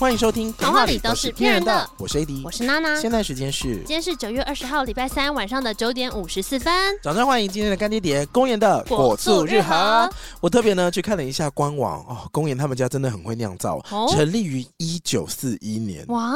欢迎收听《童话里都是骗人的》，我是 AD，我是娜娜。现在时间是今天是九月二十号礼拜三晚上的九点五十四分。掌声欢迎今天的干爹爹公演的果醋日和。我特别呢去看了一下官网哦，公演他们家真的很会酿造，哦、成立于一九四一年，哇，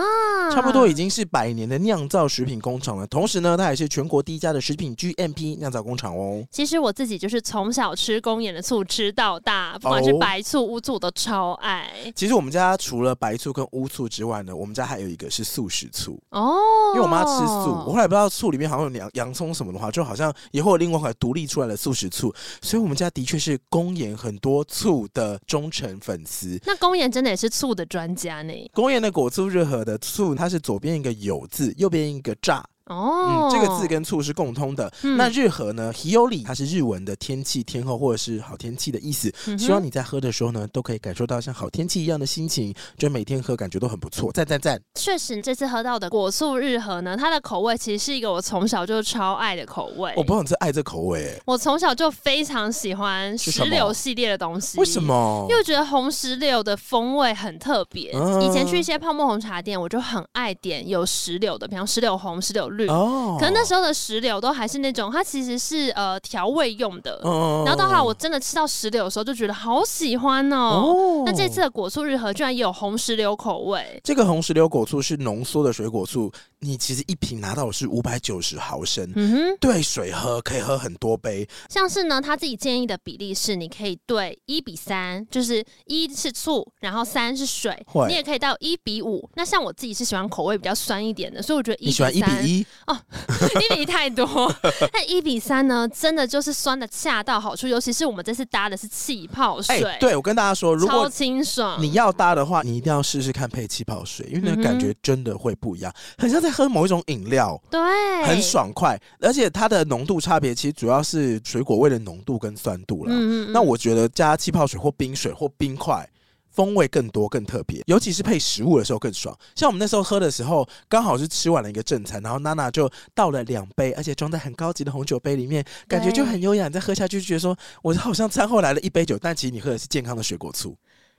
差不多已经是百年的酿造食品工厂了。同时呢，它也是全国第一家的食品 GMP 酿造工厂哦。其实我自己就是从小吃公演的醋吃到大，不管是白醋、乌醋，我都超爱。其实我们家除了白醋跟乌醋之外呢，我们家还有一个是素食醋哦，因为我妈吃素，我后来不知道醋里面好像有洋洋葱什么的话，就好像也会有另外一款独立出来的素食醋，所以我们家的确是公盐很多醋的忠诚粉丝。那公盐真的也是醋的专家呢？公盐的果醋日和的醋，它是左边一个有字，右边一个炸。哦、嗯，这个字跟醋是共通的。嗯、那日和呢？Hiyori 它是日文的天气、天候或者是好天气的意思。嗯、希望你在喝的时候呢，都可以感受到像好天气一样的心情，就每天喝感觉都很不错。赞赞赞！确实，这次喝到的果醋日和呢，它的口味其实是一个我从小就超爱的口味。我不知道你是爱这口味，我从小就非常喜欢石榴系列的东西。为什么？因为我觉得红石榴的风味很特别。啊、以前去一些泡沫红茶店，我就很爱点有石榴的，比方石榴红、石榴绿。哦，可那时候的石榴都还是那种，它其实是呃调味用的。哦、然后到后来我真的吃到石榴的时候，就觉得好喜欢哦。哦，那这次的果醋日和居然也有红石榴口味。这个红石榴果醋是浓缩的水果醋，你其实一瓶拿到的是五百九十毫升。嗯哼，兑水喝可以喝很多杯。像是呢，他自己建议的比例是，你可以兑一比三，就是一是醋，然后三是水。你也可以到一比五。那像我自己是喜欢口味比较酸一点的，所以我觉得一喜欢一比一哦。一比一太多，那一比三呢？真的就是酸的恰到好处，尤其是我们这次搭的是气泡水。欸、对，我跟大家说，如果超清爽，你要搭的话，你一定要试试看配气泡水，因为那个感觉真的会不一样，很像在喝某一种饮料，对，很爽快，而且它的浓度差别其实主要是水果味的浓度跟酸度了。嗯嗯，那我觉得加气泡水或冰水或冰块。风味更多更特别，尤其是配食物的时候更爽。像我们那时候喝的时候，刚好是吃完了一个正餐，然后娜娜就倒了两杯，而且装在很高级的红酒杯里面，感觉就很优雅。你再喝下去就觉得说，我好像餐后来了一杯酒，但其实你喝的是健康的水果醋。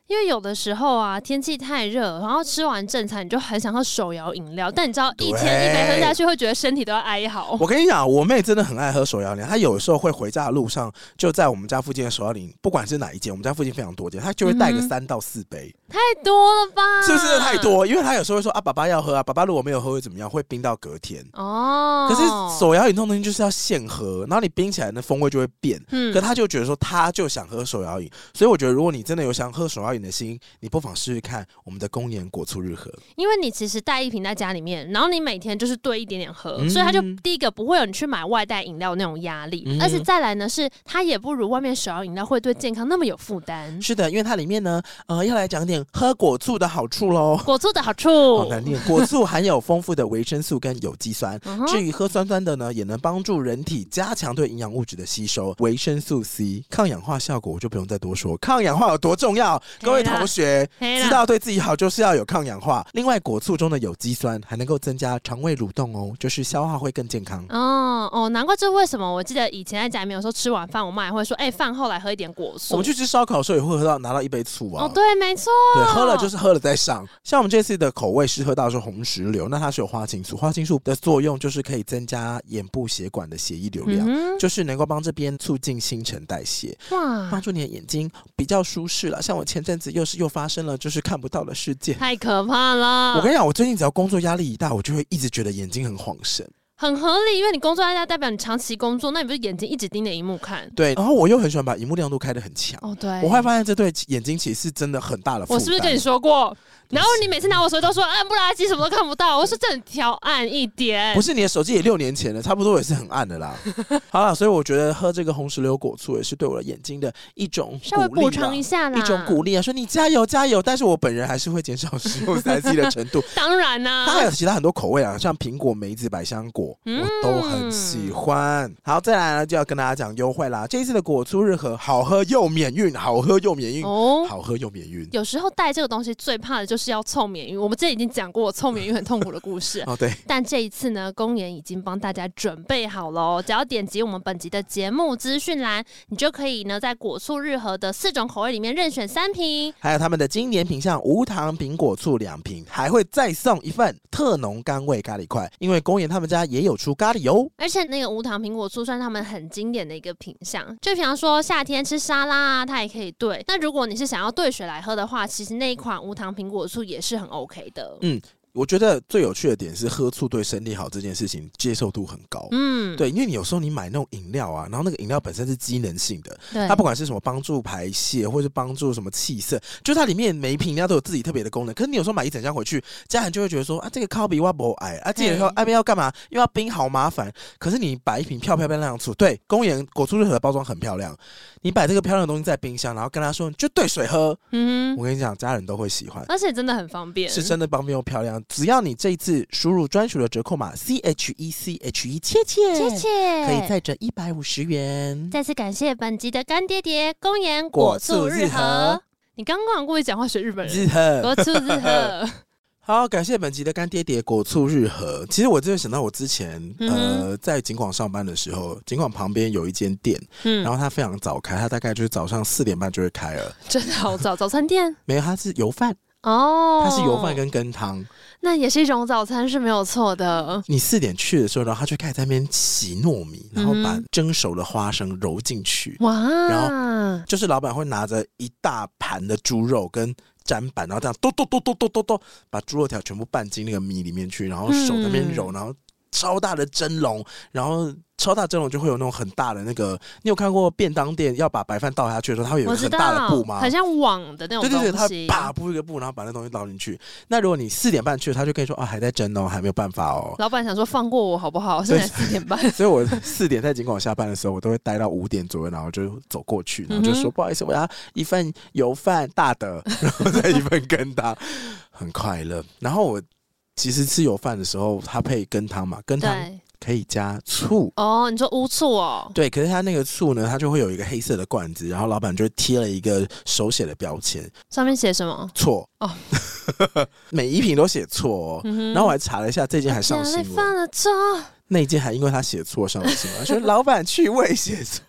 因为有的时候啊，天气太热，然后吃完正餐，你就很想喝手摇饮料。但你知道，一天一杯喝下去，会觉得身体都要哀嚎。我跟你讲，我妹真的很爱喝手摇饮料。她有时候会回家的路上，就在我们家附近的手摇饮，不管是哪一间，我们家附近非常多间，她就会带个三到四杯。嗯、太多了吧？是不是太多？因为她有时候会说啊，爸爸要喝啊，爸爸如果没有喝会怎么样？会冰到隔天。哦。可是手摇饮这种东西就是要现喝，然后你冰起来的风味就会变。嗯。可她就觉得说，她就想喝手摇饮，所以我觉得，如果你真的有想喝手摇饮的心，你。不妨试试看我们的公盐果醋日和，因为你其实带一瓶在家里面，然后你每天就是兑一点点喝，嗯、所以它就第一个不会有你去买外带饮料那种压力，嗯、而且再来呢是它也不如外面手摇饮料会对健康那么有负担。是的，因为它里面呢，呃，要来讲点喝果醋的好处喽。果醋的好处，好难念。果醋含有丰富的维生素跟有机酸，至于喝酸酸的呢，也能帮助人体加强对营养物质的吸收。维生素 C 抗氧化效果我就不用再多说，抗氧化有多重要，各位同学。知道对自己好，就是要有抗氧化。另外，果醋中的有机酸还能够增加肠胃蠕动哦，就是消化会更健康。哦哦，难怪这为什么？我记得以前在家里面有时候吃晚饭，我妈也会说：“哎、欸，饭后来喝一点果醋。”我们去吃烧烤的时候也会喝到拿到一杯醋啊。哦，对，没错。对，喝了就是喝了再上。像我们这次的口味是喝到是红石榴，那它是有花青素，花青素的作用就是可以增加眼部血管的血液流量，嗯、就是能够帮这边促进新陈代谢，哇，帮助你的眼睛比较舒适了。像我前阵子又是又发生了。就是看不到的世界，太可怕了。我跟你讲，我最近只要工作压力一大，我就会一直觉得眼睛很晃神。很合理，因为你工作在家，代表你长期工作，那你不是眼睛一直盯着荧幕看？对，然后我又很喜欢把荧幕亮度开的很强。哦，对。我会发现这对眼睛其实是真的很大的负担。我是不是跟你说过？然后你每次拿我手机都说暗不拉几，什么都看不到。我说这很调暗一点。不是你的手机也六年前了，差不多也是很暗的啦。好了，所以我觉得喝这个红石榴果醋也是对我的眼睛的一种稍微补偿一下啦，一种鼓励啊，说你加油加油。但是我本人还是会减少使用 三 C 的程度。当然啦、啊，它还有其他很多口味啊，像苹果、梅子、百香果，嗯、我都。很喜欢，好，再来呢就要跟大家讲优惠啦。这一次的果醋日和好喝又免运，好喝又免运，哦，好喝又免运。有时候带这个东西最怕的就就是要凑免运。我们之前已经讲过我凑免运很痛苦的故事 哦，对。但这一次呢，公演已经帮大家准备好了，只要点击我们本集的节目资讯栏，你就可以呢在果醋日和的四种口味里面任选三瓶，还有他们的经典品相无糖苹果醋两瓶，还会再送一份特浓甘味咖喱块，因为公演他们家也有出咖喱油，而且那个无糖苹果醋算他们很经典的一个品相，就比方说夏天吃沙拉啊，它也可以兑。那如果你是想要兑水来喝的话，其实那一款无糖苹果也是很 OK 的。嗯。我觉得最有趣的点是喝醋对身体好这件事情接受度很高。嗯，对，因为你有时候你买那种饮料啊，然后那个饮料本身是机能性的，它不管是什么帮助排泄，或是帮助什么气色，就它里面每一瓶饮料都有自己特别的功能。可是你有时候买一整箱回去，家人就会觉得说啊，这个咖比我不矮啊，这个说爱边要干嘛？又要冰，好麻烦。可是你摆一瓶漂漂亮亮醋，对，公园果醋任何的包装很漂亮，你摆这个漂亮的东西在冰箱，然后跟他说就兑水喝，嗯，我跟你讲，家人都会喜欢，而且真的很方便，是真的方便又漂亮。只要你这一次。是输入专属的折扣码 C H E C H E 切切切切，可以再折一百五十元。再次感谢本集的干爹爹公演果醋日和。你刚刚故意讲话学日本人。日和果醋日和。好，感谢本集的干爹爹果醋日和。其实我真的想到我之前、嗯、呃在景广上班的时候，景广旁边有一间店，嗯，然后它非常早开，它大概就是早上四点半就会开了。真的好早，早餐店？没有，它是油饭。哦，它是油饭跟羹汤，那也是一种早餐是没有错的。你四点去的时候，然后他就开始在那边洗糯米，然后把蒸熟的花生揉进去。哇、嗯！然后就是老板会拿着一大盘的猪肉跟砧板，然后这样剁剁剁剁剁剁剁，把猪肉条全部拌进那个米里面去，然后手在那边揉，然后超大的蒸笼，然后。超大蒸笼就会有那种很大的那个，你有看过便当店要把白饭倒下去的时候，它会有一个很大的布吗？很像网的那种。对对对，它啪铺一个布，然后把那东西倒进去。那如果你四点半去，他就跟你说啊，还在蒸哦，还没有办法哦。老板想说放过我好不好？现在四点半，所以我四点在尽管下班的时候，我都会待到五点左右，然后就走过去，然后就说、嗯、不好意思，我要一份油饭大的，然后再一份羹汤，很快乐。然后我其实吃油饭的时候，它配羹汤嘛，羹汤。可以加醋哦，你说乌醋哦？对，可是它那个醋呢，它就会有一个黑色的罐子，然后老板就贴了一个手写的标签，上面写什么？错哦，每一瓶都写错哦。嗯、然后我还查了一下，这件还上新闻。犯了错。那一件还因为他写错上了新闻，说老板趣味写错。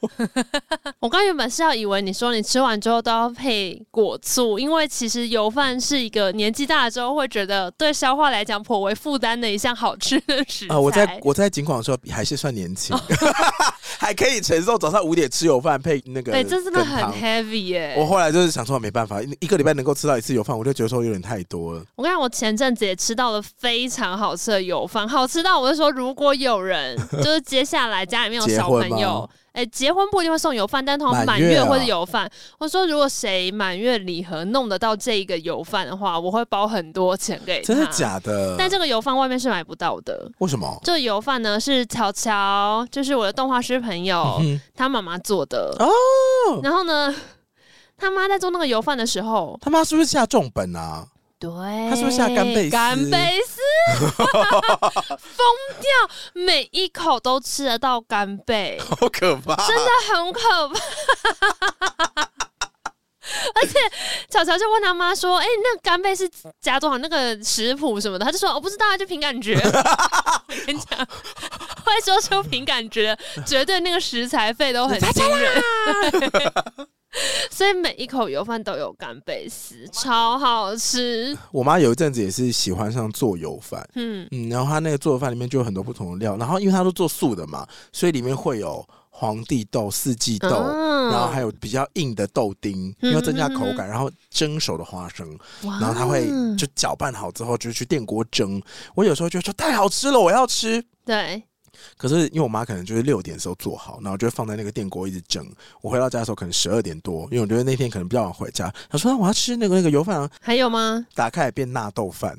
我刚原本是要以为你说你吃完之后都要配果醋，因为其实油饭是一个年纪大了之后会觉得对消化来讲颇为负担的一项好吃的食材。啊、呃，我在我在景广的时候还是算年轻，还可以承受早上五点吃油饭配那个。对，这真的很 heavy 耶。我后来就是想说没办法，一个礼拜能够吃到一次油饭，我就觉得说有点太多了。我跟你讲，我前阵子也吃到了非常好吃的油饭，好吃到我就说如果有。有人就是接下来家里面有小朋友，哎、欸，结婚不一定会送油饭，但通常满月或者油饭。我说如果谁满月礼盒弄得到这一个油饭的话，我会包很多钱给他。真的假的？但这个油饭外面是买不到的。为什么？这个油饭呢是乔乔，就是我的动画师朋友，嗯、他妈妈做的哦。然后呢，他妈在做那个油饭的时候，他妈是不是下重本啊？对，他是不是下干贝丝？干贝丝，疯掉！每一口都吃得到干贝，好可怕，真的很可怕。而且巧巧就问他妈说：“哎、欸，那干贝是加多少？那个食谱什么的？”他就说：“我不知道，就凭感觉。”我跟你讲，会说出凭感觉，绝对那个食材费都很惊人。所以每一口油饭都有干贝丝，超好吃。我妈有一阵子也是喜欢上做油饭，嗯嗯，然后她那个做的饭里面就有很多不同的料，然后因为她都做素的嘛，所以里面会有皇帝豆、四季豆，哦、然后还有比较硬的豆丁，因为增加口感，然后蒸熟的花生，然后她会就搅拌好之后就去电锅蒸。我有时候就说太好吃了，我要吃。对。可是因为我妈可能就是六点的时候做好，然后就放在那个电锅一直蒸。我回到家的时候可能十二点多，因为我觉得那天可能比较晚回家。她说：“我要吃那个那个油饭啊。”还有吗？打开来变纳豆饭，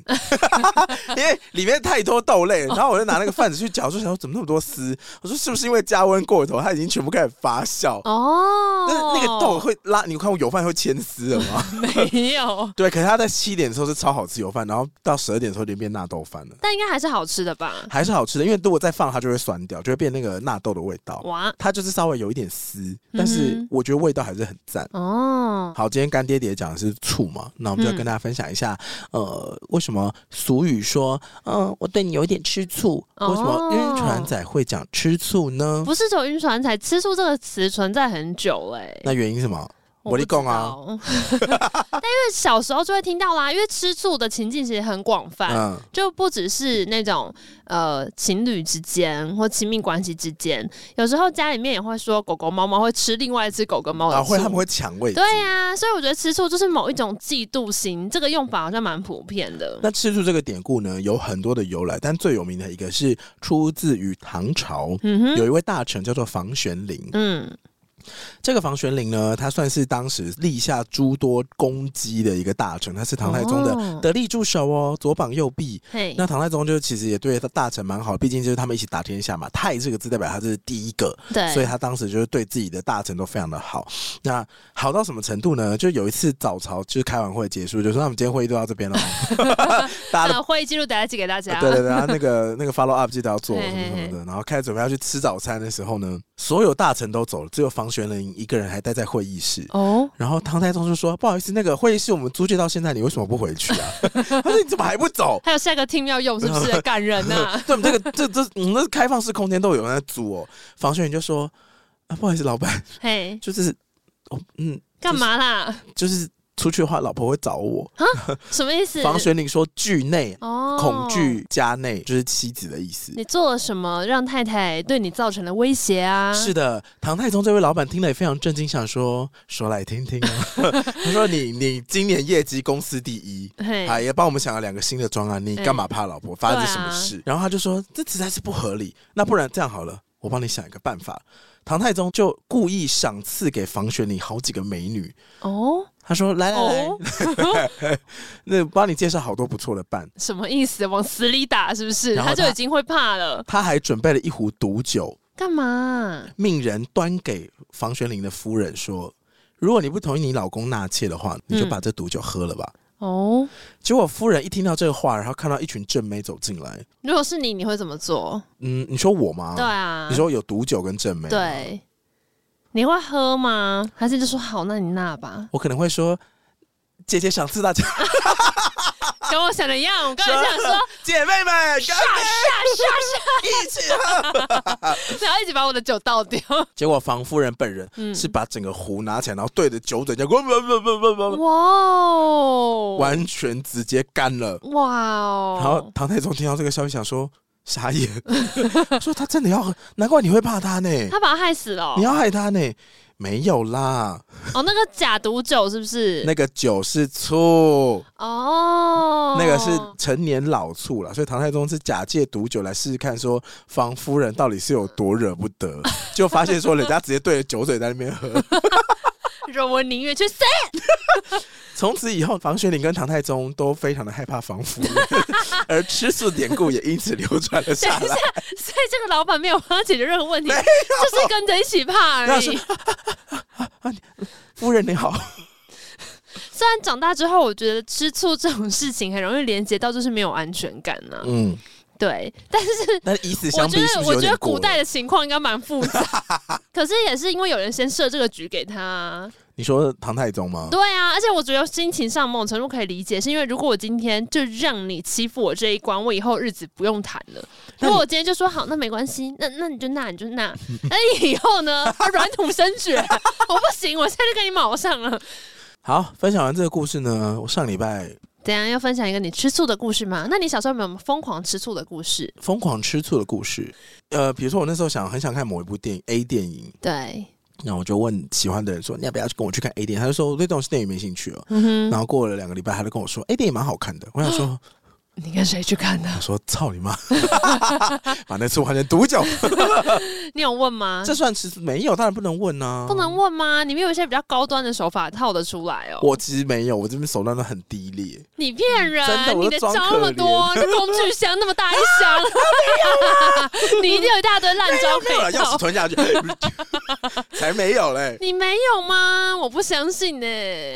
因为里面太多豆类。然后我就拿那个饭子去搅，就想说怎么那么多丝？我说是不是因为加温过头，它已经全部开始发酵？哦，那那个豆会拉。你有看过油饭会牵丝的吗？没有。对，可是它在七点的时候是超好吃油饭，然后到十二点的时候就变纳豆饭了。但应该还是好吃的吧？还是好吃的，因为如果再放它就。就会酸掉，就会变那个纳豆的味道。哇，它就是稍微有一点丝，但是我觉得味道还是很赞。哦，好，今天干爹爹讲的是醋嘛，那我们就要跟大家分享一下，嗯、呃，为什么俗语说，嗯、呃，我对你有一点吃醋？为什么晕船仔会讲吃醋呢？不是只有晕船仔，吃醋这个词存在很久哎、欸。那原因是什么？我跟你讲啊，但因为小时候就会听到啦，因为吃醋的情境其实很广泛，嗯、就不只是那种呃情侣之间或亲密关系之间，有时候家里面也会说狗狗、猫猫会吃另外一只狗跟猫的醋，啊，会他们会抢位置。对呀，啊，所以我觉得吃醋就是某一种嫉妒心，这个用法好像蛮普遍的。那吃醋这个典故呢，有很多的由来，但最有名的一个是出自于唐朝，嗯，有一位大臣叫做房玄龄，嗯。这个房玄龄呢，他算是当时立下诸多功绩的一个大臣，他是唐太宗的得力助手哦，左膀右臂。嘿，那唐太宗就其实也对他大臣蛮好，毕竟就是他们一起打天下嘛。太这个字代表他是第一个，对，所以他当时就是对自己的大臣都非常的好。那好到什么程度呢？就有一次早朝就是开完会结束，就说那我们今天会议都到这边了，大家的会议记录等下寄给大家。对对对，然后那个那个 follow up 记得要做什么什么的，然后开始准备要去吃早餐的时候呢，所有大臣都走了，只有房玄龄一个人还待在会议室。哦，然后唐太宗就说：“不好意思，那个会议室我们租借到现在，你为什么不回去啊？” 他说：“你怎么还不走？还有下个 team 要用，是不是感人呐、啊？” 对，我们这个这这，我们那开放式空间都有人在租哦。房玄龄就说：“啊，不好意思，老板，嘿，就是，哦，嗯，干嘛啦？就是。”出去的话，老婆会找我。什么意思？房玄龄说惧内：“哦，恐惧家内就是妻子的意思。你做了什么让太太对你造成了威胁啊？”是的，唐太宗这位老板听了也非常震惊，想说：“说来听听。”他说你：“你你今年业绩公司第一，啊，也帮我们想了两个新的专案，你干嘛怕老婆？发生什么事？”啊、然后他就说：“这实在是不合理。那不然这样好了，我帮你想一个办法。”唐太宗就故意赏赐给房玄龄好几个美女哦。他说：“来来来，哦、那帮你介绍好多不错的伴。”什么意思？往死里打是不是？他，他就已经会怕了。他还准备了一壶毒酒，干嘛？命人端给房玄龄的夫人说：“如果你不同意你老公纳妾的话，你就把这毒酒喝了吧。”嗯哦，结果夫人一听到这个话，然后看到一群正妹走进来。如果是你，你会怎么做？嗯，你说我吗？对啊，你说有毒酒跟正妹，对，你会喝吗？还是就说好，那你那吧。我可能会说，姐姐赏赐大家。跟我想的一样，我刚才想说，姐妹们，下下下一起喝，然后一起把我的酒倒掉。结果房夫人本人是把整个壶拿起来，然后对着酒嘴，叫不不不不不不，哇哦，完全直接干了，哇哦。然后唐太宗听到这个消息，想说傻眼，说他真的要喝，难怪你会怕他呢，他把他害死了，你要害他呢。没有啦！哦，那个假毒酒是不是？那个酒是醋哦，那个是陈年老醋了。所以唐太宗是假借毒酒来试试看，说房夫人到底是有多惹不得，就发现说人家直接对着酒嘴在那边喝。说我宁愿去死。从此以后，房玄龄跟唐太宗都非常的害怕房夫人，而吃醋典故也因此流传了下来。所以这个老板没有帮他解决任何问题，就是跟着一起怕而已。夫人你好。虽然长大之后，我觉得吃醋这种事情很容易连接到就是没有安全感呢、啊。嗯，对。但是，但以此相比是是，我觉得我觉得古代的情况应该蛮复杂。可是也是因为有人先设这个局给他。你说唐太宗吗？对啊，而且我觉得心情上某种程度可以理解，是因为如果我今天就让你欺负我这一关，我以后日子不用谈了。如果我今天就说好，那没关系，那那你就那你就那，那以后呢？软土生绝，我不行，我现在就跟你卯上了。好，分享完这个故事呢，我上礼拜怎样要分享一个你吃醋的故事吗？那你小时候有没有疯狂吃醋的故事？疯狂吃醋的故事，呃，比如说我那时候想很想看某一部电影 A 电影，对。然后我就问喜欢的人说：“你要不要跟我去看 A 电影？”他就说：“我对这种电影没兴趣哦。嗯哼”然后过了两个礼拜，他就跟我说：“A 电影蛮好看的。”我想说。你跟谁去看的？我说操你妈！把那次换成独角。你有问吗？这算其实没有？当然不能问啊！不能问吗？你们有一些比较高端的手法套得出来哦。我其实没有，我这边手段都很低劣。你骗人！真的，你的招那么多，这工具箱那么大一箱，你一定有一大堆烂招可以套。钥匙吞下去，才没有嘞！你没有吗？我不相信呢。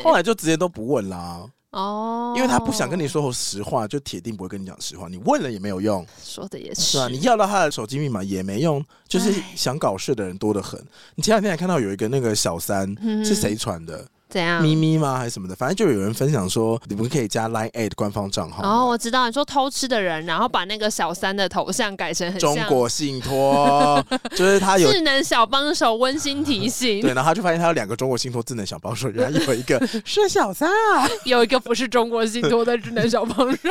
后来就直接都不问啦。哦，因为他不想跟你说实话，就铁定不会跟你讲实话。你问了也没有用，说的也是，啊？你要到他的手机密码也没用，就是想搞事的人多得很。你前两天还看到有一个那个小三是谁传的？怎样？咪咪吗？还是什么的？反正就有人分享说，你们可以加 Line A 的官方账号。哦，我知道，你说偷吃的人，然后把那个小三的头像改成很中国信托，就是他有智能小帮手温馨提醒。对，然后他就发现他有两个中国信托智能小帮手，原来有一个 是小三啊，有一个不是中国信托的智能小帮手，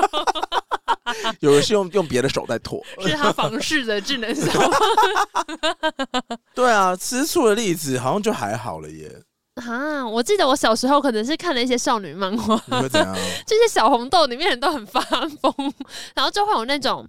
有人是用用别的手在拖，是他房事的智能小帮手。对啊，吃醋的例子好像就还好了耶。啊！我记得我小时候可能是看了一些少女漫画，你会怎样？这 些小红豆里面人都很发疯，然后就会有那种，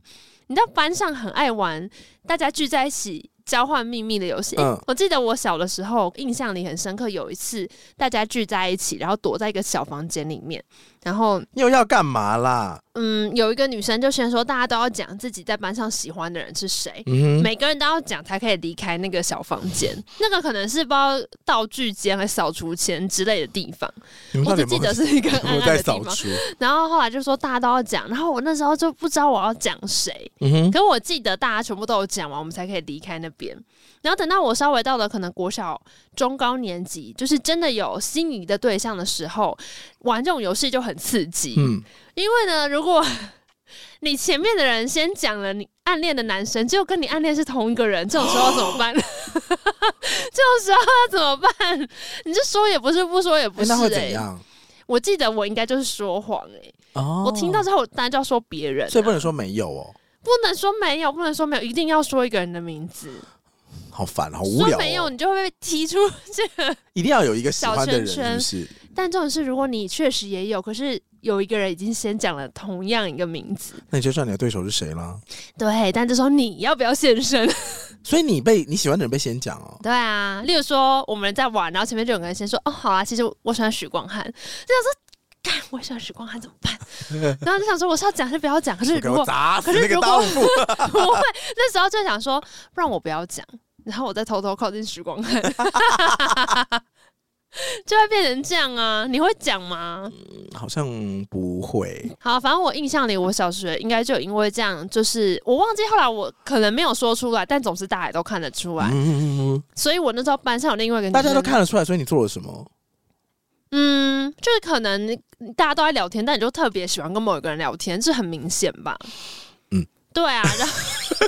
你知道班上很爱玩，大家聚在一起交换秘密的游戏。嗯，我记得我小的时候印象里很深刻，有一次大家聚在一起，然后躲在一个小房间里面，然后又要干嘛啦？嗯，有一个女生就先说，大家都要讲自己在班上喜欢的人是谁，嗯、每个人都要讲才可以离开那个小房间。那个可能是不知道道具间和扫除间之类的地方，有有我只记得是一个 暗暗的地方。然后后来就说大家都要讲，然后我那时候就不知道我要讲谁，嗯、哼可是我记得大家全部都有讲完，我们才可以离开那边。然后等到我稍微到了可能国小中高年级，就是真的有心仪的对象的时候，玩这种游戏就很刺激。嗯。因为呢，如果 你前面的人先讲了你暗恋的男生，结果跟你暗恋是同一个人，这种时候怎么办？这种时候要怎么办？你就说也不是，不说也不是、欸。那会怎样？我记得我应该就是说谎哎、欸。哦。我听到之后，当然就要说别人、啊，所以不能说没有哦。不能说没有，不能说没有，一定要说一个人的名字。好烦，好无聊、哦。说没有，你就会被踢出这个。一定要有一个喜欢的人是不是，是但这种事，如果你确实也有，可是。有一个人已经先讲了同样一个名字，那你就知道你的对手是谁了。对，但这时候你要不要现身？所以你被你喜欢的人被先讲哦。对啊，例如说我们在玩，然后前面就有个人先说：“哦，好啊，其实我喜欢许光汉。”就想说：“干，我喜欢许光汉怎么办？” 然后就想说：“我是要讲还是不要讲？”可是如果可是如果不会，那时候就想说：“不然我不要讲。”然后我再偷偷靠近许光汉。就会变成这样啊？你会讲吗？嗯，好像不会。好，反正我印象里，我小学应该就因为这样，就是我忘记后来我可能没有说出来，但总是大家都看得出来。嗯，所以我那时候班上有另外一个，大家都看得出来，所以你做了什么？嗯，就是可能大家都在聊天，但你就特别喜欢跟某一个人聊天，这很明显吧？嗯对啊，然后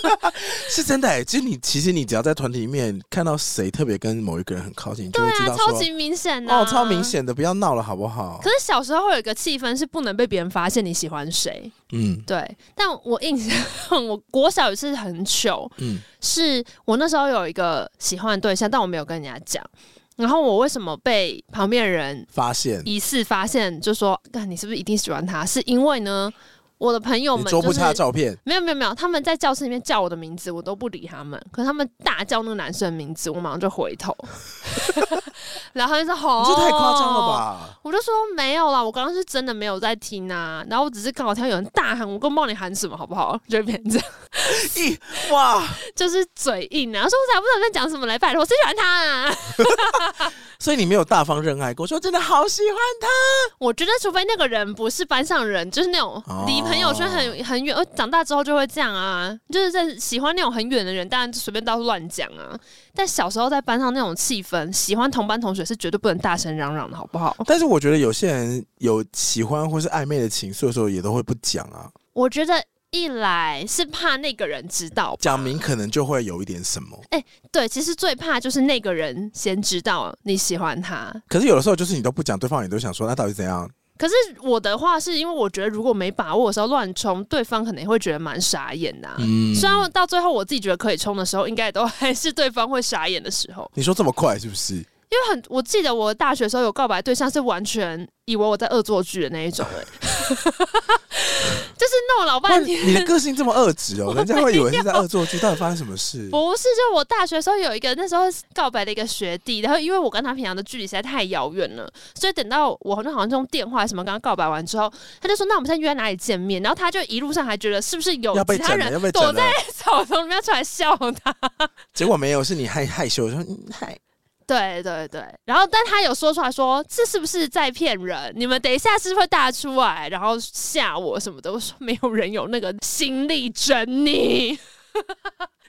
是真的哎、欸，其实你其实你只要在团体里面看到谁特别跟某一个人很靠近，就会知道、啊、超级明显的、啊、哦，超明显的，不要闹了好不好？可是小时候会有一个气氛是不能被别人发现你喜欢谁，嗯，对。但我印象我国小也是很糗，嗯，是我那时候有一个喜欢的对象，但我没有跟人家讲。然后我为什么被旁边人发现，疑似发现，就说，看你是不是一定喜欢他？是因为呢？我的朋友们、就是，桌不差照片，没有没有没有，他们在教室里面叫我的名字，我都不理他们。可是他们大叫那个男生的名字，我马上就回头，然后就说：“ 好，这太夸张了吧？”我就说：“没有啦，我刚刚是真的没有在听啊。”然后我只是刚好听到有人大喊，我根本不知道你喊什么，好不好？就变成这样，咦哇，就是嘴硬啊！然后说我才不知道在讲什么来，拜托，谁喜欢他啊？所以你没有大方认爱过，说真的好喜欢他。我觉得，除非那个人不是班上人，就是那种离朋友圈很很远，而长大之后就会这样啊，就是在喜欢那种很远的人，当然就随便到处乱讲啊。但小时候在班上那种气氛，喜欢同班同学是绝对不能大声嚷嚷的，好不好？但是我觉得有些人有喜欢或是暧昧的情愫的时候，也都会不讲啊。我觉得。一来是怕那个人知道，讲明可能就会有一点什么。哎、欸，对，其实最怕就是那个人先知道你喜欢他。可是有的时候就是你都不讲，对方也都想说那到底怎样？可是我的话是因为我觉得如果没把握的时候乱冲，对方可能会觉得蛮傻眼的、啊。嗯，虽然到最后我自己觉得可以冲的时候，应该都还是对方会傻眼的时候。你说这么快是不是？因为很，我记得我大学的时候有告白对象是完全以为我在恶作剧的那一种、欸，哎，就是弄老半天。你的个性这么恶质哦，人家会以为是在恶作剧。到底发生什么事？不是，就我大学的时候有一个那时候告白的一个学弟，然后因为我跟他平常的距离实在太遥远了，所以等到我好像好像用电话什么跟他告白完之后，他就说：“那我们现在约在哪里见面？”然后他就一路上还觉得是不是有其他人躲在草丛里面出来笑他？结果没有，是你害害羞说嗨。对对对，然后但他有说出来说，这是不是在骗人？你们等一下是不是会大出来，然后吓我什么的？我说没有人有那个心力整你。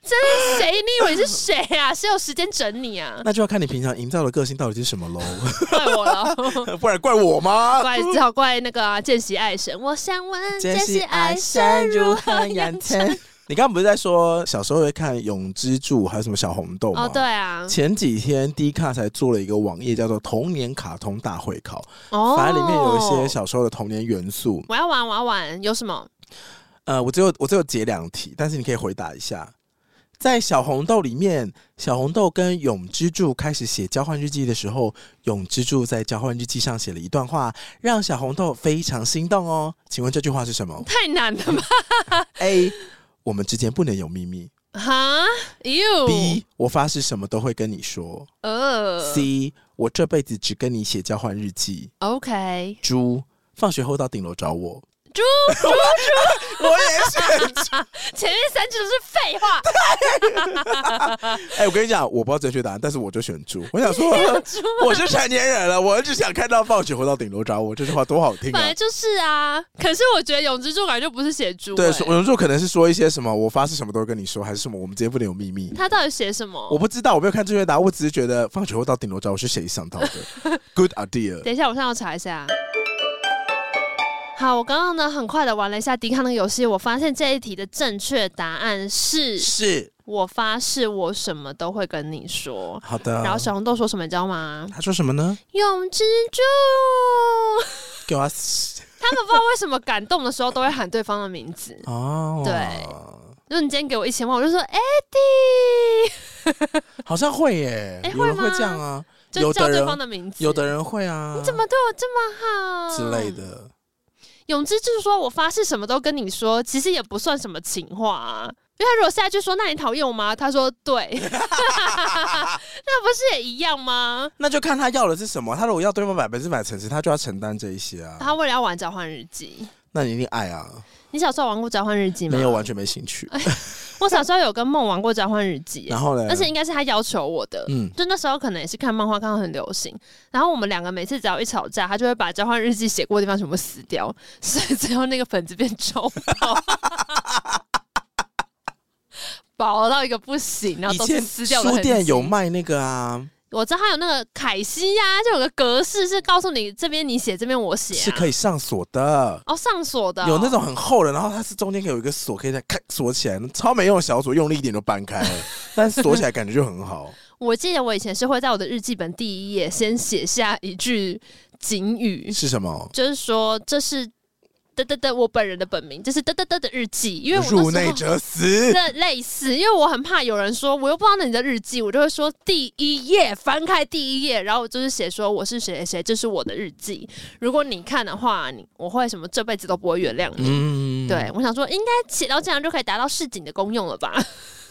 这是谁？你以为是谁啊？谁有时间整你啊？那就要看你平常营造的个性到底是什么喽。怪我了，不然怪我吗？怪只好怪那个啊，见习爱神。我想问，见习爱神如何养成？你刚刚不是在说小时候会看《永之助》还有什么小红豆吗？哦，对啊。前几天 D 卡才做了一个网页，叫做“童年卡通大会考”。哦。反正里面有一些小时候的童年元素。我要玩，我要玩，有什么？呃，我只有我只有解两题，但是你可以回答一下。在小红豆里面，小红豆跟永之助开始写交换日记的时候，永之助在交换日记上写了一段话，让小红豆非常心动哦。请问这句话是什么？太难了吧？A. 我们之间不能有秘密。哈？You。B. 我发誓什么都会跟你说。呃。C. 我这辈子只跟你写交换日记。OK。猪，放学后到顶楼找我。猪猪猪，我也选猪。前面三句都是废话。哎、欸，我跟你讲，我不知道正确答案，但是我就选猪。我想说，我是成年人了，我只想看到放学回到顶楼找我这句话多好听啊！本来就是啊，可是我觉得永之助感觉就不是写猪、欸。对，永之助可能是说一些什么，我发誓什么都会跟你说，还是什么，我们之间不能有秘密。他到底写什么？我不知道，我没有看正确答案，我只是觉得放学后到顶楼找我是谁想到的？Good idea。等一下，我现在要查一下。好，我刚刚呢很快的玩了一下迪卡那个游戏，我发现这一题的正确答案是是，我发誓我什么都会跟你说。好的。然后小红豆说什么你知道吗？他说什么呢？永之助。给我。他们不知道为什么感动的时候都会喊对方的名字。哦。对。如果你今天给我一千万，我就说 Eddie。好像会耶。哎、欸，会吗？会这样啊？就叫对方的名字。有的人会啊。你怎么对我这么好？之类的。永之就是说，我发誓什么都跟你说，其实也不算什么情话啊。因为他如果下一句说，那你讨厌我吗？他说对，那不是也一样吗？那就看他要的是什么。他如果要对方百分之百诚实，他就要承担这一些啊。他为了要玩交换日记，那你一定爱啊。你小时候玩过交换日记吗？没有，完全没兴趣。我小时候有跟梦玩过交换日记，然后呢？而且应该是他要求我的。嗯，就那时候可能也是看漫画看到很流行，然后我们两个每次只要一吵架，他就会把交换日记写过的地方全部撕掉，所以最后那个粉子变臭薄，薄到一个不行，然后都是撕掉的。书店有卖那个啊。我知道它有那个凯西呀、啊，就有个格式是告诉你这边你写，这边我写、啊，是可以上锁的哦，上锁的、哦，有那种很厚的，然后它是中间可以有一个锁，可以再开锁起来，超没用的小锁，用力一点就掰开了，但是锁起来感觉就很好。我记得我以前是会在我的日记本第一页先写下一句警语，是什么？就是说这是。嘚嘚嘚，我本人的本名就是得得得的日记，因为我入内者死，这类似，因为我很怕有人说我又不知道那你的日记，我就会说第一页翻开第一页，然后我就是写说我是谁谁谁，这是我的日记。如果你看的话，你我会什么这辈子都不会原谅你。嗯，对，我想说应该写到这样就可以达到市井的功用了吧？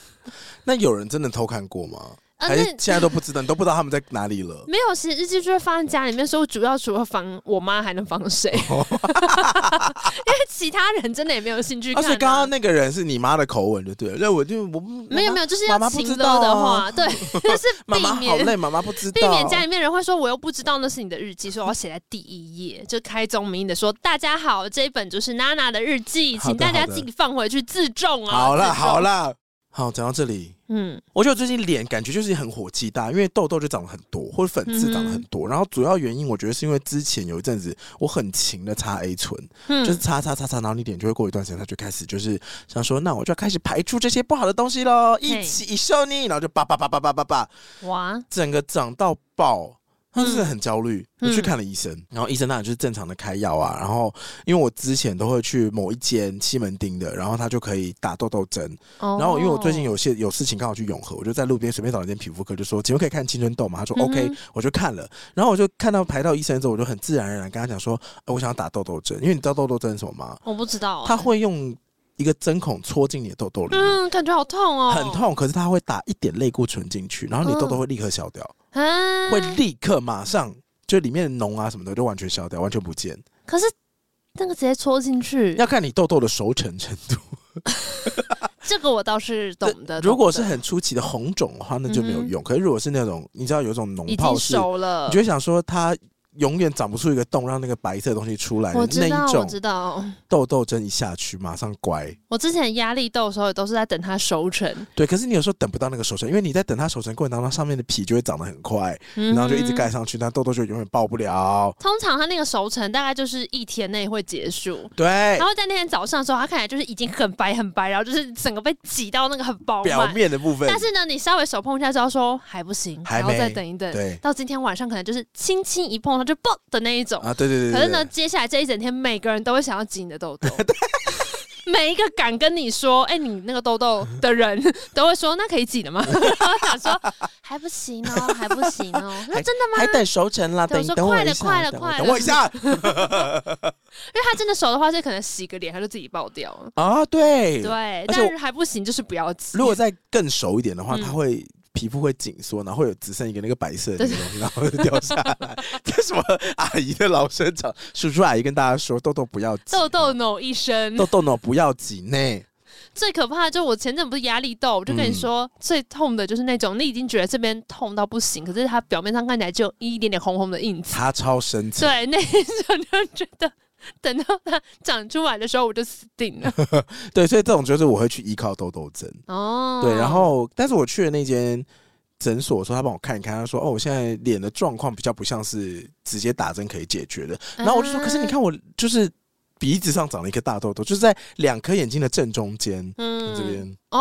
那有人真的偷看过吗？还是现在都不知道，你都不知道他们在哪里了。没有，其实日记就是放在家里面，所以我主要除了防我妈，还能防谁？哦、因为其他人真的也没有兴趣看、啊。而且刚刚那个人是你妈的口吻，就对了。那我就我没有没有，就是要情勒的话，对，就是避免妈妈好累，妈妈不知道，避免家里面人会说我又不知道那是你的日记，所以我要写在第一页，就开宗明义的说大家好，这一本就是娜娜的日记，请大家自己放回去自重啊。好了好了。好，讲到这里，嗯，我觉得最近脸感觉就是很火气大，因为痘痘就长了很多，或者粉刺长了很多。嗯、然后主要原因，我觉得是因为之前有一阵子我很勤的擦 A 醇，嗯、就是擦擦擦擦，然后你脸就会过一段时间，它就开始就是想说，那我就要开始排出这些不好的东西喽，一起一收你，然后就叭叭叭叭叭叭叭，哇，整个长到爆。他就是很焦虑，我去看了医生，嗯、然后医生当然就是正常的开药啊。然后因为我之前都会去某一间西门町的，然后他就可以打痘痘针。哦、然后因为我最近有些有事情刚好去永和，我就在路边随便找了一间皮肤科，就说请问可以看青春痘吗？他说 OK，、我就看了。然后我就看到排到医生之后，我就很自然而然跟他讲说，我想要打痘痘针，因为你知道痘痘针是什么吗？我不知道、啊。他会用。一个针孔戳进你的痘痘里，嗯，感觉好痛哦，很痛。可是他会打一点类固醇进去，然后你痘痘会立刻消掉，嗯、会立刻马上就里面的脓啊什么的就完全消掉，完全不见。可是那个直接戳进去，要看你痘痘的熟成程度。这个我倒是懂的。如果是很初期的红肿的话，那就没有用。嗯、可是如果是那种你知道有一种脓泡是熟了，你就会想说它。永远长不出一个洞，让那个白色的东西出来。我知道，那一种我知道。痘痘针一下去，马上乖。我之前压力痘的时候，也都是在等它熟成。对，可是你有时候等不到那个熟成，因为你在等它熟成过程当中，上面的皮就会长得很快，嗯、然后就一直盖上去，那痘痘就永远爆不了。通常它那个熟成大概就是一天内会结束。对。然后在那天早上的时候，它看起来就是已经很白很白，然后就是整个被挤到那个很饱满表面的部分。但是呢，你稍微手碰一下之后说还不行，还要再等一等。对。到今天晚上可能就是轻轻一碰它就爆的那一种。啊，对对对，对，可是呢，接下来这一整天，每个人都会想要挤你的痘痘。每一个敢跟你说“哎、欸，你那个痘痘”的人，都会说“那可以挤的吗？” 然后想说 还不行哦，还不行哦。那真的吗？还等熟成了，等我说等我快了，快了，快了，等我一下。因为他真的熟的话，就可能洗个脸，他就自己爆掉了啊。对对，但是还不行，就是不要挤。如果再更熟一点的话，他、嗯、会。皮肤会紧缩，然后会有只剩一个那个白色的那个东西，然后就掉下来。这什么阿姨的老生常，叔叔阿姨跟大家说，痘痘不要挤，痘痘 no 一生，痘痘 no 不要挤呢。最可怕的就是我前阵不是压力痘，我就跟你说，嗯、最痛的就是那种你已经觉得这边痛到不行，可是它表面上看起来就一点点红红的印子，它超深层。对，那一种就觉得。等到它长出来的时候，我就死定了。对，所以这种就是我会去依靠痘痘针。哦，对，然后但是我去的那间诊所说他帮我看一看，他说哦，我现在脸的状况比较不像是直接打针可以解决的。然后我就说，可是你看我就是。鼻子上长了一颗大痘痘，就是在两颗眼睛的正中间，嗯，这边哦，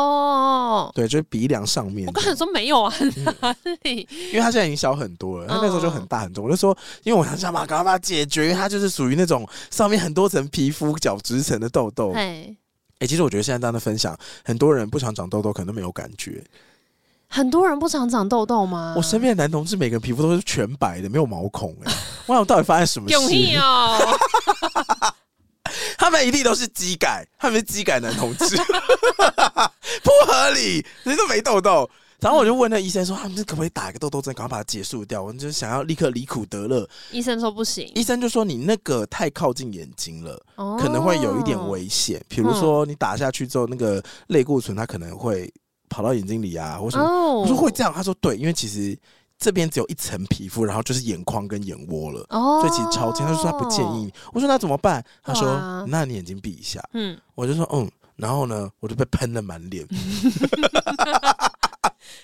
对，就是鼻梁上面。我刚才说没有啊，哪里？因为他现在已经小很多了，他那时候就很大很重。我就说，因为我想想嘛，赶快把它解决，因为它就是属于那种上面很多层皮肤角质层的痘痘。哎，哎，其实我觉得现在大家分享，很多人不常长痘痘，可能都没有感觉。很多人不常长痘痘吗？我身边的男同志每个人皮肤都是全白的，没有毛孔。哎，我想到底发生什么事？容易哦。他们一定都是基改，他们是基改男同志，不合理，人都没痘痘。然后我就问那医生说：“他们可不可以打一个痘痘针，赶快把它结束掉？”我们就是想要立刻离苦得乐。医生说不行，医生就说你那个太靠近眼睛了，哦、可能会有一点危险。比如说你打下去之后，那个类固醇它可能会跑到眼睛里啊，或什么。哦、我说会这样，他说对，因为其实。这边只有一层皮肤，然后就是眼眶跟眼窝了，哦、所以其实超轻。他就说他不建议。我说那怎么办？他说那你眼睛闭一下。嗯，我就说嗯，然后呢，我就被喷了满脸。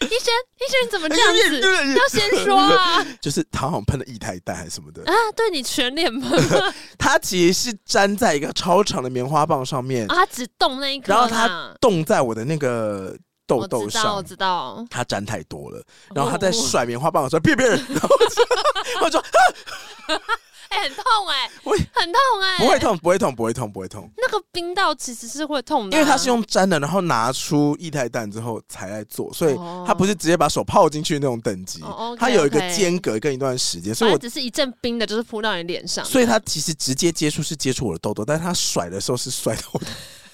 医生，医生你怎么这样子？要先说啊。就是他好像喷了液态氮还是什么的啊？对你全脸喷。他其实是粘在一个超长的棉花棒上面啊，他只动那一颗，然后他动在我的那个。痘痘上，我知道，他沾太多了，然后他在甩棉花棒的时候，别别人，然后我说，哎，很痛哎，我很痛哎，不会痛，不会痛，不会痛，不会痛。那个冰道其实是会痛的，因为他是用粘的，然后拿出液态氮之后才来做，所以他不是直接把手泡进去那种等级，他有一个间隔跟一段时间，所以我只是一阵冰的，就是扑到你脸上，所以他其实直接接触是接触我的痘痘，但是他甩的时候是甩到我的。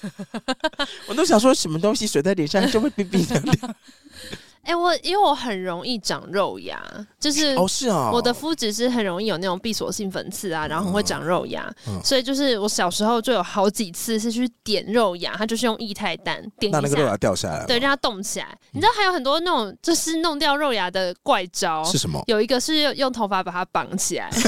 我都想说，什么东西水在脸上就会冰冰凉凉。哎，我因为我很容易长肉芽，就是哦是啊，我的肤质是很容易有那种闭锁性粉刺啊，然后很会长肉芽，所以就是我小时候就有好几次是去点肉芽，它就是用液态氮点一下，那那个肉芽掉下来，对，让它动起来。你知道还有很多那种就是弄掉肉芽的怪招是什么？有一个是用头发把它绑起来。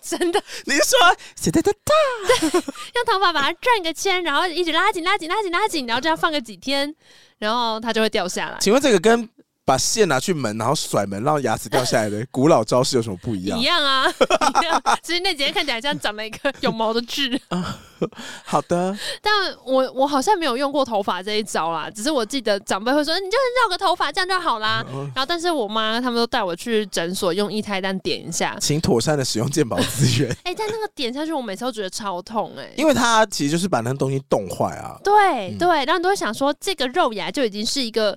真的？你说谁在哒哒？对，用头发把它转个圈，然后一直拉紧、拉紧、拉紧、拉紧，然后这样放个几天，然后它就会掉下来。请问这个跟？把线拿去门，然后甩门，让牙齿掉下来的古老招式有什么不一样？一样啊，一样。其实那几天看起来像长了一个有毛的痣。好的，但我我好像没有用过头发这一招啦，只是我记得长辈会说，你就绕个头发这样就好啦。然后，但是我妈他们都带我去诊所用一胎蛋点一下，请妥善的使用健保资源。哎，但那个点下去，我每次都觉得超痛哎，因为它其实就是把那东西冻坏啊。对对，然后都会想说，这个肉芽就已经是一个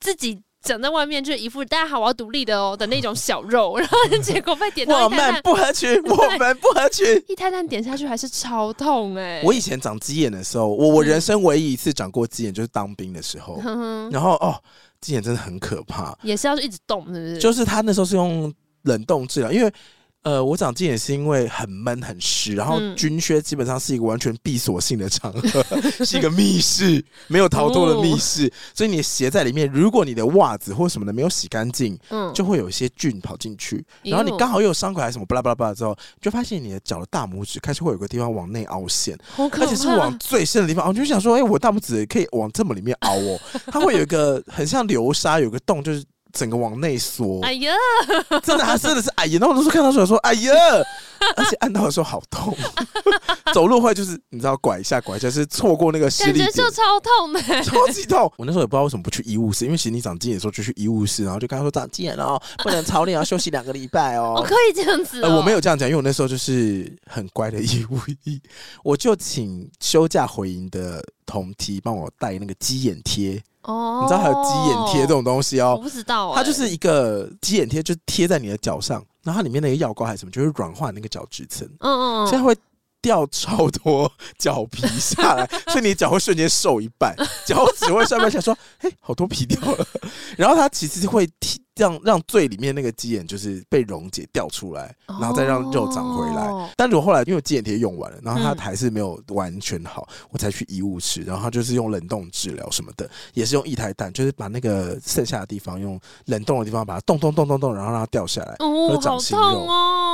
自己。长在外面就是一副大家好，我要独立的哦的那种小肉，然后结果被点到，我们不合群，我们不合群。一太蛋点下去还是超痛哎、欸！我以前长鸡眼的时候，我我人生唯一一次长过鸡眼就是当兵的时候，嗯、然后哦，鸡眼真的很可怕，也是要一直动，是不是？就是他那时候是用冷冻治疗，因为呃，我长鸡眼是因为很闷很湿，然后军靴基本上是一个完全闭锁性的场合，嗯、是一个密室，没有逃脱的密室，哦、所以你的鞋在里面，如果你的袜子或什么的没有洗干净，嗯，就会有一些菌跑进去，然后你刚好又有伤口还是什么巴拉巴拉巴拉之后，就发现你的脚的大拇指开始会有个地方往内凹陷，而且是往最深的地方，我就想说，哎、欸，我大拇指可以往这么里面凹哦，它会有一个很像流沙，有个洞就是。整个往内缩，哎呀，真的，他真的是哎呀！然后我那时候看到时候说哎呀，而且按到的时候好痛，走路会就是你知道拐一下拐一下，是错过那个施力点，感觉就超痛的，超级痛。我那时候也不知道为什么不去医务室，因为其实你长鸡眼的时候就去医务室，然后就跟他说长鸡眼哦，不能操练，要休息两个礼拜哦。我可以这样子、哦，呃，我没有这样讲，因为我那时候就是很乖的医务医，我就请休假回营的同梯帮我带那个鸡眼贴。哦，你知道还有鸡眼贴这种东西哦？我不知道、欸，它就是一个鸡眼贴，就贴在你的脚上，然后它里面那个药膏还是什么，就是软化那个角质层。嗯嗯，现在会掉超多脚皮下来，所以你脚会瞬间瘦一半，脚趾会上面想说，嘿，好多皮掉了。然后它其实会贴。让让最里面那个鸡眼就是被溶解掉出来，然后再让肉长回来。哦、但如果后来因为鸡眼贴用完了，然后它还是没有完全好，嗯、我才去医务室，然后他就是用冷冻治疗什么的，也是用一台蛋，就是把那个剩下的地方用冷冻的地方把它冻冻冻冻冻，然后让它掉下来，会长新肉。哦，哦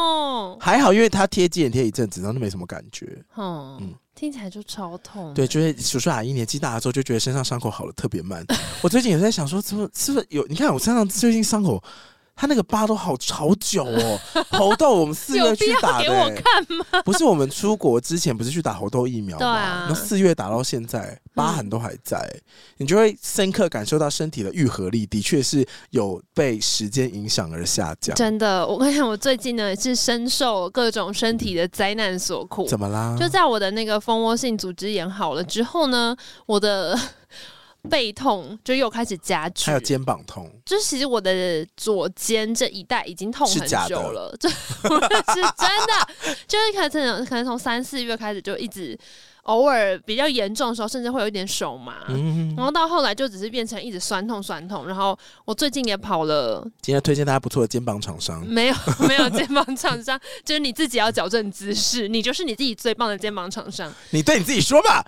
还好，因为他贴肌眼贴一阵子，然后就没什么感觉。嗯。嗯听起来就超痛。对，就是叔叔阿姨年纪大了之后，就觉得身上伤口好了特别慢。我最近也在想说，怎么是不是有？你看我身上最近伤口。他那个疤都好好久哦，猴痘我们四月去打的，给我看吗？不是我们出国之前不是去打猴痘疫苗吗？那四月打到现在，疤痕都还在，嗯、你就会深刻感受到身体的愈合力的确是有被时间影响而下降。真的，我跟你讲，我最近呢是深受各种身体的灾难所苦。怎么啦？就在我的那个蜂窝性组织炎好了之后呢，我的。背痛就又开始加剧，还有肩膀痛。就是其实我的左肩这一带已经痛很久了，这是，是真的。就是可能可能从三四月开始就一直偶尔比较严重的时候，甚至会有一点手麻，嗯、然后到后来就只是变成一直酸痛酸痛。然后我最近也跑了，今天推荐大家不错的肩膀厂商，没有 没有肩膀厂商，就是你自己要矫正姿势，你就是你自己最棒的肩膀厂商。你对你自己说吧。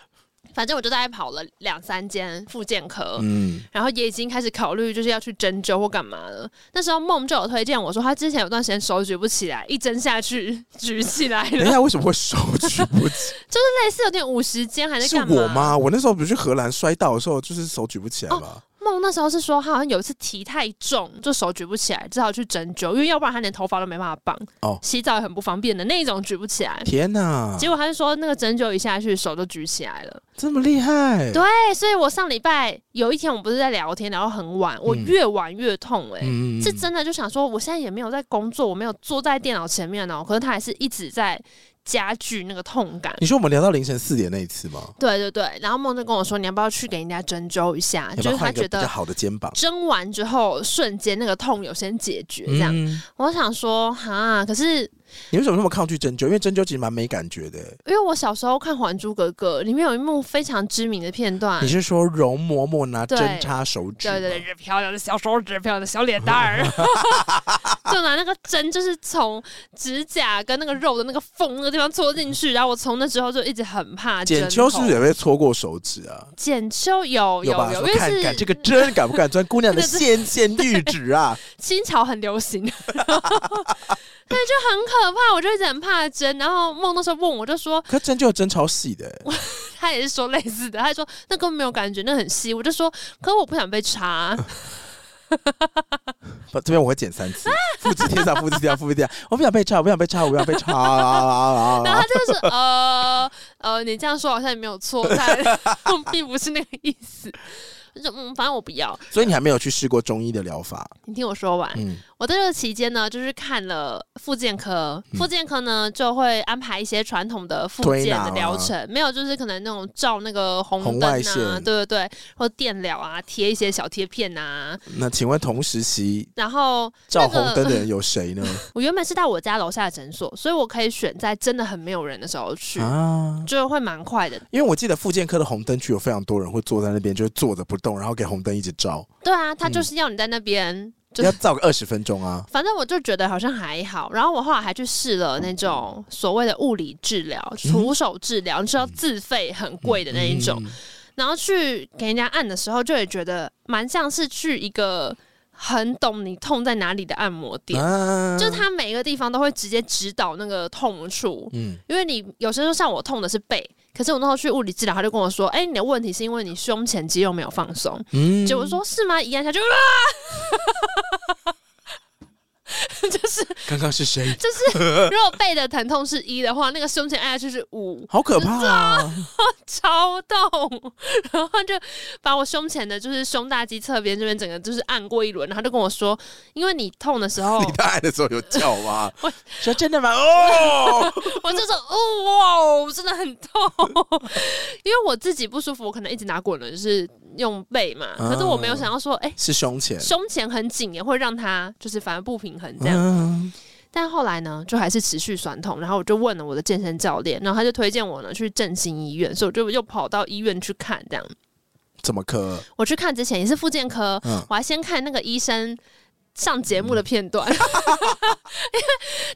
反正我就大概跑了两三间复健科，嗯，然后也已经开始考虑就是要去针灸或干嘛了。那时候梦就有推荐我说，他之前有段时间手举不起来，一针下去 举起来了。等一下，为什么会手举不起？就是类似有点五十肩还是干嘛？是我吗？我那时候不是去荷兰摔倒的时候，就是手举不起来吗？哦梦那时候是说，他好像有一次提太重，就手举不起来，只好去针灸，因为要不然他连头发都没办法绑。哦，洗澡也很不方便的那一种，举不起来。天哪！结果他就说，那个针灸一下去，手就举起来了。这么厉害？对，所以我上礼拜有一天，我们不是在聊天聊到很晚，我越玩越痛，欸，哎、嗯，是真的就想说，我现在也没有在工作，我没有坐在电脑前面哦，可是他还是一直在。加剧那个痛感。你说我们聊到凌晨四点那一次吗？对对对，然后梦就跟我说，你要不要去给人家针灸一下？就是他觉得好的肩膀，针完之后瞬间那个痛有先解决这样。嗯、我想说哈，可是。你为什么那么抗拒针灸？因为针灸其实蛮没感觉的。因为我小时候看《还珠格格》，里面有一幕非常知名的片段。你是说容嬷嬷拿针插手指？对对对，漂亮的小手指，漂亮的小脸蛋儿，就拿那个针，就是从指甲跟那个肉的那个缝那个地方戳进去。然后我从那之后就一直很怕针。剪秋是不是也被戳过手指啊？剪秋有有有，有有看看这个针敢不敢钻姑娘的 纤纤玉指啊？清朝很流行。对，就很可怕，我就一直很怕针。然后梦那时候问我，就说：“可针就有针超细的。”他也是说类似的，他说那根本没有感觉，那很细。我就说：“可我不想被插。”不，这边我会剪三次，复制贴上，复制贴上，复制贴上。我不想被插，我不想被插，我不想被插。然后他就是：“呃呃，你这样说好像也没有错，但并不是那个意思。”就嗯，反正我不要。所以你还没有去试过中医的疗法？你听我说完。嗯。我在这个期间呢，就是看了复健科，复健科呢就会安排一些传统的复健的疗程，啊、没有就是可能那种照那个红灯啊，对对对，或电疗啊，贴一些小贴片啊。那请问同时期，然后照红灯的人有谁呢？我原本是在我家楼下的诊所，所以我可以选在真的很没有人的时候去，啊、就会蛮快的。因为我记得复健科的红灯区有非常多人会坐在那边，就是坐着不动，然后给红灯一直照。对啊，他就是要你在那边。就要照个二十分钟啊。反正我就觉得好像还好，然后我后来还去试了那种所谓的物理治疗、徒手治疗，就要自费很贵的那一种。然后去给人家按的时候，就会觉得蛮像是去一个很懂你痛在哪里的按摩店，啊、就是他每一个地方都会直接指导那个痛处。嗯，因为你有时候像我痛的是背，可是我那时候去物理治疗，他就跟我说：“哎、欸，你的问题是因为你胸前肌肉没有放松。”嗯，结果说是吗？一按下就啊。就是刚刚是谁？就是如果背的疼痛是一的话，那个胸前按下去是五，好可怕啊！超痛，然后就把我胸前的，就是胸大肌侧边这边整个就是按过一轮，然后就跟我说，因为你痛的时候，你按的时候有叫吗？我说真的吗？哦，我就说哦哇，真的很痛，因为我自己不舒服，我可能一直拿滚轮是。用背嘛，可是我没有想到说，哎、欸，是胸前，胸前很紧也会让它就是反而不平衡这样。嗯、但后来呢，就还是持续酸痛，然后我就问了我的健身教练，然后他就推荐我呢去振兴医院，所以我就又跑到医院去看这样。怎么科？我去看之前也是复健科，嗯、我还先看那个医生。上节目的片段，嗯、因为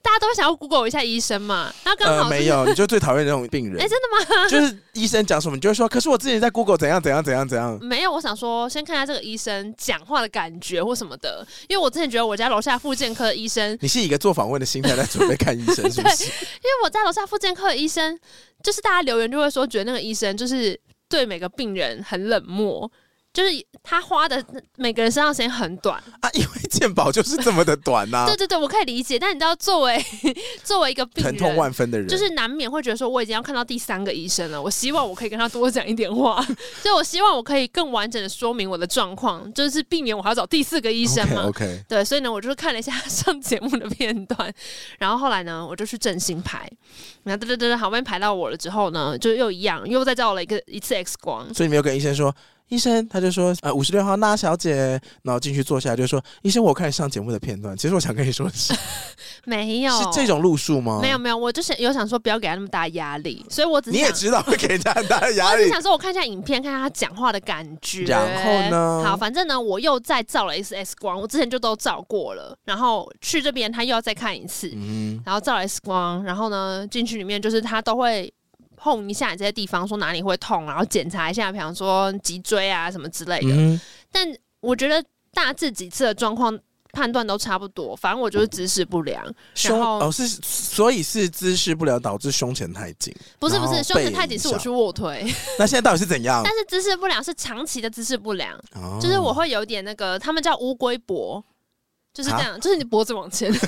大家都想要 Google 一下医生嘛。那刚好、呃、没有，你就最讨厌那种病人。哎、欸，真的吗？就是医生讲什么，你就会说。可是我之前在 Google 怎样怎样怎样怎样。没有，我想说先看一下这个医生讲话的感觉或什么的。因为我之前觉得我家楼下复健科的医生，你是以一个做访问的心态在准备看医生，是不是？因为我在楼下复健科的医生，就是大家留言就会说，觉得那个医生就是对每个病人很冷漠。就是他花的每个人身上时间很短啊，因为健保就是这么的短呐、啊。对对对，我可以理解。但你知道，作为 作为一个病人，疼痛万分的人，就是难免会觉得说，我已经要看到第三个医生了。我希望我可以跟他多讲一点话，所以我希望我可以更完整的说明我的状况，就是避免我还要找第四个医生嘛。OK，, okay. 对，所以呢，我就是看了一下上节目的片段，然后后来呢，我就去振兴排，然后噔噔噔，好不容易排到我了之后呢，就又一样，又再照了一个一次 X 光。所以你没有跟医生说。医生他就说，呃，五十六号那小姐，然后进去坐下来就说，医生，我看上节目的片段，其实我想跟你说的是，没有，是这种路数吗？没有没有，我就是有想说不要给他那么大压力，所以我只是你也知道会给人家很大的压力，我只想说我看一下影片，看看他讲话的感觉，然后呢，好，反正呢，我又再照了一次 X 光，我之前就都照过了，然后去这边他又要再看一次，嗯，然后照了 X 光，然后呢进去里面就是他都会。碰一下你这些地方，说哪里会痛，然后检查一下，比方说脊椎啊什么之类的。嗯、但我觉得大致几次的状况判断都差不多，反正我就是姿势不良。胸哦是，所以是姿势不良导致胸前太紧？不是不是，胸前太紧是我去卧推。那现在到底是怎样？但是姿势不良是长期的姿势不良，哦、就是我会有点那个，他们叫乌龟脖，就是这样，啊、就是你脖子往前。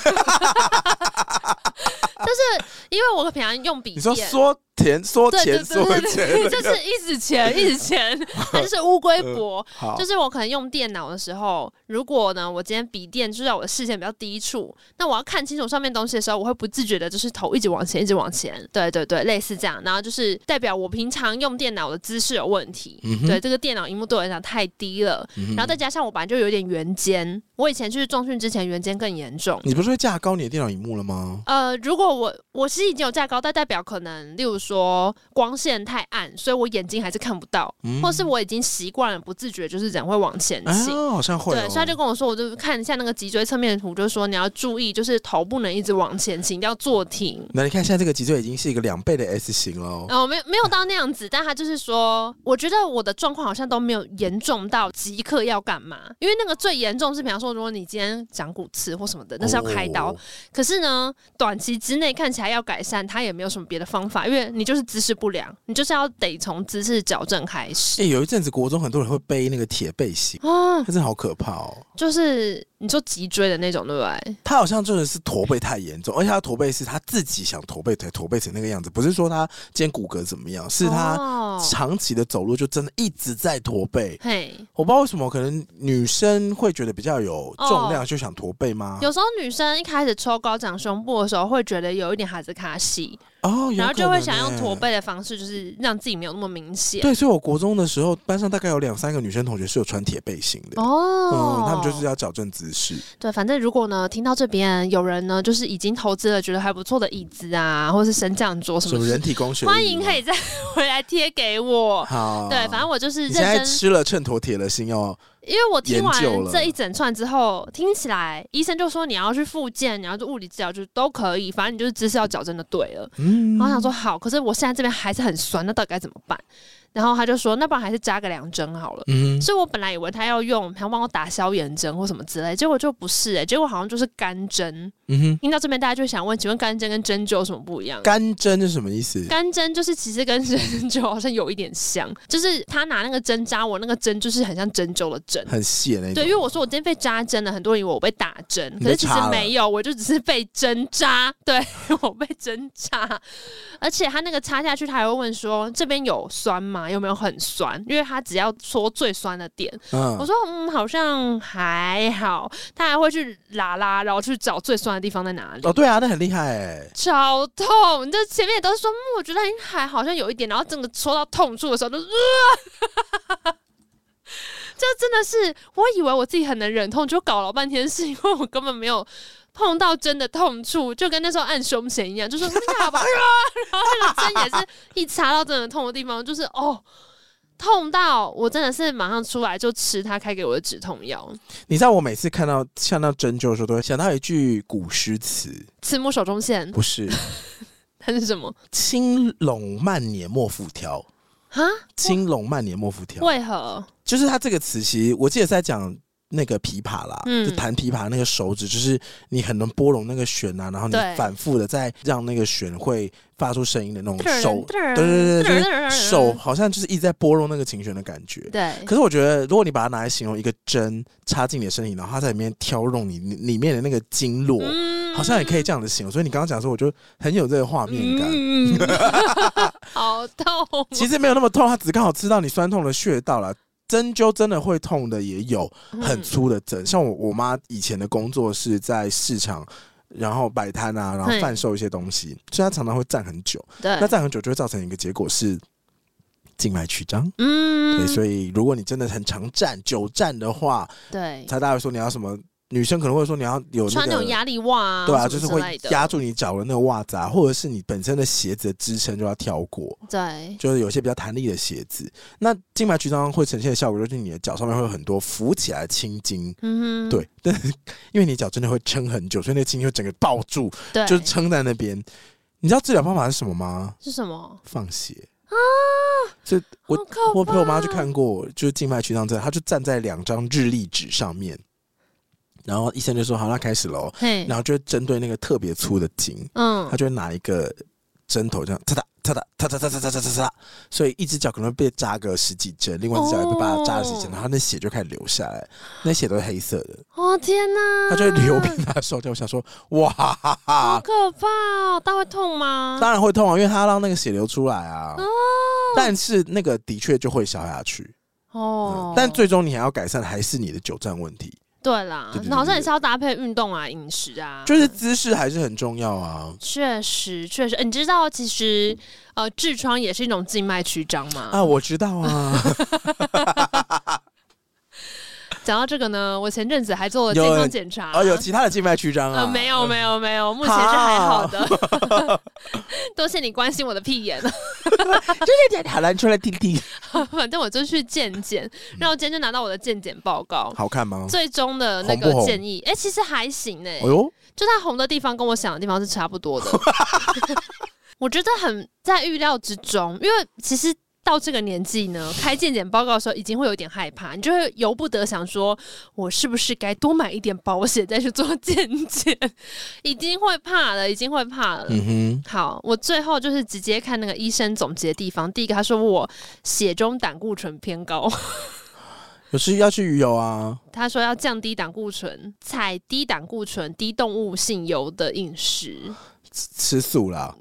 就是因为我平常用笔，你说缩前缩前缩前，就是一直前 一直前，它就是乌龟脖。就是我可能用电脑的时候，如果呢，我今天笔电就在我的视线比较低处，那我要看清楚上面东西的时候，我会不自觉的，就是头一直往前，一直往前。对对对，类似这样。然后就是代表我平常用电脑的姿势有问题。嗯、对，这个电脑荧幕对我来讲太低了。嗯、然后再加上我本来就有点圆肩，我以前去重训之前圆肩更严重。你不是会架高你的电脑荧幕了吗？呃，如果我我其实已经有架高，但代表可能，例如说光线太暗，所以我眼睛还是看不到，嗯、或是我已经习惯了，不自觉就是人会往前倾、啊，好像会、哦。对，所以他就跟我说，我就看一下那个脊椎侧面的图，就是说你要注意，就是头不能一直往前倾，要坐挺。那你看现在这个脊椎已经是一个两倍的 S 型了。哦，没有没有到那样子，但他就是说，我觉得我的状况好像都没有严重到即刻要干嘛，因为那个最严重是，比方说如果你今天长骨刺或什么的，那是要开刀。哦、可是呢，短期之内看起来要改善，他也没有什么别的方法，因为你就是姿势不良，你就是要得从姿势矫正开始。哎、欸，有一阵子国中很多人会背那个铁背心啊，真的好可怕哦。就是你说脊椎的那种，对不对？他好像真的是驼背太严重，而且他驼背是他自己想驼背才驼背成那个样子，不是说他肩骨骼怎么样，是他长期的走路就真的一直在驼背。嘿，我不知道为什么，可能女生会觉得比较有重量就想驼背吗？有时候女生一开始抽高长胸部的时候，会觉得有一点哈子卡西。哦，然后就会想用驼背的方式，就是让自己没有那么明显。对，所以我国中的时候，班上大概有两三个女生同学是有穿铁背心的。哦，嗯，他们就是要矫正姿势。对，反正如果呢，听到这边有人呢，就是已经投资了觉得还不错的椅子啊，或者是升降桌什么什么人体工学，欢迎可以再 回来贴给我。好，对，反正我就是认真。现在吃了秤砣铁了心哦。因为我听完这一整串之后，听起来医生就说你要去复健，你要做物理治疗，就都可以，反正你就是姿势要矫正的对了。嗯，然后想说好，可是我现在这边还是很酸，那到底该怎么办？然后他就说：“那不然还是扎个两针好了。”嗯，所以我本来以为他要用，他帮我打消炎针或什么之类，结果就不是哎、欸，结果好像就是干针。嗯哼，听到这边大家就想问：请问干针跟针灸有什么不一样？干针是什么意思？干针就是其实跟针灸好像有一点像，就是他拿那个针扎我，那个针就是很像针灸的针，很细的那种。对，因为我说我今天被扎针了，很多人以为我被打针，可是其实没有，我就只是被针扎。对，我被针扎，而且他那个插下去，他还会问说：这边有酸吗？有没有很酸？因为他只要说最酸的点，嗯、我说嗯，好像还好，他还会去拉拉，然后去找最酸的地方在哪里。哦，对啊，那很厉害哎，超痛！这前面也都是说，嗯，我觉得还好像有一点，然后整个戳到痛处的时候就，就呃，就真的是，我以为我自己很能忍痛，就搞了半天，是因为我根本没有碰到真的痛处，就跟那时候按胸前一样，就说那好吧，然后那个针也是一插到真的痛的地方，就是哦。痛到我真的是马上出来就吃他开给我的止痛药。你知道我每次看到像那针灸的时候，都会想到一句古诗词：“慈母手中线。”不是，它是什么？“青龙慢捻莫复挑。”啊？“青龙慢捻莫复挑。”为何？就是他这个词，其实我记得是在讲。那个琵琶啦，嗯、就弹琵琶那个手指，就是你很能拨弄那个弦啊，然后你反复的在让那个弦会发出声音的那种手，对对对对，就是手好像就是一直在拨弄那个琴弦的感觉。对。可是我觉得，如果你把它拿来形容一个针插进你的身体，然后它在里面挑弄你里面的那个经络，嗯、好像也可以这样子形容。所以你刚刚讲说，我就很有这个画面感。嗯、好痛！其实没有那么痛，它只刚好刺到你酸痛的穴道了。针灸真的会痛的也有很粗的针，嗯、像我我妈以前的工作是在市场，然后摆摊啊，然后贩售一些东西，所以她常常会站很久。对，那站很久就会造成一个结果是静脉曲张。嗯，对，所以如果你真的很常站久站的话，对，才大概说你要什么。女生可能会说你要有、那个、穿那种压力袜啊，对啊，就是会压住你脚的那个袜子啊，或者是你本身的鞋子的支撑就要跳过，对，就是有些比较弹力的鞋子。那静脉曲张会呈现的效果就是你的脚上面会有很多浮起来的青筋，嗯哼，对，但是因为你脚真的会撑很久，所以那个青筋会整个抱住，对，就是撑在那边。你知道治疗方法是什么吗？是什么？放血啊！这我我陪我妈去看过，就是静脉曲张症，她就站在两张日历纸上面。然后医生就说：“好，那开始喽。嘿”然后就针对那个特别粗的筋，嗯，他就会拿一个针头这样，哒哒哒哒哒哒哒哒哒哒哒，所以一只脚可能被扎个十几针，另外一只脚也被把它扎了十几针，然后那血就开始流下来，那血都是黑色的。哦天哪！他就会流遍他的手就，我想说，哇哈哈，好可怕哦！他会痛吗？当然会痛啊，因为他要让那个血流出来啊。哦，但是那个的确就会消下去哦，但最终你还要改善的还是你的久站问题。对啦，好像也是要搭配运动啊、饮食啊，就是姿势还是很重要啊。确实，确实，你知道其实呃痔疮也是一种静脉曲张吗？啊，我知道啊。讲到这个呢，我前阵子还做了健康检查。哦，有其他的静脉曲张啊？没有，没有，没有，目前是还好的。多谢你关心我的屁眼。好了，你出来听听。反正我就去健检，然后今天就拿到我的健检报告。好看吗？最终的那个建议，哎，其实还行呢。哎呦，就它红的地方跟我想的地方是差不多的。我觉得很在预料之中，因为其实。到这个年纪呢，开健检报告的时候，已经会有点害怕，你就会由不得想说，我是不是该多买一点保险再去做健检？已经会怕了，已经会怕了。嗯哼。好，我最后就是直接看那个医生总结的地方。第一个，他说我血中胆固醇偏高，有是要去鱼油啊。他说要降低胆固醇，采低胆固醇、低动物性油的饮食。吃素啦，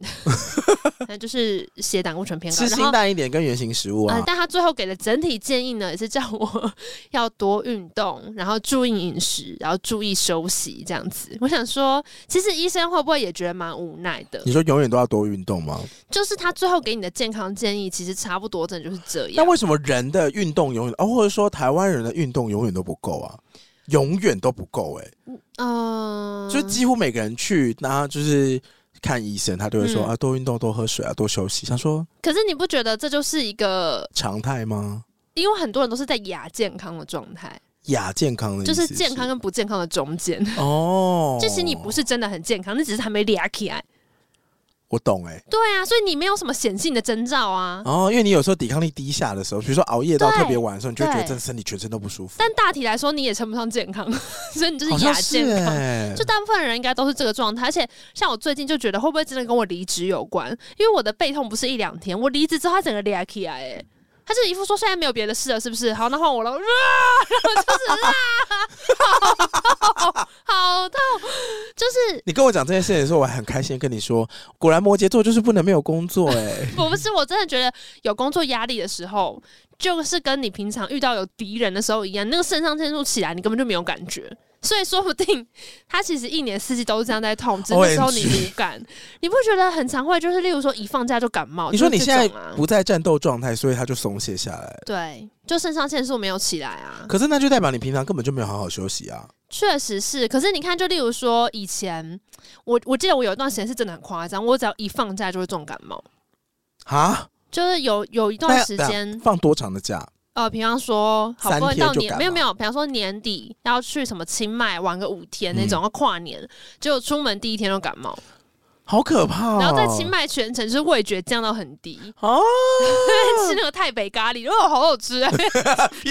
那就是血胆固醇偏高，吃清淡一点跟原型食物啊。呃、但他最后给的整体建议呢，也是叫我要多运动，然后注意饮食，然后注意休息，这样子。我想说，其实医生会不会也觉得蛮无奈的？你说永远都要多运动吗？就是他最后给你的健康建议，其实差不多，真的就是这样。那为什么人的运动永远，哦，或者说台湾人的运动永远都不够啊？永远都不够哎、欸，嗯、呃，就几乎每个人去，那就是。看医生，他就会说、嗯、啊，多运动，多喝水啊，多休息。他说，可是你不觉得这就是一个常态吗？因为很多人都是在亚健康的状态，亚健康的，就是健康跟不健康的中间哦。就其实你不是真的很健康，那只是还没俩起来。我懂哎、欸，对啊，所以你没有什么显性的征兆啊。哦，因为你有时候抵抗力低下的时候，比如说熬夜到特别晚的时候，你就会觉得真的身体全身都不舒服。但大体来说，你也称不上健康，所以你就是亚健康。欸、就大部分人应该都是这个状态。而且像我最近就觉得，会不会真的跟我离职有关？因为我的背痛不是一两天，我离职之后，它整个裂起来哎。他就一副说，现在没有别的事了，是不是？好，那换我了，啊，然后就是啊，好痛，好痛，就是你跟我讲这件事情的时候，我还很开心，跟你说，果然摩羯座就是不能没有工作哎，欸。我 不是，我真的觉得有工作压力的时候，就是跟你平常遇到有敌人的时候一样，那个肾上腺素起来，你根本就没有感觉。所以说不定他其实一年四季都是这样在痛，只是说你无感，你不觉得很常会就是例如说一放假就感冒？你说你现在不在战斗状态，所以他就松懈下来。对，就肾上腺素没有起来啊。可是那就代表你平常根本就没有好好休息啊。确实是，可是你看，就例如说以前我我记得我有一段时间是真的很夸张，我只要一放假就会重感冒啊，就是有有一段时间放多长的假？呃，比方说，好不容易到年，没有没有，比方说年底要去什么清迈玩个五天那种，要跨年，就出门第一天就感冒。好可怕、哦！然后在清迈全程就是味觉降到很低哦，吃那个泰北咖喱，哦，好好吃啊！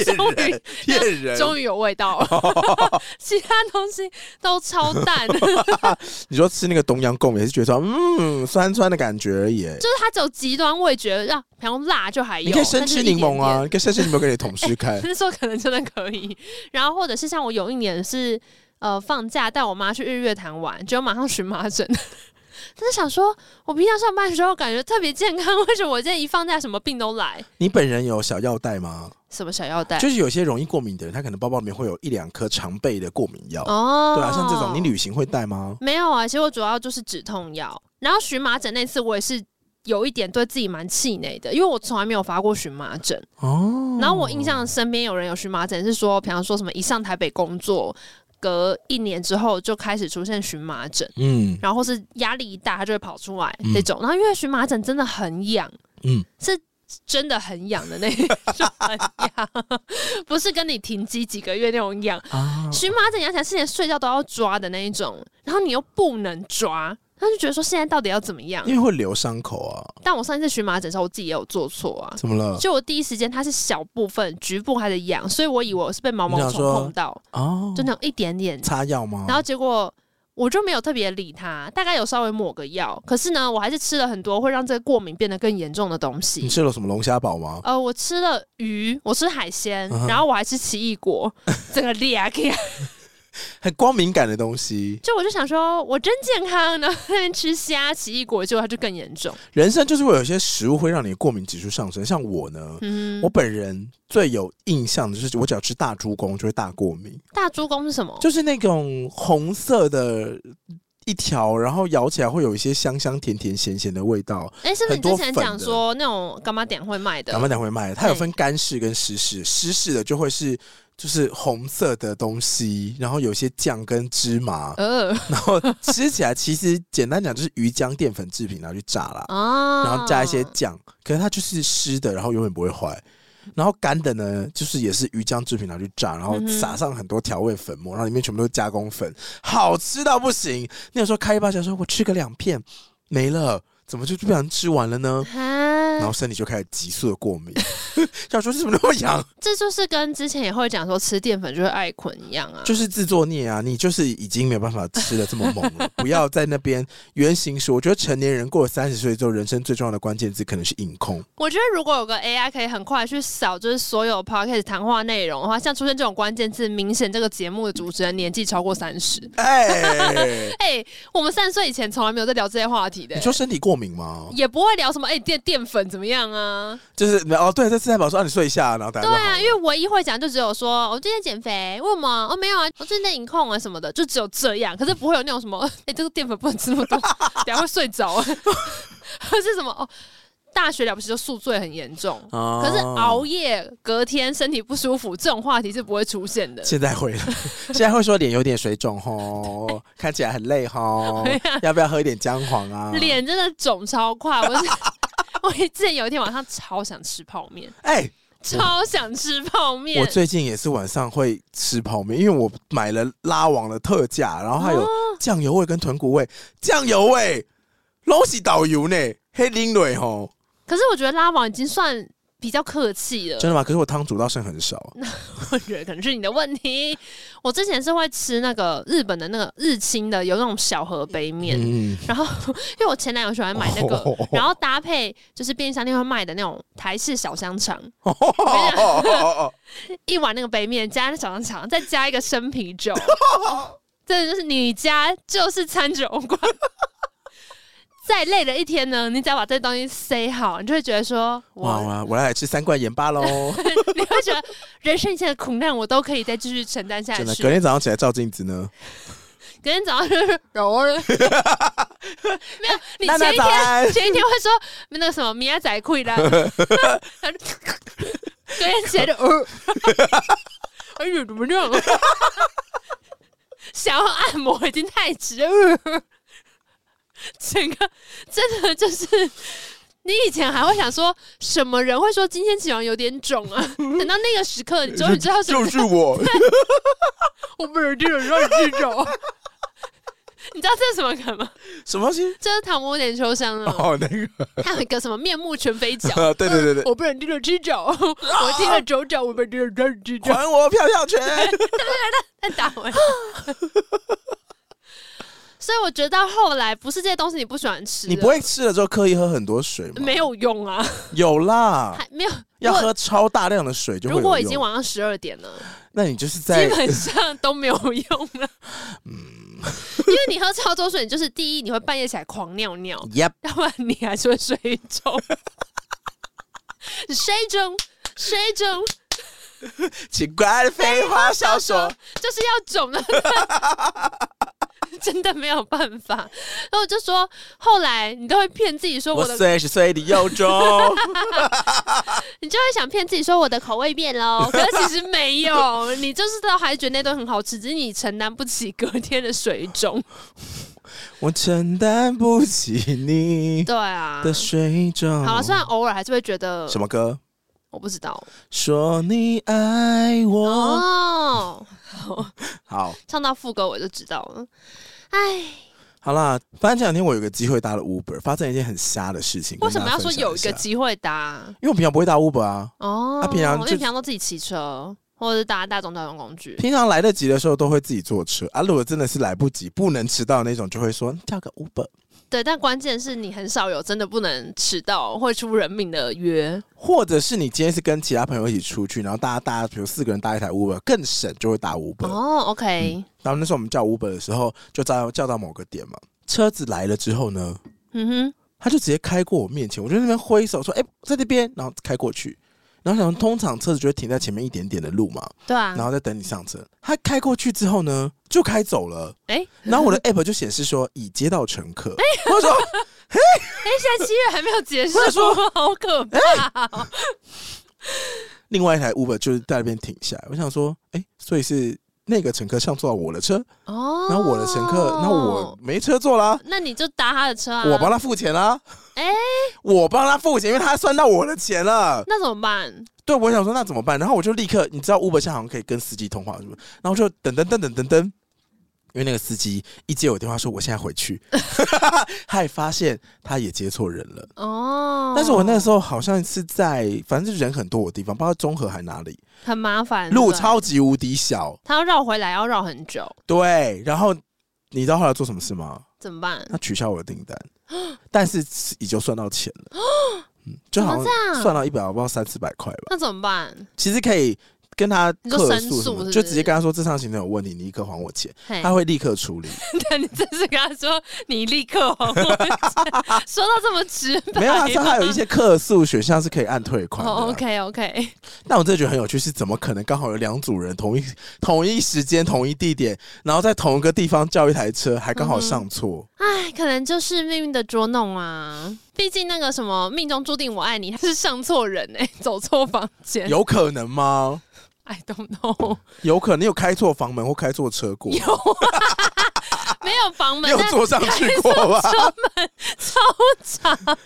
终 于骗人，终于有味道了，哦、其他东西都超淡。你说吃那个东阳贡也是觉得说嗯酸酸的感觉而已，就是它只有极端味觉，让比方辣就还有。你可以生吃柠檬啊，你可以生吃柠檬给你同事看。那时候可能真的可以，然后或者是像我有一年是呃放假带我妈去日月潭玩，结果马上荨麻疹。他是想说，我平常上班的时候感觉特别健康，为什么我现在一放假什么病都来？你本人有小药袋吗？什么小药袋？就是有些容易过敏的人，他可能包包里面会有一两颗常备的过敏药。哦，对啊，像这种你旅行会带吗？没有啊，其实我主要就是止痛药。然后荨麻疹那次我也是有一点对自己蛮气馁的，因为我从来没有发过荨麻疹。哦，然后我印象身边有人有荨麻疹，是说，比方说什么一上台北工作。隔一年之后就开始出现荨麻疹，嗯，然后是压力一大，它就会跑出来那种。嗯、然后因为荨麻疹真的很痒，嗯，是真的很痒的那种，很痒，不是跟你停机几个月那种痒。啊、荨麻疹痒起来是连睡觉都要抓的那一种，然后你又不能抓。他就觉得说现在到底要怎么样？因为会留伤口啊。但我上一次荨麻疹的时候，我自己也有做错啊。怎么了？就我第一时间它是小部分局部还在痒，所以我以为我是被毛毛虫碰到哦，就那种一点点擦药吗？然后结果我就没有特别理它，大概有稍微抹个药。可是呢，我还是吃了很多会让这个过敏变得更严重的东西。你吃了什么龙虾堡吗？呃，我吃了鱼，我吃海鲜，然后我还吃奇异果，整个裂开。很光敏感的东西，就我就想说，我真健康呢。那边吃虾、奇异果，结果它就更严重。人生就是会有一些食物会让你的过敏指数上升。像我呢，嗯、我本人最有印象的就是，我只要吃大猪公就会大过敏。大猪公是什么？就是那种红色的一条，然后咬起来会有一些香香甜甜咸咸的味道。哎、欸，是不是你之前讲说那种干妈点会卖的？干妈点会卖的，它有分干式跟湿式，湿式的就会是。就是红色的东西，然后有些酱跟芝麻，呃、然后吃起来其实简单讲就是鱼浆淀粉制品拿去炸啦，哦、然后加一些酱，可是它就是湿的，然后永远不会坏。然后干的呢，就是也是鱼浆制品拿去炸，然后撒上很多调味粉末，然后里面全部都是加工粉，好吃到不行。那有时候开一包，想说我吃个两片没了。怎么就不小心吃完了呢？哈然后身体就开始急速的过敏。想说怎么那么痒？这就是跟之前也会讲说吃淀粉就会爱困一样啊，就是自作孽啊！你就是已经没有办法吃的这么猛了，不要在那边原型说。我觉得成年人过了三十岁之后，人生最重要的关键字可能是硬控。我觉得如果有个 AI 可以很快去扫，就是所有 Podcast 谈话内容的话，像出现这种关键字，明显这个节目的主持人年纪超过三十。哎哎，我们三十岁以前从来没有在聊这些话题的。你说身体过敏吗？也不会聊什么哎淀淀粉怎么样啊？就是哦对，在吃太饱说让你睡一下，然后大家对啊，因为唯一会讲就只有说我最近减肥，为什么？哦没有啊，我最近在饮控啊什么的，就只有这样。可是不会有那种什么 哎这个淀粉不能吃那么多，等下会睡着。或是什么哦？大学了不起就宿醉很严重，哦、可是熬夜隔天身体不舒服这种话题是不会出现的。现在会了，现在会说脸有点水肿吼，看起来很累吼，啊、要不要喝一点姜黄啊？脸真的肿超快，我是我之前有一天晚上超想吃泡面，哎、欸。超想吃泡面。我最近也是晚上会吃泡面，因为我买了拉网的特价，然后还有酱油味跟豚骨味，酱油味，拢是导游呢，黑林蕊吼。可是我觉得拉网已经算。比较客气了，真的吗？可是我汤煮到剩很少，那 我觉得可能是你的问题。我之前是会吃那个日本的那个日清的，有那种小盒杯面，嗯、然后 因为我前男友喜欢买那个，哦、然后搭配就是便利商店会卖的那种台式小香肠，哦、一碗那个杯面加那小香肠，再加一个生啤酒，这就是你家就是餐酒馆。再累了一天呢，你只要把这东西塞好，你就会觉得说，哇哇，我要来吃三罐盐巴喽！你会觉得人生一切的苦难我都可以再继续承担下去。隔天早上起来照镜子呢？隔天早上就是 有啊，没有。你前一天前一天会说那个什么米亚仔裤啦，隔天起来就呃，哎呦怎么这样？想要按摩已经太迟了。整个真的就是，你以前还会想说什么人会说今天起床有点肿啊？等到那个时刻，你终于知道什么就是我，我不能这种让你去肿。你知道这是什么梗吗？什么东西？这是唐伯虎点秋香啊！哦，那个，还有一个什么面目全非脚？对对对对，我不能听了吃脚，我听了走脚，我不能听了吃脚，还我票票权！对对对，再打回。所以我觉得到后来，不是这些东西你不喜欢吃，你不会吃了之后刻意喝很多水吗？没有用啊，有啦，还没有要喝超大量的水就会。如果已经晚上十二点了，那你就是在基本上都没有用了。嗯，因为你喝超多水，你就是第一你会半夜起来狂尿尿，Yep，要不然你还是会水肿。水肿，水肿，奇怪的废话少说，就是要肿的。真的没有办法，然后我就说，后来你都会骗自己说我的岁十岁的幼种，你就会想骗自己说我的口味变喽，可是其实没有，你就是都还觉得那顿很好吃，只是你承担不起隔天的水肿。我承担不起你对啊的水肿。好了，虽然偶尔还是会觉得什么歌，我不知道。说你爱我。哦 好，唱到副歌我就知道了。哎，好啦，反正这两天我有个机会搭了 Uber，发生一件很瞎的事情。为什么要说有一个机会搭？因为我平常不会搭 Uber 啊。哦，他平常就平常都自己骑车，或者是搭大众交通工具。平常来得及的时候都会自己坐车啊。如果真的是来不及、不能迟到的那种，就会说叫个 Uber。对，但关键是你很少有真的不能迟到会出人命的约，或者是你今天是跟其他朋友一起出去，然后大家大家比如四个人搭一台 Uber 更省，就会打 Uber。哦，OK、嗯。然后那时候我们叫 Uber 的时候，就叫叫到某个点嘛，车子来了之后呢，嗯哼，他就直接开过我面前，我就在那边挥手说：“哎、欸，在那边。”然后开过去。然后想，通常车子就会停在前面一点点的路嘛，对啊，然后再等你上车。他开过去之后呢，就开走了。哎、欸，然后我的 app 就显示说已接到乘客。哎、欸，我说，哎、欸，现在七月还没有结束，我说好可怕。另外一台 Uber 就是在那边停下来，我想说，哎、欸，所以是。那个乘客上坐到我的车，哦，然后我的乘客，那我没车坐啦，那你就搭他的车啊，我帮他付钱啦，哎、欸，我帮他付钱，因为他算到我的钱了，那怎么办？对，我想说那怎么办？然后我就立刻，你知道 Uber 现在好像可以跟司机通话，是不是？然后就等等等等等等。因为那个司机一接我电话说我现在回去，他也发现他也接错人了哦。但是我那时候好像是在反正就是人很多的地方，不知道中和还哪里，很麻烦，路超级无敌小，他要绕回来要绕很久。对，然后你知道后来做什么事吗？怎么办？他取消我的订单，但是已经算到钱了，嗯，就好像算到一百，我不知道三四百块吧。那怎么办？其实可以。跟他客诉，就直接跟他说这趟行程有问题，你立刻还我钱，他会立刻处理。但你这是跟他说你立刻还我钱，说到这么直白，没有，他说他有一些客诉选项是可以按退款的。Oh, OK OK。但我真的觉得很有趣，是怎么可能刚好有两组人同一 同一时间同一地点，然后在同一个地方叫一台车，还刚好上错？哎、嗯，可能就是命运的捉弄啊！毕竟那个什么命中注定我爱你，他是上错人哎、欸，走错房间，有可能吗？I don't know，有可能有开错房门或开错车过？有，没有房门，有坐上去过吧？车门超长，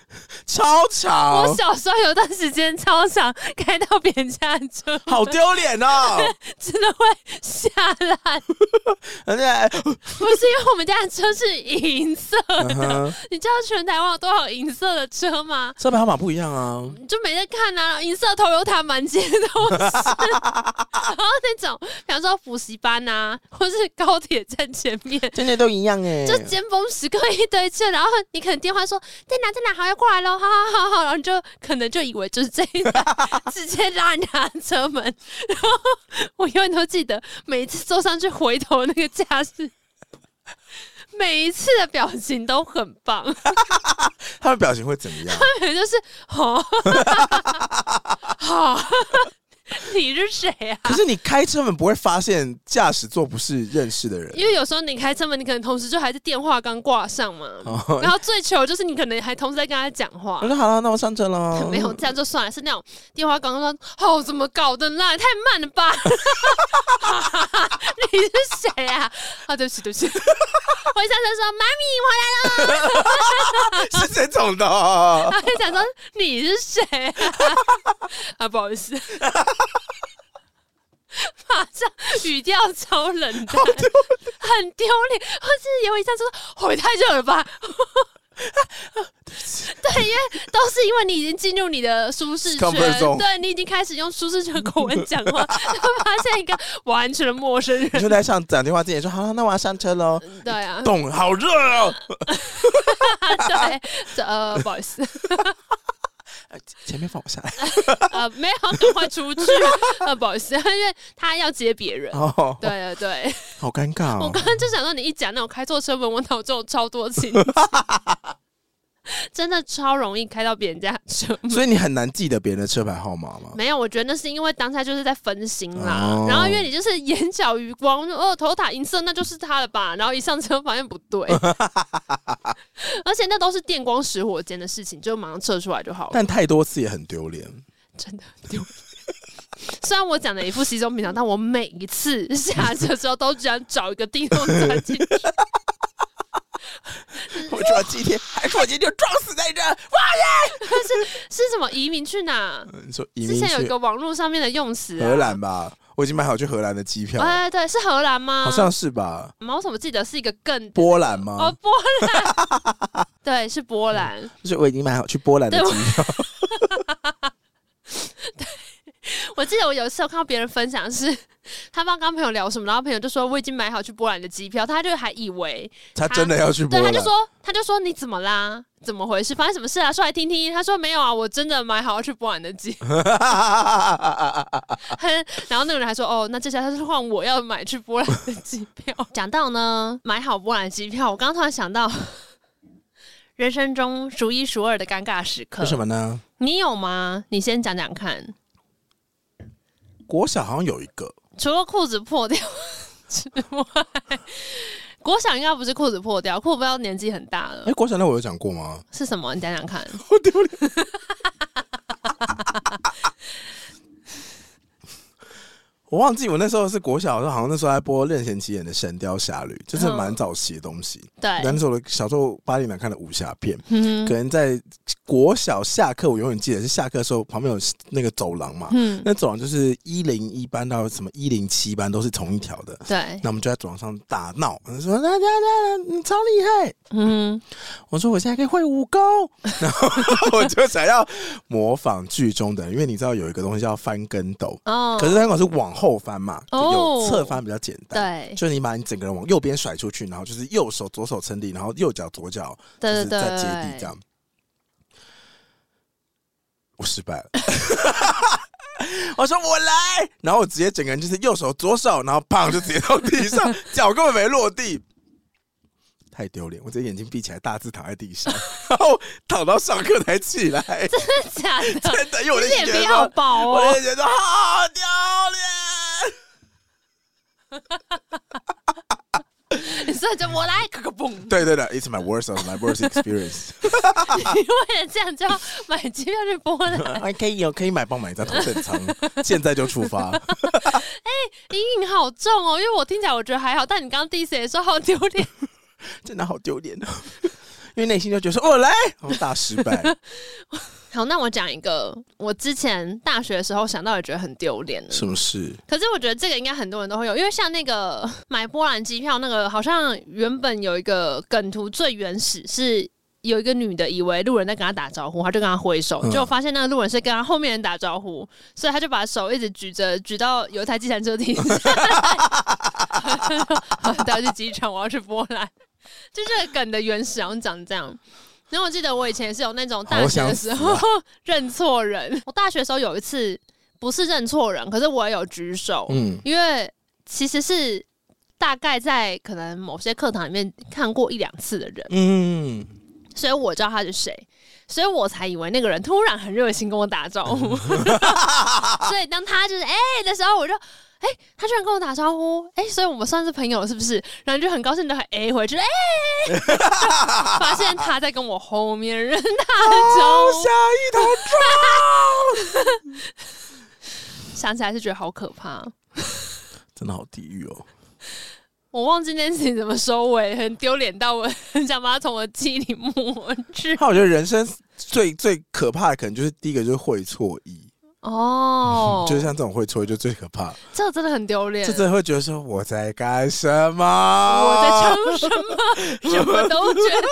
超长。我小时候有段时间超长，开到别人家的车，好丢脸哦，真的会下烂。而且不是因为我们家的车是银色的，嗯、你知道全台湾有多少银色的车吗？车牌号码不一样啊，就没在看啊。银色 Toyota 满街都是，然后那种，比方说补习班啊，或是高铁站前面，真的都一样哎，就尖峰时刻一堆车，然后你可能电话说在哪在哪，好要过来喽，好好好好，然后你就可能就以为就是这一台，直接拉人家车门，然后我永远都记得每一次坐上去回头那个架势。每一次的表情都很棒，他的表情会怎么样？他们就是好，好。你是谁啊？可是你开车门不会发现驾驶座不是认识的人，因为有时候你开车门，你可能同时就还是电话刚挂上嘛。哦、然后最糗就是你可能还同时在跟他讲话。我说好了，那我上车了。没有这样就算了，是那种电话刚刚说哦，怎么搞的啦？太慢了吧？你是谁啊？啊，对不起，对不起。我一上车说妈咪，我来了。是这种的、哦。他就想说你是谁啊？啊，不好意思。马上语调超冷淡，很丢脸。或是有一下说：“会太热了吧？” 对，因为都是因为你已经进入你的舒适圈，对，你已经开始用舒适圈口吻讲话，就发现一个完全的陌生人。你就在上讲电话之前说：“好，那我要上车喽。”对啊，冻，好热哦。对，呃，不好意思。前面放我下来。呃，没有，赶快出去。呃，不好意思，因为他要接别人。哦，对对对，好尴尬哦。我刚刚就想到，你一讲那种开错车门，我脑中有超多情节。真的超容易开到别人家的车门，所以你很难记得别人的车牌号码吗？没有，我觉得那是因为当下就是在分心啦。哦、然后因为你就是眼角余光，哦，头塔银色，那就是他了吧？然后一上车发现不对，而且那都是电光石火间的事情，就马上撤出来就好了。但太多次也很丢脸，真的丢脸。虽然我讲的一副稀松平常，但我每一次下车之后都只想找一个地洞钻进去。我说今天还说今天就撞死在这，哇耶！是是什么移民去哪？你说移民之前有一个网络上面的用词，荷兰吧？我已经买好去荷兰的机票。哎，对，是荷兰吗？好像是吧？我怎么记得是一个更波兰吗？哦，波兰，对，是波兰。就是我已经买好去波兰的机票。对，我记得我有一次有看到别人分享是。他帮刚朋友聊什么，然后朋友就说我已经买好去波兰的机票，他就还以为他，他真的要去波兰，对，他就说他就说你怎么啦？怎么回事？发生什么事啊？说来听听。他说没有啊，我真的买好要去波兰的机。然后那个人还说哦，那接下来他是换我要买去波兰的机票。讲到呢，买好波兰机票，我刚刚突然想到人生中数一数二的尴尬时刻，是什么呢？你有吗？你先讲讲看。国小好像有一个。除了裤子破掉之外，国小应该不是裤子破掉，裤子不要年纪很大了。哎、欸，国小那我有讲过吗？是什么？你讲讲看。好丢脸。我忘记我那时候是国小的时候，好像那时候还播任贤齐演的《神雕侠侣》，就是蛮早期的东西。对，那时候我小时候八点档看的武侠片，嗯、可能在国小下课，我永远记得是下课的时候，旁边有那个走廊嘛。嗯，那走廊就是一零一班到什么一零七班都是同一条的。对，那我们就在走廊上打闹，说：“那那那你超厉害！”嗯，我说：“我现在可以会武功。”然后我就想要模仿剧中的，因为你知道有一个东西叫翻跟斗哦，可是翻跟斗是往。后翻嘛，有侧翻比较简单。对，就是你把你整个人往右边甩出去，然后就是右手左手撑地，然后右脚左脚就是在接地这样。我失败了，我说我来，然后我直接整个人就是右手左手，然后砰就直接到地上，脚根本没落地，太丢脸！我这眼睛闭起来，大字躺在地上，然后躺到上课才起来。真的假的？真的，因为我的眼皮好薄哦，我的眼睛好丢脸。哈哈哈哈哈！所以就我来，咯咯嘣！对对对，It's my worst of my worst experience。你为了这样就要买机票去波兰？还可以有可以买，帮买一张头等舱，现在就出发。哎、欸，阴影好重哦，因为我听起来我觉得还好，但你刚刚第一次也说好丢脸，真的好丢脸哦。因为内心就觉得说哦来，然后大失败。好，那我讲一个，我之前大学的时候想到也觉得很丢脸的。什么事？可是我觉得这个应该很多人都会有，因为像那个买波兰机票，那个好像原本有一个梗图，最原始是有一个女的以为路人在跟她打招呼，她就跟她挥手，结果发现那个路人是跟她后面人打招呼，所以她就把手一直举着，举到有一台计程车停下来，带我去机场，我要去波兰，就这个梗的原始好像长这样。然后我记得我以前也是有那种大学的时候 认错人。我大学的时候有一次不是认错人，可是我也有举手，嗯，因为其实是大概在可能某些课堂里面看过一两次的人，嗯，所以我知道他是谁，所以我才以为那个人突然很热心跟我打招呼 所以当他就是哎、欸、的时候，我就。哎、欸，他居然跟我打招呼，哎、欸，所以我们算是朋友了，是不是？然后就很高兴的很 A 回去，哎、欸，发现他在跟我后面人打招呼，吓一头撞，想起来是觉得好可怕，真的好地狱哦！我忘记那件事情怎么收尾，很丢脸到我很想把它从我记忆里抹去。那我觉得人生最最可怕的，可能就是第一个就是会错意。哦、嗯，就是像这种会吹就最可怕，这真的很丢脸。这真的会觉得说我在干什么？我在唱什么？什么都觉得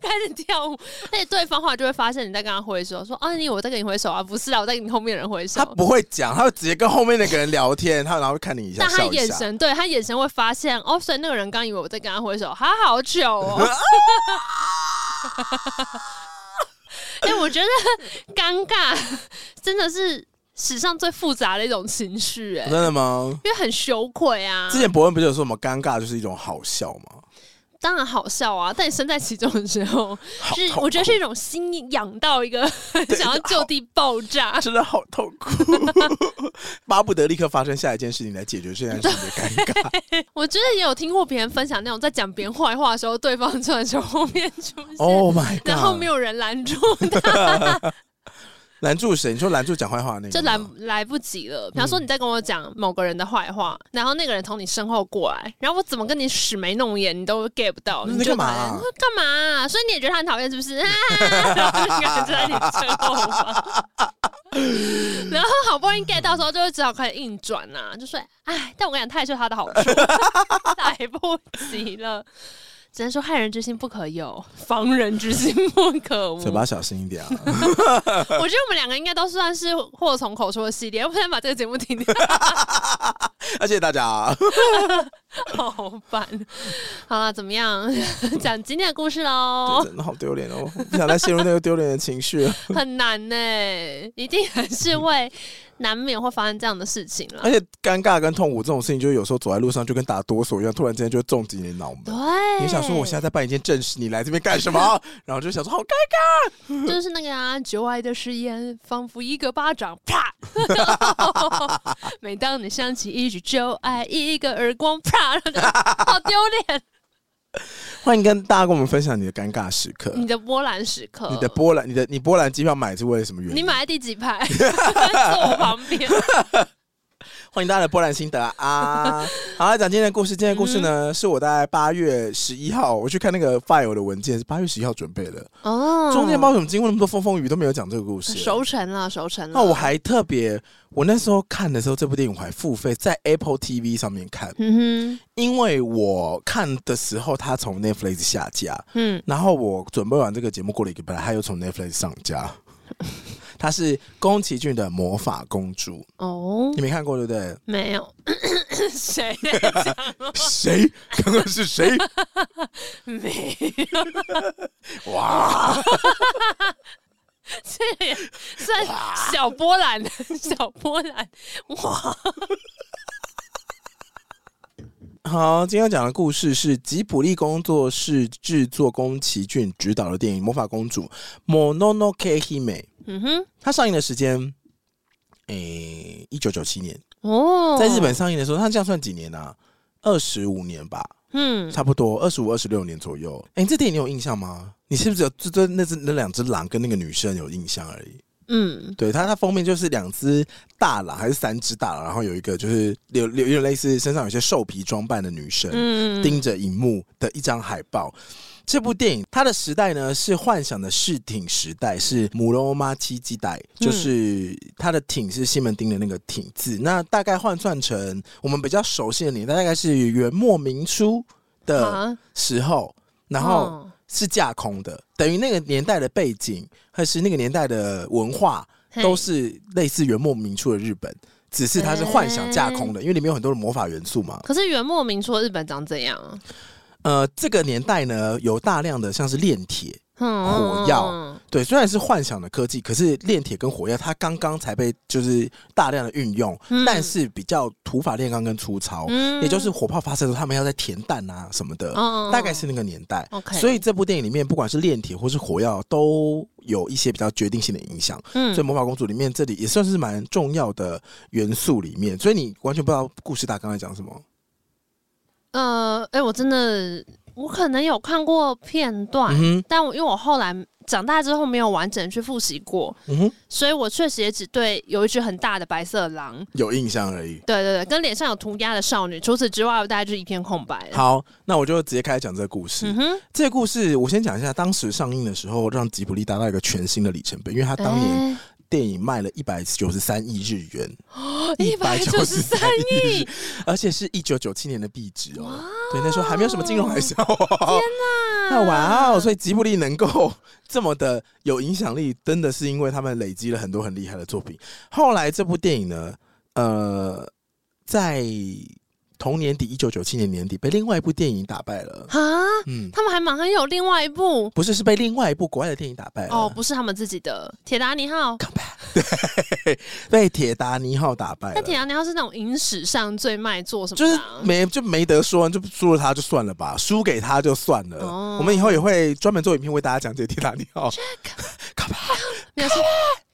开始跳舞，而且对方话就会发现你在跟他挥手，说啊，你我在跟你挥手啊，不是啊，我在跟你后面人挥手。他不会讲，他会直接跟后面那个人聊天，他然后会看你一下，但他眼神，对他眼神会发现哦，所以那个人刚以为我在跟他挥手，他好久哦。哎、欸，我觉得尴尬真的是史上最复杂的一种情绪，哎，真的吗？因为很羞愧啊。之前博恩不是有说什么尴尬就是一种好笑吗？当然好笑啊！但你身在其中的时候，是我觉得是一种心痒到一个 想要就地爆炸，真的好痛苦，巴不得立刻发生下一件事情来解决这件事情的尴尬。我觉得也有听过别人分享那种在讲别人坏话的时候，对方突然从后面出现，Oh my God，然后没有人拦住他。拦住谁？你说拦住讲坏话那个？就来来不及了。比方说你在跟我讲某个人的坏话，嗯，然后那个人从你身后过来，然后我怎么跟你使眉弄眼，你都 get 不到。你干嘛，啊？干嘛，啊？所以你也觉得他很讨厌，是不是？啊，然后那个人就在你身后方，然后好不容易 get 到时候，就会只好开始硬转呐，啊，就说：“哎，但我跟你讲，他也是他的好处，来不及了。”只能说害人之心不可有，防人之心不可无。嘴巴小心一点啊！我觉得我们两个应该都算是祸从口出的系列，我想把这个节目停掉。谢谢大家。好烦。好了，怎么样？讲今天的故事喽。真的好丢脸哦！不想再陷入那个丢脸的情绪。很难呢，一定还是会。难免会发生这样的事情了，而且尴尬跟痛苦这种事情，就是有时候走在路上就跟打哆嗦一样，突然之间就会重击你脑门。对，你想说我现在在办一件正事，你来这边干什么？然后就想说好尴尬，就是那个啊，旧爱的誓言，仿佛一个巴掌，啪！每当你想起一句旧爱，一个耳光，啪！好丢脸。欢迎跟大家跟我们分享你的尴尬时刻，你的波兰时刻，你的波兰，你的你波兰机票买是为了什么原因？你买在第几排？坐我旁边。欢迎大家的波兰心得啊！好，来讲今天的故事。今天的故事呢，嗯、是我在八月十一号，我去看那个 file 的文件，是八月十一号准备的。哦，中间包括什么经过那么多风风雨都没有讲这个故事，熟成了，熟成了。那我还特别，我那时候看的时候，这部电影我还付费在 Apple TV 上面看。嗯哼，因为我看的时候，它从 Netflix 下架。嗯，然后我准备完这个节目过了一个礼拜，它又从 Netflix 上架。她是宫崎骏的魔法公主哦，你没看过对不对？没有，谁？谁？刚刚是谁？没有。哇，这也算小波兰，小波兰。哇，好，今天要讲的故事是吉卜力工作室制作、宫崎骏执导的电影《魔法公主》（Mononoke Hime）。嗯哼，它上映的时间，诶、欸，一九九七年哦，在日本上映的时候，它这样算几年呢、啊？二十五年吧，嗯，差不多二十五、二十六年左右。哎、这电影你有印象吗？你是不是有就对那只那两只狼跟那个女生有印象而已？嗯，对，它它封面就是两只大狼还是三只大狼，然后有一个就是有有有点类似身上有些兽皮装扮的女生，嗯，盯着荧幕的一张海报。这部电影它的时代呢是幻想的视挺时代，是母罗马七基代，就是它的挺是西门町的那个挺字。那大概换算成我们比较熟悉的年代，大概是元末明初的时候，然后是架空的，等于那个年代的背景还是那个年代的文化都是类似元末明初的日本，只是它是幻想架空的，因为里面有很多的魔法元素嘛。可是元末明初的日本长怎样啊？呃，这个年代呢，有大量的像是炼铁、火药，对，虽然是幻想的科技，可是炼铁跟火药它刚刚才被就是大量的运用，嗯、但是比较土法炼钢跟粗糙，嗯、也就是火炮发射的时候，他们要在填弹啊什么的，嗯、大概是那个年代。所以这部电影里面，不管是炼铁或是火药，都有一些比较决定性的影响。嗯，所以魔法公主里面这里也算是蛮重要的元素里面，所以你完全不知道故事大纲在讲什么。呃，哎、欸，我真的，我可能有看过片段，嗯、但我因为我后来长大之后没有完整去复习过，嗯、所以我确实也只对有一只很大的白色狼有印象而已。对对对，跟脸上有涂鸦的少女，除此之外，我大概就是一片空白。好，那我就直接开始讲这个故事。这个故事我先讲一下，当时上映的时候，让吉卜力达到一个全新的里程碑，因为他当年。欸电影卖了一百九十三亿日元，一百九十三亿，而且是一九九七年的币值哦。对，那时候还没有什么金融海啸。天哪！那哇哦，所以吉卜力能够这么的有影响力，真的是因为他们累积了很多很厉害的作品。后来这部电影呢，呃，在。同年底，一九九七年年底，被另外一部电影打败了啊！嗯，他们还马上有另外一部，不是，是被另外一部国外的电影打败了哦，不是他们自己的《铁达尼号》对，被《铁达尼号》打败了。那《铁达尼号》是那种影史上最卖座什么？就是没就没得说，就输了他就算了吧，输给他就算了。哦、我们以后也会专门做影片为大家讲解《铁达尼号》。Come back，Come back，Come back。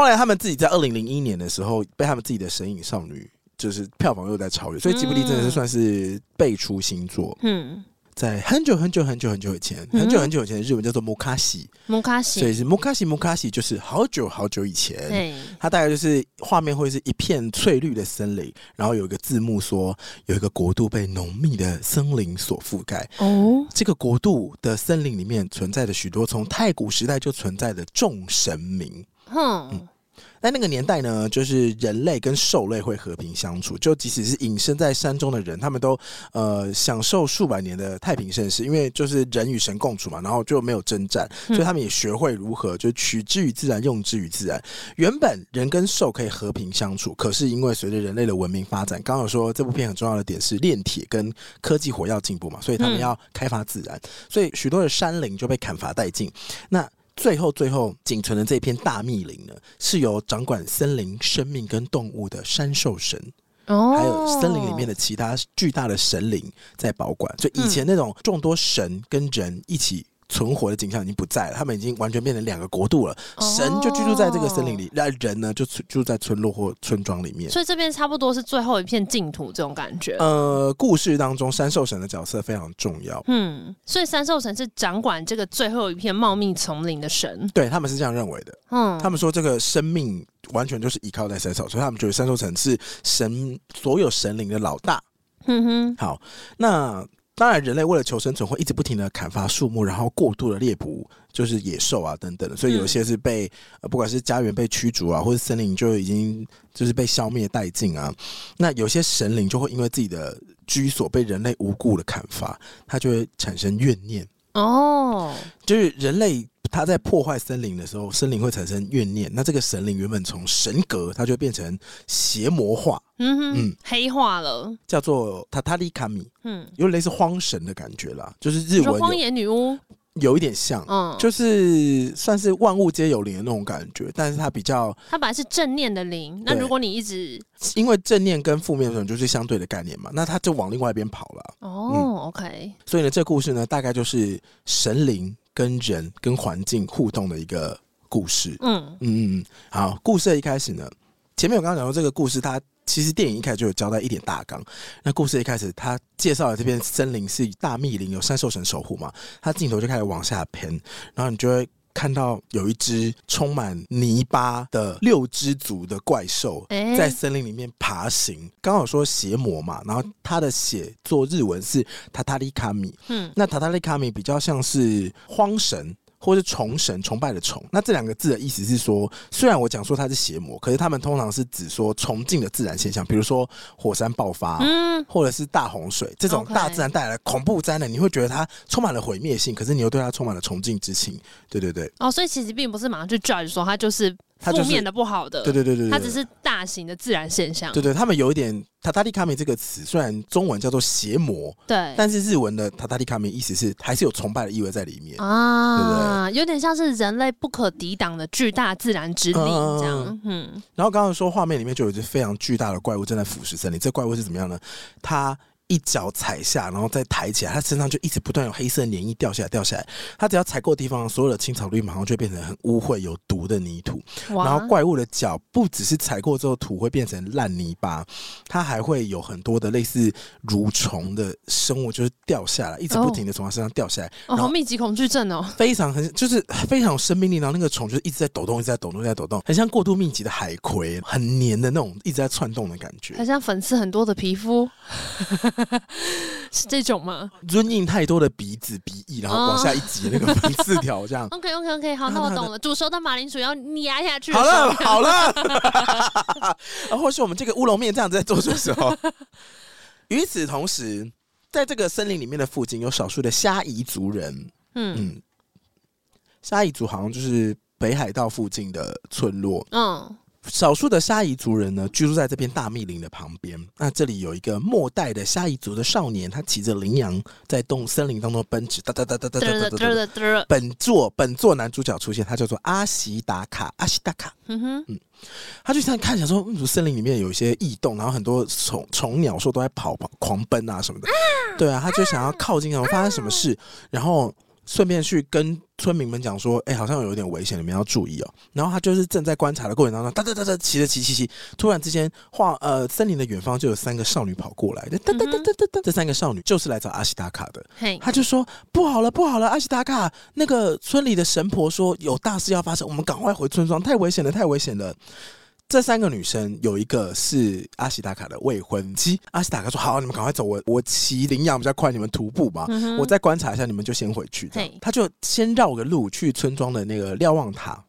后来他们自己在二零零一年的时候，被他们自己的《神隐少女》就是票房又在超越，所以吉卜力真的是算是辈出新作。嗯，在很久很久很久很久以前，很久很久以前的日文叫做木卡西，木卡西，所以是木卡西木卡西，就是好久好久以前。对，它大概就是画面会是一片翠绿的森林，然后有一个字幕说有一个国度被浓密的森林所覆盖。哦，这个国度的森林里面存在着许多从太古时代就存在的众神明。哼，嗯，在那个年代呢，就是人类跟兽类会和平相处，就即使是隐身在山中的人，他们都呃享受数百年的太平盛世，因为就是人与神共处嘛，然后就没有征战，所以他们也学会如何就取之于自然，用之于自然。原本人跟兽可以和平相处，可是因为随着人类的文明发展，刚刚有说这部片很重要的点是炼铁跟科技火药进步嘛，所以他们要开发自然，所以许多的山林就被砍伐殆尽。那最后，最后仅存的这片大密林呢，是由掌管森林生命跟动物的山兽神，哦，还有森林里面的其他巨大的神灵在保管。所以以前那种众多神跟人一起。存活的景象已经不在了，他们已经完全变成两个国度了。神就居住在这个森林里，那、哦、人呢就住在村落或村庄里面。所以这边差不多是最后一片净土这种感觉。呃，故事当中山兽神的角色非常重要。嗯，所以山兽神是掌管这个最后一片茂密丛林的神。对，他们是这样认为的。嗯，他们说这个生命完全就是依靠在山兽，所以他们觉得三兽神是神所有神灵的老大。嗯哼，好，那。当然，人类为了求生存，会一直不停的砍伐树木，然后过度的猎捕，就是野兽啊等等的。所以有些是被、嗯、呃，不管是家园被驱逐啊，或者森林就已经就是被消灭殆尽啊。那有些神灵就会因为自己的居所被人类无故的砍伐，它就会产生怨念。哦，就是人类。他在破坏森林的时候，森林会产生怨念。那这个神灵原本从神格，它就变成邪魔化，嗯哼，嗯，黑化了，叫做塔塔利卡米，嗯，有点类似荒神的感觉啦，就是日文荒野女巫，有一点像，嗯，就是算是万物皆有灵的那种感觉，但是它比较，它本来是正念的灵，那如果你一直因为正念跟负面的这种就是相对的概念嘛，那它就往另外一边跑了。哦、嗯、，OK，所以呢，这个故事呢，大概就是神灵。跟人跟环境互动的一个故事，嗯嗯嗯，好，故事的一开始呢，前面我刚刚讲到这个故事，它其实电影一开始就有交代一点大纲。那故事一开始，它介绍了这片森林是大密林，有山兽神守护嘛，它镜头就开始往下偏，然后你就会看到有一只充满泥巴的六只足的怪兽在森林里面爬行。刚好说邪魔嘛，然后它的写做日文是塔塔利卡米，嗯，那塔塔利卡米比较像是荒神。或是崇神崇拜的崇，那这两个字的意思是说，虽然我讲说它是邪魔，可是他们通常是指说崇敬的自然现象，比如说火山爆发，嗯，或者是大洪水这种大自然带来的恐怖灾难，你会觉得它充满了毁灭性，可是你又对它充满了崇敬之情，对对对。哦，所以其实并不是马上去 judge 说它就是。负面的不好的，对对对对，它只是大型的自然现象。对对，他们有一点“塔塔利卡米”这个词，虽然中文叫做邪魔，对，但是日文的“塔塔利卡米”意思是还是有崇拜的意味在里面啊，对不对？有点像是人类不可抵挡的巨大自然之力这样。嗯，然后刚刚说画面里面就有一只非常巨大的怪物正在腐蚀森林，这怪物是怎么样呢？它。一脚踩下，然后再抬起来，他身上就一直不断有黑色黏液掉下来，掉下来。他只要踩过的地方，所有的青草绿马上就会变成很污秽、有毒的泥土。然后怪物的脚不只是踩过之后土会变成烂泥巴，它还会有很多的类似蠕虫的生物，就是掉下来，一直不停的从它身上掉下来。哦，好密集恐惧症哦，非常很就是非常有生命力。然后那个虫就是一直在抖动，一直在抖动，一直在抖动，很像过度密集的海葵，很黏的那种，一直在窜动的感觉，很像粉刺很多的皮肤。是这种吗？润印太多的鼻子鼻翼，然后往下一挤，那个鼻四条这样。Oh, OK OK OK，好，那我懂了。煮熟的马铃薯要压下去。好了好了，然 后 或是我们这个乌龙面这样子在做的时候，与此同时，在这个森林里面的附近有少数的虾夷族人。嗯嗯，虾夷族好像就是北海道附近的村落。嗯。少数的沙夷族人呢，居住在这片大密林的旁边。那这里有一个末代的沙夷族的少年，他骑着羚羊在动森林当中奔驰，哒哒哒哒哒哒哒哒哒。本作本作男主角出现，他叫做阿西达卡，阿西达卡。嗯哼，嗯，他就这样看起来说，嗯，森林里面有一些异动，然后很多虫虫鸟兽都在跑跑狂奔啊什么的。对啊，他就想要靠近，然后发生什么事，然后。顺便去跟村民们讲说，哎、欸，好像有点危险，你们要注意哦。然后他就是正在观察的过程当中，哒哒哒哒骑着骑骑骑，突然之间，画呃森林的远方就有三个少女跑过来，哒哒哒哒哒哒，这三个少女就是来找阿西达卡的。嘿，他就说不好了，不好了，阿西达卡，那个村里的神婆说有大事要发生，我们赶快回村庄，太危险了，太危险了。这三个女生有一个是阿西达卡的未婚妻。阿西达卡说：“好，你们赶快走，我我骑羚羊比较快，你们徒步吧。嗯、我再观察一下，你们就先回去。”对，他就先绕个路去村庄的那个瞭望塔。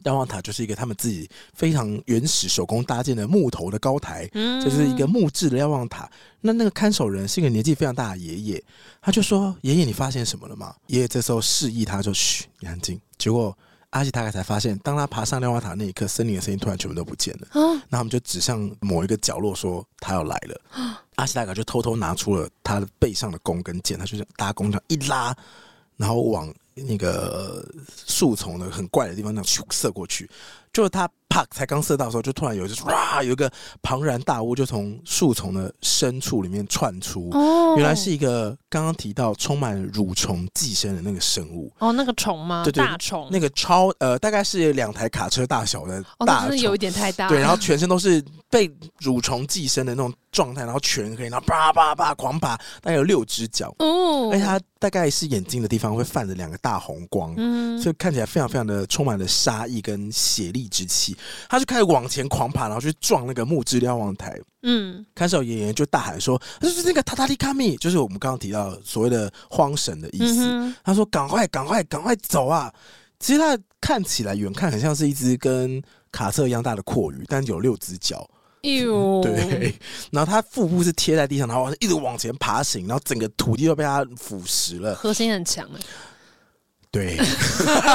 瞭望塔就是一个他们自己非常原始手工搭建的木头的高台，嗯，就是一个木质的瞭望塔。那那个看守人是一个年纪非常大的爷爷，他就说：“爷爷，你发现什么了吗？”爷爷这时候示意他就嘘，你安静。结果。阿西达卡才发现，当他爬上瞭望塔那一刻，森林的声音突然全部都不见了。那他们就指向某一个角落，说他要来了。阿西达卡就偷偷拿出了他的背上的弓跟箭，他就是搭弓这样一拉，然后往那个树丛的很怪的地方那样咻射过去。就是他啪才刚射到的时候，就突然有一哇，有一个庞然大物就从树丛的深处里面窜出。哦，原来是一个刚刚提到充满蠕虫寄生的那个生物。哦，那个虫吗？对对，大虫。那个超呃，大概是两台卡车大小的大虫，哦、有一点太大。对，然后全身都是被蠕虫寄生的那种状态，然后全黑，然后啪啪啪狂爬，大概有六只脚。哦，而且它大概是眼睛的地方会泛着两个大红光，嗯，所以看起来非常非常的充满了杀意跟血力。之气，他就开始往前狂爬，然后去撞那个木质瞭望台。嗯，看守演员就大喊说：“就是那个塔塔利卡米，就是我们刚刚提到所谓的荒神的意思。嗯”他说：“赶快，赶快，赶快走啊！”其实他看起来远看很像是一只跟卡车一样大的阔鱼，但有六只脚。哎呦、嗯，对。然后他腹部是贴在地上，然后一直往前爬行，然后整个土地都被他腐蚀了。核心很强。对，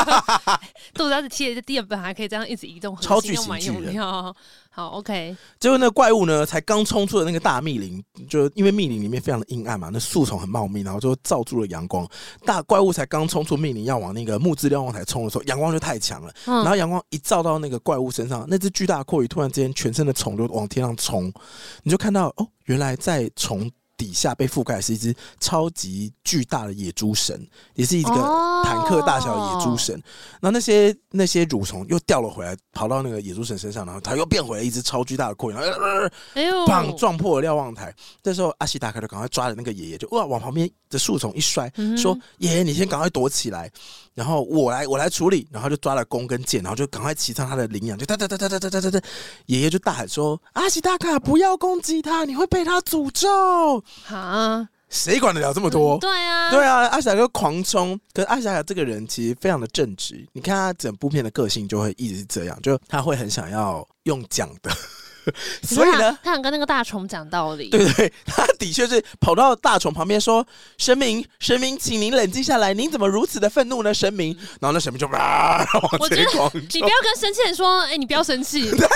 肚子要是贴着地板，还可以这样一直移动，超巨型巨人。好，OK。结果那个怪物呢，才刚冲出了那个大密林，就因为密林里面非常的阴暗嘛，那树丛很茂密，然后就罩住了阳光。大怪物才刚冲出密林，要往那个木质瞭望台冲的时候，阳光就太强了。嗯、然后阳光一照到那个怪物身上，那只巨大的蛞蝓突然之间全身的虫就往天上冲，你就看到哦，原来在虫。底下被覆盖是一只超级巨大的野猪神，也是一个坦克大小的野猪神。然后那些那些蠕虫又掉了回来，跑到那个野猪神身上，然后它又变回来一只超巨大的扩影，然后哎呦，砰撞破了瞭望台。这时候阿西达克就赶快抓着那个爷爷，就哇往旁边的树丛一摔，说：“爷爷，你先赶快躲起来，然后我来我来处理。”然后就抓了弓跟箭，然后就赶快骑上他的羚羊，就哒哒哒哒哒哒哒哒，爷爷就大喊说：“阿西达卡，不要攻击他，你会被他诅咒。”啊！谁管得了这么多？对啊，对啊！阿霞就狂冲，可是阿霞这个人其实非常的正直。你看他整部片的个性就会一直是这样，就他会很想要用讲的，所以呢，他想跟那个大虫讲道理。对，对对，他的确是跑到大虫旁边说：“神明，神明，请您冷静下来，您怎么如此的愤怒呢？”神明，然后那神明就啊，往前狂。你不要跟生气人说：“哎、欸，你不要生气。”对，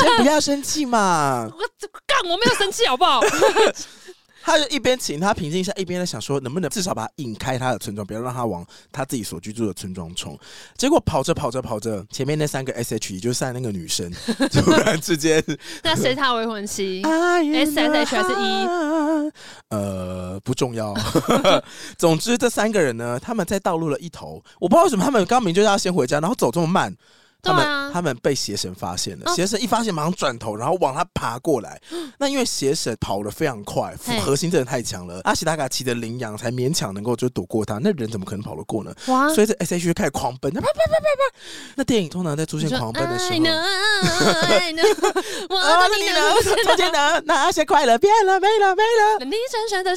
先不要生气嘛。我干，我没有生气，好不好？他就一边请他平静一下，一边在想说能不能至少把他引开他的村庄，不要让他往他自己所居住的村庄冲。结果跑着跑着跑着，前面那三个 S H E 就算那个女生，突然之间，那谁是他未婚妻？S S H 还是 E？呃，不重要。总之，这三个人呢，他们在道路的一头，我不知道为什么他们刚明就要先回家，然后走这么慢。他们、啊、他们被邪神发现了，邪神一发现马上转头，然后往他爬过来。那因为邪神跑得非常快，核心真的太强了。阿西达卡骑着羚羊才勉强能够就躲过他，那人怎么可能跑得过呢？哇！所以这 S H 就开始狂奔，啪啪啪啪啪。那电影通常在出现狂奔的时候，我的你呢？中间的那些快乐变了，没了没了。你深深的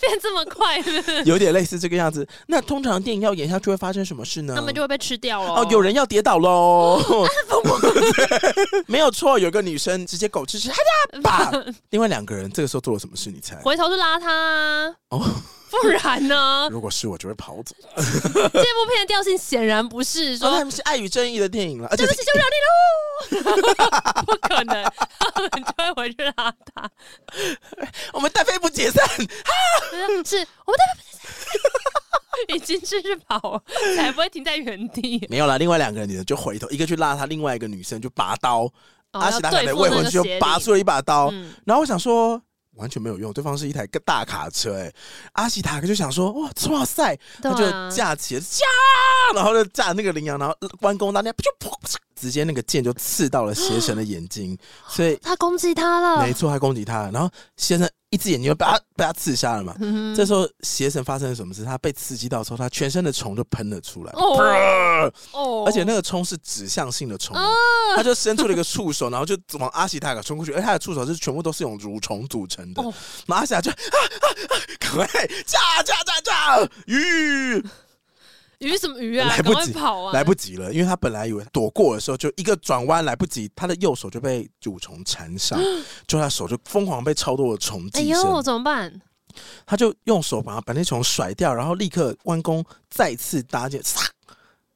变这么快，有点类似这个样子。那通常电影要演下去会发生什么事呢？他们就会被吃掉了。哦，有人要跌倒喽！没有错，有个女生直接狗吃吃，哈呀吧！另外两个人这个时候做了什么事？你猜？回头就拉他。哦，不然呢？如果是我，就会跑走。这部片的调性显然不是说他们是爱与正义的电影了。对不起，就让你喽！不可能，他们就会回去拉他。我们单飞不解散。是，我们单飞不解散。已经继续跑，才不会停在原地。没有啦，另外两个女的就回头，一个去拉他，另外一个女生就拔刀。哦、阿西达卡的未婚妻就拔出了一把刀。嗯、然后我想说，完全没有用，对方是一台个大卡车、欸。哎，阿西塔克就想说，哇，哇塞，他就架起了架，然后就架那个羚羊，然后弯弓搭箭，就噗，直接那个剑就刺到了邪神的眼睛，所以他攻击他了。没错，他攻击他了，然后邪神。一只眼睛被他被他刺瞎了嘛？这时候邪神发生了什么事？他被刺激到之后，他全身的虫就喷了出来。哦，而且那个虫是指向性的虫，哦、他就伸出了一个触手，然后就往阿西塔卡冲过去。而他的触手是全部都是用蠕虫组成的。哦、然后阿西达就啊啊啊！赶快炸炸炸炸！鱼。鱼什么鱼啊？来不及跑啊！来不及了，因为他本来以为躲过的时候，就一个转弯来不及，他的右手就被蠕虫缠上，就他手就疯狂被超多的虫寄生。哎呦，怎么办？他就用手把把那虫甩掉，然后立刻弯弓再次搭箭，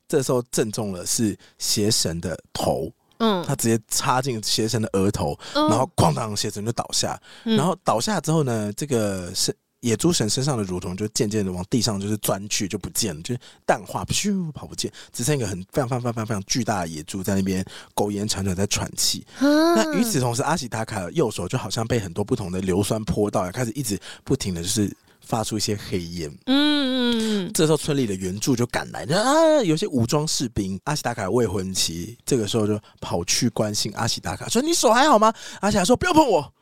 这时候正中了是邪神的头，嗯，他直接插进邪神的额头，然后哐当，邪神就倒下。然后倒下之后呢，这个是。野猪神身上的蠕虫就渐渐的往地上就是钻去，就不见了，就是淡化，咻跑不见，只剩一个很非常非常非常非常巨大的野猪在那边苟延残喘在喘气。啊、那与此同时，阿西达卡的右手就好像被很多不同的硫酸泼到，开始一直不停的就是发出一些黑烟。嗯嗯嗯。这时候村里的援助就赶来，啊，有些武装士兵，阿西达卡的未婚妻这个时候就跑去关心阿西达卡，说：“你手还好吗？”阿西达说：“不要碰我，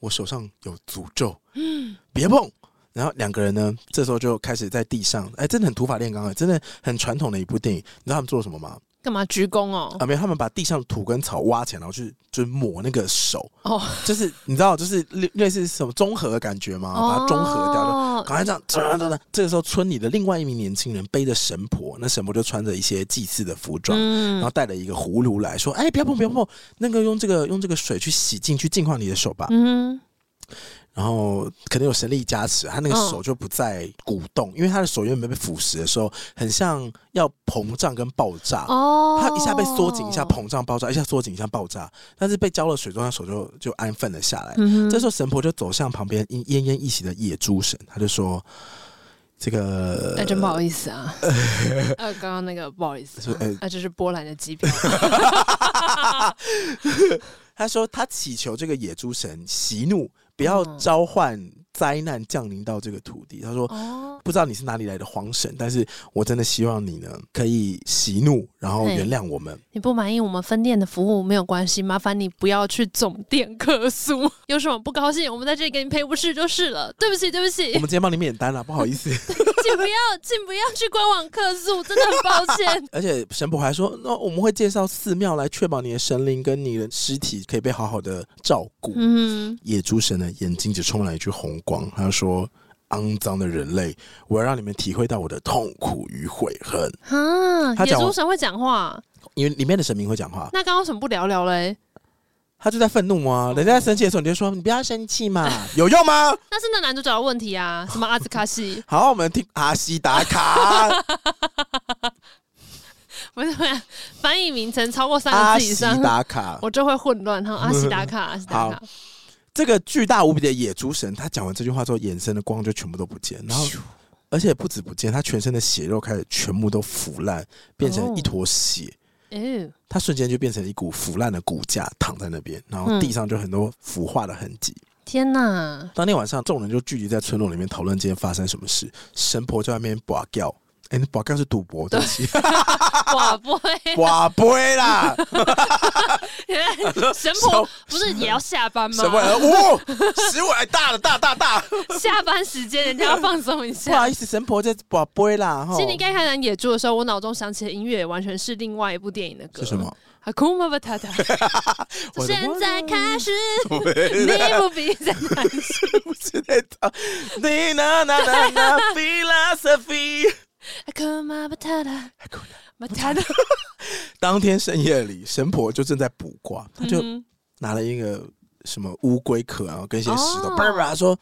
我手上有诅咒。”嗯，别碰。然后两个人呢，这时候就开始在地上，哎，真的很土法炼钢啊，真的很传统的一部电影。你知道他们做了什么吗？干嘛鞠躬哦？啊，没有，他们把地上土跟草挖起来，然后去就是抹那个手。哦，就是你知道，就是类类似什么综合的感觉吗？把它综合掉，哦、赶快这样。这个时候，村里的另外一名年轻人背着神婆，那神婆就穿着一些祭祀的服装，嗯、然后带了一个葫芦来说：“哎，不要碰，不要碰，那个用这个用这个水去洗净，去净化你的手吧。”嗯。然后可能有神力加持，他那个手就不再鼓动，因为他的手原本被腐蚀的时候，很像要膨胀跟爆炸。哦，他一下被缩紧，一下膨胀爆炸，一下缩紧，一下爆炸。但是被浇了水之后，他手就就安分了下来。这时候神婆就走向旁边奄奄一息的野猪神，他就说：“这个……那真不好意思啊，呃，刚刚那个不好意思，啊，这是波兰的机票。”他说他祈求这个野猪神息怒，不要召唤灾难降临到这个土地。他说。哦不知道你是哪里来的皇神，但是我真的希望你呢可以息怒，然后原谅我们。你不满意我们分店的服务没有关系，麻烦你不要去总店客诉。有什么不高兴，我们在这里给你赔不是就是了。对不起，对不起，我们今天帮你免单了，不好意思。请不要，请不要去官网客诉，真的很抱歉。而且神婆还说，那我们会介绍寺庙来确保你的神灵跟你的尸体可以被好好的照顾。嗯，野猪神呢眼睛只充满一句红光，他就说。肮脏的人类，我要让你们体会到我的痛苦与悔恨。啊，野猪神会讲话，因为里面的神明会讲话。那刚刚为什么不聊聊嘞？他就在愤怒吗？人家在生气的时候，你就说你不要生气嘛，有用吗？那是那男主角的问题啊，什么阿兹卡西？好，我们听阿西打卡。不是，翻译名称超过三个字以上，阿西达卡，我就会混乱。哈，阿西达卡，阿西达卡。这个巨大无比的野猪神，他讲完这句话之后，眼神的光就全部都不见，然后而且不止不见，他全身的血肉开始全部都腐烂，变成一坨血。哦，他瞬间就变成一股腐烂的骨架躺在那边，然后地上就很多腐化的痕迹。嗯。天哪！当天晚上，众人就聚集在村落里面讨论今天发生什么事。神婆在外面跋叫。哎，宝盖是赌博，对不起，寡杯，寡杯啦！神婆不是也要下班吗？什么？哦，十五来大了，大大大！下班时间，人家要放松一下。不好意思，神婆在寡杯啦。其实你刚看完野猪的时候，我脑中想起的音乐完全是另外一部电影的歌。是什么？哈库玛巴塔塔。现在开始，你不必再担心。不是在唱。你那那那那 philosophy。当天深夜里，神婆就正在卜卦，他就拿了一个什么乌龟壳，然后跟一些石头，叭叭说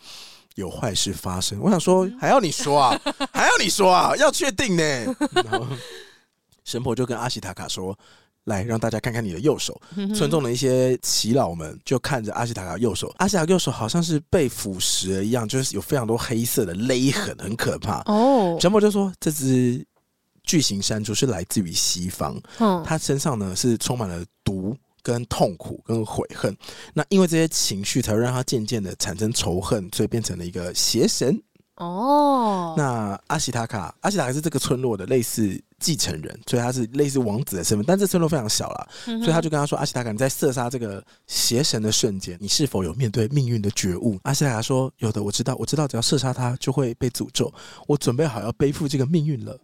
有坏事发生。我想说，还要你说啊？还要你说啊？要确定呢？然后神婆就跟阿西塔卡说。来让大家看看你的右手，村中的一些耆老们就看着阿西塔卡右手，阿西塔卡右手好像是被腐蚀了一样，就是有非常多黑色的勒痕，很可怕。哦，神婆就说这只巨型山猪是来自于西方，嗯，它身上呢是充满了毒、跟痛苦、跟悔恨，那因为这些情绪才会让它渐渐的产生仇恨，所以变成了一个邪神。哦，那阿西塔卡，阿西塔卡是这个村落的类似。继承人，所以他是类似王子的身份，但这村落非常小了，嗯、所以他就跟他说：“阿西塔卡，你在射杀这个邪神的瞬间，你是否有面对命运的觉悟？”阿西塔卡说：“有的，我知道，我知道，只要射杀他就会被诅咒，我准备好要背负这个命运了。”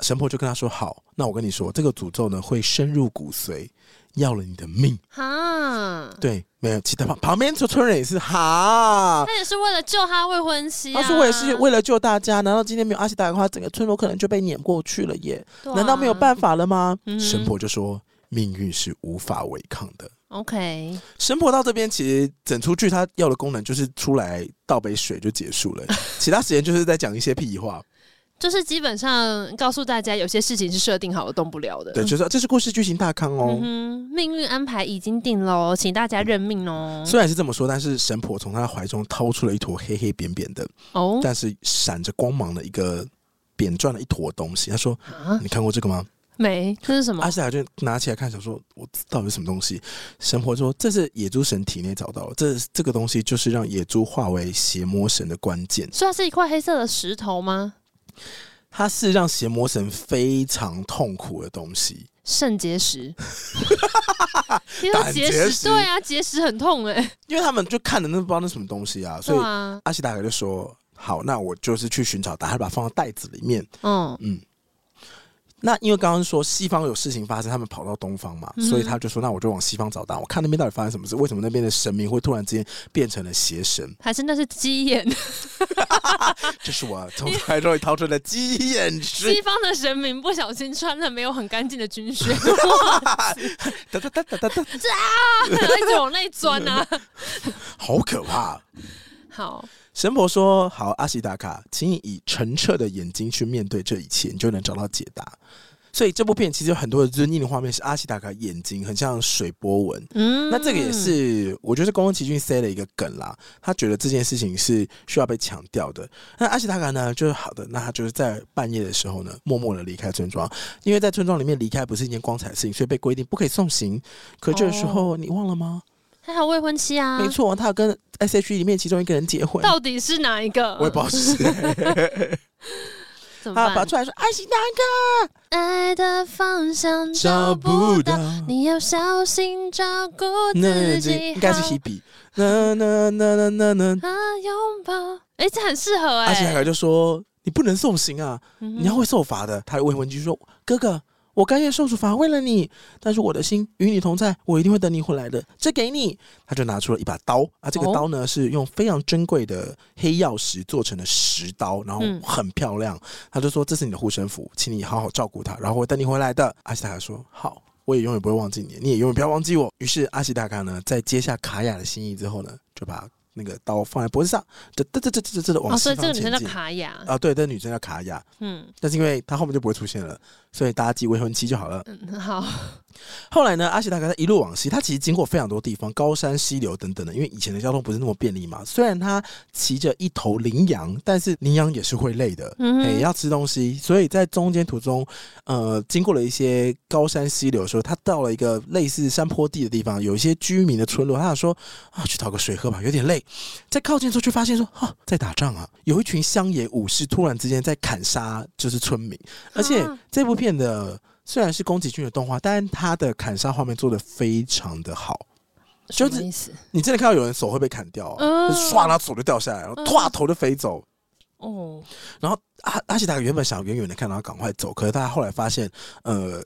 神婆就跟他说：“好，那我跟你说，这个诅咒呢会深入骨髓。”要了你的命哈？对，没有其他旁旁边村村人也是哈，他也是为了救他未婚妻、啊。他说我也是为了救大家，难道今天没有阿西达的话，整个村落可能就被碾过去了耶？啊、难道没有办法了吗？嗯、神婆就说命运是无法违抗的。OK，神婆到这边其实整出剧他要的功能就是出来倒杯水就结束了，其他时间就是在讲一些屁话。就是基本上告诉大家，有些事情是设定好了，动不了的。对，就是这是故事剧情大纲哦。嗯，命运安排已经定喽，请大家认命哦。虽然是这么说，但是神婆从他怀中掏出了一坨黑黑扁扁的哦，但是闪着光芒的一个扁状的一坨东西。他说：“啊、你看过这个吗？”没，这是什么？阿西亚就拿起来看，想说：“我到底是什么东西？”神婆说：“这是野猪神体内找到的，这这个东西就是让野猪化为邪魔神的关键。”所以它是一块黑色的石头吗？它是让邪魔神非常痛苦的东西，肾结石。听说结石，对啊，结石很痛哎、欸。因为他们就看的那不知道那什么东西啊，所以阿西达哥就说：“好，那我就是去寻找它，把它放到袋子里面。”嗯嗯。那因为刚刚说西方有事情发生，他们跑到东方嘛，嗯、所以他就说：“那我就往西方找答案，我看那边到底发生什么事？为什么那边的神明会突然之间变成了邪神？还是那是鸡眼？这是我从怀中里掏出的鸡眼。西方的神明不小心穿了没有很干净的军靴，哒哒哒哒哒哒，啊！一直往内钻啊，好可怕！好。神婆说：“好，阿西达卡，请你以澄澈的眼睛去面对这一切，你就能找到解答。”所以这部片其实有很多的尊敬的画面，是阿西达卡眼睛很像水波纹。嗯，那这个也是我觉得宫崎骏塞了一个梗啦，他觉得这件事情是需要被强调的。那阿西达卡呢，就是好的，那他就是在半夜的时候呢，默默的离开村庄，因为在村庄里面离开不是一件光彩的事情，所以被规定不可以送行。可这个时候你忘了吗？他还有未婚妻啊，没错，他有跟 S.H.E 里面其中一个人结婚，到底是哪一个？我也不知道是谁。他拔出来说：“爱情那个爱的方向找不到，你要小心照顾自己。”应该是 Hebe。那那那那那那拥抱，哎、欸，这很适合哎、欸。阿西达卡就说：“你不能送行啊，嗯、你要会受罚的。”他的未婚妻说：“哥哥。”我甘愿受处罚，为了你，但是我的心与你同在，我一定会等你回来的。这给你，他就拿出了一把刀啊，这个刀呢、哦、是用非常珍贵的黑曜石做成的石刀，然后很漂亮。嗯、他就说：“这是你的护身符，请你好好照顾它，然后我等你回来的。”阿西达卡说：“好，我也永远不会忘记你，你也永远不要忘记我。”于是阿西达卡呢，在接下卡雅的心意之后呢，就把。那个刀放在脖子上，这这这这这这的往西方前进。哦，所以这个女生叫卡雅啊，对，这个女生叫卡雅。嗯，但是因为她后面就不会出现了，所以大家记未婚妻就好了。嗯，好。后来呢，阿西大哥他一路往西，他其实经过非常多地方，高山、溪流等等的。因为以前的交通不是那么便利嘛。虽然他骑着一头羚羊，但是羚羊也是会累的，嗯哼，哎，要吃东西。所以在中间途中，呃，经过了一些高山溪流的时候，他到了一个类似山坡地的地方，有一些居民的村落。他想说啊，去讨个水喝吧，有点累。在靠近之后，却发现说啊，在打仗啊，有一群乡野武士突然之间在砍杀，就是村民。而且这部片的。虽然是宫崎骏的动画，但他的砍杀画面做的非常的好。就是？你真的看到有人手会被砍掉，啊，唰，呃，他手就掉下来，然后唰，头就飞走。哦，然后阿阿西达原本想远远的看到他赶快走，可是他后来发现，呃。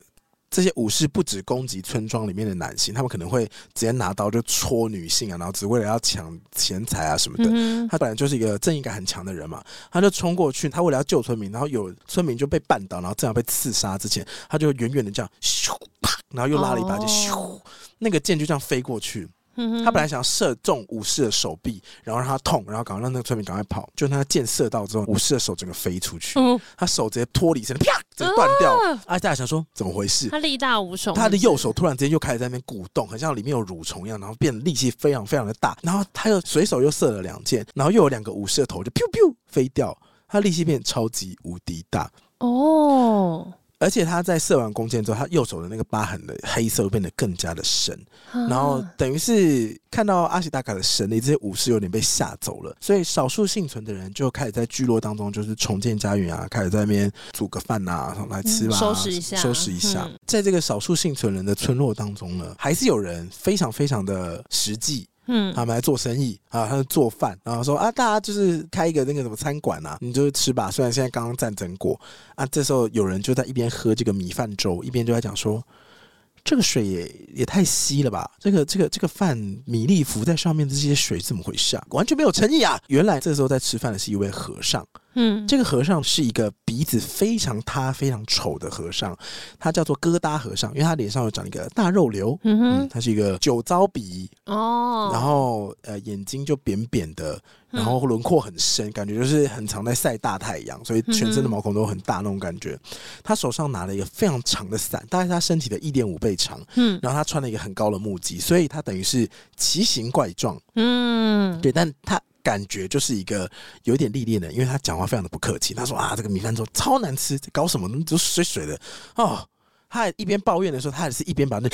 这些武士不止攻击村庄里面的男性，他们可能会直接拿刀就戳女性啊，然后只为了要抢钱财啊什么的。嗯、他本来就是一个正义感很强的人嘛，他就冲过去，他为了要救村民，然后有村民就被绊倒，然后正要被刺杀之前，他就远远的这样咻啪，然后又拉了一把就咻，哦、那个剑就这样飞过去。他本来想要射中武士的手臂，然后让他痛，然后赶快让那个村民赶快跑。就他箭射到之后，武士的手整个飞出去，嗯、他手直接脱离身，啪，直接断掉。阿西达卡想说怎么回事？他力大无穷，他的右手突然之间又开始在那边鼓动，很像里面有蠕虫一样，然后变得力气非常非常的大。然后他又随手又射了两箭，然后又有两个武士的头就飘飘飞掉，他力气变超级无敌大。哦。而且他在射完弓箭之后，他右手的那个疤痕的黑色变得更加的深，然后等于是看到阿西达卡的神力，这些武士有点被吓走了，所以少数幸存的人就开始在聚落当中就是重建家园啊，开始在那边煮个饭啊来吃吧，收拾一下，收拾一下。在这个少数幸存人的村落当中呢，还是有人非常非常的实际。嗯，他们来做生意啊，他们做饭，然后说啊，大家就是开一个那个什么餐馆啊，你就吃吧。虽然现在刚刚战争过啊，这时候有人就在一边喝这个米饭粥，一边就在讲说，这个水也也太稀了吧？这个这个这个饭米粒浮在上面的这些水怎么回事啊？完全没有诚意啊！原来这时候在吃饭的是一位和尚。嗯，这个和尚是一个鼻子非常塌、非常丑的和尚，他叫做疙瘩和尚，因为他脸上有长一个大肉瘤。嗯哼，嗯，他是一个酒糟鼻哦，然后呃眼睛就扁扁的，然后轮廓很深，感觉就是很常在晒大太阳，所以全身的毛孔都很大那种感觉。他手上拿了一个非常长的伞，大概是他身体的一点五倍长。嗯，然后他穿了一个很高的木屐，所以他等于是奇形怪状。嗯，对，但他。感觉就是一个有点历练的，因为他讲话非常的不客气。他说啊，这个米饭粥超难吃，搞什么都水水的哦。他还一边抱怨的时候，他也是一边把那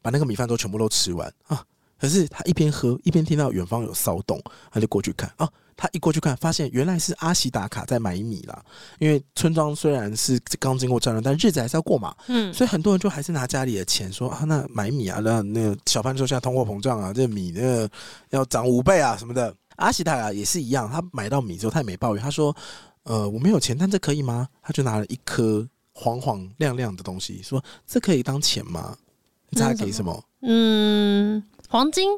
把那个米饭粥全部都吃完啊。可是他一边喝一边听到远方有骚动，他就过去看啊。他一过去看，发现原来是阿喜打卡在买米啦。因为村庄虽然是刚经过战争，但日子还是要过嘛。嗯，所以很多人就还是拿家里的钱说啊，那买米啊，那那个小贩说现在通货膨胀啊，这米那个要涨五倍啊什么的。阿西塔也是一样，他买到米之后，他也没抱怨。他说：“呃，我没有钱，但这可以吗？”他就拿了一颗黄黄亮亮的东西，说：“这可以当钱吗？”你猜他给什么？嗯，黄金。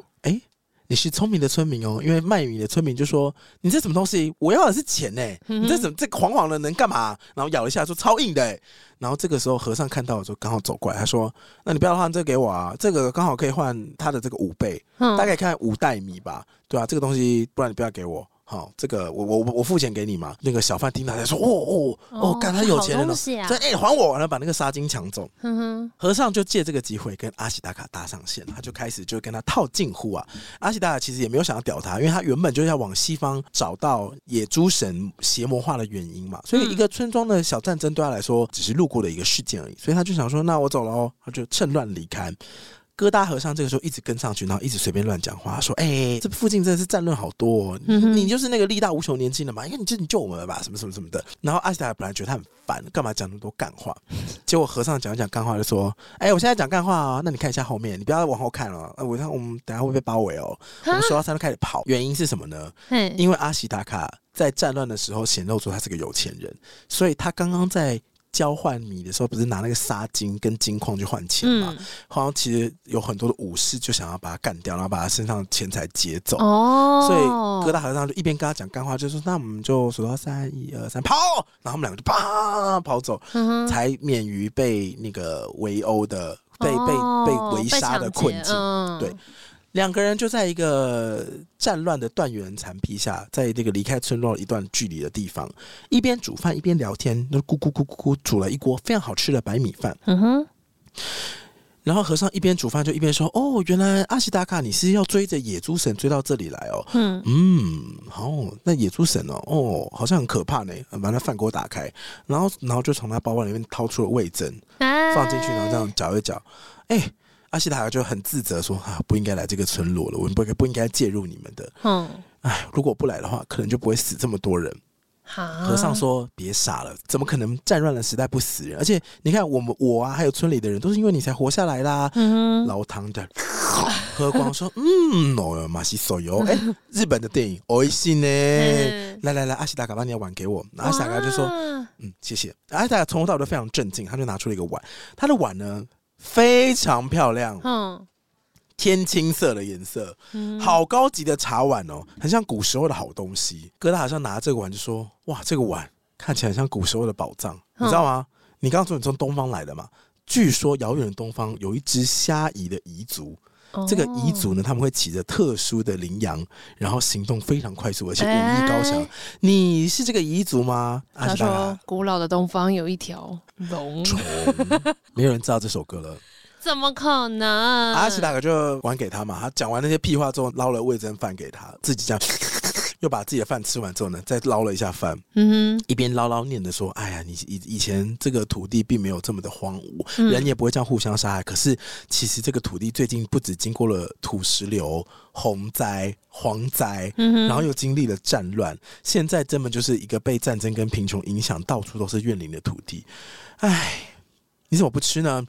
你是聪明的村民哦，因为卖米的村民就说：“你这什么东西？我要的是钱呢！你这怎么这黄黄的能干嘛？”然后咬了一下，说：“超硬的。”然后这个时候和尚看到的时候刚好走过来，他说：“那你不要换这个给我啊，这个刚好可以换他的这个五倍，嗯、大概看五袋米吧。”对啊，这个东西不然你不要给我好，这个我我我付钱给你嘛。那个小贩听到他说，哦哦哦，干他有钱人了，所以哎还我，完了把那个纱巾抢走。嗯哼，和尚就借这个机会跟阿喜达卡搭上线，他就开始就跟他套近乎啊。阿喜达卡其实也没有想要屌他，因为他原本就是要往西方找到野猪神邪魔化的原因嘛。所以一个村庄的小战争对他来说只是路过的一个事件而已，所以他就想说，那我走了哦，他就趁乱离开。疙瘩和尚这个时候一直跟上去，然后一直随便乱讲话，说：“哎、欸，这附近真的是战乱好多、哦，你，你就是那个力大无穷年轻的嘛？因为你就你救我们了吧？什么什么什么的。”然后阿西达本来觉得他很烦，干嘛讲那么多干话？结果和尚讲一讲干话就说：“哎、欸，我现在讲干话啊，那你看一下后面，你不要往后看了。我看我们等下会被包围哦。我们说到三就开始跑，原因是什么呢？因为阿西达卡在战乱的时候显露出他是个有钱人，所以他刚刚在。”交换米的时候，不是拿那个沙金跟金矿去换钱嘛？嗯、好像其实有很多的武士就想要把他干掉，然后把他身上的钱财劫走。哦，所以哥大和尚就一边跟他讲干话，就说：“那我们就数到三，一二三，跑！”然后他们两个就啪跑走，嗯、才免于被那个围殴的、被被被围杀的困境。嗯、对。两个人就在一个战乱的断垣残壁下，在这个离开村落一段距离的地方，一边煮饭一边聊天，就咕咕咕咕咕煮了一锅非常好吃的白米饭。嗯哼。然后和尚一边煮饭就一边说：“哦，原来阿西达卡你是要追着野猪神追到这里来哦。嗯嗯，好，那野猪神哦，哦，好像很可怕呢。把那饭锅打开，然后然后就从他包包里面掏出了味噌，放进去，然后这样搅一搅，哎。”阿西达卡就很自责说：“啊，不应该来这个村落了，我们不不应该介入你们的。嗯，哎，如果不来的话，可能就不会死这么多人。哈和尚说：别傻了，怎么可能战乱的时代不死人？而且你看，我们我啊，还有村里的人，都是因为你才活下来啦。老汤的喝光说：嗯，哦，马西手游，哎，日本的电影，我信呢。嗯、来来来，阿西达卡把你的碗给我。阿西达卡就说：嗯，谢谢。阿西达卡从头到尾都非常镇静，他就拿出了一个碗，他的碗呢？”非常漂亮，嗯，天青色的颜色，嗯，好高级的茶碗哦，很像古时候的好东西。哥大好像拿这个碗就说：“哇，这个碗看起来像古时候的宝藏，嗯、你知道吗？你刚刚说你从东方来的嘛？据说遥远的东方有一只虾夷的彝族。”这个彝族呢，他们会骑着特殊的羚羊，然后行动非常快速，而且武艺高强。欸、你是这个彝族吗？他说：“古老的东方有一条龙。”没有人知道这首歌了。怎么可能？阿奇大哥就还给他嘛。他讲完那些屁话之后，捞了味噌饭给他，自己这样。又把自己的饭吃完之后呢，再捞了一下饭，嗯哼，一边唠唠念着说：“哎呀，你以以前这个土地并没有这么的荒芜，嗯、人也不会这样互相杀害。可是其实这个土地最近不止经过了土石流、洪灾、蝗灾，嗯，然后又经历了战乱，现在根本就是一个被战争跟贫穷影响，到处都是怨灵的土地。哎，你怎么不吃呢？”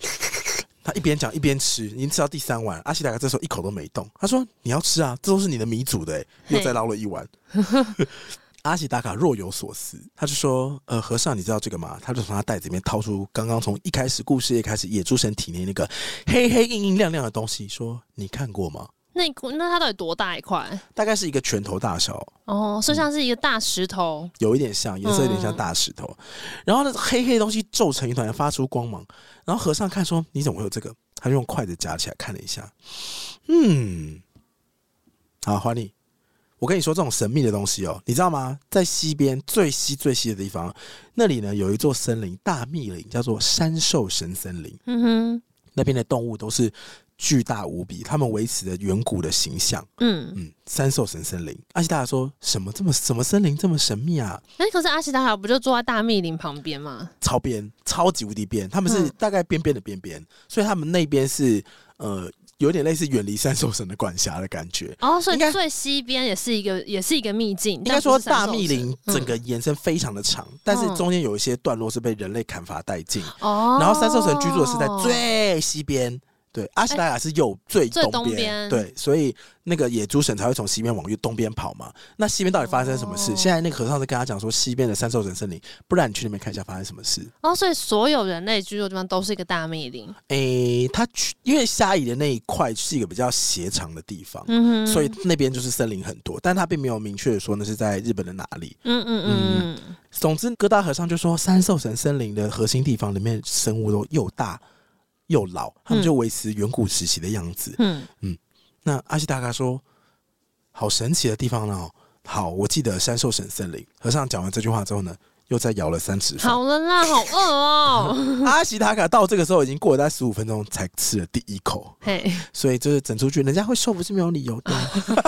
他一边讲一边吃，已经吃到第三碗。阿西达卡这时候一口都没动。他说：“你要吃啊，这都是你的米煮的。”欸，又再捞了一碗。嘿 阿西达卡若有所思，他就说：“呃，和尚，你知道这个吗？”他就从他袋子里面掏出刚刚从一开始故事一开始野猪神体内那个黑黑硬硬亮亮的东西，说：“你看过吗？”那那它到底多大一块？大概是一个拳头大小哦，就像是一个大石头，嗯、有一点像，颜色有点像大石头。嗯、然后呢，黑黑的东西皱成一团，发出光芒。然后和尚看说：“你怎么会有这个？”他就用筷子夹起来看了一下，嗯，好，华丽。我跟你说，这种神秘的东西哦，你知道吗？在西边最西最西的地方，那里呢有一座森林，大密林，叫做山兽神森林。嗯哼，那边的动物都是。巨大无比，他们维持着远古的形象。嗯嗯，三兽神森林，阿西达卡说什么这么什么森林这么神秘啊？哎，可是阿西达卡不就坐在大密林旁边吗？超边，超级无敌边，他们是大概边边的边边，嗯、所以他们那边是呃有点类似远离三兽神的管辖的感觉。哦，所以最西边也是一个也是一个秘境。应该说大密林整个延伸非常的长，嗯、但是中间有一些段落是被人类砍伐殆尽。哦，然后三兽神居住的是在最西边。对，阿西达雅是右最东边，对，所以那个野猪神才会从西边往右东边跑嘛。那西边到底发生什么事？哦、现在那个和尚在跟他讲说，西边的三兽神森林，不然你去那边看一下发生什么事。哦，所以所有人类居住的地方都是一个大密林。诶、欸，他因为虾夷的那一块是一个比较斜长的地方，嗯哼，所以那边就是森林很多，但他并没有明确的说那是在日本的哪里。嗯嗯嗯，嗯。总之，哥大和尚就说，三兽神森林的核心地方里面生物都又大。又老，他们就维持远古时期的样子。嗯嗯，那阿西达卡说：“好神奇的地方呢、哦，好，我记得山兽神森林。和尚讲完这句话之后呢，又再咬了三次。好了啦，好饿哦。阿西塔卡到这个时候已经过了大概十五分钟才吃了第一口，嘿，所以就是整出去，人家会瘦不是没有理由的。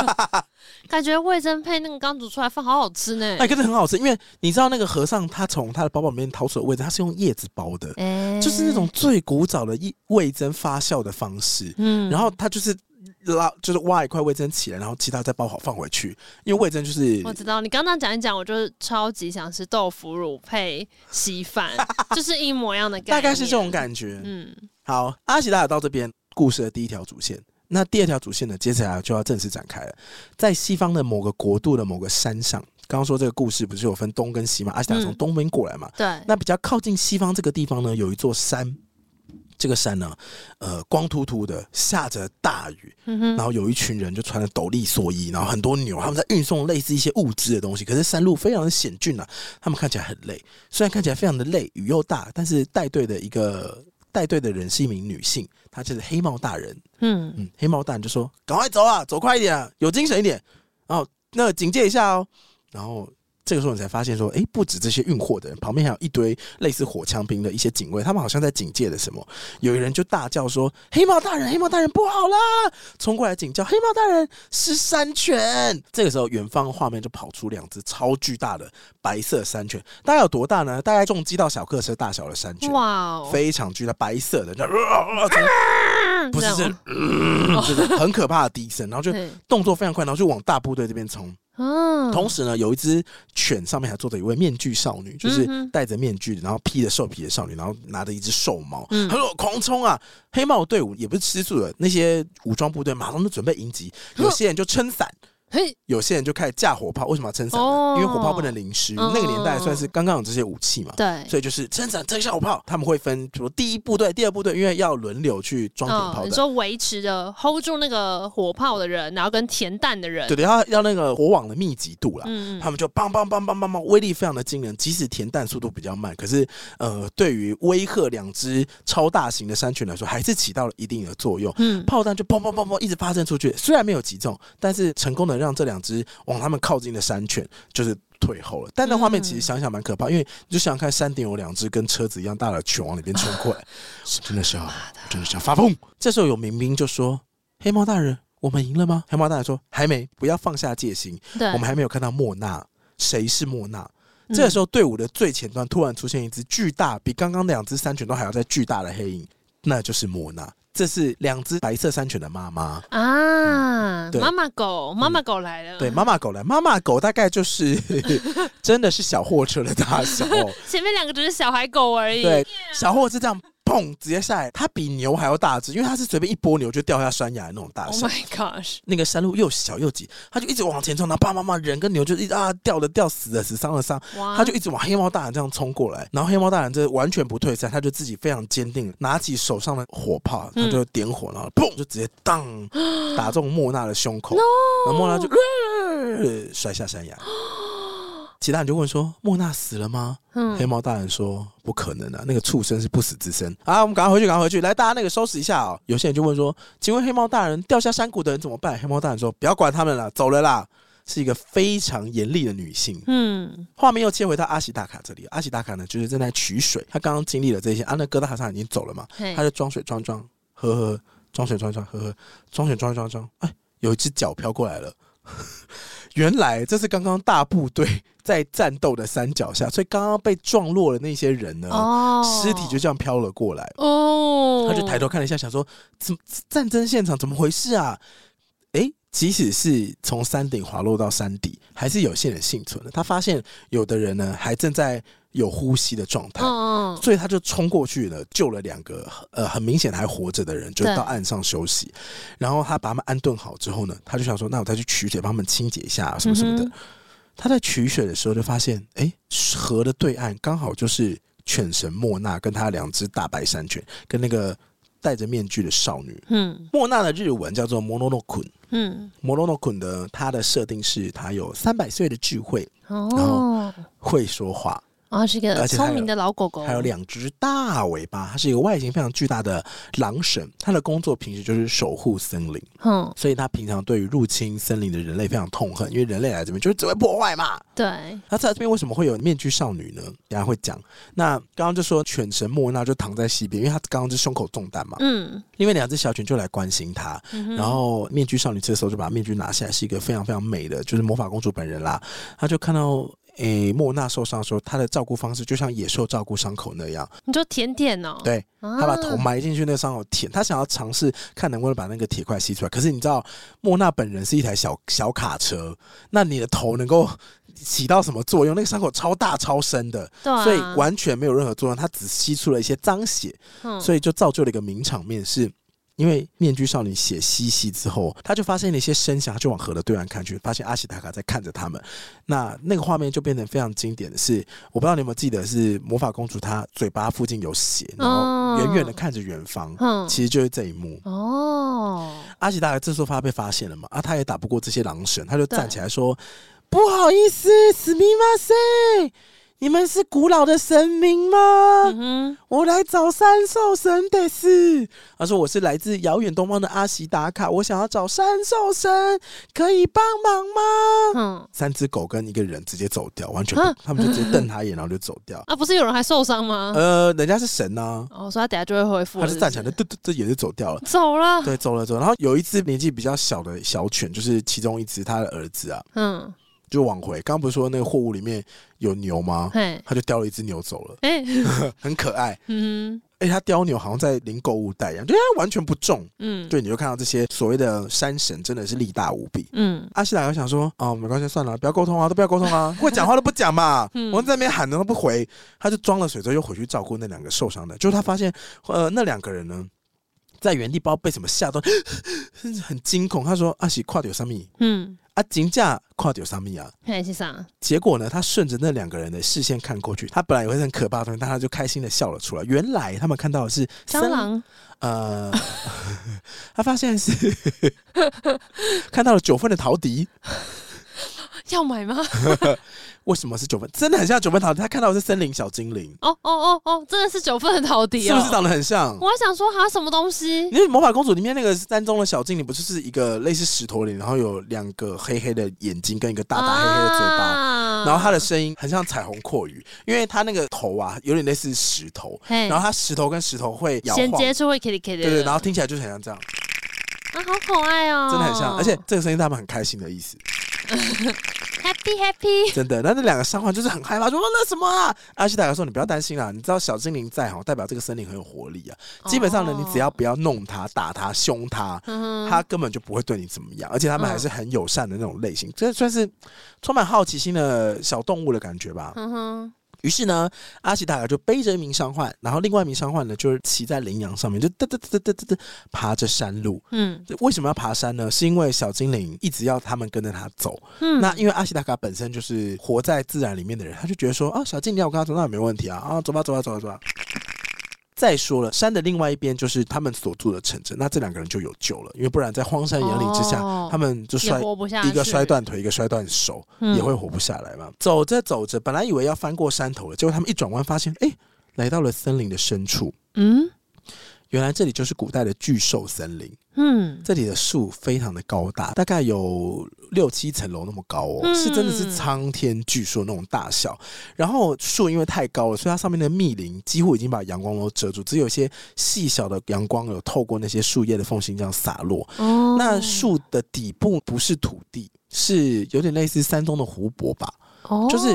感觉味噌配那个刚煮出来饭好好吃呢。哎，真的很好吃，因为你知道那个和尚他从他的包包里面掏出的味噌，他是用叶子包的，欸、就是那种最古早的味噌发酵的方式。嗯，然后他就是。拉就是挖一块味噌起来，然后其他再包好放回去。因为味噌就是我知道，你刚刚讲一讲，我就超级想吃豆腐乳配稀饭，就是一模一样的感觉，大概是这种感觉。嗯，好，阿喜达尔到这边故事的第一条主线，那第二条主线呢，接下来就要正式展开了。在西方的某个国度的某个山上，刚刚说这个故事不是有分东跟西吗？阿喜达从东边过来嘛，对。那比较靠近西方这个地方呢，有一座山。这个山呢，呃，光秃秃的，下着大雨，嗯、然后有一群人就穿着斗笠蓑衣，然后很多牛，他们在运送类似一些物资的东西。可是山路非常的险峻啊，他们看起来很累，虽然看起来非常的累，雨又大，但是带队的一个带队的人是一名女性，她就是黑帽大人。嗯嗯，黑帽大人就说：“赶快走啊，走快一点啊，有精神一点。”然后那个警戒一下哦，然后。这个时候你才发现说，哎，不止这些运货的人，旁边还有一堆类似火枪兵的一些警卫，他们好像在警戒的什么。有一人就大叫说：“黑帽大人，黑帽大人，不好啦！”冲过来警叫：“黑帽大人，是山犬！”这个时候，远方画面就跑出两只超巨大的白色山犬，大概有多大呢？大概重机到小客车大小的山犬，哇 Wow，非常巨大，白色的，不 是这，就是很可怕的低声，然后就动作非常快，然后就往大部队这边冲。嗯，同时呢，有一只犬上面还坐着一位面具少女，就是戴着面具，然后披着兽皮的少女，然后拿着一只兽猫，他说狂冲啊！黑帽队伍也不是吃素的，那些武装部队马上就准备迎击，有些人就撑伞。嘿，有些人就开始架火炮，为什么要撑伞呢？哦、因为火炮不能淋湿。嗯、那个年代算是刚刚有这些武器嘛，对，所以就是撑伞撑下火炮。他们会分，比如第一部队、第二部队，因为要轮流去装填炮的。哦、你说维持着 hold 住那个火炮的人，然后跟填弹的人，对对，要要那个火网的密集度啦。嗯，他们就梆梆梆梆梆梆，威力非常的惊人。即使填弹速度比较慢，可是呃，对于威吓两只超大型的山犬来说，还是起到了一定的作用。嗯，炮弹就砰砰砰砰一直发射出去，虽然没有击中，但是成功的让这两只。往他们靠近的山犬就是退后了，但那画面其实想想蛮可怕，嗯、因为你就想想看，山顶有两只跟车子一样大的犬往里边冲过来，真的是要真的是要发疯。这时候有民兵就说：“黑猫大人，我们赢了吗？”黑猫大人说：“还没，不要放下戒心，对我们还没有看到莫娜。谁是莫娜？”嗯、这个时候队伍的最前端突然出现一只巨大，比刚刚两只山犬都还要再巨大的黑影，那就是莫娜。这是两只白色山犬的妈妈啊，妈妈狗，妈妈狗来了。对，妈妈狗来，妈妈狗大概就是 真的是小货车的大小，前面两个只是小孩狗而已。对，小货车这样。砰！直接下来，它比牛还要大只，因为它是随便一拨牛就掉下山崖的那种大小。Oh my gosh！那个山路又小又挤，它就一直往前冲，然后啪啪啪，人跟牛就一直啊掉的掉，死的死，伤的伤。哇！它就一直往黑猫大人这样冲过来，然后黑猫大人这完全不退散，他就自己非常坚定，拿起手上的火炮，他就点火，然后砰就直接当打中莫娜的胸口 然后莫娜就、呃、摔下山崖。其他人就问说：“莫娜死了吗？”嗯、黑猫大人说：“不可能啊，那个畜生是不死之身。”啊，我们赶快回去，赶快回去！来，大家那个收拾一下哦。有些人就问说：“请问黑猫大人，掉下山谷的人怎么办？”黑猫大人说：“不要管他们了，走了啦。”是一个非常严厉的女性。嗯，画面又切回到阿喜达卡这里。阿喜达卡呢，就是正在取水。他刚刚经历了这些，啊，那哥大和尚已经走了嘛？嘿他就装水装装，喝喝，装水装装，喝喝，装水装装装。哎，有一只脚飘过来了。原来这是刚刚大部队在战斗的山脚下，所以刚刚被撞落的那些人呢，哦、尸体就这样飘了过来。哦，他就抬头看了一下，想说：怎么战争现场怎么回事啊？诶，即使是从山顶滑落到山底，还是有些人幸存的。他发现有的人呢，还正在。有呼吸的状态，哦、所以他就冲过去了，救了两个呃很明显还活着的人，就到岸上休息。然后他把他们安顿好之后呢，他就想说：“那我再去取水，帮他们清洁一下什么什么的。嗯”他在取水的时候就发现，哎，河的对岸刚好就是犬神莫娜跟他两只大白山犬，跟那个戴着面具的少女。嗯，莫娜的日文叫做 Mononokun。嗯，Mononokun 的它的设定是她有三百岁的智慧，哦、然后会说话。啊、哦，是一个聪明的老狗狗，还有两只大尾巴，它是一个外形非常巨大的狼神。它的工作平时就是守护森林，嗯，所以它平常对于入侵森林的人类非常痛恨，因为人类来这边就是只会破坏嘛。对，那在这边为什么会有面具少女呢？等下会讲。那刚刚就说犬神莫娜就躺在西边，因为他刚刚是胸口中弹嘛，嗯，另外两只小犬就来关心他，嗯、然后面具少女这时候就把面具拿下来，是一个非常非常美的，就是魔法公主本人啦。他就看到。诶、欸，莫娜受伤的时候，他的照顾方式就像野兽照顾伤口那样，你就舔舔哦。对，他把头埋进去那个伤口舔，他想要尝试看能不能把那个铁块吸出来。可是你知道，莫娜本人是一台小小卡车，那你的头能够起到什么作用？那个伤口超大超深的，所以完全没有任何作用。他只吸出了一些脏血，嗯，所以就造就了一个名场面是。因为面具少女血吸吸之后，他就发现了一些声响，他就往河的对岸看去，发现阿西达卡在看着他们。那那个画面就变成非常经典的是，我不知道你有没有记得，是魔法公主她嘴巴附近有血，然后远远的看着远方，哦、其实就是这一幕。哦，阿西达卡这时候他被发现了嘛？啊，他也打不过这些狼神，他就站起来说：“对不好意思，すみません。” 你们是古老的神明吗？嗯、我来找三兽神的是。他说我是来自遥远东方的阿西达卡，我想要找三兽神，可以帮忙吗？嗯、三只狗跟一个人直接走掉，完全他们就直接瞪他一眼，然后就走掉。啊，不是有人还受伤吗？呃，人家是神呐、啊。哦，所以他等下就会恢复。他是站起来的，对对对，也就走掉了，走了。对，走了走了。然后有一只年纪比较小的小犬，就是其中一只他的儿子啊。嗯。就往回，刚刚不是说那个货物里面有牛吗？嘿他就叼了一只牛走了，欸、很可爱。嗯哼，哎、欸，他叼牛好像在拎购物袋一样，对，完全不重。嗯，对，你就看到这些所谓的山神真的是力大无比。嗯，阿西达就想说，哦，没关系，算了，不要沟通啊，都不要沟通啊，会讲话都不讲嘛。嗯、我在那边喊的都不回，他就装了水之后又回去照顾那两个受伤的。就是他发现，呃，那两个人呢，在原地不知道被什么吓到，很惊恐。他说：“阿西跨掉三米。”嗯。啊，金价跨掉上面啊！是啥？结果呢？他顺着那两个人的视线看过去，他本来以为是很可怕的东西，但他就开心的笑了出来。原来他们看到的是蟑螂。呃，他发现是 看到了九份的陶笛。要买吗？为什么是九分？真的很像九份陶笛。他看到的是森林小精灵。哦哦哦哦，真的是九分的陶笛，是不是长得很像？我还想说，哈，什么东西？因为魔法公主里面那个山中的小精灵，不就是一个类似石头脸，然后有两个黑黑的眼睛跟一个大大黑黑的嘴巴，啊、然后它的声音很像彩虹阔鱼，因为它那个头啊有点类似石头，然后它石头跟石头会摇晃，衔接出会 kitty kitty 对对，然后听起来就是很像这样。啊，好可爱哦，真的很像，而且这个声音他们很开心的意思。Happy Happy，真的，那那两个伤患就是很害怕，说那什么啊？阿西达卡说：“你不要担心啦，你知道小精灵在哈，代表这个森林很有活力啊。基本上呢，你只要不要弄它、打它、凶它，它根本就不会对你怎么样。而且他们还是很友善的那种类型，这算是充满好奇心的小动物的感觉吧。”嗯哼。于是呢，阿西达卡就背着一名伤患，然后另外一名伤患呢，就是骑在羚羊上面，就哒哒哒哒哒哒爬着山路。嗯，为什么要爬山呢？是因为小精灵一直要他们跟着他走。嗯，那因为阿西达卡本身就是活在自然里面的人，他就觉得说啊，小精灵要跟他走那也没问题啊，啊，走吧走吧走吧走吧。再说了，山的另外一边就是他们所住的城镇，那这两个人就有救了，因为不然在荒山野岭之下，哦、他们就摔一个摔断腿，一个摔断手，嗯、也会活不下来嘛。走着走着，本来以为要翻过山头了，结果他们一转弯，发现哎，来到了森林的深处。嗯。原来这里就是古代的巨兽森林。嗯，这里的树非常的高大，大概有六七层楼那么高哦，嗯、是真的是苍天巨树那种大小。然后树因为太高了，所以它上面的密林几乎已经把阳光都遮住，只有一些细小的阳光有透过那些树叶的缝隙这样洒落。哦，那树的底部不是土地，是有点类似山中的湖泊吧？哦，就是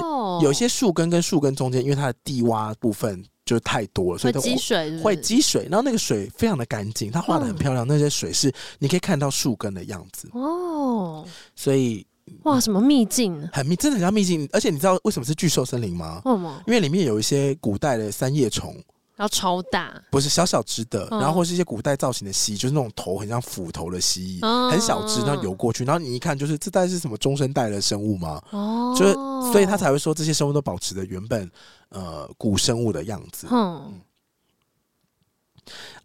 有些树根跟树根中间，因为它的地洼部分。就是太多了，所以它会积水，会积水，然后那个水非常的干净，它画的很漂亮。嗯、那些水是你可以看到树根的样子哦，所以哇，什么秘境？很秘，真的很像秘境。而且你知道为什么是巨兽森林吗？为什么？因为里面有一些古代的三叶虫。然后超大，不是小小只的，然后或是一些古代造型的蜥蜴，就是那种头很像斧头的蜥蜴，很小只，然后游过去，然后你一看就是这代是什么中生代的生物吗？哦，就是所以他才会说这些生物都保持着原本呃古生物的样子。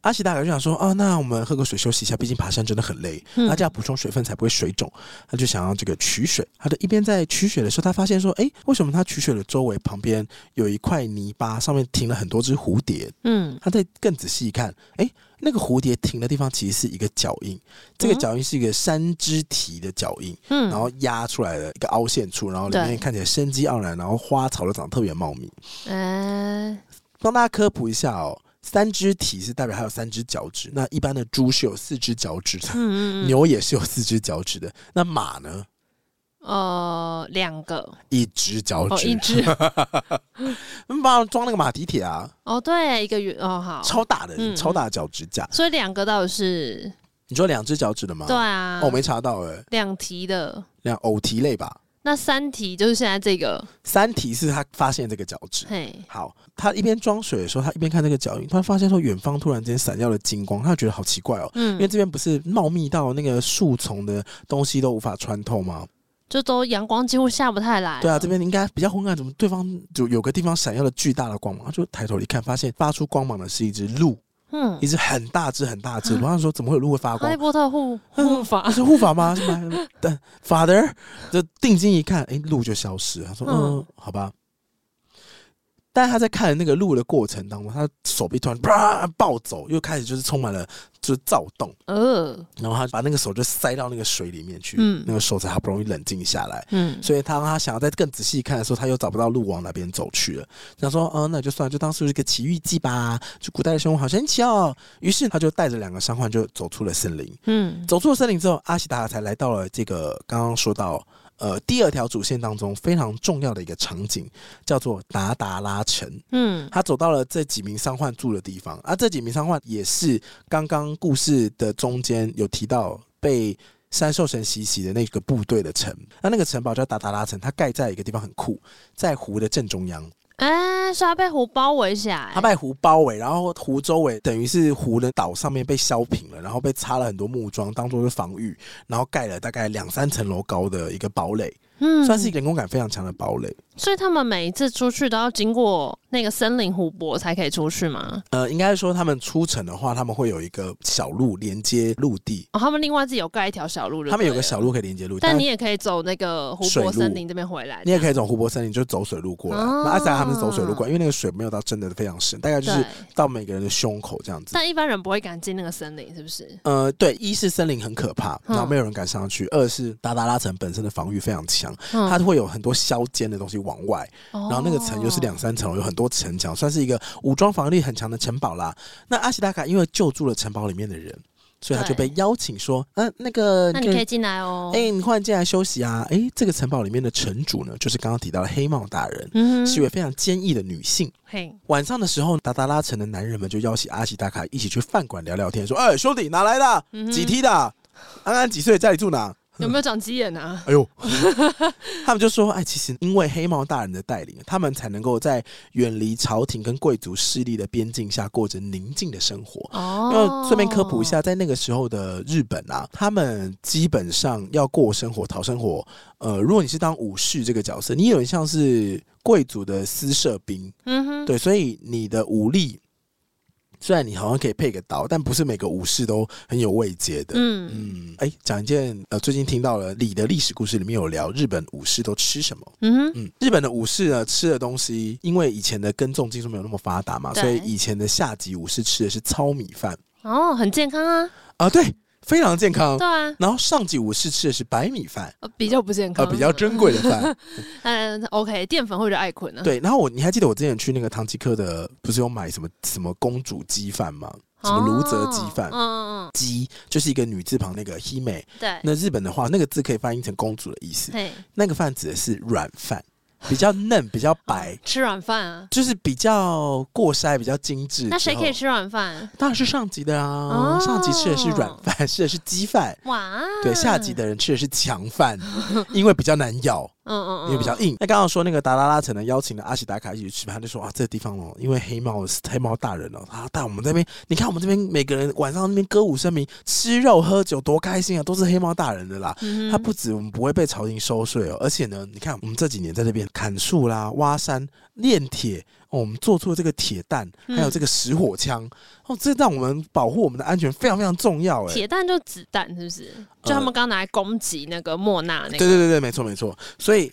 阿喜大哥就想说：“哦，那我们喝个水休息一下，毕竟爬山真的很累，嗯、那这样补充水分才不会水肿。”他就想要这个取水。他就一边在取水的时候，他发现说：“哎，为什么他取水的周围旁边有一块泥巴，上面停了很多只蝴蝶？”嗯，他再更仔细一看，哎，那个蝴蝶停的地方其实是一个脚印，这个脚印是一个山肢蹄的脚印，嗯，然后压出来的一个凹陷处，然后里面看起来生机盎然，然后花草都长得特别茂密。嗯，帮大家科普一下哦。三只蹄是代表还有三只脚趾，那一般的猪是有四只脚趾的，嗯嗯，牛也是有四只脚趾的，那马呢？呃，两个，一只脚趾，哦、一只，我们帮他装那个马蹄铁啊。哦，对，一个圆哦，好，超大的，嗯、超大的脚趾甲。所以两个到底是？你说两只脚趾的吗？对啊，我、哦、没查到哎、欸。两蹄的，两偶蹄类吧。那三蹄就是现在这个，三蹄是他发现这个脚趾。嘿，好，他一边装水的时候，他一边看那个脚印，突然发现说远方突然间闪耀了金光，他觉得好奇怪哦，嗯，因为这边不是茂密到那个树丛的东西都无法穿透吗？就都阳光几乎下不太来。对啊，这边应该比较昏暗，怎么对方就有个地方闪耀了巨大的光芒？他就抬头一看，发现发出光芒的是一只鹿。嗯，一只很大只很大只，然后说怎么会有鹿会发光？哈利波特护护法是护法吗？是吗？但 Father 就定睛一看，哎，鹿就消失了。他说，嗯，好吧。但是他在看那个路的过程当中，他手臂突然啪暴走，又开始就是充满了就是躁动，呃，然后他把那个手就塞到那个水里面去，嗯，那个手才好不容易冷静下来，嗯，所以他他想要再更仔细看的时候，他又找不到路往哪边走去了，想说，嗯，那就算就当是一个奇遇记吧，就古代的生物好神奇哦。于是他就带着两个伤患就走出了森林，嗯，走出了森林之后，阿喜达才来到了这个刚刚说到。呃，第二条主线当中非常重要的一个场景叫做达达拉城。嗯，他走到了这几名伤患住的地方，而、啊、这几名伤患也是刚刚故事的中间有提到被三兽神袭击的那个部队的城。那那个城堡叫达达拉城，它盖在一个地方很酷，在湖的正中央。哎，是它被湖包围起来，它被湖包围，然后湖周围等于是湖的岛上面被削平了，然后被插了很多木桩当做是防御，然后盖了大概两三层楼高的一个堡垒。嗯，算是一个人工感非常强的堡垒。所以他们每一次出去都要经过那个森林湖泊才可以出去吗？呃，应该说他们出城的话，他们会有一个小路连接陆地。哦，他们另外自己有盖一条小路。他们有个小路可以连接陆地，但你也可以走那个湖泊森林这边回来。你也可以走湖泊森林，就走水路过来。哦、那阿萨他们是走水路过来，因为那个水没有到真的非常深，大概就是到每个人的胸口这样子。但一般人不会敢进那个森林，是不是？呃，对，一是森林很可怕，然后没有人敢上去；嗯、二是达达拉城本身的防御非常强，嗯、它会有很多削尖的东西往外。哦然后那个城又是两三层，有很多城墙，算是一个武装防御力很强的城堡啦。那阿西达卡因为救助了城堡里面的人，所以他就被邀请说：“嗯、呃，那个，那你可以进来哦。哎，你快进来休息啊！哎，这个城堡里面的城主呢，就是刚刚提到的黑帽大人，嗯、是一位非常坚毅的女性。嘿，晚上的时候，达达拉城的男人们就邀请阿西达卡一起去饭馆聊聊天，说：哎，兄弟，哪来的？嗯、几梯的？安安几岁？家里住哪？” 有没有长鸡眼啊？哎呦，他们就说：“哎，其实因为黑帽大人的带领，他们才能够在远离朝廷跟贵族势力的边境下过着宁静的生活。”哦，因为顺便科普一下，在那个时候的日本啊，他们基本上要过生活、讨生活。呃，如果你是当武士这个角色，你有点像是贵族的私设兵。嗯哼，对，所以你的武力。虽然你好像可以配个刀，但不是每个武士都很有慰藉的。嗯嗯，哎、欸，讲一件呃，最近听到了李的历史故事里面有聊日本武士都吃什么。嗯哼嗯，日本的武士呢吃的东西，因为以前的耕种技术没有那么发达嘛，所以以前的下级武士吃的是糙米饭。哦，很健康啊。啊，对。非常健康，对啊。然后上集我是吃的是白米饭，比较不健康，呃，比较珍贵的饭。嗯，OK，淀粉会比较爱困呢。对，然后我你还记得我之前去那个唐吉诃德，不是有买什么什么公主鸡饭吗？什么卢泽鸡饭？嗯嗯嗯，鸡就是一个女字旁那个 hime。对，那日本的话，那个字可以翻译成公主的意思。对，那个饭指的是软饭。比较嫩，比较白，哦、吃软饭啊，就是比较过筛，比较精致。那谁可以吃软饭？当然是上级的啊，哦、上级吃的是软饭，吃的是鸡饭。哇，对，下级的人吃的是强饭，因为比较难咬。嗯嗯嗯，因为比较硬。那刚刚说那个达拉拉城呢，邀请了阿喜达卡一起去吃饭，他就说啊，这个地方哦，因为黑猫黑猫大人哦，他带我们这边，你看我们这边每个人晚上那边歌舞升平，吃肉喝酒多开心啊，都是黑猫大人的啦。嗯、他不止我们不会被朝廷收税哦，而且呢，你看我们这几年在这边砍树啦、挖山、炼铁。哦，我们做出了这个铁弹，还有这个石火枪，嗯、哦，这让我们保护我们的安全非常非常重要。哎，铁弹就子弹是不是？就他们刚拿来攻击那个莫娜那个？对对对对，没错没错。所以，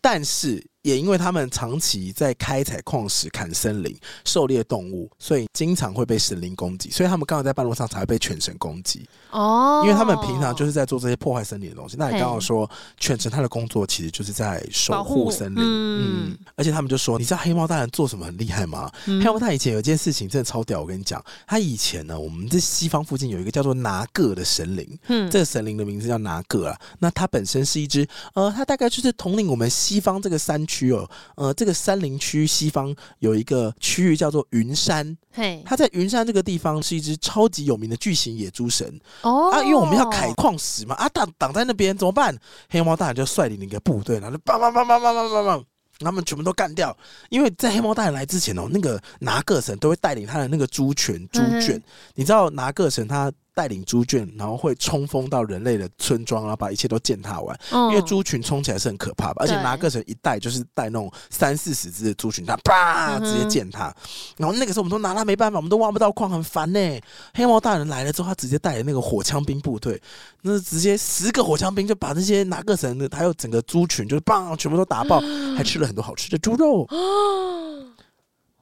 但是。也因为他们长期在开采矿石、砍森林、狩猎动物，所以经常会被神灵攻击。所以他们刚好在半路上才会被犬神攻击。哦，因为他们平常就是在做这些破坏森林的东西。那你刚好说，犬神他的工作其实就是在守护森林。嗯，嗯，而且他们就说，你知道黑猫大人做什么很厉害吗？嗯、黑猫大人以前有一件事情真的超屌，我跟你讲，他以前呢，我们这西方附近有一个叫做拿个的神灵。嗯，这个神灵的名字叫拿个啊。那它本身是一只，呃，它大概就是统领我们西方这个山区。区哦，呃，这个山林区西方有一个区域叫做云山，嘿，它在云山这个地方是一只超级有名的巨型野猪神。哦。啊，因为我们要开矿石嘛啊，挡挡在那边怎么办？黑猫大人就率领了一个部队，然后就砰砰砰砰砰砰砰砰，他们全部都干掉。因为在黑猫大人来之前哦，那个拿各神都会带领他的那个猪群猪圈，你知道拿各神他。带领猪圈，然后会冲锋到人类的村庄，然后把一切都践踏完。嗯、因为猪群冲起来是很可怕的，而且拿各神一带就是带那种三四十只的猪群，它啪直接践踏。嗯、然后那个时候我们都拿它没办法，我们都挖不到矿，很烦呢。黑猫大人来了之后，他直接带了那个火枪兵部队，那直接十个火枪兵就把那些拿各神的还有整个猪群，就是棒全部都打爆，嗯、还吃了很多好吃的猪肉。嗯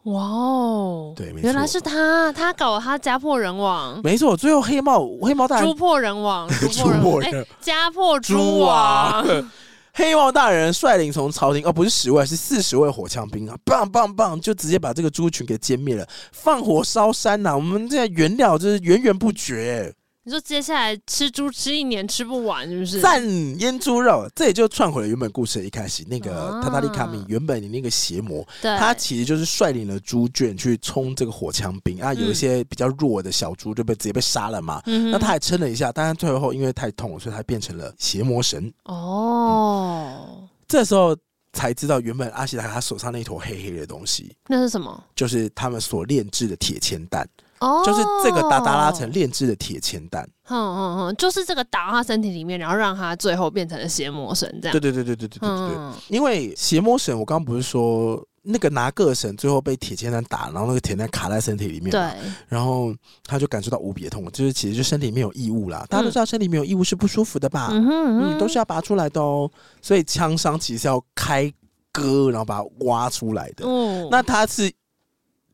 哇哦，对，没错，原来是他，他搞他家破人亡。没错，最后黑猫黑猫大人猪破人亡，猪破人、欸、家破猪亡。黑猫大人率领从朝廷哦，不是十位，是四十位火枪兵啊，棒棒棒，就直接把这个猪群给歼灭了，放火烧山呐、啊！我们这原料就是源源不绝。你说接下来吃猪吃一年吃不完是不是？赞腌猪肉，这也就串回了原本故事的一开始。那个塔塔利卡米原本你那个邪魔，对他其实就是率领了猪圈去冲这个火枪兵啊，有一些比较弱的小猪就被直接被杀了嘛。嗯、那他还撑了一下，但是最后因为太痛了，所以他变成了邪魔神。哦、嗯，这时候才知道原本阿西达卡他手上那坨黑黑的东西，那是什么？就是他们所炼制的铁铅弹。哦，就是这个达达拉城炼制的铁签弹，嗯嗯嗯，就是这个打到他身体里面，然后让他最后变成了邪魔神，这样。对对对对对对对对，嗯、因为邪魔神，我刚刚不是说那个拿各神最后被铁签弹打，然后那个铁弹卡在身体里面，对，然后他就感受到无比的痛，就是其实就身体里面有异物啦。大家都知道身体里面有异物是不舒服的吧？嗯哼，嗯，都是要拔出来的哦。所以枪伤其实是要开割，然后把它挖出来的。嗯，那他是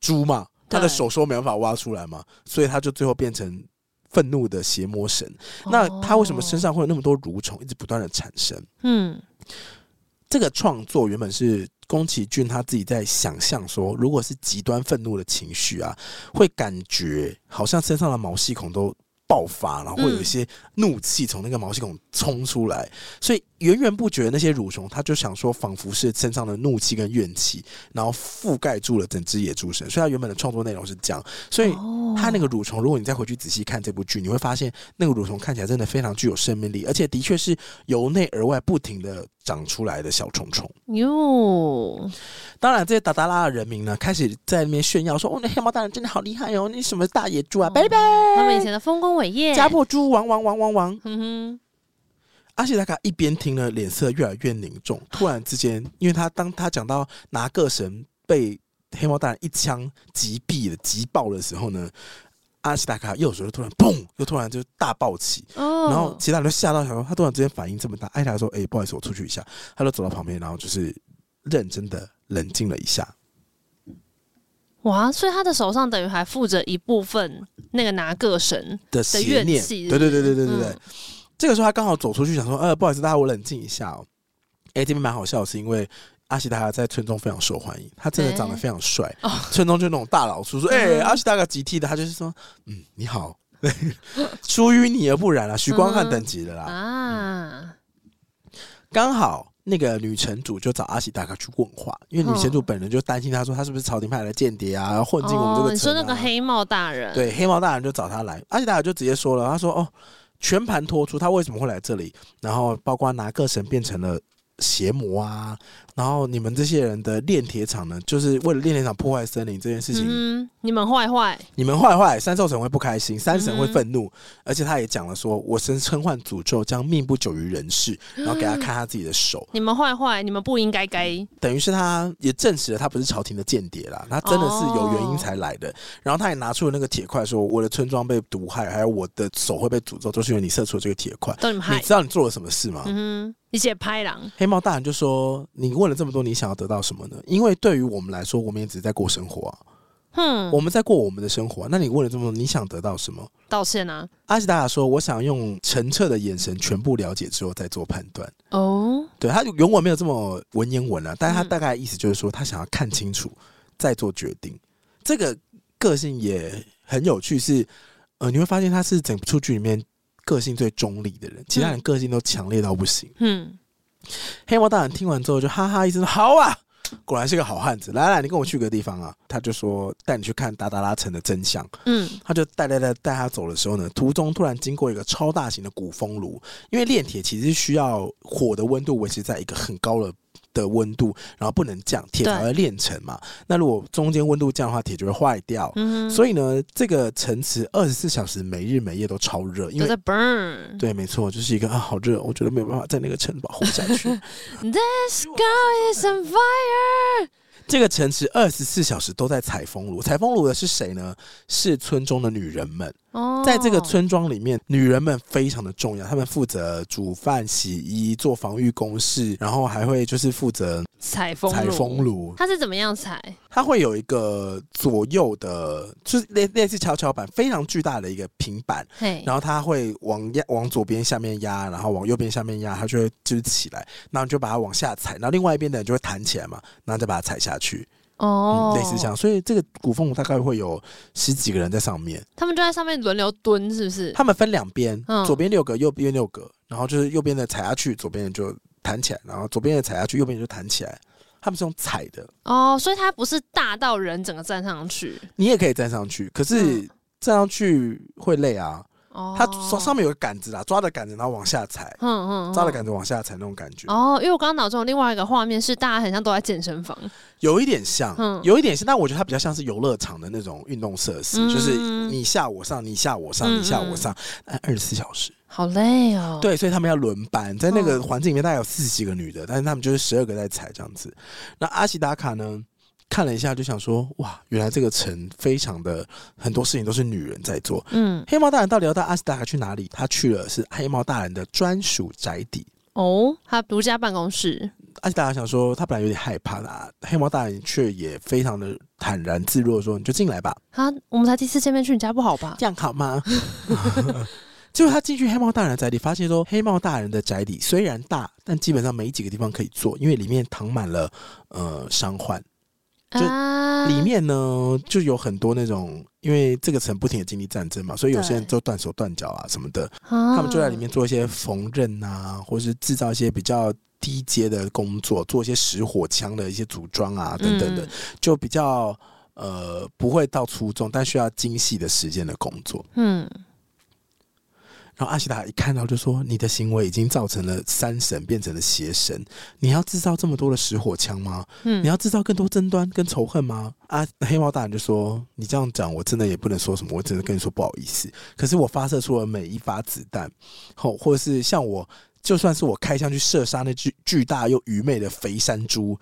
猪嘛？他的手说没办法挖出来嘛，所以他就最后变成愤怒的邪魔神。哦、那他为什么身上会有那么多蠕虫，一直不断的产生？嗯，这个创作原本是宫崎骏他自己在想象说，如果是极端愤怒的情绪啊，会感觉好像身上的毛细孔都爆发，然后会有一些怒气从那个毛细孔冲出来，嗯、所以源源不绝的那些蠕虫，他就想说，仿佛是身上的怒气跟怨气，然后覆盖住了整只野猪神。所以他原本的创作内容是这样，所以他那个蠕虫，如果你再回去仔细看这部剧，你会发现那个蠕虫看起来真的非常具有生命力，而且的确是由内而外不停的长出来的小虫虫。哟，当然这些达达拉的人民呢，开始在那边炫耀说：“哦，那黑猫大人真的好厉害哦，那什么大野猪啊，拜拜！”他们以前的丰功伟业。家破猪王王王王王。嗯哼，阿西达卡一边听了，脸色越来越凝重。突然之间，因为他当他讲到拿个神被黑猫大人一枪击毙了、击爆的时候呢，阿西达卡右手就突然砰，又突然就大爆起。哦，然后其他人都吓到，想说他突然之间反应这么大。阿西达说：“哎、欸，不好意思，我出去一下。”他就走到旁边，然后就是认真的冷静了一下。哇！所以他的手上等于还附着一部分那个拿个神的怨气。对对对对对对对。嗯、这个时候他刚好走出去，想说：“呃，不好意思，大家我冷静一下哦。”哎，这边蛮好笑是，因为阿西大哥在村中非常受欢迎，他真的长得非常帅。欸、村中就那种大佬叔说：“哎、欸，阿西大哥集体的？”他就是说：“嗯，你好，出淤泥而不染啊，许光汉等级的啦。嗯”啊，刚好。那个女城主就找阿喜达卡去问话，因为女城主本人就担心，他说他是不是朝廷派来的间谍啊，混进我们这个。你说那个黑帽大人？对，黑帽大人就找他来，阿喜大哥就直接说了，他说：“哦，全盘托出他为什么会来这里，然后包括拿个神变成了邪魔啊，然后你们这些人的炼铁厂呢，就是为了炼铁厂破坏森林这件事情，嗯，你们坏坏，你们坏坏，三兽神会不开心，三神会愤怒，嗯、而且他也讲了说，我身称唤诅咒将命不久于人世，然后给他看他自己的手，你们坏坏，你们不应该该，等于是他也证实了他不是朝廷的间谍啦，他真的是有原因才来的，哦、然后他也拿出了那个铁块，说我的村庄被毒害，还有我的手会被诅咒，都是因为你射出了这个铁块，你知道你做了什么事吗？嗯一些拍狼，黑猫大人就说：“你问了这么多，你想要得到什么呢？因为对于我们来说，我们也只是在过生活啊。嗯，我们在过我们的生活啊。那你问了这么多，你想得到什么？道歉啊。”阿西达卡说：“我想用澄澈的眼神全部了解之后再做判断。”哦，对，他原文没有这么文言文啊，但是他大概意思就是说，他想要看清楚再做决定。这个个性也很有趣是，是呃，你会发现他是整部剧里面。个性最中立的人，其他人个性都强烈到不行。嗯，黑猫大人听完之后就哈哈一声：“好啊，果然是个好汉子。来来，你跟我去个地方啊。”他就说：“带你去看达达拉城的真相。”嗯，他就带带带带他走的时候呢，途中突然经过一个超大型的鼓风炉，因为炼铁其实需要火的温度维持在一个很高的。的温度，然后不能降，铁才会炼成嘛。那如果中间温度降的话，铁就会坏掉。嗯，所以呢，这个城池二十四小时，每日每夜都超热，因为 burn。对，没错，就是一个啊，好热，我觉得没有办法在那个城堡活下去。The sky is on fire。这个城池二十四小时都在采风炉，采风炉的是谁呢？是村中的女人们。哦，在这个村庄里面，女人们非常的重要，她们负责煮饭、洗衣、做防御工事，然后还会就是负责采风采风炉。它是怎么样采？它会有一个左右的，就是类类似跷跷板，非常巨大的一个平板。嘿，然后它会往压往左边下面压，然后往右边下面压，它就会就是起来，然后就把它往下踩，然后另外一边的人就会弹起来嘛，然后再把它踩下去。哦、嗯，类似这样，所以这个古风炉大概会有十几个人在上面，他们就在上面轮流蹲，是不是？他们分两边，嗯、左边六个，右边六个，然后就是右边的踩下去，左边的就弹起来，然后左边的踩下去，右边就弹起来。他们是用踩的。哦，所以它不是大到人整个站上去，你也可以站上去，可是站上去会累啊。哦，它上面有个杆子啦，抓着杆子然后往下踩，嗯嗯，抓着杆子往下踩那种感觉。哦，因为我刚刚脑中有另外一个画面是大家很像都在健身房，有一点像，嗯，有一点像，但我觉得它比较像是游乐场的那种运动设施，嗯、就是你下我上，你下我上，你下我上，二十四小时，好累哦。对，所以他们要轮班，在那个环境里面大概有四十几个女的，但是他们就是十二个在踩这样子。那阿西达卡呢？看了一下，就想说，哇，原来这个城非常的很多事情都是女人在做。嗯，黑猫大人到底要带阿斯达卡去哪里？他去了是黑猫大人的专属宅邸哦，他独家办公室。阿斯达卡想说，他本来有点害怕啦，黑猫大人却也非常的坦然自若，说：“你就进来吧。”啊，我们才第一次见面，去你家不好吧？这样好吗？结果他进去黑猫大人的宅邸，发现说，黑猫大人的宅邸虽然大，但基本上没几个地方可以坐，因为里面躺满了呃伤患。就里面呢，就有很多那种，因为这个城不停的经历战争嘛，所以有些人就断手断脚啊什么的，他们就在里面做一些缝纫啊，或是制造一些比较低阶的工作，做一些石火枪的一些组装啊等等的，就比较呃不会到粗重，但需要精细的时间的工作。嗯。然后阿西达一看到就说：“你的行为已经造成了山神变成了邪神，你要制造这么多的石火枪吗？嗯，你要制造更多争端跟仇恨吗？”啊，黑猫大人就说：“你这样讲，我真的也不能说什么，我只能跟你说不好意思。可是我发射出了每一发子弹，或或者是像我，就算是我开枪去射杀那巨巨大又愚昧的肥山猪。”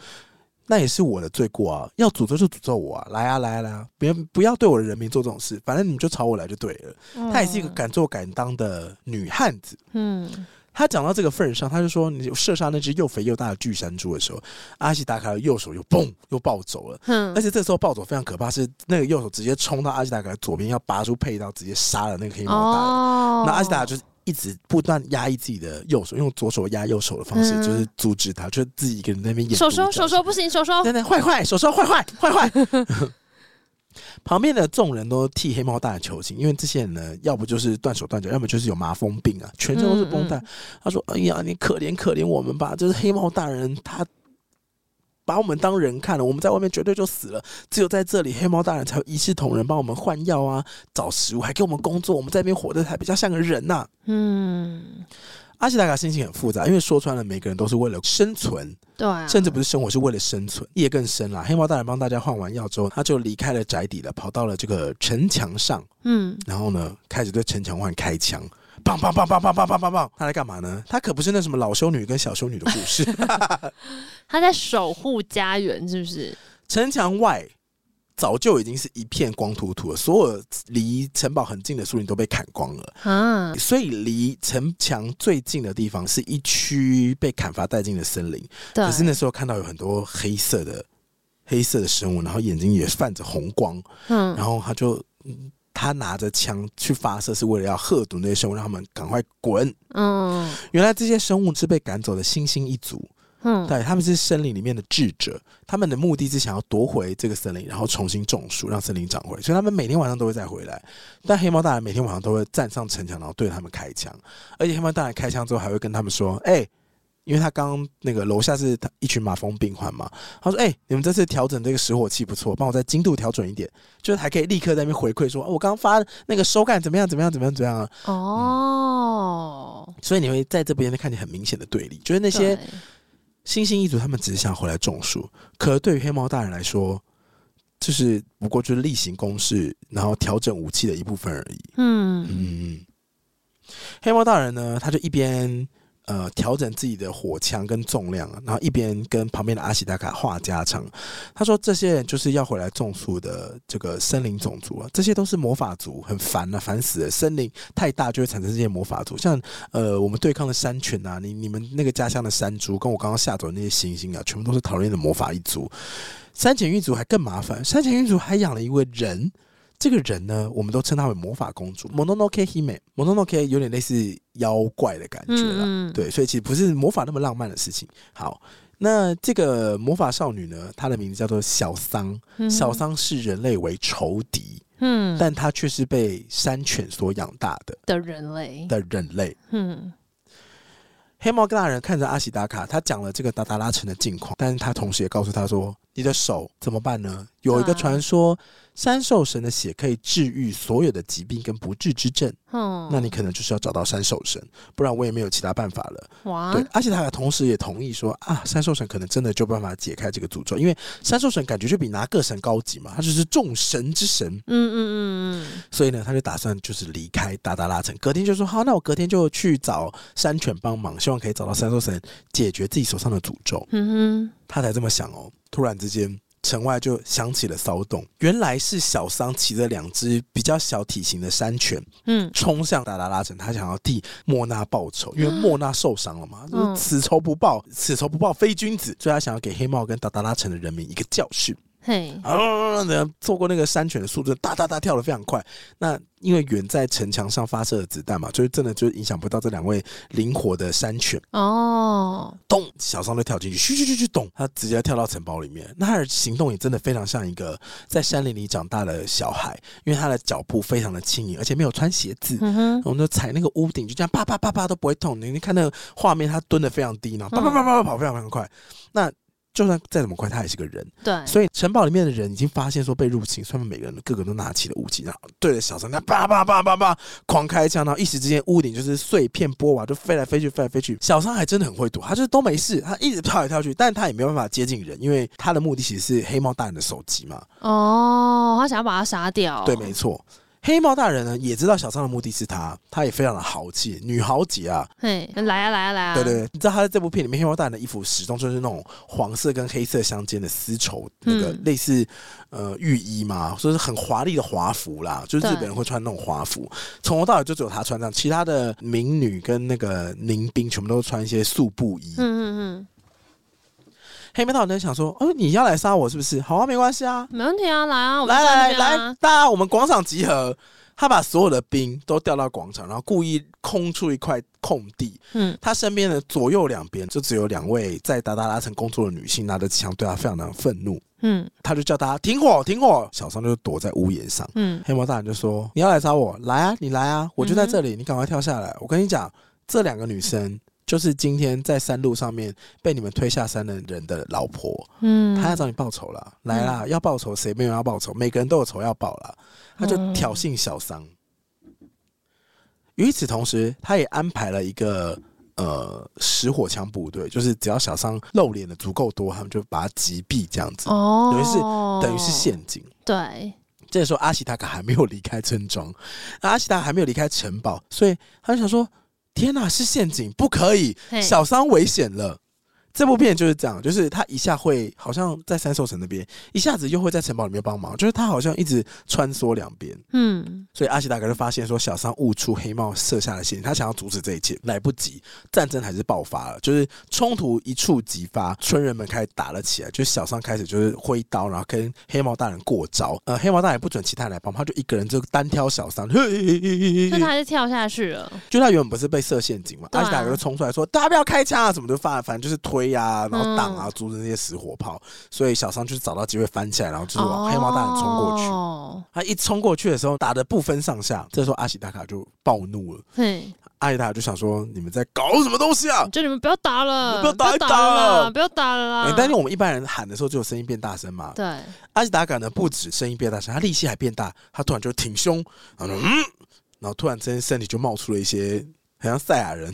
那也是我的罪过啊！要诅咒就诅咒我啊！来啊来啊来啊！别不要对我的人民做这种事，反正你们就朝我来就对了。嗯、她也是一个敢做敢当的女汉子。嗯，她讲到这个份上，她就说：“你射杀那只又肥又大的巨山猪的时候，阿西达卡的右手又嘣又暴走了。嗯，而且这时候暴走非常可怕，是那个右手直接冲到阿西达卡的左边，要拔出佩刀，直接杀了那个黑猫大人。哦、那阿西达卡就是。一直不断压抑自己的右手，用左手压右手的方式，嗯、就是阻止他，就是自己一个人在那边演。手手手手不行，手手，等等，坏坏，手手坏坏坏坏。旁边的众人都替黑猫大人求情，因为这些人呢，要不就是断手断脚，要么就是有麻风病啊，全身都是绷带。嗯嗯他说：“哎呀，你可怜可怜我们吧，就是黑猫大人他。”把我们当人看了，我们在外面绝对就死了。只有在这里，黑猫大人才会一视同仁，帮我们换药啊，找食物，还给我们工作。我们在那边活得才比较像个人呐、啊。嗯，阿西达卡心情很复杂，因为说穿了，每个人都是为了生存，对、啊，甚至不是生活，是为了生存。夜更深了，黑猫大人帮大家换完药之后，他就离开了宅邸了，跑到了这个城墙上，嗯，然后呢，开始对城墙外开枪，砰砰砰砰砰砰砰砰砰，他在干嘛呢？他可不是那什么老修女跟小修女的故事，他在守护家园，是不是？城墙外。早就已经是一片光秃秃了，所有离城堡很近的树林都被砍光了，啊，所以离城墙最近的地方是一区被砍伐殆尽的森林。可是那时候看到有很多黑色的黑色的生物，然后眼睛也泛着红光，嗯，然后他就他拿着枪去发射，是为了要喝毒那些生物，让他们赶快滚。嗯，原来这些生物是被赶走的猩猩一族。嗯，对，他们是森林里面的智者，他们的目的是想要夺回这个森林，然后重新种树，让森林长回来。所以他们每天晚上都会再回来。但黑猫大人每天晚上都会站上城墙，然后对他们开枪。而且黑猫大人开枪之后，还会跟他们说：“哎、欸，因为他刚刚那个楼下是一群马蜂病患嘛，他说：‘哎、欸，你们这次调整这个食火器不错，帮我再精度调准一点，就是还可以立刻在那边回馈说，我刚刚发那个手感怎么样？怎么样？怎么样？怎么样啊？’哦、嗯，所以你会在这边看见很明显的对立，就是那些。星星一族他们只是想回来种树，可是对于黑猫大人来说，就是不过就是例行公事，然后调整武器的一部分而已。嗯嗯，黑猫大人呢，他就一边。呃，调整自己的火枪跟重量，然后一边跟旁边的阿喜达卡话家常。他说：“这些人就是要回来种树的这个森林种族啊，这些都是魔法族，很烦啊，烦死了！森林太大就会产生这些魔法族，像呃，我们对抗的山犬啊，你你们那个家乡的山猪，跟我刚刚吓走的那些猩猩啊，全部都是讨厌的魔法一族。山浅玉族还更麻烦，山浅玉族还养了一位人。”这个人呢，我们都称她为魔法公主，Mononoke Hime，Mononoke 有点类似妖怪的感觉了，嗯、对，所以其实不是魔法那么浪漫的事情。好，那这个魔法少女呢，她的名字叫做小桑，嗯、小桑视人类为仇敌，嗯，但她却是被山犬所养大的的人类。的人类，嗯。黑猫大人看着阿喜达卡，他讲了这个达达拉城的近况，但是他同时也告诉他说：“你的手怎么办呢？有一个传说，三兽神的血可以治愈所有的疾病跟不治之症。嗯，那你可能就是要找到三兽神，不然我也没有其他办法了。哇！对，而且他同时也同意说：啊，三兽神可能真的就办法解开这个诅咒，因为三兽神感觉就比拿各神高级嘛，他就是众神之神。嗯嗯嗯嗯。所以呢，他就打算就是离开达达拉城，隔天就说：好，那我隔天就去找山犬帮忙。”希望可以找到三兽神解决自己手上的诅咒。嗯哼，他才这么想哦。突然之间，城外就响起了骚动。原来是小桑骑着两只比较小体型的山犬，嗯，冲向达达拉城，他想要替莫娜报仇，因为莫娜受伤了嘛。嗯，此仇不报，此仇不报非君子，所以他想要给黑帽跟达达拉城的人民一个教训。嘿，啊！然后过那个山犬的速度，哒哒哒跳得非常快。那因为远在城墙上发射的子弹嘛，就是真的就影响不到这两位灵活的山犬。哦，咚！小桑就跳进去，咻咻咻咻，咚！他直接跳到城堡里面。那他的行动也真的非常像一个在山林里长大的小孩，因为他的脚步非常的轻盈，而且没有穿鞋子。嗯，我们就踩那个屋顶，就这样啪啪啪啪都不会痛。你你看那个画面，他蹲的非常低然后，啪啪啪啪跑非常非常快。那就算再怎么快，他也是个人。对，所以城堡里面的人已经发现说被入侵，所以每个人个个都拿起了武器，然后对着小三那叭叭叭叭叭狂开枪，然后一时之间屋顶就是碎片波瓦，就飞来飞去，飞来飞去。小三还真的很会躲，他就是都没事，他一直跳来跳去，但是他也没有办法接近人，因为他的目的其实是黑猫大人的手机嘛。哦，他想要把他杀掉。对，没错。黑猫大人呢也知道小桑的目的是他，他也非常的豪气，女豪杰啊！嘿，来啊来啊来啊！对对对，你知道他在这部片里面，黑猫大人的衣服始终就是那种黄色跟黑色相间的丝绸那个类似呃浴衣嘛，所以是很华丽的华服啦，就是日本人会穿那种华服，从头到尾就只有他穿这样，其他的民女跟那个民兵全部都穿一些素布衣。嗯嗯嗯。黑猫大人想说：“哦，你要来杀我是不是？好啊，没关系啊，没问题啊，来啊，来来来，大家我们广场集合。他把所有的兵都调到广场，然后故意空出一块空地。嗯，他身边的左右两边就只有两位在达达拉城工作的女性，拿着枪对他非常的愤怒。嗯，他就叫大家停火，停火。小桑就躲在屋檐上。嗯，黑猫大人就说：你要来杀我，来啊，你来啊，我就在这里，你赶快跳下来。我跟你讲，这两个女生。”就是今天在山路上面被你们推下山的人的老婆，嗯，他要找你报仇了，来啦，嗯、要报仇，谁没有要报仇？每个人都有仇要报了，他就挑衅小桑。与、嗯、此同时，他也安排了一个呃实火枪部队，就是只要小桑露脸的足够多，他们就把他击毙这样子。哦，等于是等于是陷阱。对，这个时候阿西达卡还没有离开村庄，阿西达还没有离开城堡，所以他就想说：天哪，是陷阱，不可以，小三危险了。这部片就是这样，就是他一下会好像在三兽城那边，一下子又会在城堡里面帮忙，就是他好像一直穿梭两边。嗯，所以阿西大哥就发现说，小桑误触黑帽设下的陷阱，他想要阻止这一切，来不及，战争还是爆发了，就是冲突一触即发，村人们开始打了起来，就是小桑开始就是挥刀，然后跟黑帽大人过招。呃，黑帽大人不准其他人来帮忙，他就一个人就单挑小桑，嘿嘿嘿嘿，就他就跳下去了。就他原本不是被设陷阱嘛，啊、阿西大哥就冲出来说：“大家不要开枪啊，什么就发，反正就是推。”呀，然后挡啊，阻止那些死火炮，所以小商就是找到机会翻起来，然后就是往黑猫大人冲过去。哦、他一冲过去的时候，打的不分上下。这时候阿喜达卡就暴怒了。嘿，阿喜达卡就想说：“你们在搞什么东西啊？就你们不要打了，不要打，了，不要打了啦！”但是我们一般人喊的时候，就有声音变大声嘛。对，阿喜达卡呢，不止声音变大声，他力气还变大。他突然就挺胸，然后嗯，然后突然之间身体就冒出了一些。很像赛亚人，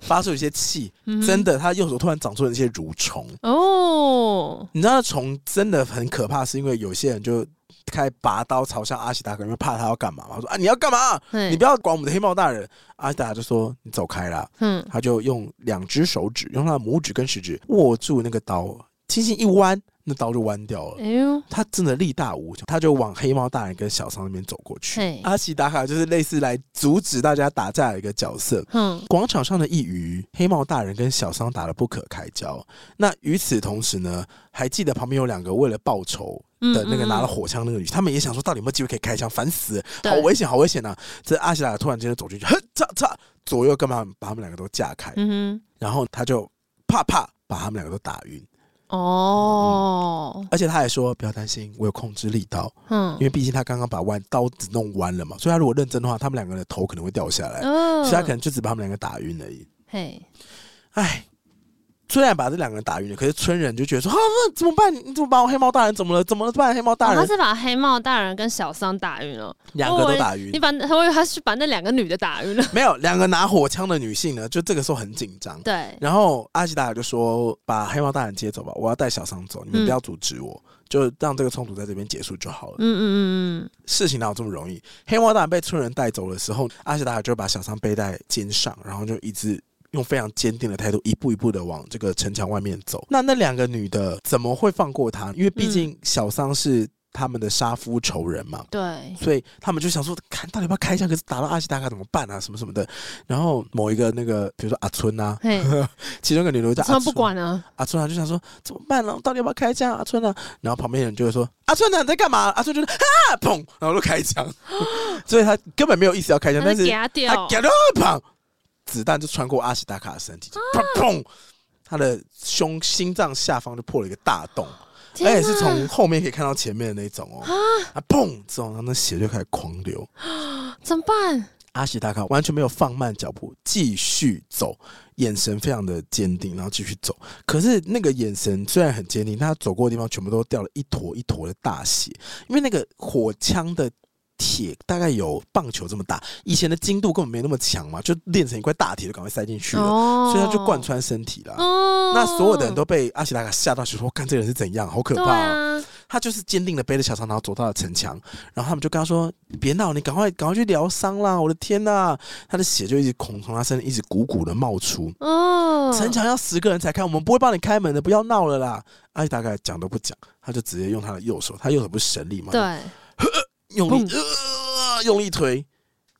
发出一些气，嗯、真的，他右手突然长出了一些蠕虫哦。你知道虫真的很可怕，是因为有些人就开拔刀朝向阿西达卡，因为怕他要干嘛嘛？说啊，你要干嘛？你不要管我们的黑帽大人。阿西达就说你走开啦。嗯，他就用两只手指，用他的拇指跟食指握住那个刀，轻轻一弯。那刀就弯掉了。哎呦，他真的力大无穷，他就往黑猫大人跟小桑那边走过去。阿喜达卡就是类似来阻止大家打架的一个角色。嗯，广场上的一隅，黑猫大人跟小桑打得不可开交。那与此同时呢，还记得旁边有两个为了报仇的那个拿了火枪那个女，他们也想说，到底有没有机会可以开枪？烦死了，好危险，好危险啊！这阿喜达卡突然间就走进去，哼，嚓嚓，左右干嘛把他们两个都架开。嗯哼，然后他就啪啪把他们两个都打晕。哦、嗯，而且他还说不要担心，我有控制力道。嗯，因为毕竟他刚刚把弯刀子弄弯了嘛，所以他如果认真的话，他们两个人的头可能会掉下来。嗯，所以他可能就只把他们两个打晕而已。嘿，哎。虽然把这两个人打晕了，可是村人就觉得说：“啊，那怎么办？你怎么把我黑猫大人怎么了？怎么了办？黑猫大人？”他是把黑猫大人跟小桑打晕了，两个都打晕。你把，我以为他是把那两个女的打晕了。没有，两个拿火枪的女性呢，就这个时候很紧张。对。然后阿吉达就说：“把黑猫大人接走吧，我要带小桑走，你们不要阻止我，嗯、就让这个冲突在这边结束就好了。”嗯嗯嗯嗯。事情哪有这么容易？黑猫大人被村人带走的时候，阿吉达就把小桑背在肩上，然后就一直。用非常坚定的态度，一步一步的往这个城墙外面走。那那两个女的怎么会放过他？因为毕竟小桑是他们的杀夫仇人嘛。对、嗯，所以他们就想说，看到底要不要开枪？可是打到阿西达卡怎么办啊？什么什么的。然后某一个那个，比如说阿春啊，其中一个女的叫阿春，不管啊，阿春啊就想说怎么办呢、啊？到底要不要开枪？阿春啊，然后旁边人就会说阿春呢、啊、你在干嘛？阿春就是啊砰，然后就开枪。所以他根本没有意思要开枪，但是他夹到砰。子弹就穿过阿喜达卡的身体，砰砰，他的胸心脏下方就破了一个大洞，哪。而且是从后面可以看到前面的那种哦，啊。砰之后，然后那血就开始狂流，怎么办？阿喜达卡完全没有放慢脚步，继续走，眼神非常的坚定，然后继续走。可是那个眼神虽然很坚定，但他走过的地方全部都掉了一坨一坨的大血，因为那个火枪的。铁大概有棒球这么大，以前的精度根本没那么强嘛，就练成一块大铁就赶快塞进去了，哦、所以他就贯穿身体了。哦、那所有的人都被阿奇达卡吓到，就说：“看这个人是怎样，好可怕、啊！”啊、他就是坚定的背着小桑，然后走到了城墙，然后他们就跟他说：“别闹，你赶快赶快去疗伤啦！”我的天呐、啊，他的血就一直从从他身上一直鼓鼓的冒出。哦，城墙要十个人才开，我们不会帮你开门的，不要闹了啦！阿奇达卡讲都不讲，他就直接用他的右手，他右手不是神力吗？对。用力呃，用力推，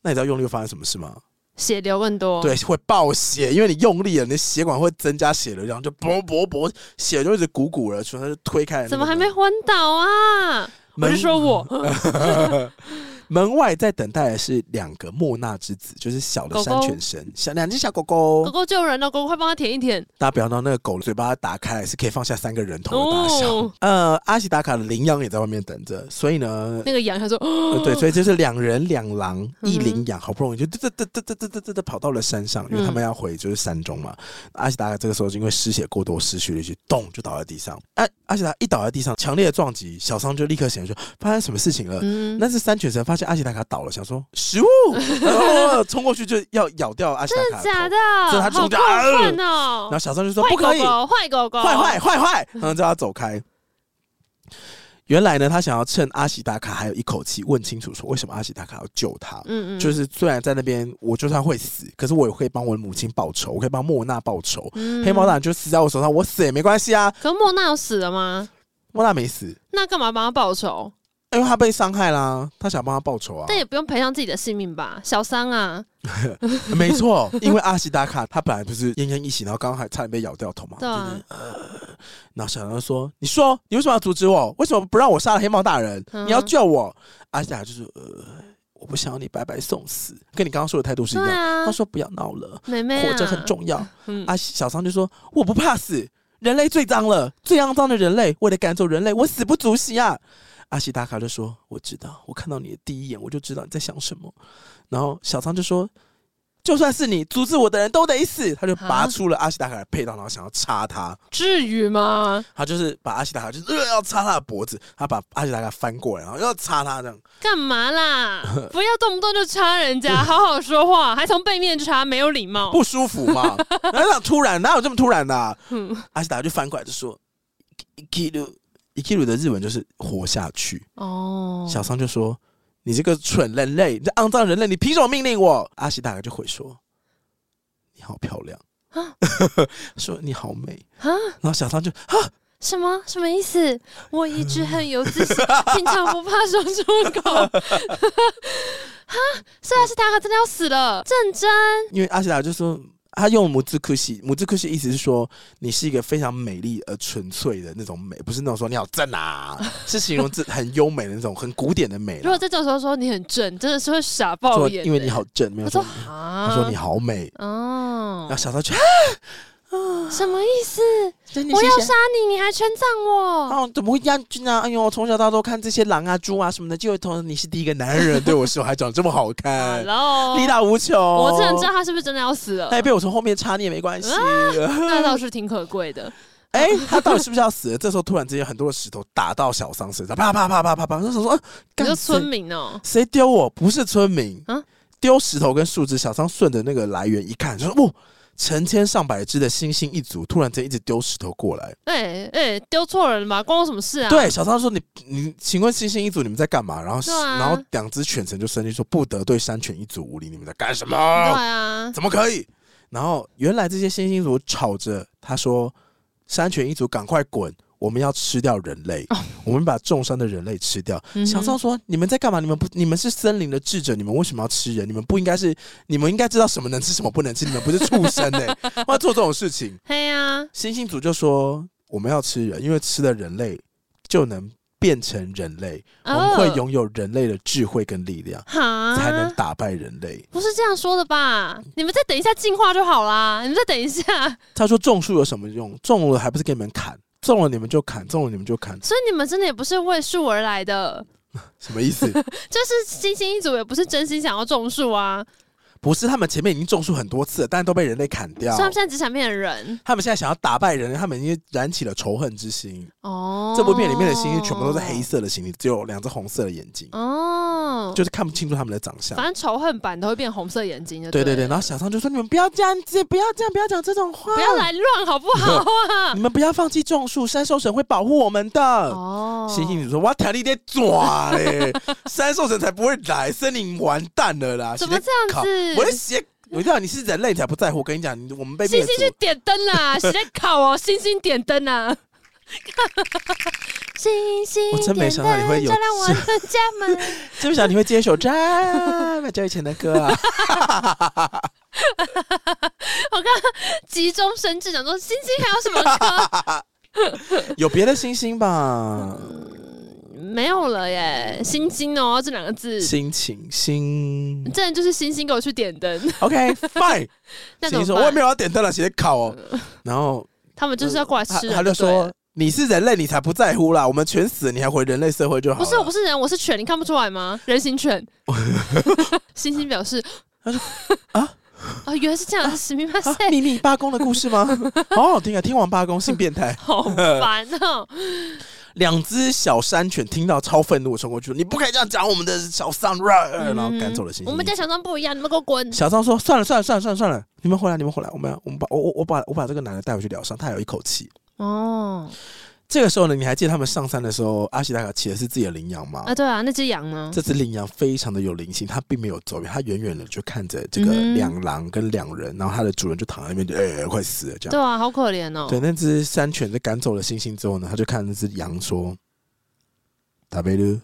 那你知道用力会发生什么事吗？血流更多，对，会爆血，因为你用力了，你的血管会增加血流量，就啵啵啵，血就一直鼓鼓了，所以它就推开了。怎么还没昏倒啊？我是说我。门外在等待的是两个莫纳之子，就是小的山犬神，狗狗小两只小狗狗。狗狗救人了，狗狗快帮他舔一舔。大家不要闹，那个狗嘴巴打开来是可以放下三个人头的大小。哦、呃，阿西达卡的羚羊也在外面等着，所以呢，那个羊他说、呃，对，所以就是两人两狼一羚羊，好不容易就嘚嘚嘚嘚嘚嘚嘚嘚跑到了山上，因为他们要回就是山中嘛。嗯、阿西达卡这个时候就因为失血过多失去力气，咚就倒在地上。哎、啊，阿西达一倒在地上，强烈的撞击，小桑就立刻醒来说发生什么事情了？嗯、那是山犬神发现。现阿西达卡倒了，想说食物，然后冲过去就要咬掉阿西达卡。真的假的？所以他冲进来，然后小三就说不可以，坏狗狗，坏坏坏坏，然后叫他走开。原来呢，他想要趁阿西达卡还有一口气，问清楚说为什么阿西达卡要救他。嗯嗯，就是虽然在那边我就算会死，可是我也可以帮我的母亲报仇，我可以帮莫娜报仇。嗯、黑猫大人就死在我手上，我死也没关系啊。可是莫娜有死了吗？莫娜没死，那干嘛帮他报仇？因为他被伤害啦，他想帮他报仇啊。但也不用赔上自己的性命吧，小桑啊。没错，因为阿西达卡他本来不是奄奄一息，然后刚刚还差点被咬掉头嘛。对啊。就是呃、然后小桑说：“你说你为什么要阻止我？为什么不让我杀了黑猫大人？嗯、你要救我？”阿西达就是呃，我不想要你白白送死，跟你刚刚说的态度是一样。啊、他说：“不要闹了，妹妹啊、活着很重要。嗯”阿小桑就说：“我不怕死，人类最脏了，最肮脏的人类，为了赶走人类，我死不足惜啊。”阿西达卡就说：“我知道，我看到你的第一眼，我就知道你在想什么。”然后小仓就说：“就算是你阻止我的人都得死。”他就拔出了阿西达卡的佩刀，然后想要插他。至于吗？他就是把阿西达卡就是、呃、要插他的脖子，他把阿西达卡翻过来，然后要插他这样。干嘛啦？不要动不动就插人家，好好说话，还从背面插，没有礼貌，不舒服嘛？哪有突然？哪有这么突然的、啊？阿西达卡就翻过来就说：“记录。”伊基鲁的日文就是活下去。哦，小桑就说：“你这个蠢人类，你这肮脏人类，你凭什么命令我？”阿西达哥就回说：“你好漂亮啊，说你好美啊。”然后小桑就啊，什么什么意思？我一直很有自信，平常不怕说出口。哈，所以阿西达卡真的要死了，认真。因为阿西达就说。他用母字酷西，母字酷西意思是说你是一个非常美丽而纯粹的那种美，不是那种说你好正啊，是形容这很优美的那种很古典的美。如果在这种时候说你很正，真的是会傻爆眼。因为你好正，没有说。他说，他说你好美哦，然后小时候去。什么意思？我要杀你，你还称赞我？哦，怎么会这样呢？哎呦，从小到大都看这些狼啊、猪啊什么的，就会同你是第一个男人对我说还长这么好看，力大无穷。我只能知道他是不是真的要死了。他也被我从后面插，你也没关系。那倒是挺可贵的。哎，他到底是不是要死了？这时候突然之间很多的石头打到小桑身上，啪啪啪啪啪啪。那时候说，你是村民哦？谁丢我？不是村民啊，丢石头跟树枝。小桑顺着那个来源一看，就说：“哇！”成千上百只的猩猩一族突然间一直丢石头过来，哎哎，丢错人了吗？关我什么事啊？对，小超说：“你你，请问猩猩一族你们在干嘛？”然后，啊、然后两只犬神就生气说：“不得对山犬一族无礼，你们在干什么？”对啊，怎么可以？然后原来这些猩猩一族吵着，他说：“山犬一族赶快滚！”我们要吃掉人类，哦、我们把重伤的人类吃掉。小桑说：“你们在干嘛？你们不，你们是森林的智者，你们为什么要吃人？你们不应该是，你们应该知道什么能吃，什么不能吃。你们不是畜生哎、欸，要做这种事情。”对呀，星星组就说：“我们要吃人，因为吃了人类就能变成人类，哦、我们会拥有人类的智慧跟力量，哈才能打败人类。”不是这样说的吧？你们再等一下进化就好啦。你们再等一下。他说：“种树有什么用？种了还不是给你们砍？”中了你们就砍，中了你们就砍，所以你们真的也不是为树而来的，什么意思？就是星星一族也不是真心想要种树啊。不是，他们前面已经种树很多次了，但是都被人类砍掉。所以他们现在只想变成人。他们现在想要打败人类，他们已经燃起了仇恨之心。哦，这部片里面的猩猩全部都是黑色的猩猩，只有两只红色的眼睛。哦，就是看不清楚他们的长相。反正仇恨版都会变红色眼睛的。对对对，然后小桑就说：“你们不要这样子，不要这样，不要讲这种话，不要来乱，好不好啊？你们不要放弃种树，山兽神会保护我们的。”哦，猩猩就说：“我条你得抓嘞，山兽神才不会来，森林完蛋了啦。”怎么这样子？我的鞋。我知道你是人类才不在乎，我跟你讲，我们被星星去点灯啦，谁在烤哦？星星点灯啊！星星，我真没想到你会有，照亮我的家门。真没想到你会接一首这么久以前的歌啊！我刚刚急中生智，想说星星还有什么歌？有别的星星吧？没有了耶，星星哦，这两个字，心情星，这人就是星星，给我去点灯。OK，Fine。星星说：“我也没有要点灯了，直接烤哦。”然后他们就是要过来吃人，他就说：“你是人类，你才不在乎啦，我们全死，你还回人类社会就好。”不是，我不是人，我是犬，你看不出来吗？人形犬。星星表示：“他说 啊啊，原来是这样，秘密八公的故事吗？好好听啊，听完八公性变态，好烦哦。”两只小山犬听到超愤怒的冲过去，你不可以这样讲我们的小桑，然后赶走了星星。我们家小桑不一样，你们给我滚！小桑说：“算了算了算了算了算了，你们回来你们回来，我们我们把我我我把我把这个男的带回去疗伤，他还有一口气。”哦。这个时候呢，你还记得他们上山的时候，阿西达卡骑的是自己的羚羊吗？啊，对啊，那只羊呢？这只羚羊非常的有灵性，它并没有走远，它远远的就看着这个两狼跟两人，嗯、然后它的主人就躺在那边，就哎、欸，快死了这样。对啊，好可怜哦。对，那只山犬在赶走了猩猩之后呢，他就看那只羊说：“大贝鲁。”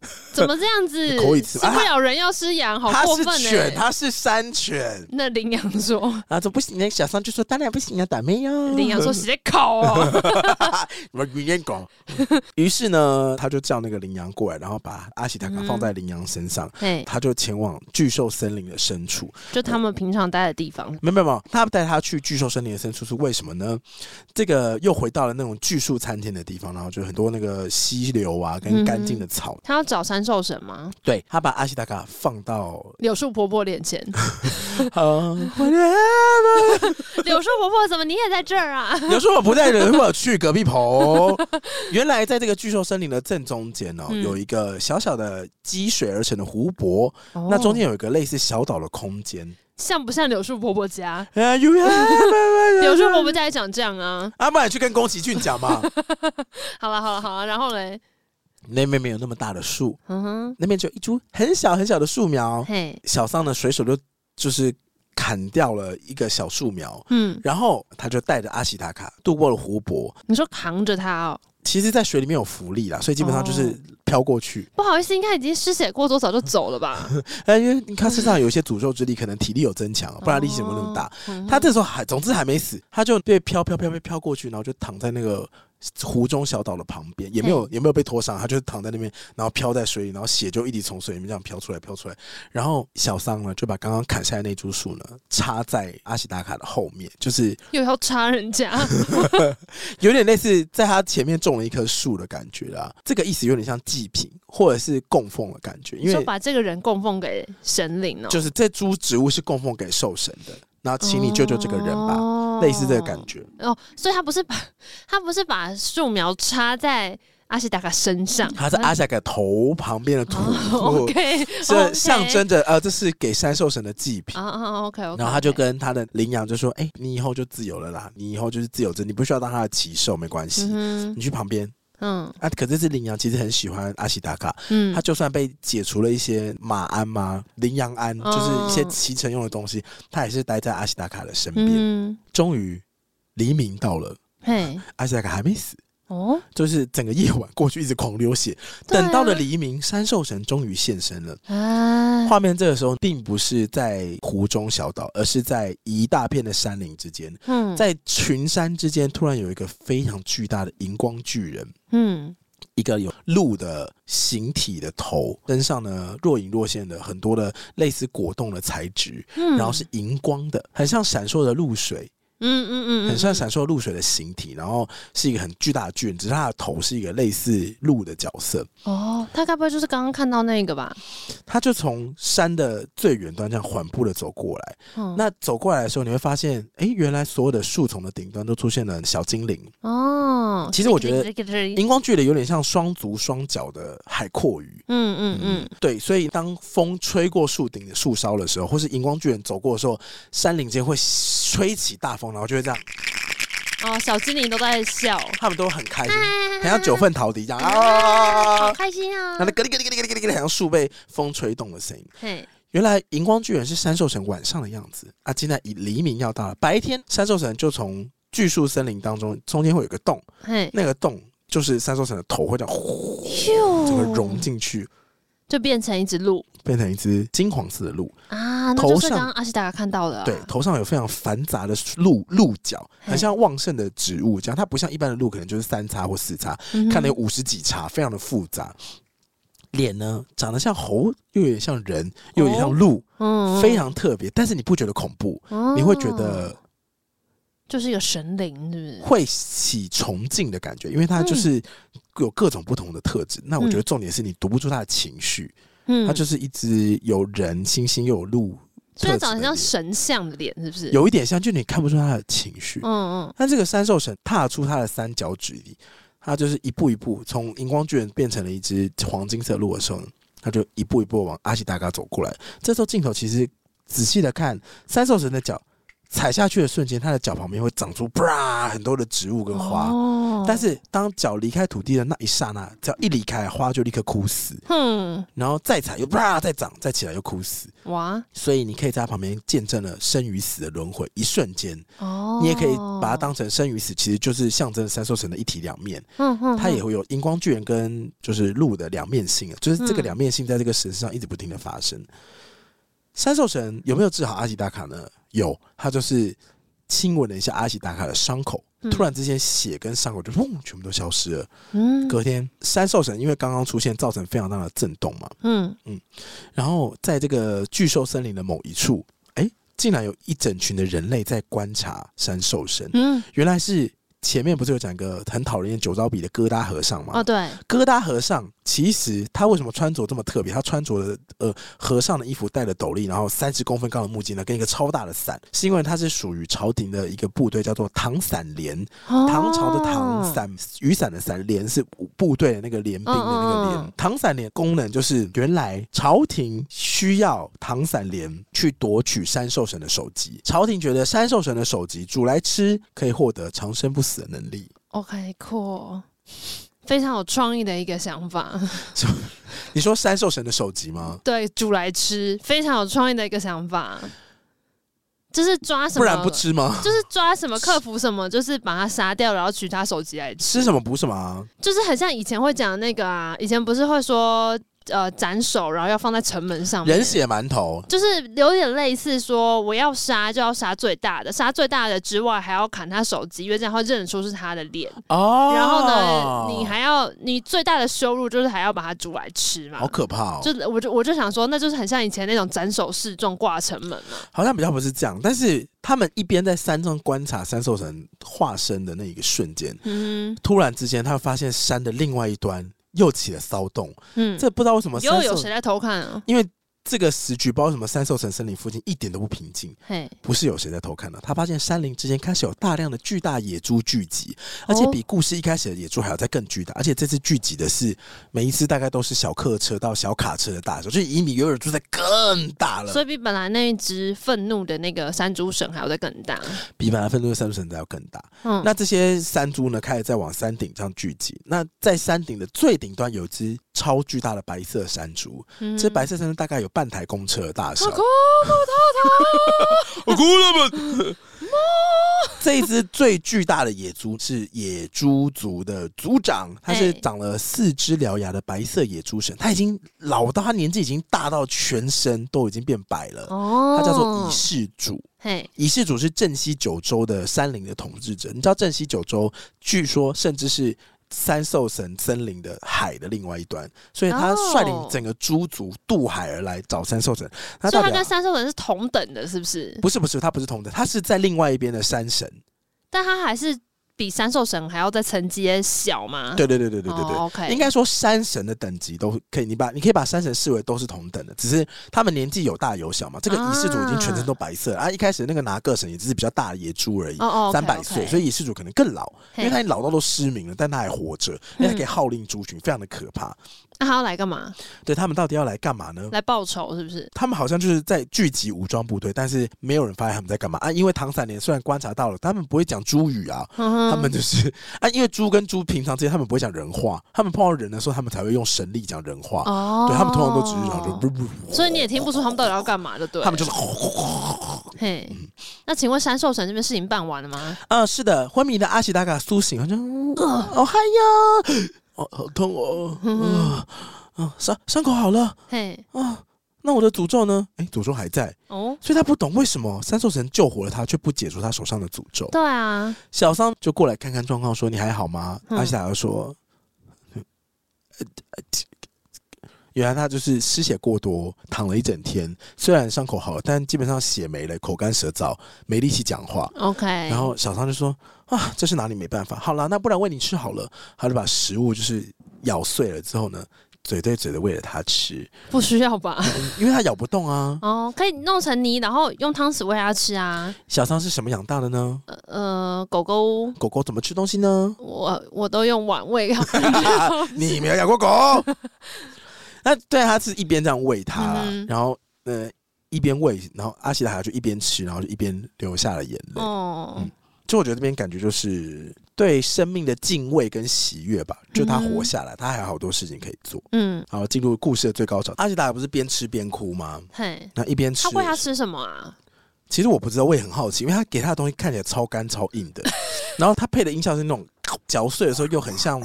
怎么这样子？吃不了人要吃羊，好过分呢、欸！它是犬，它是山犬。那羚羊说：“啊，这不行。”那小三就说：“当然不行啊，打妹哟。”羚羊说：“直接烤哦。”什么语言狗？于是呢，他就叫那个羚羊过来，然后把阿喜达卡放在羚羊身上。嗯、他就前往巨兽森林的深处，就他们平常待的地方。没有没有，他带他去巨兽森林的深处是为什么呢？这个又回到了那种巨树参天的地方，然后就很多那个溪流啊，跟干净的草。嗯、他要找三兽神吗。对，他把阿西达卡放到柳树婆婆脸前。好，柳树婆婆怎么你也在这儿啊？柳树婆婆不在，人我去隔壁棚。原来在这个巨兽森林的正中间哦，嗯、有一个小小的积水而成的湖泊，哦、那中间有一个类似小岛的空间，像不像柳树婆婆家？柳树婆婆家也长这样啊？阿妈，你去跟宫崎骏讲嘛。好了好了好了，然后嘞。那边没有那么大的树，嗯哼，那边只有一株很小很小的树苗。嘿，小桑呢，随手就就是砍掉了一个小树苗，嗯，然后他就带着阿喜达卡渡过了湖泊。你说扛着他哦？其实，在水里面有浮力啦，所以基本上就是飘过去。哦、不好意思，应该已经失血过多，早就走了吧？哎因为你看身上有一些诅咒之力，可能体力有增强，不然力气怎么那么大？他这时候还，总之还没死，他就被飘飘飘飘飘过去，然后就躺在那个。湖中小岛的旁边也没有也没有被拖上，他就是躺在那边，然后飘在水里，然后血就一直从水里面这样飘出来飘出来。然后小桑呢就把刚刚砍下来那株树呢插在阿喜达卡的后面，就是又要插人家，有点类似在他前面种了一棵树的感觉啦。这个意思有点像祭品或者是供奉的感觉，因为说把这个人供奉给神灵哦，就是这株植物是供奉给兽神的。然后请你救救这个人吧，哦、类似这个感觉哦。所以他不是把，他不是把树苗插在阿西达卡身上，他在阿西达卡头旁边的土，哦、OK，这象征着呃，这是给山兽神的祭品啊、哦、OK OK。然后他就跟他的羚羊就说：“哎，你以后就自由了啦，你以后就是自由者，你不需要当他的骑兽，没关系，嗯、你去旁边。”嗯。啊，可是这只羚羊其实很喜欢阿西达卡，嗯，他就算被解除了一些马鞍嘛、羚羊鞍，就是一些骑乘用的东西，他也是待在阿西达卡的身边。嗯，终于黎明到了，嘿，阿西达卡还没死。哦，就是整个夜晚过去，一直狂流血。等到了黎明，山兽神终于现身了。啊，画面这个时候并不是在湖中小岛，而是在一大片的山林之间。嗯，在群山之间，突然有一个非常巨大的荧光巨人。嗯，一个有鹿的形体的头，身上呢若隐若现的很多的类似果冻的材质。嗯，然后是荧光的，很像闪烁的露水。嗯嗯嗯，很像闪烁露水的形体，然后是一个很巨大的巨人，只是他的头是一个类似鹿的角色。哦，他该不会就是刚刚看到那个吧？他就从山的最远端这样缓步的走过来。嗯，那走过来的时候，你会发现，哎，原来所有的树丛的顶端都出现了小精灵。哦，其实我觉得荧光巨人有点像双足双脚的海阔鱼。嗯嗯嗯，对，所以当风吹过树顶的树梢的时候，或是荧光巨人走过的时候，山林间会吹起大风。然后就会这样，哦，小精灵都在笑，他们都很开心，很像九份陶笛一样啊，好开心啊！那咯哩咯哩咯哩咯哩咯哩，好像树被风吹动的声音。嘿，原来荧光巨人是山兽神晚上的样子啊！现在以黎明要到了，白天山兽神就从巨树森林当中，中间会有个洞，嘿，那个洞就是山兽神的头会这样呼，这个融进去。就变成一只鹿，变成一只金黄色的鹿啊！那就是刚刚阿西达卡看到的，啊，对，头上有非常繁杂的鹿鹿角，很像旺盛的植物这样。它不像一般的鹿，可能就是三叉或四叉，嗯、看了有五十几叉，非常的复杂。脸呢，长得像猴，又有点像人，又有点像鹿，哦、非常特别。但是你不觉得恐怖？哦、你会觉得。就是一个神灵，是不是？会起崇敬的感觉，因为它就是有各种不同的特质。嗯、那我觉得重点是你读不出他的情绪，嗯，它就是一只有人、星星又有鹿，虽然长得像神像的脸，是不是？有一点像，就你看不出他的情绪。嗯嗯。但这个三兽神踏出他的三脚趾里，他就是一步一步从荧光巨人变成了一只黄金色鹿的时候，他就一步一步往阿西达嘎走过来。这时候镜头其实仔细的看，三兽神的脚踩下去的瞬间，它的脚旁边会长出啪很多的植物跟花。哦、但是当脚离开土地的那一刹那，只要一离开，花就立刻枯死。嗯，然后再踩又啪再长，再起来又枯死。哇！所以你可以在他旁边见证了生与死的轮回，一瞬间。哦，你也可以把它当成生与死，其实就是象征三兽神的一体两面。嗯嗯，它也会有荧光巨人跟就是鹿的两面性，就是这个两面性在这个神上一直不停的发生。三兽神有没有治好阿吉达卡呢？有，他就是亲吻了一下阿吉达卡的伤口，嗯、突然之间血跟伤口就砰，全部都消失了。嗯，隔天三兽神因为刚刚出现，造成非常大的震动嘛。嗯嗯，然后在这个巨兽森林的某一处，哎、欸，竟然有一整群的人类在观察三兽神。嗯，原来是。前面不是有讲一个很讨厌酒糟鼻的疙瘩和尚吗？哦，对，疙瘩和尚其实他为什么穿着这么特别？他穿着的呃和尚的衣服，戴了斗笠，然后三十公分高的木屐呢，跟一个超大的伞，是因为他是属于朝廷的一个部队，叫做唐伞连。哦、唐朝的唐伞雨伞的伞，连是部队的那个连兵的那个连。嗯、唐伞连功能就是原来朝廷需要唐伞连去夺取山兽神的首级，朝廷觉得山兽神的首级煮来吃可以获得长生不死。的能力，OK，cool，非常有创意的一个想法。你说三兽神的首级吗？对，煮来吃，非常有创意的一个想法。就是抓什么，不然不吃吗？就是抓什么克服什么，就是把它杀掉，然后取他手机来吃。吃什么补什么啊？就是很像以前会讲的那个啊，以前不是会说。呃，斩首，然后要放在城门上面。人血馒头，就是有点类似说，我要杀就要杀最大的，杀最大的之外，还要砍他手机，因为这样会认出是他的脸。哦。然后呢，你还要，你最大的羞辱就是还要把它煮来吃嘛。好可怕哦！就我就我就想说，那就是很像以前那种斩首示众挂城门嘛。好像比较不是这样，但是他们一边在山中观察三兽神化身的那一个瞬间，嗯，突然之间，他发现山的另外一端。又起了骚动，嗯，这不知道为什么又有谁在偷看啊？因为。这个时局，包括什么三兽城森林附近一点都不平静。嘿，不是有谁在偷看的，他发现山林之间开始有大量的巨大野猪聚集，而且比故事一开始的野猪还要再更巨大。而且这次聚集的是每一次大概都是小客车到小卡车的大小，就是以米约尔猪在更大了。所以比本来那一只愤怒的那个山猪神还要再更大，比本来愤怒的山猪神还要更大。嗯，那这些山猪呢，开始在往山顶这样聚集。那在山顶的最顶端有一只超巨大的白色山猪，嗯、这白色山猪大概有。半台公车的大小，我哭了吗？这一只最巨大的野猪是野猪族的族长，它是长了四只獠牙的白色野猪神，它已经老到他年纪已经大到全身都已经变白了。哦，它叫做乙氏主，乙氏主是镇西九州的山林的统治者。你知道镇西九州，据说甚至是。三兽神森林的海的另外一端，所以他率领整个猪族渡海而来找三兽神。所以他跟三兽神是同等的，是不是？不是，不是，他不是同等，他是在另外一边的山神，但他还是。比三兽神还要再层级小吗？对对对对对对对，OK。应该说山神的等级都可以，你把你可以把山神视为都是同等的，只是他们年纪有大有小嘛。这个仪式主已经全身都白色啊，一开始那个拿个神也只是比较大的野猪而已，三百岁，所以仪式主可能更老，因为他老到都失明了，但他还活着，因为他可以号令族群，非常的可怕。那他要来干嘛？对，他们到底要来干嘛呢？来报仇是不是？他们好像就是在聚集武装部队，但是没有人发现他们在干嘛啊。因为唐三连虽然观察到了，他们不会讲猪语啊，他们就是。啊，因为猪跟猪平常之间他们不会讲人话，他们碰到人的时候，他们才会用神力讲人话。哦，对他们通常都只是讲就不不。所以你也听不出他们到底要干嘛的，对？他们就是。嘿，那请问山兽神这边事情办完了吗？啊，是的，昏迷的阿喜达卡苏醒，好像哦嗨呀，哦好痛哦，啊啊伤伤口好了，嘿啊。那我的诅咒呢？哎、欸，诅咒还在哦，所以他不懂为什么三兽神救活了他，却不解除他手上的诅咒。对啊，小桑就过来看看状况，说：“你还好吗？”嗯、阿西达说、呃呃：“原来他就是失血过多，躺了一整天。虽然伤口好了，但基本上血没了，口干舌燥，没力气讲话。”OK。然后小桑就说：“啊，这是哪里没办法？好了，那不然喂你吃好了。”他就把食物就是咬碎了之后呢。嘴对嘴的喂了它吃。不需要吧？嗯、因为它咬不动啊。哦，可以弄成泥，然后用汤匙喂它吃啊。小桑是什么养大的呢？呃，狗狗。狗狗怎么吃东西呢？我我都用碗喂 你没有养过狗？那对，他是一边这样喂他，嗯、然后呃一边喂，然后阿西达还就一边吃，然后就一边流下了眼泪。哦，嗯，就我觉得这边感觉就是对生命的敬畏跟喜悦吧。就他活下来，嗯、他还有好多事情可以做。嗯，然后进入故事的最高潮，阿西达不是边吃边哭吗？嘿，那一边吃，他喂他吃什么啊？其实我不知道，我也很好奇，因为他给他的东西看起来超干超硬的，然后他配的音效是那种嚼碎的时候又很像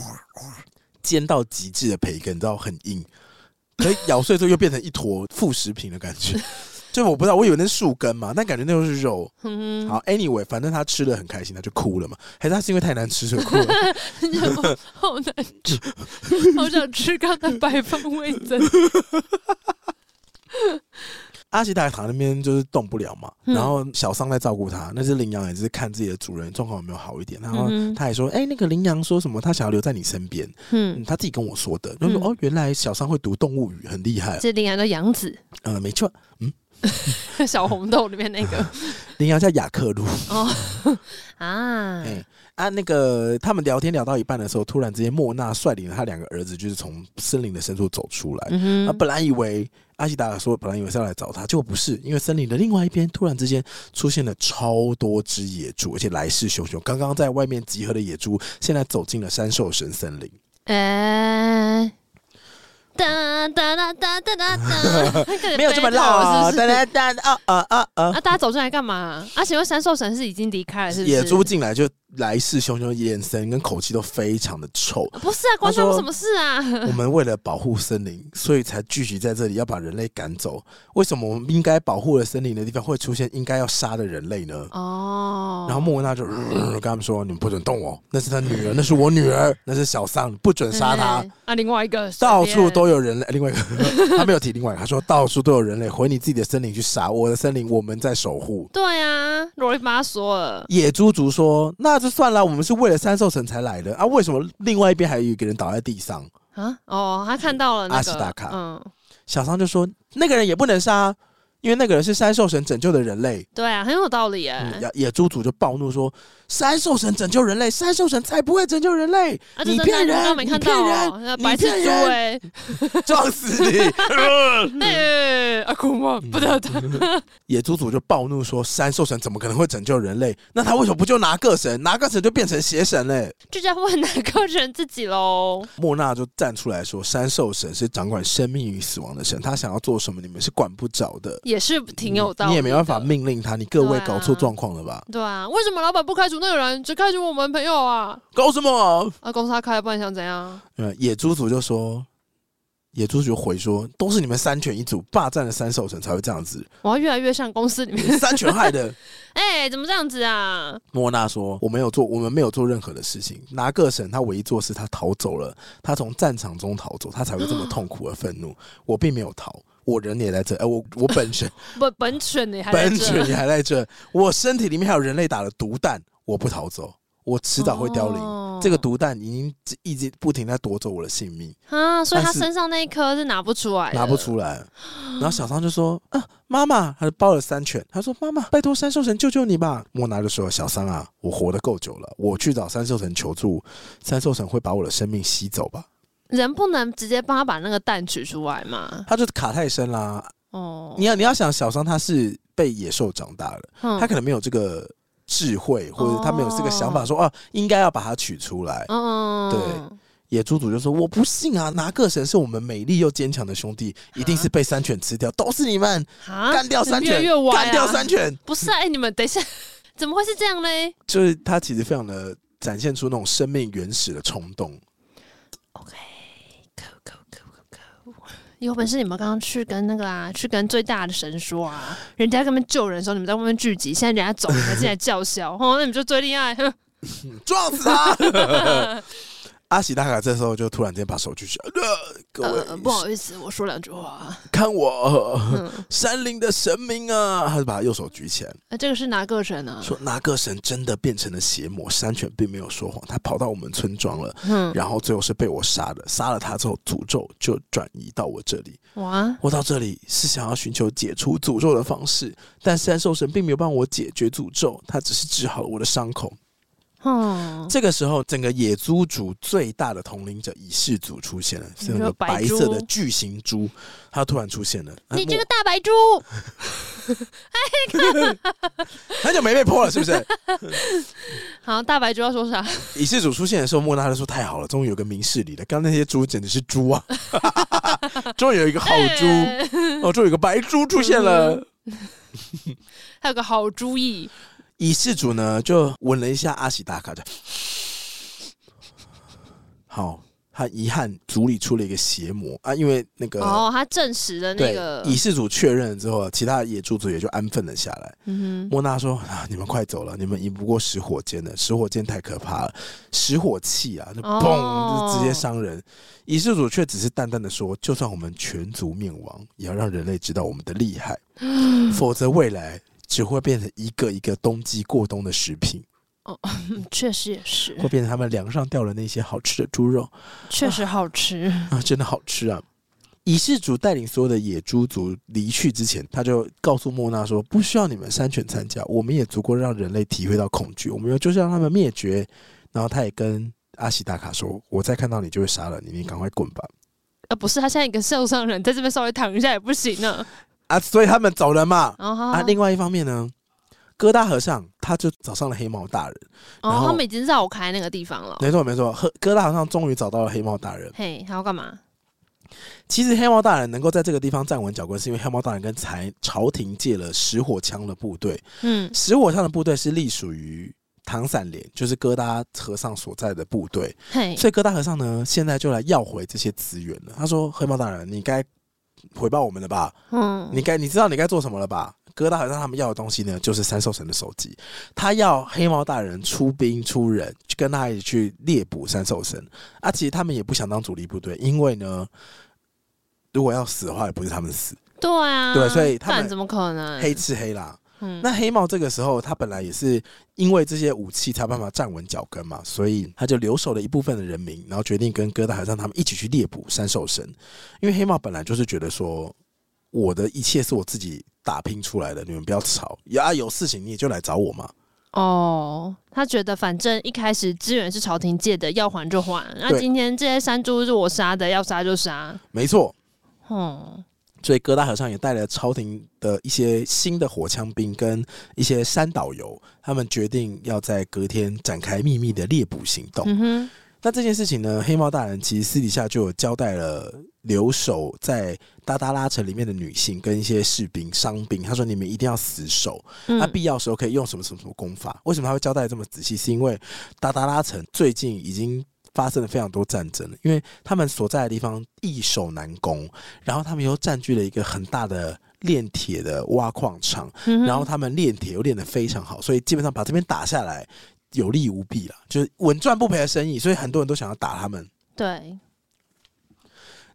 煎到极致的培根，你知道很硬。可以咬碎之后又变成一坨副食品的感觉，就我不知道，我以为那是树根嘛，但感觉那都是肉。好，anyway，反正他吃的很开心，他就哭了嘛。还是他是因为太难吃所以哭了？好难吃，好想吃刚才白饭味噌。阿奇达躺那边就是动不了嘛，嗯、然后小桑在照顾他，那只羚羊也是看自己的主人状况有没有好一点，然后他还说：“哎、欸，那个羚羊说什么？他想要留在你身边。嗯”嗯，他自己跟我说的。然后说：“哦，原来小桑会读动物语，很厉害。”这羚羊叫杨子。嗯，没错。嗯，小红豆里面那个 羚羊叫雅克路。哦 啊。欸啊，那个他们聊天聊到一半的时候，突然之间莫娜率领了他两个儿子，就是从森林的深处走出来。嗯、哼啊，本来以为阿西达尔说，本来以为是要来找他，结果不是，因为森林的另外一边突然之间出现了超多只野猪，而且来势汹汹。刚刚在外面集合的野猪，现在走进了山兽神森林。欸哒哒哒哒哒哒，没有这么闹。哒哒哒啊啊啊啊！啊，大家走进来干嘛？啊，请问山兽神是已经离开了，是不是？野猪进来就来势汹汹，眼神跟口气都非常的臭。不是啊，关他们什么事啊？我们为了保护森林，所以才聚集在这里，要把人类赶走。为什么我们应该保护的森林的地方会出现应该要杀的人类呢？哦。然后莫文娜就跟他们说：“你们不准动我，那是他女儿，那是我女儿，那是小桑，不准杀他。”啊，另外一个到处都有人类，另外一个 他没有提另外一个，他说到处都有人类，回你自己的森林去杀，我的森林我们在守护。对啊，罗伊妈说了。野猪族说：“那就算了，我们是为了三兽神才来的啊，为什么另外一边还有一个人倒在地上啊？”哦，他看到了、那个、阿西达卡。嗯，小桑就说：“那个人也不能杀。”因为那个人是三兽神拯救的人类，对啊，很有道理哎、嗯。野猪族就暴怒说：“三兽神拯救人类，三兽神才不会拯救人类！啊、你骗人，你骗人，白痴猪哎，撞死你！” 哎，阿库莫不得的。野猪族就暴怒说：“三兽神怎么可能会拯救人类？那他为什么不就拿个神？拿个神就变成邪神嘞？”就叫问哪个神自己喽。莫娜就站出来说：“三兽神是掌管生命与死亡的神，他想要做什么，你们是管不着的。”也是挺有道理，你也没办法命令他。你各位搞错状况了吧？对啊，为什么老板不开除那个人，只开除我们朋友啊？搞什么？啊，公司他开，不然想怎样？嗯，野猪组就说，野猪族就回说，都是你们三权一组霸占了三兽神才会这样子。我要越来越像公司里面三权害的。哎、欸，怎么这样子啊？莫娜说，我没有做，我们没有做任何的事情。拿个神，他唯一做事，他逃走了，他从战场中逃走，他才会这么痛苦而愤怒。我并没有逃。我人也在这，哎、呃，我我本身 本本犬你还本犬你还在这，我身体里面还有人类打的毒弹，我不逃走，我迟早会凋零。哦、这个毒弹已经一直不停在夺走我的性命啊！所以他身上那一颗是拿不出来，拿不出来。然后小桑就说：“啊，妈妈，他就抱了三犬。他说：‘妈妈，拜托三兽神救救你吧。’莫娜就说：‘小桑啊，我活得够久了，我去找三兽神求助，三兽神会把我的生命吸走吧。’”人不能直接帮他把那个蛋取出来吗？他就卡太深啦。哦，你要你要想，小桑他是被野兽长大的，嗯、他可能没有这个智慧，或者他没有这个想法说，说哦、啊，应该要把它取出来。嗯，对。野猪族就说：“我不信啊，拿个神是我们美丽又坚强的兄弟，一定是被山犬吃掉，都是你们干掉山犬，干掉山犬。不是啊，哎，你们等一下，怎么会是这样嘞？就是他其实非常的展现出那种生命原始的冲动。OK。”有本事你们刚刚去跟那个啊，去跟最大的神说啊，人家在那边救人的时候，你们在外面聚集，现在人家走，你们进来叫嚣，哦，那你们就最厉害，撞死他！阿喜大卡这时候就突然间把手举起来，呃，各位、呃，不好意思，我说两句话。看我，嗯、山林的神明啊！他就把右手举起来。那、呃，这个是哪个神啊？说哪个神真的变成了邪魔？山犬并没有说谎，他跑到我们村庄了。嗯，然后最后是被我杀的。杀了他之后，诅咒就转移到我这里。哇！我到这里是想要寻求解除诅咒的方式，但山兽神并没有帮我解决诅咒，他只是治好了我的伤口。哦，这个时候，整个野猪族最大的统领者乙氏族出现了，是那个白色的巨型猪，它突然出现了。你这个大白猪，哎，很久没被泼了，是不是？好，大白猪要说啥？乙氏族出现的时候，莫娜就说：“太好了，终于有个明事理了。刚刚那些猪简直是猪啊，终于有一个好猪，哦，终于有个白猪出现了，还有个好主意。”乙氏族呢，就吻了一下阿喜达卡，就好。他遗憾族里出了一个邪魔啊，因为那个哦，他证实了那个乙氏族确认了之后，其他的野猪族也就安分了下来。嗯哼，莫娜说啊，你们快走了，你们赢不过石火箭的，石火箭太可怕了，石火器啊，就嘣，哦、就直接伤人。乙氏族却只是淡淡的说，就算我们全族灭亡，也要让人类知道我们的厉害，嗯、否则未来。只会变成一个一个冬季过冬的食品哦，确实也是会变成他们梁上掉的那些好吃的猪肉，确实好吃啊，啊，真的好吃啊！仪式主带领所有的野猪族离去之前，他就告诉莫娜说：“不需要你们山犬参加，我们也足够让人类体会到恐惧。我们要就是让他们灭绝。”然后他也跟阿喜达卡说：“我再看到你就会杀了你，你赶快滚吧！”啊，不是，他现在一个受伤人在这边稍微躺一下也不行呢。啊，所以他们走了嘛。Oh, 啊，另外一方面呢，哥大和尚他就找上了黑猫大人。哦，oh, 他们已经绕开那个地方了。没错，没错。哥大和尚终于找到了黑猫大人。嘿他要干嘛？其实黑猫大人能够在这个地方站稳脚跟，是因为黑猫大人跟财朝廷借了石火枪的部队。嗯，石火枪的部队是隶属于唐散连，就是哥大和尚所在的部队。嘿所以哥大和尚呢，现在就来要回这些资源了。他说：“黑猫大人，你该。”回报我们了吧？嗯，你该你知道你该做什么了吧？哥大和尚他们要的东西呢，就是三兽神的手机。他要黑猫大人出兵出人，去跟他一起去猎捕三兽神。啊，其实他们也不想当主力部队，因为呢，如果要死的话，也不是他们死。对啊，对，所以他们怎么可能黑吃黑啦？那黑帽这个时候，他本来也是因为这些武器才办法站稳脚跟嘛，所以他就留守了一部分的人民，然后决定跟哥大和尚他们一起去猎捕山兽神。因为黑帽本来就是觉得说，我的一切是我自己打拼出来的，你们不要吵呀，有事情你也就来找我嘛。哦，他觉得反正一开始资源是朝廷借的，要还就还。那今天这些山猪是我杀的，要杀就杀。没错。哦。所以，哥大和尚也带了朝廷的一些新的火枪兵跟一些山导游，他们决定要在隔天展开秘密的猎捕行动。嗯、那这件事情呢，黑猫大人其实私底下就有交代了留守在达达拉城里面的女性跟一些士兵、伤兵，他说：“你们一定要死守，那、嗯啊、必要时候可以用什么什么什么功法。”为什么他会交代这么仔细？是因为达达拉城最近已经。发生了非常多战争，因为他们所在的地方易守难攻，然后他们又占据了一个很大的炼铁的挖矿场，然后他们炼铁又炼得非常好，所以基本上把这边打下来有利无弊了，就是稳赚不赔的生意，所以很多人都想要打他们。对，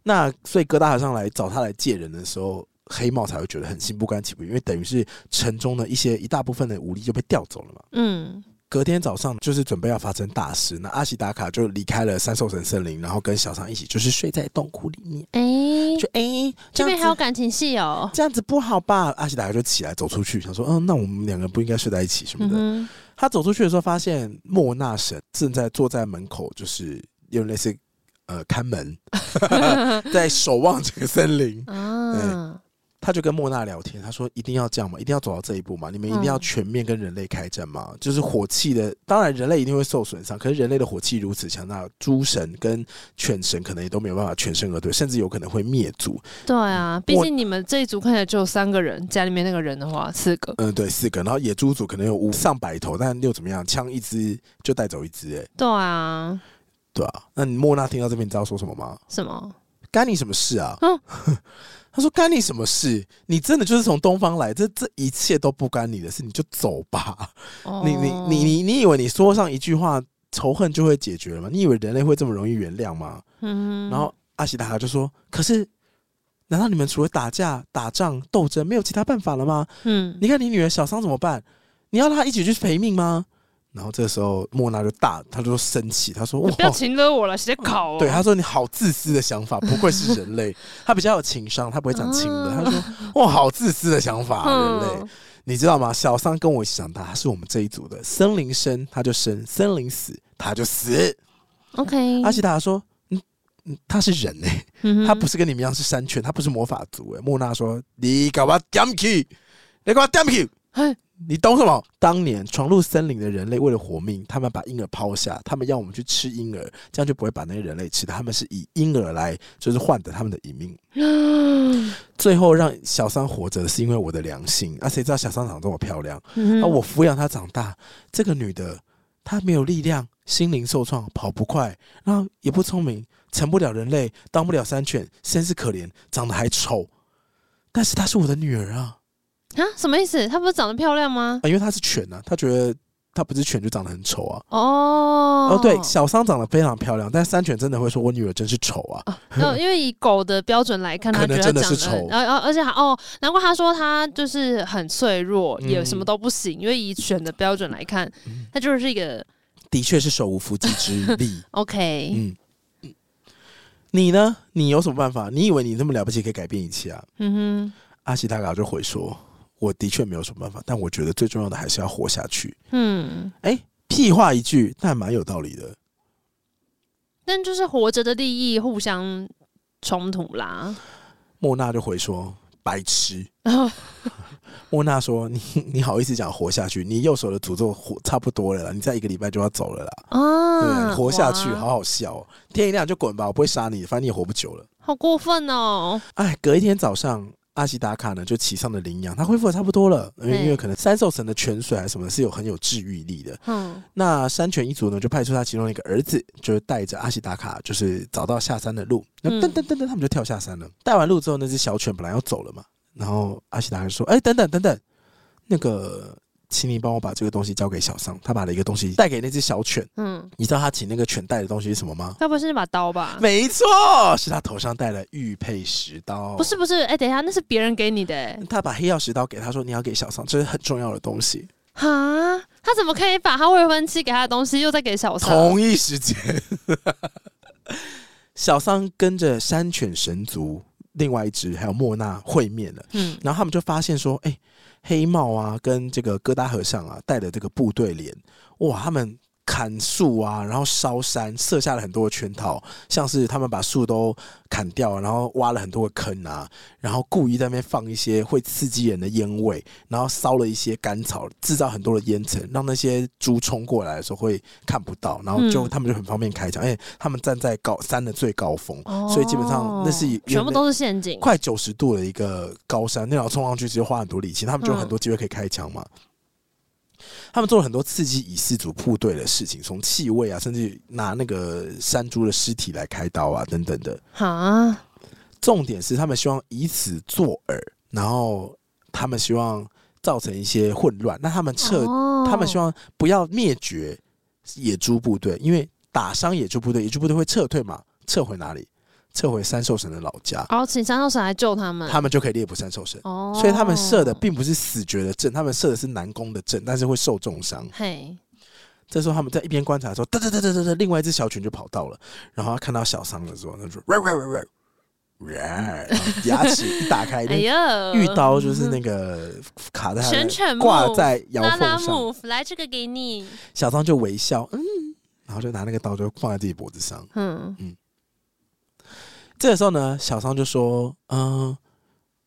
那所以哥大和尚来找他来借人的时候，黑帽才会觉得很心不甘情不愿，因为等于是城中的一些一大部分的武力就被调走了嘛。嗯。隔天早上就是准备要发生大事，那阿喜达卡就离开了三兽神森林，然后跟小桑一起就是睡在洞窟里面。哎、欸，就哎，欸、这边还有感情戏哦，这样子不好吧？阿喜达卡就起来走出去，想说，嗯，那我们两个不应该睡在一起什么的。嗯、他走出去的时候，发现莫那神正在坐在门口，就是用类似呃看门，在守望这个森林。嗯。他就跟莫娜聊天，他说：“一定要这样吗？一定要走到这一步吗？你们一定要全面跟人类开战吗？嗯、就是火气的，当然人类一定会受损伤，可是人类的火气如此强大，诸神跟犬神可能也都没有办法全身而退，甚至有可能会灭族。对啊，毕竟你们这一组看起来只有三个人，家里面那个人的话四个。嗯，对，四个。然后野猪组可能有五上百头，但又怎么样？枪一支就带走一支，哎。对啊，对啊。那你莫娜听到这边，你知道说什么吗？什么？干你什么事啊？嗯。他说：“干你什么事？你真的就是从东方来，这这一切都不干你的事，你就走吧。Oh. 你你你你你以为你说上一句话仇恨就会解决了吗？你以为人类会这么容易原谅吗？嗯，然后阿西达卡就说：“可是，难道你们除了打架、打仗、斗争，没有其他办法了吗？”嗯，你看你女儿小桑怎么办？你要她一起去赔命吗？然后这个时候莫娜就大，她就生气，她说：“我不要情勒我了，直接考。”对，他说：“你好自私的想法，不愧是人类。她比较有情商，她不会讲情的。她说：‘哇，好自私的想法，人类。’你知道吗？小桑跟我一起长大，他是我们这一组的。森林生他就生，森林死他就死。OK。阿西达说：‘嗯嗯，他是人哎、欸，他不是跟你们一样是山犬，他不是魔法族哎、欸。’莫娜说：‘你给我点起，你给我点起。’你懂什么？当年闯入森林的人类为了活命，他们把婴儿抛下，他们要我们去吃婴儿，这样就不会把那些人类吃的。他们是以婴儿来就是换得他们的一命。最后让小三活着是因为我的良心。啊，谁知道小三长这么漂亮？啊，我抚养她长大，这个女的她没有力量，心灵受创，跑不快，然后也不聪明，成不了人类，当不了山犬，身世可怜，长得还丑，但是她是我的女儿啊。啊，什么意思？她不是长得漂亮吗？啊，因为她是犬呢、啊，她觉得她不是犬就长得很丑啊。哦，哦，对，小桑长得非常漂亮，但三犬真的会说我女儿真是丑啊。哦，因为以狗的标准来看，他觉得真的是丑。然后，而且还哦，难怪他说他就是很脆弱，也什么都不行。嗯、因为以犬的标准来看，他就是一个，的确是手无缚鸡之力。OK，嗯，你呢？你有什么办法？你以为你那么了不起可以改变一切啊？嗯哼，阿西塔卡就回说。我的确没有什么办法，但我觉得最重要的还是要活下去。嗯，哎、欸，屁话一句，但蛮有道理的。但就是活着的利益互相冲突啦。莫娜就回说：“白痴。”莫娜说：“你你好意思讲活下去？你右手的诅咒活差不多了啦，你再一个礼拜就要走了啦。啊，对，活下去，好好笑喔。天一亮就滚吧，我不会杀你，反正你也活不久了。好过分哦！哎，隔一天早上。”阿西达卡呢，就骑上了羚羊，他恢复的差不多了，因为因为可能三兽神的泉水还是什么，是有很有治愈力的。嗯，那山犬一族呢，就派出他其中一个儿子，就是带着阿西达卡，就是找到下山的路。那噔噔噔噔，他们就跳下山了。带完路之后，那只小犬本来要走了嘛，然后阿西达卡说：“哎，等等等等，那个。”请你帮我把这个东西交给小桑，他把了一个东西带给那只小犬。嗯，你知道他请那个犬带的东西是什么吗？他不是那把刀吧？没错，是他头上戴了玉佩石刀。不是不是，哎、欸，等一下，那是别人给你的、欸。他把黑曜石刀给他说，你要给小桑，这是很重要的东西。哈，他怎么可以把他未婚妻给他的东西又再给小桑？同一时间，小桑跟着山犬神族另外一只还有莫娜会面了。嗯，然后他们就发现说，哎、欸。黑帽啊，跟这个疙瘩和尚啊，带的这个部队连，哇，他们。砍树啊，然后烧山，设下了很多的圈套，像是他们把树都砍掉，然后挖了很多个坑啊，然后故意在那边放一些会刺激人的烟味，然后烧了一些干草，制造很多的烟尘，让那些猪冲过来的时候会看不到，然后就、嗯、他们就很方便开枪。哎，他们站在高山的最高峰，哦、所以基本上那是全部都是陷阱，快九十度的一个高山，那要冲上去其实花很多力气，他们就有很多机会可以开枪嘛。嗯他们做了很多刺激以氏族部队的事情，从气味啊，甚至拿那个山猪的尸体来开刀啊，等等的。啊，重点是他们希望以此作饵，然后他们希望造成一些混乱。那他们撤，哦、他们希望不要灭绝野猪部队，因为打伤野猪部队，野猪部队会撤退嘛？撤回哪里？撤回三兽神的老家，然后请三兽神来救他们，他们就可以猎捕三兽神。哦，所以他们射的并不是死绝的阵，他们射的是南宫的阵，但是会受重伤。嘿，这时候他们在一边观察的时候，哒哒哒哒哒，另外一只小犬就跑到了，然后他看到小桑的时候，他说：“牙齿一打开，哎呀，玉刀就是那个卡在挂在摇缝上，来这个给你。小桑就微笑，嗯，然后就拿那个刀就放在自己脖子上，嗯。嗯。这个时候呢，小桑就说：“嗯，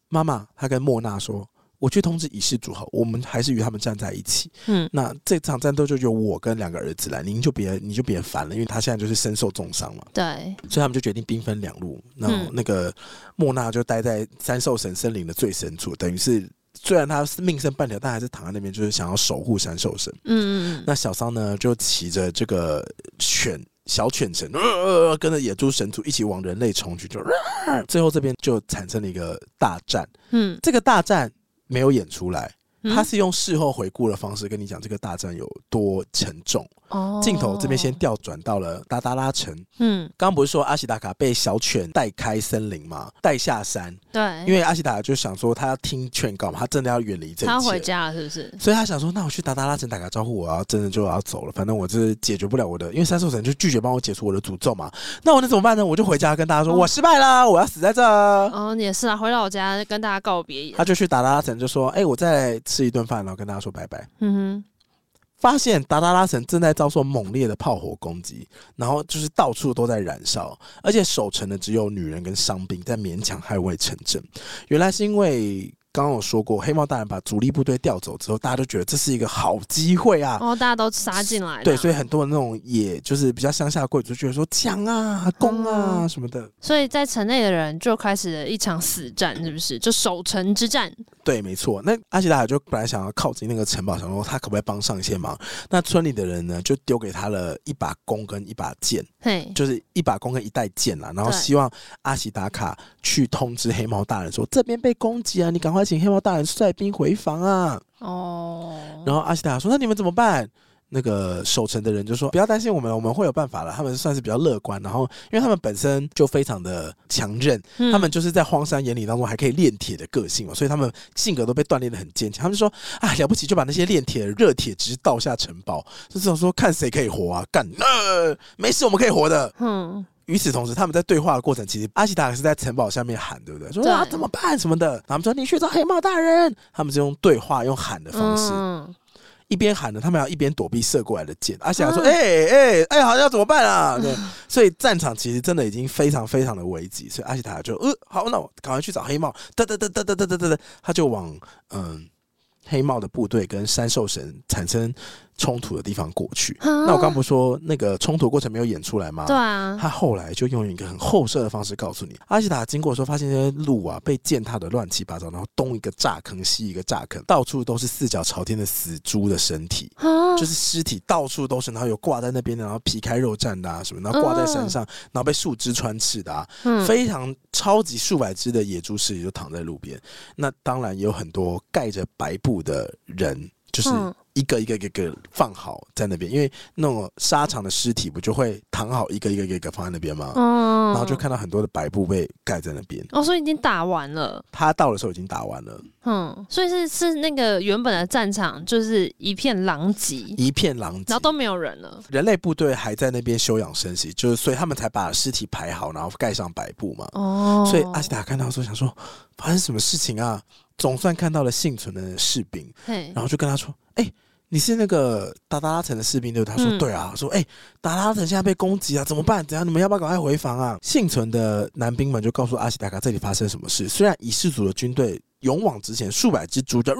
妈妈，他跟莫娜说，我去通知仪式组合，我们还是与他们站在一起。嗯，那这场战斗就由我跟两个儿子来，您就别你就别烦了，因为他现在就是身受重伤了。对，所以他们就决定兵分两路。那那个莫娜就待在三兽神森林的最深处，等于是虽然他是命剩半条，但还是躺在那边，就是想要守护三兽神。嗯嗯，那小桑呢，就骑着这个犬。”小犬神、呃、跟着野猪神族一起往人类冲去，就、呃、最后这边就产生了一个大战。嗯，这个大战没有演出来，他是用事后回顾的方式跟你讲这个大战有多沉重。哦，镜头这边先调转到了达达拉城。嗯，刚刚不是说阿西达卡被小犬带开森林嘛？带下山。对，因为阿西达卡就想说他要听劝告嘛，他真的要远离这一切。他要回家了，是不是？所以他想说，那我去达达拉城打个招呼，我要真的就要走了。反正我这是解决不了我的，因为三兽神就拒绝帮我解除我的诅咒嘛。那我能怎么办呢？我就回家跟大家说，哦、我失败了，我要死在这。哦，你也是啊，回到我家跟大家告别。他就去达达拉城，就说：“哎、欸，我再吃一顿饭，然后跟大家说拜拜。”嗯哼。发现达达拉城正在遭受猛烈的炮火攻击，然后就是到处都在燃烧，而且守城的只有女人跟伤兵在勉强捍卫城镇。原来是因为。刚刚我说过，黑猫大人把主力部队调走之后，大家都觉得这是一个好机会啊！哦，大家都杀进来。对，所以很多的那种，也就是比较乡下贵族，觉得说抢啊、攻啊、嗯、什么的。所以在城内的人就开始了一场死战，是不是？就守城之战。对，没错。那阿西达卡就本来想要靠近那个城堡，想说他可不可以帮上一些忙。那村里的人呢，就丢给他了一把弓跟一把剑，就是一把弓跟一袋剑啦。然后希望阿西达卡去通知黑猫大人说，这边被攻击啊，你赶快。请黑猫大人率兵回防啊！哦，然后阿西达卡说：“那你们怎么办？”那个守城的人就说：“不要担心我们，我们会有办法了。”他们算是比较乐观，然后因为他们本身就非常的强韧，嗯、他们就是在荒山野岭当中还可以炼铁的个性嘛，所以他们性格都被锻炼的很坚强。他们就说：“啊，了不起，就把那些炼铁的热铁直倒下城堡，就这种说看谁可以活啊！干，呃，没事，我们可以活的。”嗯。与此同时，他们在对话的过程，其实阿西达卡是在城堡下面喊，对不对？说啊，怎么办什么的？他们说你去找黑帽大人。他们是用对话、用喊的方式，嗯、一边喊着，他们要一边躲避射过来的箭。阿西塔说：“哎哎哎，好，要怎么办啊？”对，所以战场其实真的已经非常非常的危急。所以阿西塔就呃，好，那我赶快去找黑帽。哒哒哒哒哒哒哒哒，他就往嗯黑帽的部队跟山兽神产生。冲突的地方过去，那我刚不是说那个冲突过程没有演出来吗？对啊，他后来就用一个很后设的方式告诉你，阿西达经过的时候发现这些路啊被践踏的乱七八糟，然后东一个炸坑，西一个炸坑，到处都是四脚朝天的死猪的身体，就是尸体到处都是，然后有挂在那边的，然后皮开肉绽的啊什么，然后挂在山上，然后被树枝穿刺的啊，非常超级数百只的野猪尸体就躺在路边，那当然也有很多盖着白布的人，就是。一个一个一个放好在那边，因为那种沙场的尸体不就会躺好一个一个一个一个放在那边吗？嗯，然后就看到很多的白布被盖在那边。哦，所以已经打完了。他到的时候已经打完了。嗯，所以是是那个原本的战场就是一片狼藉，一片狼藉，然后都没有人了。人类部队还在那边休养生息，就是所以他们才把尸体排好，然后盖上白布嘛。哦，所以阿西达看到说想说发生什么事情啊？总算看到了幸存的士兵，然后就跟他说：“哎、欸，你是那个达达拉城的士兵对不对？”他说：“嗯、对啊。”说：“哎、欸，达达拉城现在被攻击啊，怎么办？怎样？你们要不要赶快回防啊？”幸存的男兵们就告诉阿西达卡这里发生什么事。虽然以氏族的军队勇往直前，数百只猪就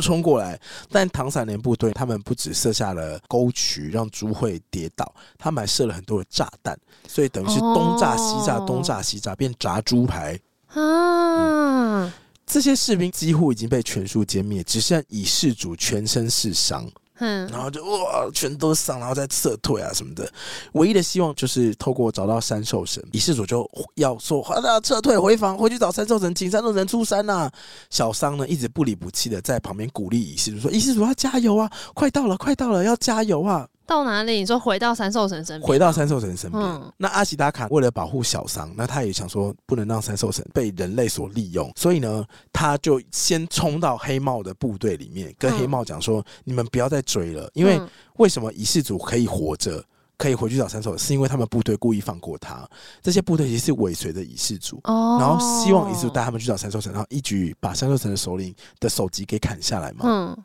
冲过来，但唐三连部队他们不只设下了沟渠让猪会跌倒，他们还设了很多的炸弹，所以等于是东炸西炸，哦、东炸西炸，变炸猪排啊。嗯这些士兵几乎已经被全数歼灭，只剩以世主全身是伤，嗯，然后就哇，全都伤，然后再撤退啊什么的。唯一的希望就是透过找到三兽神，以世主就要说，好的，撤退回防，回去找三兽神，请三兽神出山呐、啊。小桑呢一直不离不弃的在旁边鼓励以世主说：“以世主要加油啊，快到了，快到了，要加油啊！”到哪里？你说回到三兽神身边？回到三兽神身边。嗯、那阿西达卡为了保护小桑，那他也想说不能让三兽神被人类所利用，所以呢，他就先冲到黑帽的部队里面，跟黑帽讲说：“嗯、你们不要再追了，因为为什么仪式组可以活着，可以回去找三兽神，是因为他们部队故意放过他。这些部队其实是尾随着仪式族，哦、然后希望仪式族带他们去找三兽神，然后一举把三兽神的首领的首级给砍下来嘛。嗯”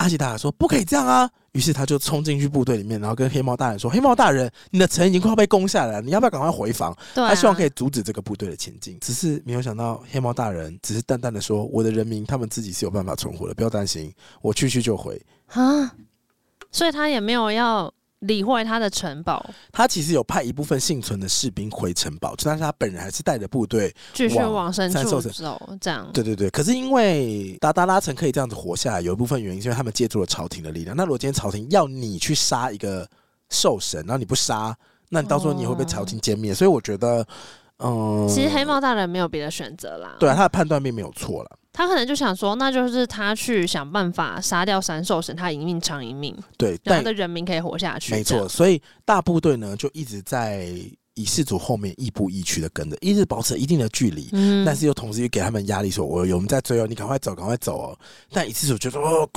阿西达卡说：“不可以这样啊！”于是他就冲进去部队里面，然后跟黑猫大人说：“黑猫大人，你的城已经快要被攻下来了，你要不要赶快回防？”啊、他希望可以阻止这个部队的前进。只是没有想到，黑猫大人只是淡淡的说：“我的人民他们自己是有办法存活的，不要担心，我去去就回。”啊，所以他也没有要。理会他的城堡，他其实有派一部分幸存的士兵回城堡，但是他本人还是带着部队继续往深处走。这样，对对对。可是因为达达拉城可以这样子活下来，有一部分原因是因为他们借助了朝廷的力量。那如果今天朝廷要你去杀一个兽神，然后你不杀，那你到时候你会被朝廷歼灭。哦、所以我觉得，嗯，其实黑猫大人没有别的选择啦。对啊，他的判断并没有错了。他可能就想说，那就是他去想办法杀掉三兽神，他一命偿一命，对，然后他的人民可以活下去。没错，所以大部队呢就一直在以事主后面亦步亦趋的跟着，一直保持一定的距离，嗯，但是又同时又给他们压力说，说我有我们在追哦，你赶快走，赶快走哦。但以事主就说哦，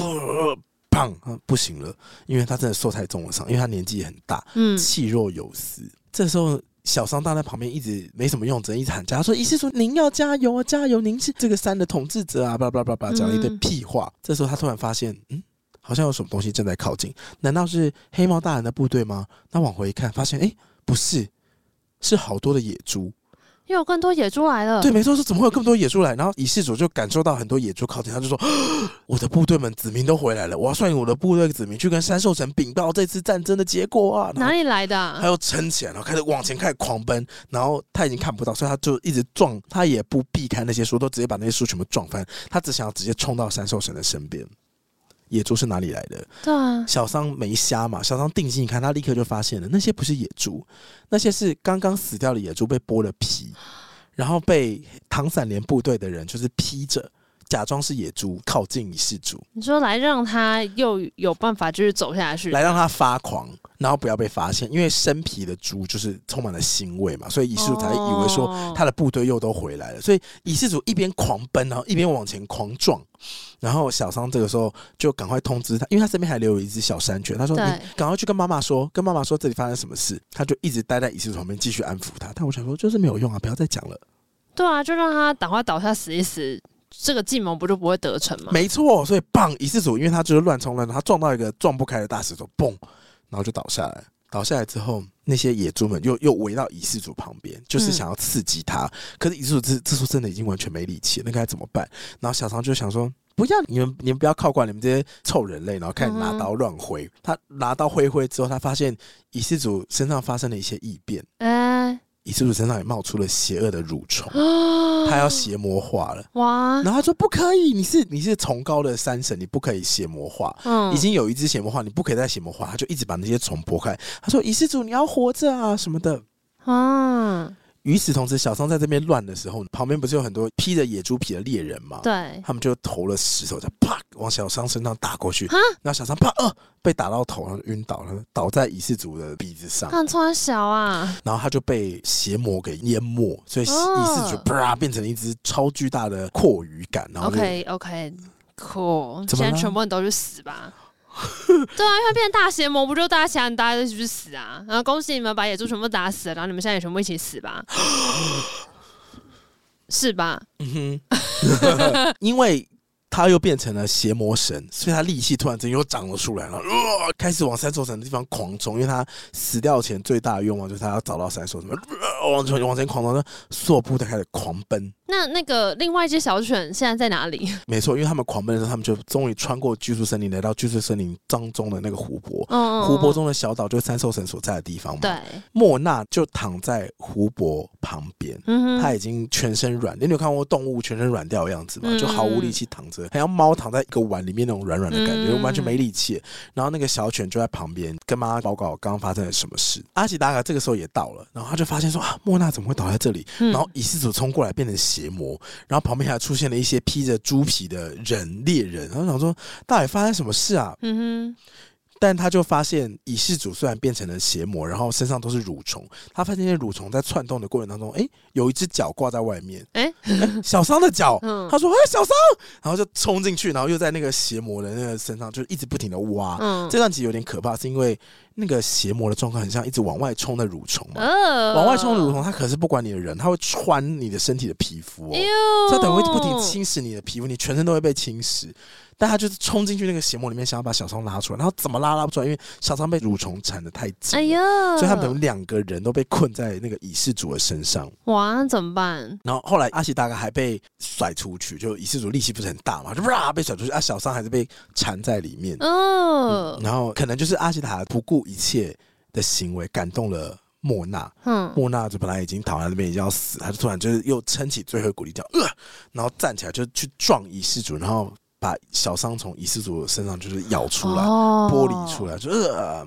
砰，不行了，因为他真的受太重了伤，因为他年纪也很大，嗯，气若游丝。这时候。小桑大在旁边一直没什么用，只能一直喊加，他说：“医师说，您要加油啊，加油！您是这个山的统治者啊！”巴拉巴拉巴拉，讲了一堆屁话。嗯、这时候他突然发现，嗯，好像有什么东西正在靠近，难道是黑猫大人的部队吗？他往回一看，发现，哎，不是，是好多的野猪。又有更多野猪来了，对，没错，说怎么会有更多野猪来？然后乙事主就感受到很多野猪靠近，他就说：“ 我的部队们子民都回来了，我要率领我的部队子民去跟三兽神禀报这次战争的结果啊！”哪里来的、啊？他又撑起来，然后开始往前开始狂奔，然后他已经看不到，所以他就一直撞，他也不避开那些树，都直接把那些树全部撞翻，他只想要直接冲到三兽神的身边。野猪是哪里来的？对啊，小桑没瞎嘛，小桑定睛一看，他立刻就发现了，那些不是野猪，那些是刚刚死掉的野猪被剥了皮。然后被唐伞连部队的人就是披着，假装是野猪靠近乙事主。你说来让他又有办法就是走下去，来让他发狂，然后不要被发现，因为生皮的猪就是充满了腥味嘛，所以乙事主才以为说他的部队又都回来了。所以乙事主一边狂奔，然后一边往前狂撞。然后小桑这个时候就赶快通知他，因为他身边还留有一只小山犬。他说：“你赶快去跟妈妈说，跟妈妈说这里发生什么事。”他就一直待在乙事主旁边继续安抚他。但我想说，就是没有用啊，不要再讲了。对啊，就让他赶快倒下死一死，这个计谋不就不会得逞吗？没错，所以棒乙事主，因为他就是乱冲乱撞，他撞到一个撞不开的大石头，嘣，然后就倒下来。倒下来之后，那些野猪们又又围到乙事主旁边，就是想要刺激他。嗯、可是乙事主这这时候真的已经完全没力气了，那该怎么办？然后小常就想说：不要你们，你们不要靠过来，你们这些臭人类！然后开始拿刀乱挥。嗯、他拿刀挥挥之后，他发现乙事主身上发生了一些异变。嗯乙事主身上也冒出了邪恶的蠕虫，他要邪魔化了哇！然后他说不可以，你是你是崇高的山神，你不可以邪魔化。嗯，已经有一只邪魔化，你不可以再邪魔化。他就一直把那些虫拨开。他说乙事主你要活着啊什么的。嗯。与此同时，小桑在这边乱的时候，旁边不是有很多披着野猪皮的猎人吗？对，他们就投了石头，就啪往小桑身上打过去。哈，然后小桑啪呃被打到头，然后晕倒了，倒在仪式族的鼻子上。看穿小啊！然后他就被邪魔给淹没，所以仪式族啪变成了一只超巨大的阔鱼感。然后 OK OK cool，现在全部人都去死吧。对啊，因为变成大邪魔，不就大家想大家一起去死啊？然后恭喜你们把野猪全部打死了，然后你们现在也全部一起死吧，是吧？嗯哼，因为。他又变成了邪魔神，所以他力气突然之间又长了出来了，呃，开始往三座神的地方狂冲。因为他死掉前最大的愿望就是他要找到三座神，往前往前狂奔，所有部队开始狂奔。那那个另外一只小犬现在在哪里？没错，因为他们狂奔的时候，他们就终于穿过巨树森林，来到巨树森林当中的那个湖泊。嗯，湖泊中的小岛就是三兽神所在的地方嘛。对，莫娜就躺在湖泊旁边，嗯，他已经全身软。你有看过动物全身软掉的样子吗？就毫无力气躺着。还像猫躺在一个碗里面那种软软的感觉，嗯、完全没力气。然后那个小犬就在旁边跟妈妈报告刚刚发生了什么事。阿吉达卡这个时候也到了，然后他就发现说啊，莫娜怎么会倒在这里？嗯、然后乙事主冲过来变成邪魔，然后旁边还出现了一些披着猪皮的人猎人。然后想说到底发生什么事啊？嗯哼。但他就发现乙事主虽然变成了邪魔，然后身上都是蠕虫。他发现那些蠕虫在窜动的过程当中，哎、欸，有一只脚挂在外面。哎、欸欸，小桑的脚。嗯、他说：“哎、欸，小桑！”然后就冲进去，然后又在那个邪魔的那个身上就一直不停的挖。嗯，这段其实有点可怕，是因为那个邪魔的状况很像一直往外冲的蠕虫嘛。哦、往外冲的蠕虫，它可是不管你的人，它会穿你的身体的皮肤哦。它等会不停侵蚀你的皮肤，你全身都会被侵蚀。但他就是冲进去那个邪魔里面，想要把小桑拉出来，然后怎么拉拉不出来，因为小桑被蠕虫缠的太紧，哎呦，所以他们两个人都被困在那个仪式主的身上。哇，那怎么办？然后后来阿喜大哥还被甩出去，就仪式主力气不是很大嘛，就啪被甩出去，啊，小桑还是被缠在里面。哦、嗯，然后可能就是阿西塔不顾一切的行为感动了莫娜，嗯，莫娜就本来已经躺在那边已经要死，他就突然就是又撑起最后一股力，叫呃，然后站起来就去撞仪式主，然后。把小桑从遗失主身上就是咬出来，哦、剥离出来，就呃，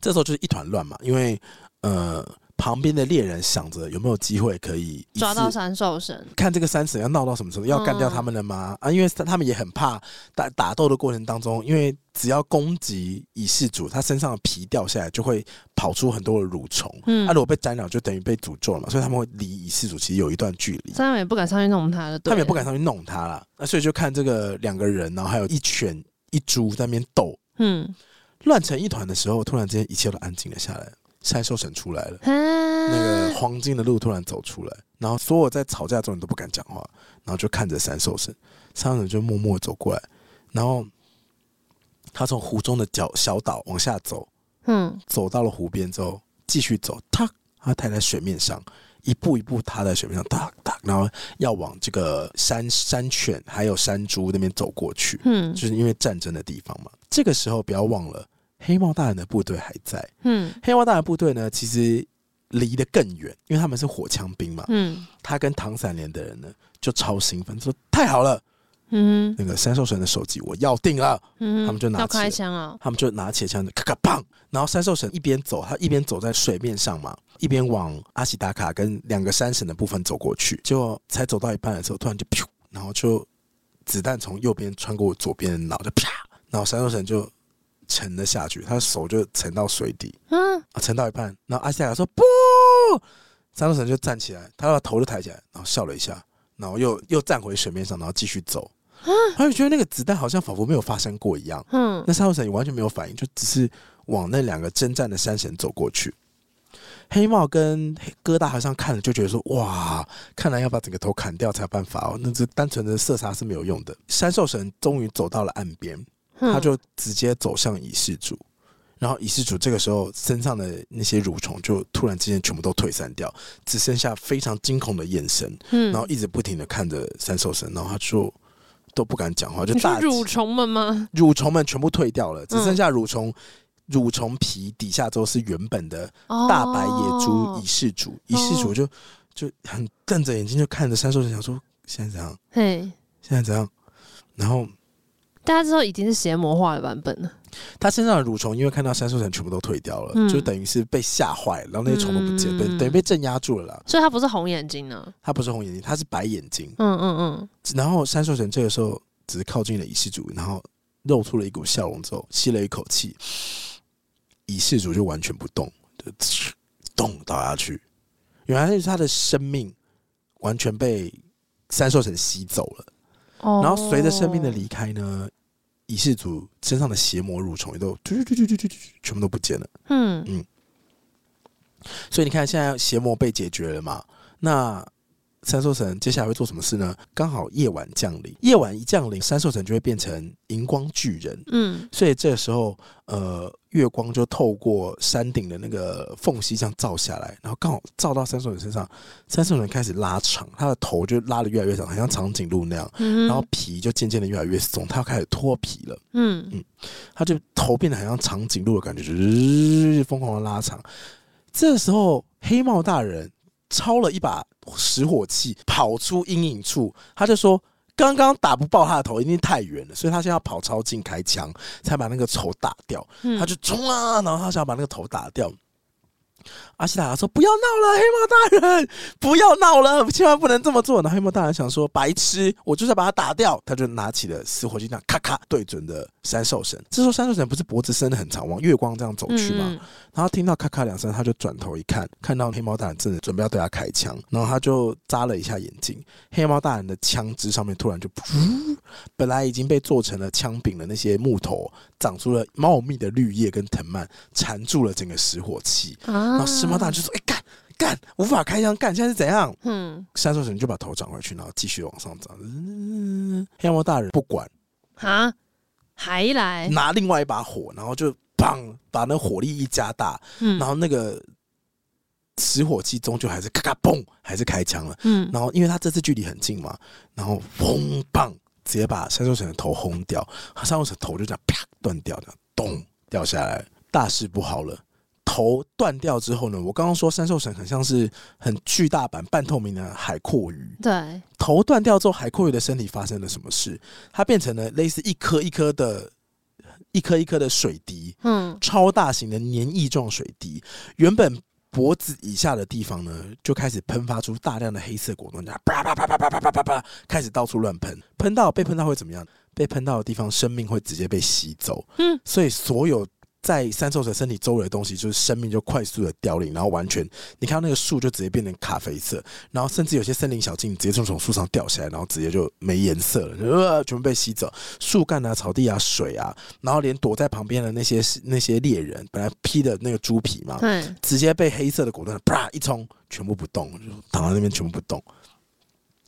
这时候就是一团乱嘛，因为呃，旁边的猎人想着有没有机会可以抓到三兽神，看这个三神要闹到什么时候，要干掉他们了吗？嗯、啊，因为他们也很怕打打斗的过程当中，因为只要攻击乙事主，他身上的皮掉下来就会跑出很多的蠕虫，嗯，啊，如果被沾了就等于被诅咒了嘛，所以他们会离乙事主其实有一段距离，他们也不敢上去弄他了，他们也不敢上去弄他了，那所以就看这个两个人，然后还有一犬一猪在那边斗，嗯。乱成一团的时候，突然之间一切都安静了下来。三兽神出来了，那个黄金的路突然走出来，然后所有在吵架中人都不敢讲话，然后就看着三兽神。三兽神就默默走过来，然后他从湖中的角小岛往下走，嗯，走到了湖边之后继续走，他他踏在水面上，一步一步踏在水面上，哒哒，然后要往这个山山犬还有山猪那边走过去，嗯，就是因为战争的地方嘛。这个时候不要忘了。黑帽大人的部队还在，嗯，黑帽大人部队呢，其实离得更远，因为他们是火枪兵嘛，嗯，他跟唐三连的人呢就超兴奋，说太好了，嗯，那个三兽神的手机我要定了，嗯，他们就拿起枪啊，他们就拿起枪，咔咔砰，然后三兽神一边走，他一边走在水面上嘛，一边往阿西达卡跟两个山神的部分走过去，结果才走到一半的时候，突然就噗，然后就子弹从右边穿过左边的脑，就啪，然后三兽神就。沉了下去，他的手就沉到水底，嗯，啊，沉到一半，然后阿西亚说不，三兽神就站起来，他把头就抬起来，然后笑了一下，然后又又站回水面上，然后继续走，嗯，他就觉得那个子弹好像仿佛没有发生过一样，嗯，那三兽神也完全没有反应，就只是往那两个征战的山神走过去。黑帽跟哥大和尚看了就觉得说，哇，看来要把整个头砍掉才有办法哦，那这单纯的射杀是没有用的。山兽神终于走到了岸边。他就直接走向仪式主，然后仪式主这个时候身上的那些蠕虫就突然之间全部都退散掉，只剩下非常惊恐的眼神，然后一直不停的看着三兽神，然后他就都不敢讲话，就大蠕虫们吗？蠕虫们全部退掉了，只剩下蠕虫，蠕虫皮底下都是原本的大白野猪仪式主，仪式主就就很瞪着眼睛就看着三兽神，想说现在怎样？嘿，现在怎样？然后。大家知道已经是邪魔化的版本了。他身上的蠕虫，因为看到三兽神全部都退掉了，嗯、就等于是被吓坏了，然后那些虫都不见，等、嗯、等于被镇压住了啦。所以他不是红眼睛呢？他不是红眼睛，他是白眼睛。嗯嗯嗯。然后三兽神这个时候只是靠近了仪式主，然后露出了一股笑容之后，吸了一口气，仪式主就完全不动，就咚倒下去。原来是他的生命完全被三兽神吸走了。然后随着生命的离开呢，仪式组身上的邪魔蠕虫也都全部都不见了。嗯嗯，所以你看，现在邪魔被解决了嘛？那。三兽神接下来会做什么事呢？刚好夜晚降临，夜晚一降临，三兽神就会变成荧光巨人。嗯，所以这个时候，呃，月光就透过山顶的那个缝隙这样照下来，然后刚好照到三兽神身上，三兽神开始拉长，他的头就拉的越来越长，好像长颈鹿那样。嗯，然后皮就渐渐的越来越松，他要开始脱皮了。嗯嗯，他就头变得很像长颈鹿的感觉，就是疯狂的拉长。这时候，黑帽大人。抄了一把石火器，跑出阴影处，他就说：“刚刚打不爆他的头，一定太远了，所以他现在要跑超近开枪，才把那个头打掉。嗯”他就冲啊，然后他想要把那个头打掉。阿西达说：“不要闹了，黑猫大人，不要闹了，千万不能这么做。”然后黑猫大人想说：“白痴，我就是要把他打掉。”他就拿起了死火器，这样咔咔对准的三兽神。这时候三兽神不是脖子伸的很长，往月光这样走去吗？嗯、然后听到咔咔两声，他就转头一看，看到黑猫大人正准备要对他开枪，然后他就眨了一下眼睛。黑猫大人的枪支上面突然就噗，本来已经被做成了枪柄的那些木头，长出了茂密的绿叶跟藤蔓，缠住了整个死火器。啊然后石猫大人就说：“哎、欸，干干，无法开枪，干，现在是怎样？”嗯，山兽神就把头转回去，然后继续往上涨。嗯，黑猫大人不管，啊，还来拿另外一把火，然后就砰，把那火力一加大。嗯，然后那个石火器终究还是咔咔嘣，还是开枪了。嗯，然后因为他这次距离很近嘛，然后轰砰，直接把山兽神的头轰掉。山兽神头就这样啪断掉，这样咚掉下来，大事不好了。头断掉之后呢？我刚刚说三兽神很像是很巨大版半透明的海阔鱼。对，头断掉之后，海阔鱼的身体发生了什么事？它变成了类似一颗一颗的、一颗一颗的水滴，嗯，超大型的粘液状水滴。原本脖子以下的地方呢，就开始喷发出大量的黑色果冻，啪啪啪啪啪啪啪啪啪，开始到处乱喷。喷到被喷到会怎么样？被喷到的地方，生命会直接被吸走。嗯，所以所有。在三兽神身体周围的东西，就是生命就快速的凋零，然后完全，你看到那个树就直接变成咖啡色，然后甚至有些森林小径直接就从树上掉下来，然后直接就没颜色了，呃，全部被吸走，树干啊、草地啊、水啊，然后连躲在旁边的那些那些猎人，本来披的那个猪皮嘛，对，直接被黑色的果冻啪一冲，全部不动，就躺在那边全部不动，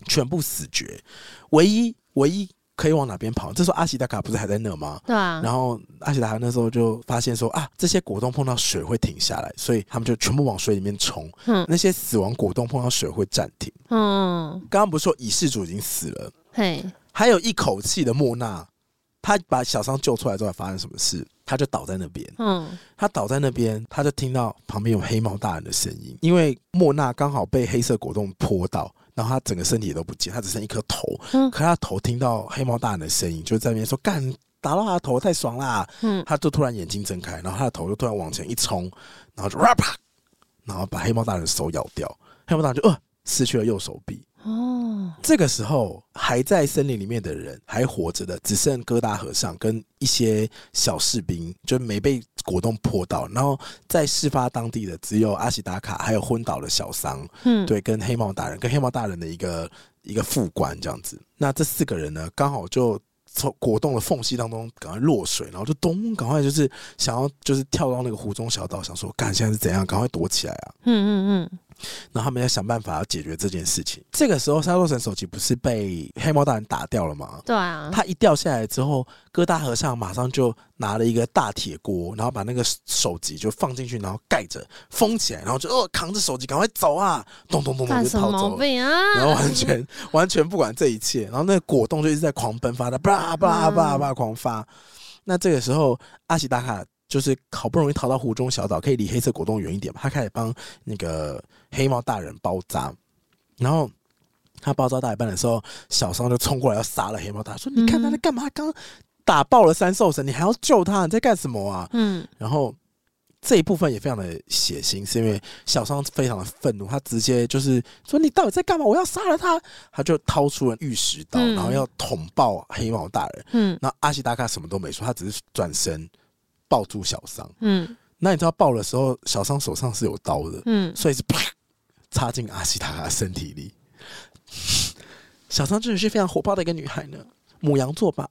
全部死绝，唯一唯一。可以往哪边跑？这时候阿西达卡不是还在那吗？对啊。然后阿西达卡那时候就发现说啊，这些果冻碰到水会停下来，所以他们就全部往水里面冲。嗯。那些死亡果冻碰到水会暂停。嗯。刚刚不是说乙事主已经死了？嘿。还有一口气的莫娜，他把小桑救出来之后，发生什么事？他就倒在那边。嗯。他倒在那边，他就听到旁边有黑猫大人的声音，因为莫娜刚好被黑色果冻泼到。然后他整个身体都不见，他只剩一颗头。嗯，可他头听到黑猫大人的声音，就在那边说：“干，打到他的头太爽啦！”嗯，他就突然眼睛睁开，然后他的头就突然往前一冲，然后就啪，然后把黑猫大人的手咬掉，黑猫大人就呃失去了右手臂。哦，这个时候还在森林里面的人还活着的，只剩疙瘩和尚跟一些小士兵，就没被果冻泼到。然后在事发当地的只有阿西达卡，还有昏倒的小桑，嗯，对，跟黑猫大人，跟黑猫大人的一个一个副官这样子。那这四个人呢，刚好就从果冻的缝隙当中赶快落水，然后就咚，赶快就是想要就是跳到那个湖中小岛，想说干现在是怎样，赶快躲起来啊！嗯嗯嗯。然后他们要想办法要解决这件事情。这个时候，沙洛神手机不是被黑猫大人打掉了吗？对啊。他一掉下来之后，哥大和尚马上就拿了一个大铁锅，然后把那个手机就放进去，然后盖着封起来，然后就哦扛着手机赶快走啊！咚咚咚咚就逃走了。啊然后完全完全不管这一切，然后那个果冻就一直在狂奔发的，叭叭叭叭狂发。那这个时候，阿奇达卡。就是好不容易逃到湖中小岛，可以离黑色果冻远一点嘛。他开始帮那个黑猫大人包扎，然后他包扎到一半的时候，小桑就冲过来要杀了黑猫大人，说：“你看他在干嘛？刚打爆了三兽神，你还要救他？你在干什么啊？”嗯，然后这一部分也非常的血腥，是因为小桑非常的愤怒，他直接就是说：“你到底在干嘛？我要杀了他！”他就掏出了玉石刀，然后要捅爆黑猫大人。嗯，那阿西达卡什么都没说，他只是转身。抱住小桑，嗯，那你知道抱的时候，小桑手上是有刀的，嗯，所以是啪插进阿西塔卡身体里。小桑真的是非常火爆的一个女孩呢，母羊座吧？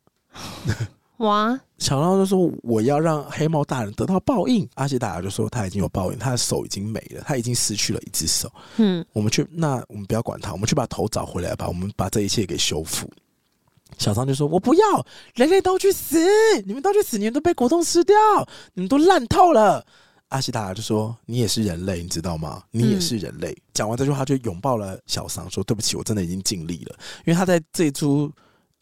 哇！小浪就说我要让黑猫大人得到报应，阿西塔卡就说他已经有报应，他的手已经没了，他已经失去了一只手。嗯，我们去，那我们不要管他，我们去把头找回来吧，我们把这一切给修复。小桑就说：“我不要，人类都去死！你们都去死！你们都被果冻吃掉，你们都烂透了。”阿西达卡就说：“你也是人类，你知道吗？你也是人类。”讲、嗯、完这句话，就拥抱了小桑，说：“对不起，我真的已经尽力了。因为他在这出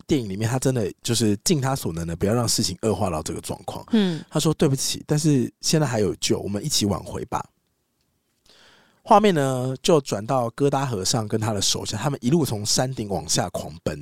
电影里面，他真的就是尽他所能的，不要让事情恶化到这个状况。”嗯，他说：“对不起，但是现在还有救，我们一起挽回吧。”画面呢，就转到疙瘩和尚跟他的手下，他们一路从山顶往下狂奔，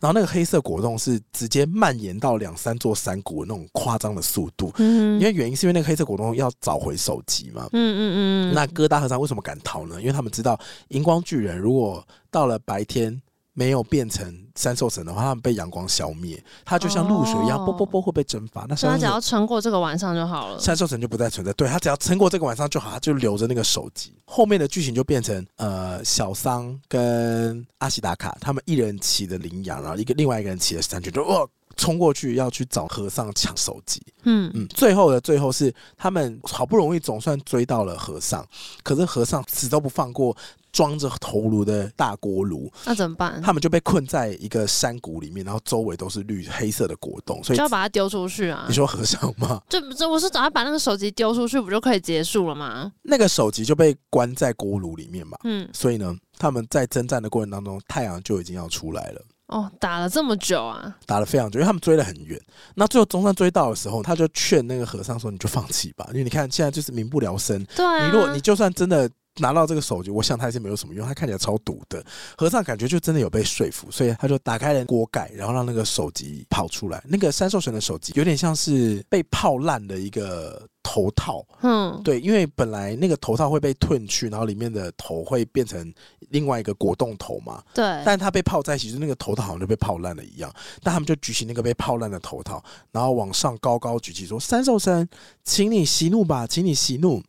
然后那个黑色果冻是直接蔓延到两三座山谷的那种夸张的速度。嗯，因为原因是因为那个黑色果冻要找回手机嘛。嗯嗯嗯。那疙瘩和尚为什么敢逃呢？因为他们知道荧光巨人如果到了白天。没有变成三兽神的话，他们被阳光消灭，它就像露水一样，啵啵啵会被蒸发。那他只要撑过这个晚上就好了，三兽神就不再存在。对，他只要撑过这个晚上就好，他就留着那个手机。后面的剧情就变成呃，小桑跟阿西达卡他们一人骑着羚羊，然后一个另外一个人骑着山犬，就哇冲过去要去找和尚抢手机。嗯嗯，最后的最后是他们好不容易总算追到了和尚，可是和尚死都不放过。装着头颅的大锅炉，那怎么办？他们就被困在一个山谷里面，然后周围都是绿黑色的果冻，所以就要把它丢出去啊！你说和尚吗？就这，我是找他把那个手机丢出去，不就可以结束了吗？那个手机就被关在锅炉里面嘛。嗯，所以呢，他们在征战的过程当中，太阳就已经要出来了。哦，打了这么久啊！打了非常久，因为他们追了很远。那最后总算追到的时候，他就劝那个和尚说：“你就放弃吧，因为你看现在就是民不聊生。对啊，你如果你就算真的。”拿到这个手机，我想他还是没有什么用。他看起来超毒的，和尚感觉就真的有被说服，所以他就打开了锅盖，然后让那个手机跑出来。那个三兽神的手机有点像是被泡烂的一个头套，嗯，对，因为本来那个头套会被褪去，然后里面的头会变成另外一个果冻头嘛，对，但它被泡在一起，就那个头套好像就被泡烂了一样。但他们就举起那个被泡烂的头套，然后往上高高举起，说：“三兽神，请你息怒吧，请你息怒。”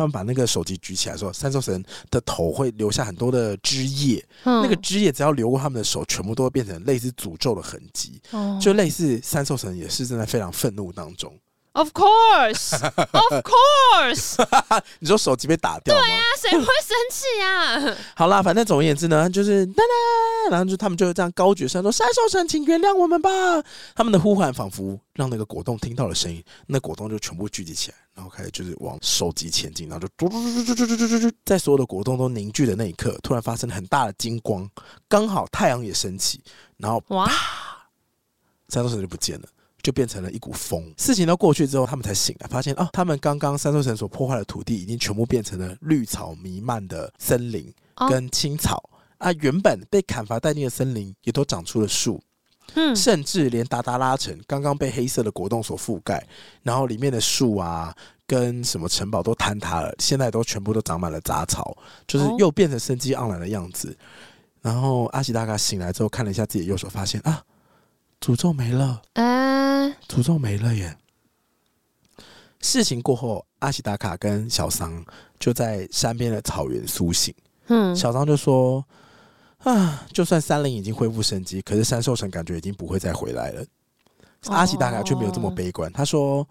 他们把那个手机举起来说：“三兽神的头会留下很多的汁液，嗯、那个汁液只要流过他们的手，全部都会变成类似诅咒的痕迹，哦、就类似三兽神也是正在非常愤怒当中。” Of course, of course。你说手机被打掉？对呀、啊，谁会生气啊？好啦，反正总而言之呢，就是哒哒，然后就他们就这样高举声说：“三兽神，请原谅我们吧。”他们的呼唤仿佛让那个果冻听到了声音，那果冻就全部聚集起来，然后开始就是往收集前进，然后就嘟嘟嘟嘟嘟嘟嘟嘟，在所有的果冻都凝聚的那一刻，突然发生很大的金光，刚好太阳也升起，然后哇，三兽神就不见了。就变成了一股风。事情都过去之后，他们才醒来，发现啊，他们刚刚三座城所破坏的土地，已经全部变成了绿草弥漫的森林跟青草、哦、啊。原本被砍伐殆尽的森林，也都长出了树。嗯，甚至连达达拉城刚刚被黑色的果冻所覆盖，然后里面的树啊，跟什么城堡都坍塌了，现在都全部都长满了杂草，就是又变成生机盎然的样子。然后阿西达卡醒来之后，看了一下自己的右手，发现啊，诅咒没了。诅咒没了耶！事情过后，阿喜达卡跟小桑就在山边的草原苏醒。嗯，小桑就说：“啊，就算山林已经恢复生机，可是山兽神感觉已经不会再回来了。”阿喜达卡却没有这么悲观，他说：“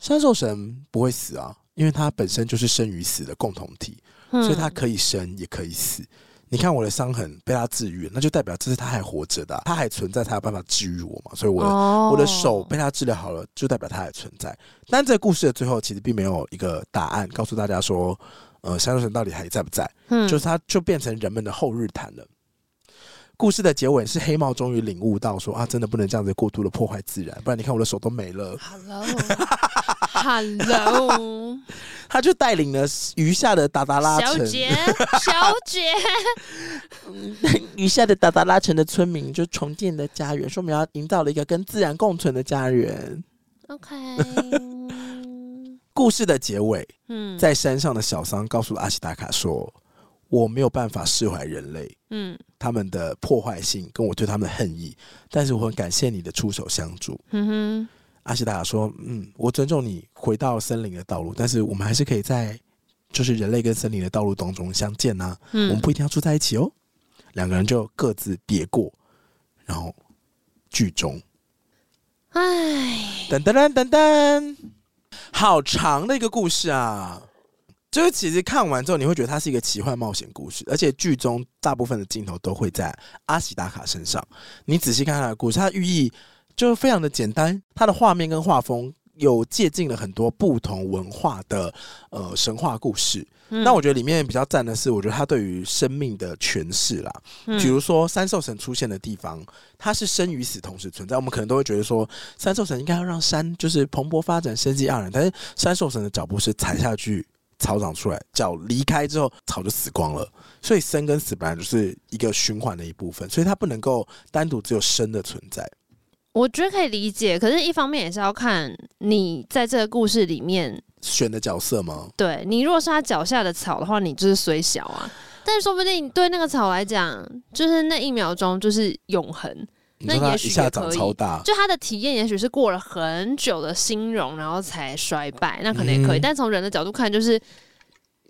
山兽神不会死啊，因为他本身就是生与死的共同体，所以他可以生也可以死。”你看我的伤痕被他治愈，那就代表这是他还活着的，啊，他还存在，他有办法治愈我嘛？所以我的，我、oh. 我的手被他治疗好了，就代表他还存在。但这个故事的最后其实并没有一个答案，告诉大家说，呃，三兽神到底还在不在？嗯，就是他就变成人们的后日谈了。故事的结尾是黑帽终于领悟到说啊，真的不能这样子过度的破坏自然，不然你看我的手都没了。Hello，Hello，他就带领了余下的达达拉城。小姐，小姐，余下的达达拉城的村民就重建的家园，说我们要营造了一个跟自然共存的家园。OK，故事的结尾，嗯，在山上的小桑告诉阿西达卡说。我没有办法释怀人类，嗯，他们的破坏性跟我对他们的恨意，但是我很感谢你的出手相助。嗯哼，阿西达卡说，嗯，我尊重你回到森林的道路，但是我们还是可以在就是人类跟森林的道路当中相见呐、啊。嗯，我们不一定要住在一起哦。两个人就各自别过，然后剧终。哎，噔噔噔噔噔，好长的一个故事啊！就是其实看完之后，你会觉得它是一个奇幻冒险故事，而且剧中大部分的镜头都会在阿喜达卡身上。你仔细看它的故事，它的寓意就非常的简单，它的画面跟画风有借鉴了很多不同文化的呃神话故事。嗯、那我觉得里面比较赞的是，我觉得他对于生命的诠释啦，嗯、比如说三兽神出现的地方，它是生与死同时存在。我们可能都会觉得说，三兽神应该要让山就是蓬勃发展、生机盎然，但是三兽神的脚步是踩下去。草长出来，脚离开之后，草就死光了。所以生跟死本来就是一个循环的一部分，所以它不能够单独只有生的存在。我觉得可以理解，可是一方面也是要看你在这个故事里面选的角色吗？对，你如果是他脚下的草的话，你就是虽小啊。但是说不定对那个草来讲，就是那一秒钟就是永恒。那也许也可以，就他的体验，也许是过了很久的兴荣，然后才衰败，那可能也可以。但从人的角度看，就是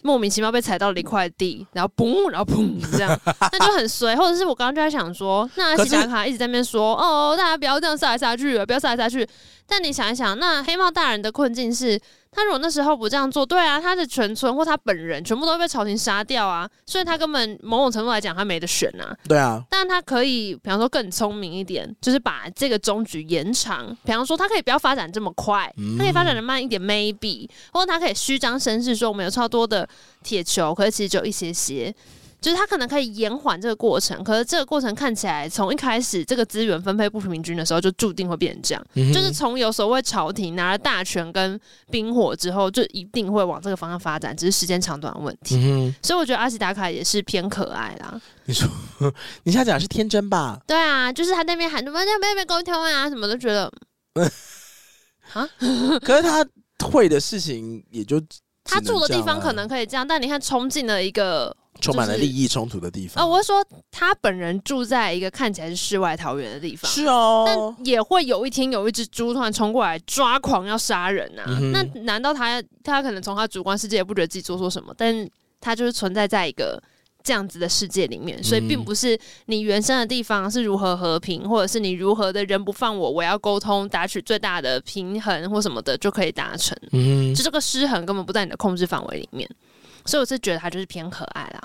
莫名其妙被踩到了一块地，然后嘣，然后砰，这样，那就很衰。或者是我刚刚就在想说，那阿西达卡一直在那边说，哦，大家不要这样杀来杀去，不要杀来杀去。但你想一想，那黑帽大人的困境是。他如果那时候不这样做，对啊，他的全村或他本人全部都被朝廷杀掉啊，所以他根本某种程度来讲，他没得选啊。对啊，但他可以，比方说更聪明一点，就是把这个终局延长。比方说，他可以不要发展这么快，他可以发展的慢一点，maybe，或者他可以虚张声势说我们有超多的铁球，可是其实只有一些些。就是他可能可以延缓这个过程，可是这个过程看起来从一开始这个资源分配不平均的时候，就注定会变成这样。嗯、就是从有所谓朝廷拿了大权跟兵火之后，就一定会往这个方向发展，只是时间长短的问题。嗯、所以我觉得阿西达卡也是偏可爱啦。你说，你现在讲的是天真吧？对啊，就是他那边喊什么“要不要沟通啊”什么都觉得，啊，可是他。会的事情也就他住的地方可能可以这样，但你看冲进了一个。充满了利益冲突的地方。啊，我是说他本人住在一个看起来是世外桃源的地方。是哦，但也会有一天有一只猪突然冲过来抓狂要杀人啊！嗯、那难道他他可能从他主观世界也不觉得自己做错什么？但他就是存在在一个这样子的世界里面，所以并不是你原生的地方是如何和平，或者是你如何的人不放我，我要沟通达取最大的平衡或什么的就可以达成。嗯，就这个失衡根本不在你的控制范围里面。所以我是觉得他就是偏可爱啦，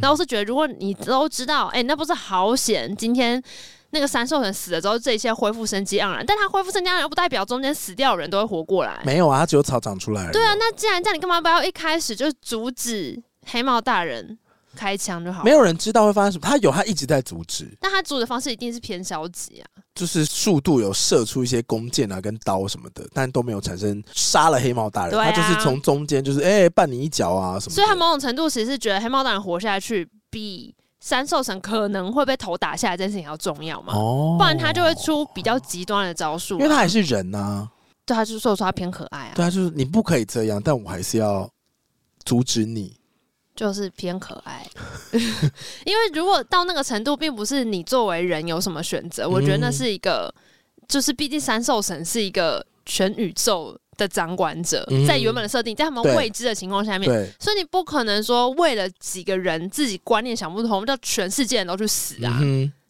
然后我是觉得如果你都知道，哎、欸，那不是好险，今天那个三兽神死了之后，这一切恢复生机盎然，但他恢复生机盎然又不代表中间死掉的人都会活过来，没有啊，他只有草长出来。对啊，那既然这样，你干嘛不要一开始就阻止黑帽大人？开枪就好，没有人知道会发生什么。他有，他一直在阻止。但他阻止的方式一定是偏消极啊，就是速度有射出一些弓箭啊、跟刀什么的，但都没有产生杀了黑猫大人。啊、他就是从中间就是哎绊你一脚啊什么。所以他某种程度其实是觉得黑猫大人活下去比三兽神可能会被头打下来这件事情要重要嘛？哦，不然他就会出比较极端的招数、啊。因为他还是人呐、啊，对，他就是说说他偏可爱啊。对，他就是你不可以这样，但我还是要阻止你。就是偏可爱，因为如果到那个程度，并不是你作为人有什么选择。我觉得那是一个，就是毕竟三兽神是一个全宇宙的掌管者，在原本的设定，在他们未知的情况下面，所以你不可能说为了几个人自己观念想不通，叫全世界人都去死啊，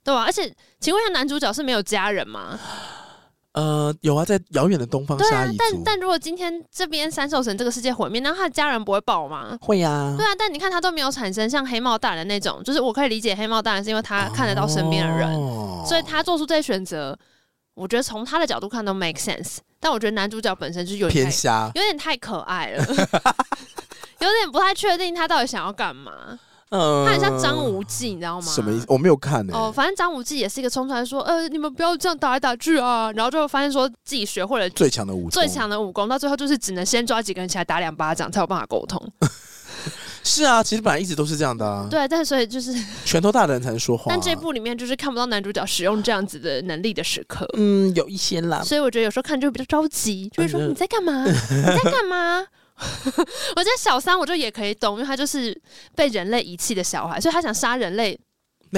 对吧？而且，请问一下，男主角是没有家人吗？呃，有啊，在遥远的东方。但但如果今天这边三兽神这个世界毁灭，那他的家人不会爆吗？会呀、啊。对啊，但你看他都没有产生像黑帽大人那种，就是我可以理解黑帽大人是因为他看得到身边的人，哦、所以他做出这些选择。我觉得从他的角度看都 make sense，但我觉得男主角本身就有点偏瞎，有点太可爱了，有点不太确定他到底想要干嘛。嗯，他很像张无忌，你知道吗？什么意思？我没有看呢、欸。哦，反正张无忌也是一个冲出来说：“呃，你们不要这样打来打去啊！”然后就发现说自己学会了最强的武最强的武功，到最后就是只能先抓几个人起来打两巴掌，才有办法沟通。是啊，其实本来一直都是这样的啊。对，但所以就是 拳头大的人才能说话、啊。但这部里面就是看不到男主角使用这样子的能力的时刻。嗯，有一些啦。所以我觉得有时候看就会比较着急，就是说：“你在干嘛？你在干嘛？” 我觉得小三我就也可以懂，因为他就是被人类遗弃的小孩，所以他想杀人类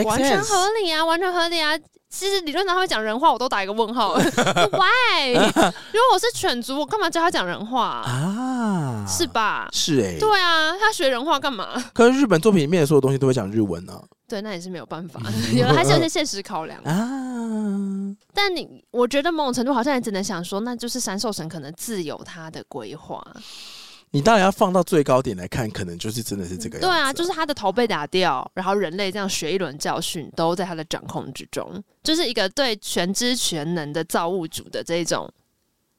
完全合理啊，完全合理啊。其实理论上他会讲人话，我都打一个问号。Why？如果我是犬族，我干嘛教他讲人话啊？是吧？是哎、欸，对啊，他学人话干嘛？可是日本作品里面的所有东西都会讲日文呢、啊。对，那也是没有办法，有还是有些现实考量啊。但你，我觉得某种程度好像也只能想说，那就是三兽神可能自有他的规划。你当然要放到最高点来看，可能就是真的是这个样子。对啊，就是他的头被打掉，然后人类这样学一轮教训，都在他的掌控之中，就是一个对全知全能的造物主的这种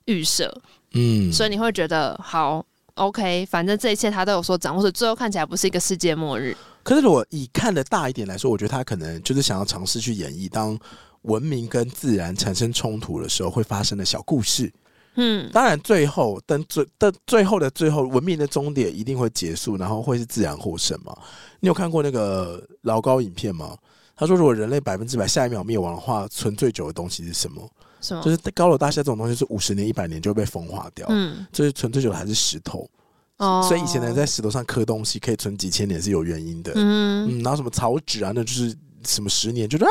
预设。嗯，所以你会觉得好 OK，反正这一切他都有所掌握，所以最后看起来不是一个世界末日。可是如果以看的大一点来说，我觉得他可能就是想要尝试去演绎当文明跟自然产生冲突的时候会发生的小故事。嗯，当然，最后等最但最后的最后，文明的终点一定会结束，然后会是自然获胜嘛？你有看过那个老高影片吗？他说，如果人类百分之百下一秒灭亡的话，存最久的东西是什么？什么？就是高楼大厦这种东西是五十年、一百年就会被风化掉。嗯，就是存最久的还是石头。哦，所以以前人在石头上刻东西可以存几千年是有原因的。嗯嗯，然后什么草纸啊，那就是什么十年就是啊。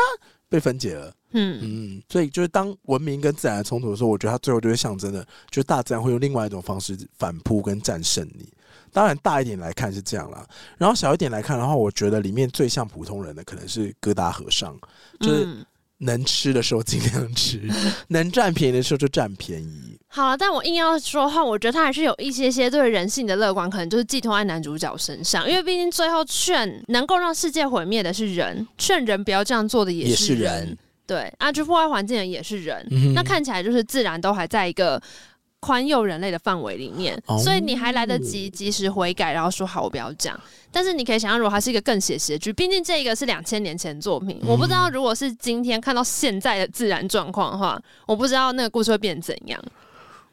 被分解了，嗯嗯，所以就是当文明跟自然的冲突的时候，我觉得它最后就会象征的，就是大自然会用另外一种方式反扑跟战胜你。当然大一点来看是这样啦，然后小一点来看的话，我觉得里面最像普通人的可能是疙瘩和尚，就是能吃的时候尽量吃，能占便宜的时候就占便宜。好了，但我硬要说的话，我觉得他还是有一些些对人性的乐观，可能就是寄托在男主角身上，因为毕竟最后劝能够让世界毁灭的是人，劝人不要这样做的也是人，是人对，啊，去破坏环境的也是人，嗯、那看起来就是自然都还在一个宽宥人类的范围里面，哦、所以你还来得及及时悔改，然后说好，我不要讲。但是你可以想象，如果它是一个更写实的剧，毕竟这个是两千年前作品，嗯、我不知道如果是今天看到现在的自然状况的话，我不知道那个故事会变怎样。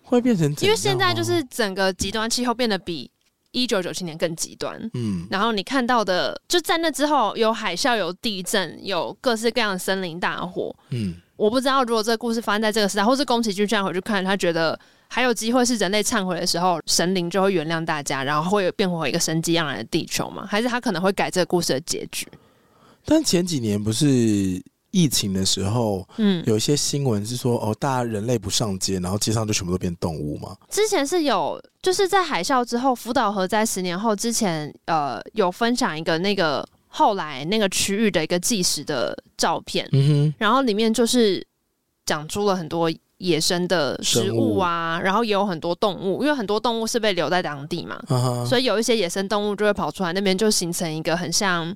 会变成因为现在就是整个极端气候变得比一九九七年更极端，嗯，然后你看到的就在那之后有海啸、有地震、有各式各样的森林大火，嗯，我不知道如果这个故事发生在这个时代，或是宫崎骏这样回去看，他觉得还有机会是人类忏悔的时候，神灵就会原谅大家，然后会变回一个生机盎然的地球吗？还是他可能会改这个故事的结局？但前几年不是疫情的时候，嗯，有一些新闻是说，哦，大家人类不上街，然后街上就全部都变动物吗？之前是有，就是在海啸之后，福岛核灾十年后之前，呃，有分享一个那个后来那个区域的一个纪实的照片，嗯哼，然后里面就是讲出了很多。野生的食物啊，然后也有很多动物，因为很多动物是被留在当地嘛，uh huh. 所以有一些野生动物就会跑出来，那边就形成一个很像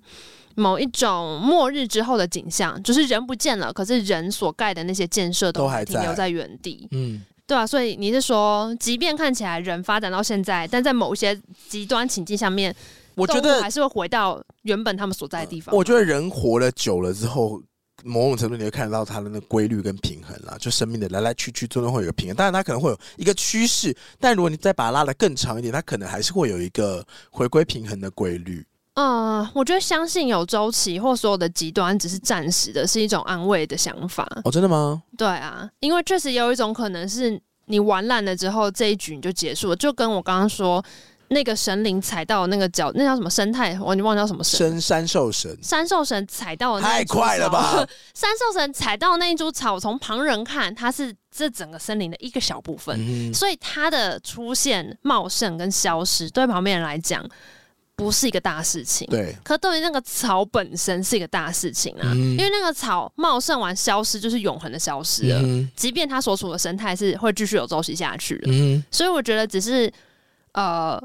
某一种末日之后的景象，就是人不见了，可是人所盖的那些建设都还停留在原地。嗯，对啊，所以你是说，即便看起来人发展到现在，但在某一些极端情境下面，我觉得还是会回到原本他们所在的地方。我觉得人活了久了之后。某种程度你会看得到它的那规律跟平衡啦，就生命的来来去去，最终会有一个平衡。当然，它可能会有一个趋势，但如果你再把它拉得更长一点，它可能还是会有一个回归平衡的规律。嗯，我觉得相信有周期或所有的极端只是暂时的，是一种安慰的想法。哦，真的吗？对啊，因为确实有一种可能是你玩烂了之后，这一局你就结束了，就跟我刚刚说。那个神灵踩到那个脚，那叫什么生态？我你忘记叫什么神？生山兽神。山兽神踩到。太快了吧！山兽神踩到那一株草，从旁人看，它是这整个森林的一个小部分，嗯、所以它的出现、茂盛跟消失，对旁边人来讲不是一个大事情。对。可对于那个草本身是一个大事情啊，嗯、因为那个草茂盛完消失，就是永恒的消失了。嗯、即便它所处的生态是会继续有周期下去的。嗯、所以我觉得只是呃。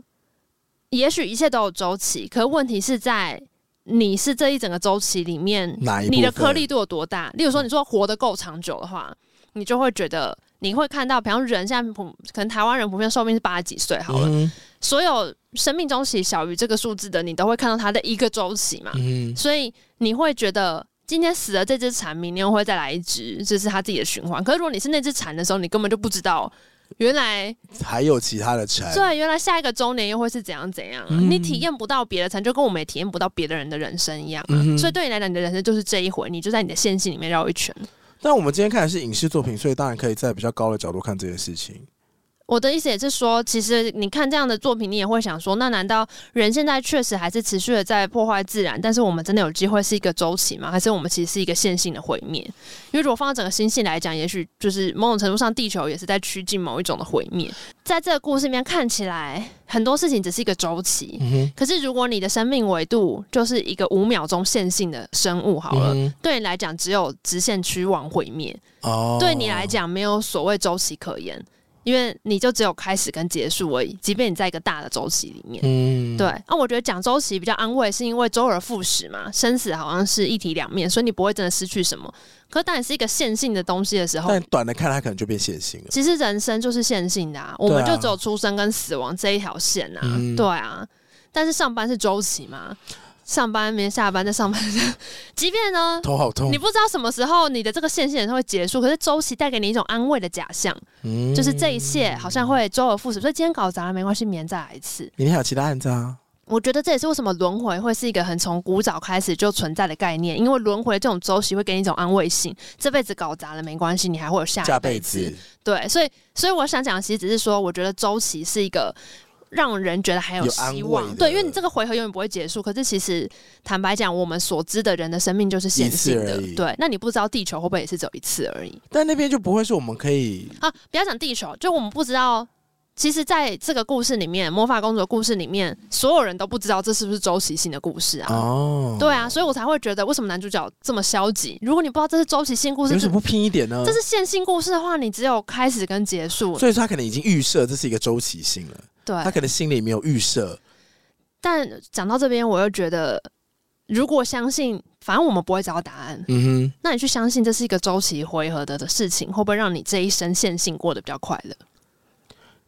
也许一切都有周期，可问题是在你是这一整个周期里面，你的颗粒度有多大？例如说，你说活得够长久的话，你就会觉得你会看到，比方人现在普可能台湾人普遍寿命是八十几岁好了，嗯、所有生命周期小于这个数字的，你都会看到它的一个周期嘛。嗯、所以你会觉得今天死了这只蝉，明年会再来一只，这是它自己的循环。可是如果你是那只蝉的时候，你根本就不知道。原来还有其他的蝉，对，原来下一个周年又会是怎样怎样啊？嗯、你体验不到别的蝉，就跟我们也体验不到别的人的人生一样啊。嗯、所以对你来讲，你的人生就是这一回，你就在你的线性里面绕一圈。但我们今天看的是影视作品，所以当然可以在比较高的角度看这件事情。我的意思也是说，其实你看这样的作品，你也会想说，那难道人现在确实还是持续的在破坏自然？但是我们真的有机会是一个周期吗？还是我们其实是一个线性的毁灭？因为如果放到整个星系来讲，也许就是某种程度上，地球也是在趋近某一种的毁灭。在这个故事里面看起来，很多事情只是一个周期。嗯、可是如果你的生命维度就是一个五秒钟线性的生物，好了，嗯、对你来讲只有直线趋往毁灭。哦，对你来讲没有所谓周期可言。因为你就只有开始跟结束而已，即便你在一个大的周期里面，嗯，对。那、啊、我觉得讲周期比较安慰，是因为周而复始嘛，生死好像是一体两面，所以你不会真的失去什么。可是当你是一个线性的东西的时候，但短的看它可能就变线性了。其实人生就是线性的啊，我们就只有出生跟死亡这一条线啊，嗯、对啊。但是上班是周期嘛。上班没下班，再上班，即便呢，头好痛，你不知道什么时候你的这个线性会结束，可是周期带给你一种安慰的假象，嗯，就是这一切好像会周而复始，所以今天搞砸了没关系，明天再来一次。明天还有其他案子啊？我觉得这也是为什么轮回会是一个很从古早开始就存在的概念，因为轮回这种周期会给你一种安慰性，这辈子搞砸了没关系，你还会有下一辈子。对，所以所以我想讲的其实只是说，我觉得周期是一个。让人觉得还有希望，对，因为你这个回合永远不会结束。可是其实坦白讲，我们所知的人的生命就是线性的，对。那你不知道地球会不会也是只有一次而已？但那边就不会是我们可以啊，不要讲地球，就我们不知道。其实，在这个故事里面，魔法公主的故事里面，所有人都不知道这是不是周期性的故事啊？哦，对啊，所以我才会觉得，为什么男主角这么消极？如果你不知道这是周期性故事，为什么不拼一点呢？这是线性故事的话，你只有开始跟结束。所以说，他可能已经预设这是一个周期性了。对，他可能心里没有预设。但讲到这边，我又觉得，如果相信，反正我们不会找到答案。嗯哼，那你去相信这是一个周期回合的的事情，会不会让你这一生线性过得比较快乐？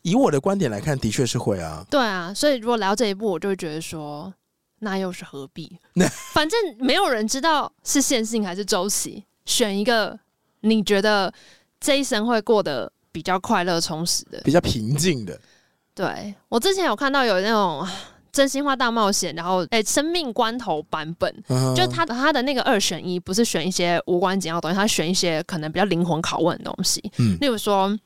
以我的观点来看，的确是会啊。对啊，所以如果来到这一步，我就会觉得说，那又是何必？反正没有人知道是线性还是周期，选一个你觉得这一生会过得比较快乐、充实的，比较平静的。对，我之前有看到有那种真心话大冒险，然后哎、欸，生命关头版本，嗯、就他他的那个二选一，不是选一些无关紧要的东西，他选一些可能比较灵魂拷问的东西。嗯，例如说。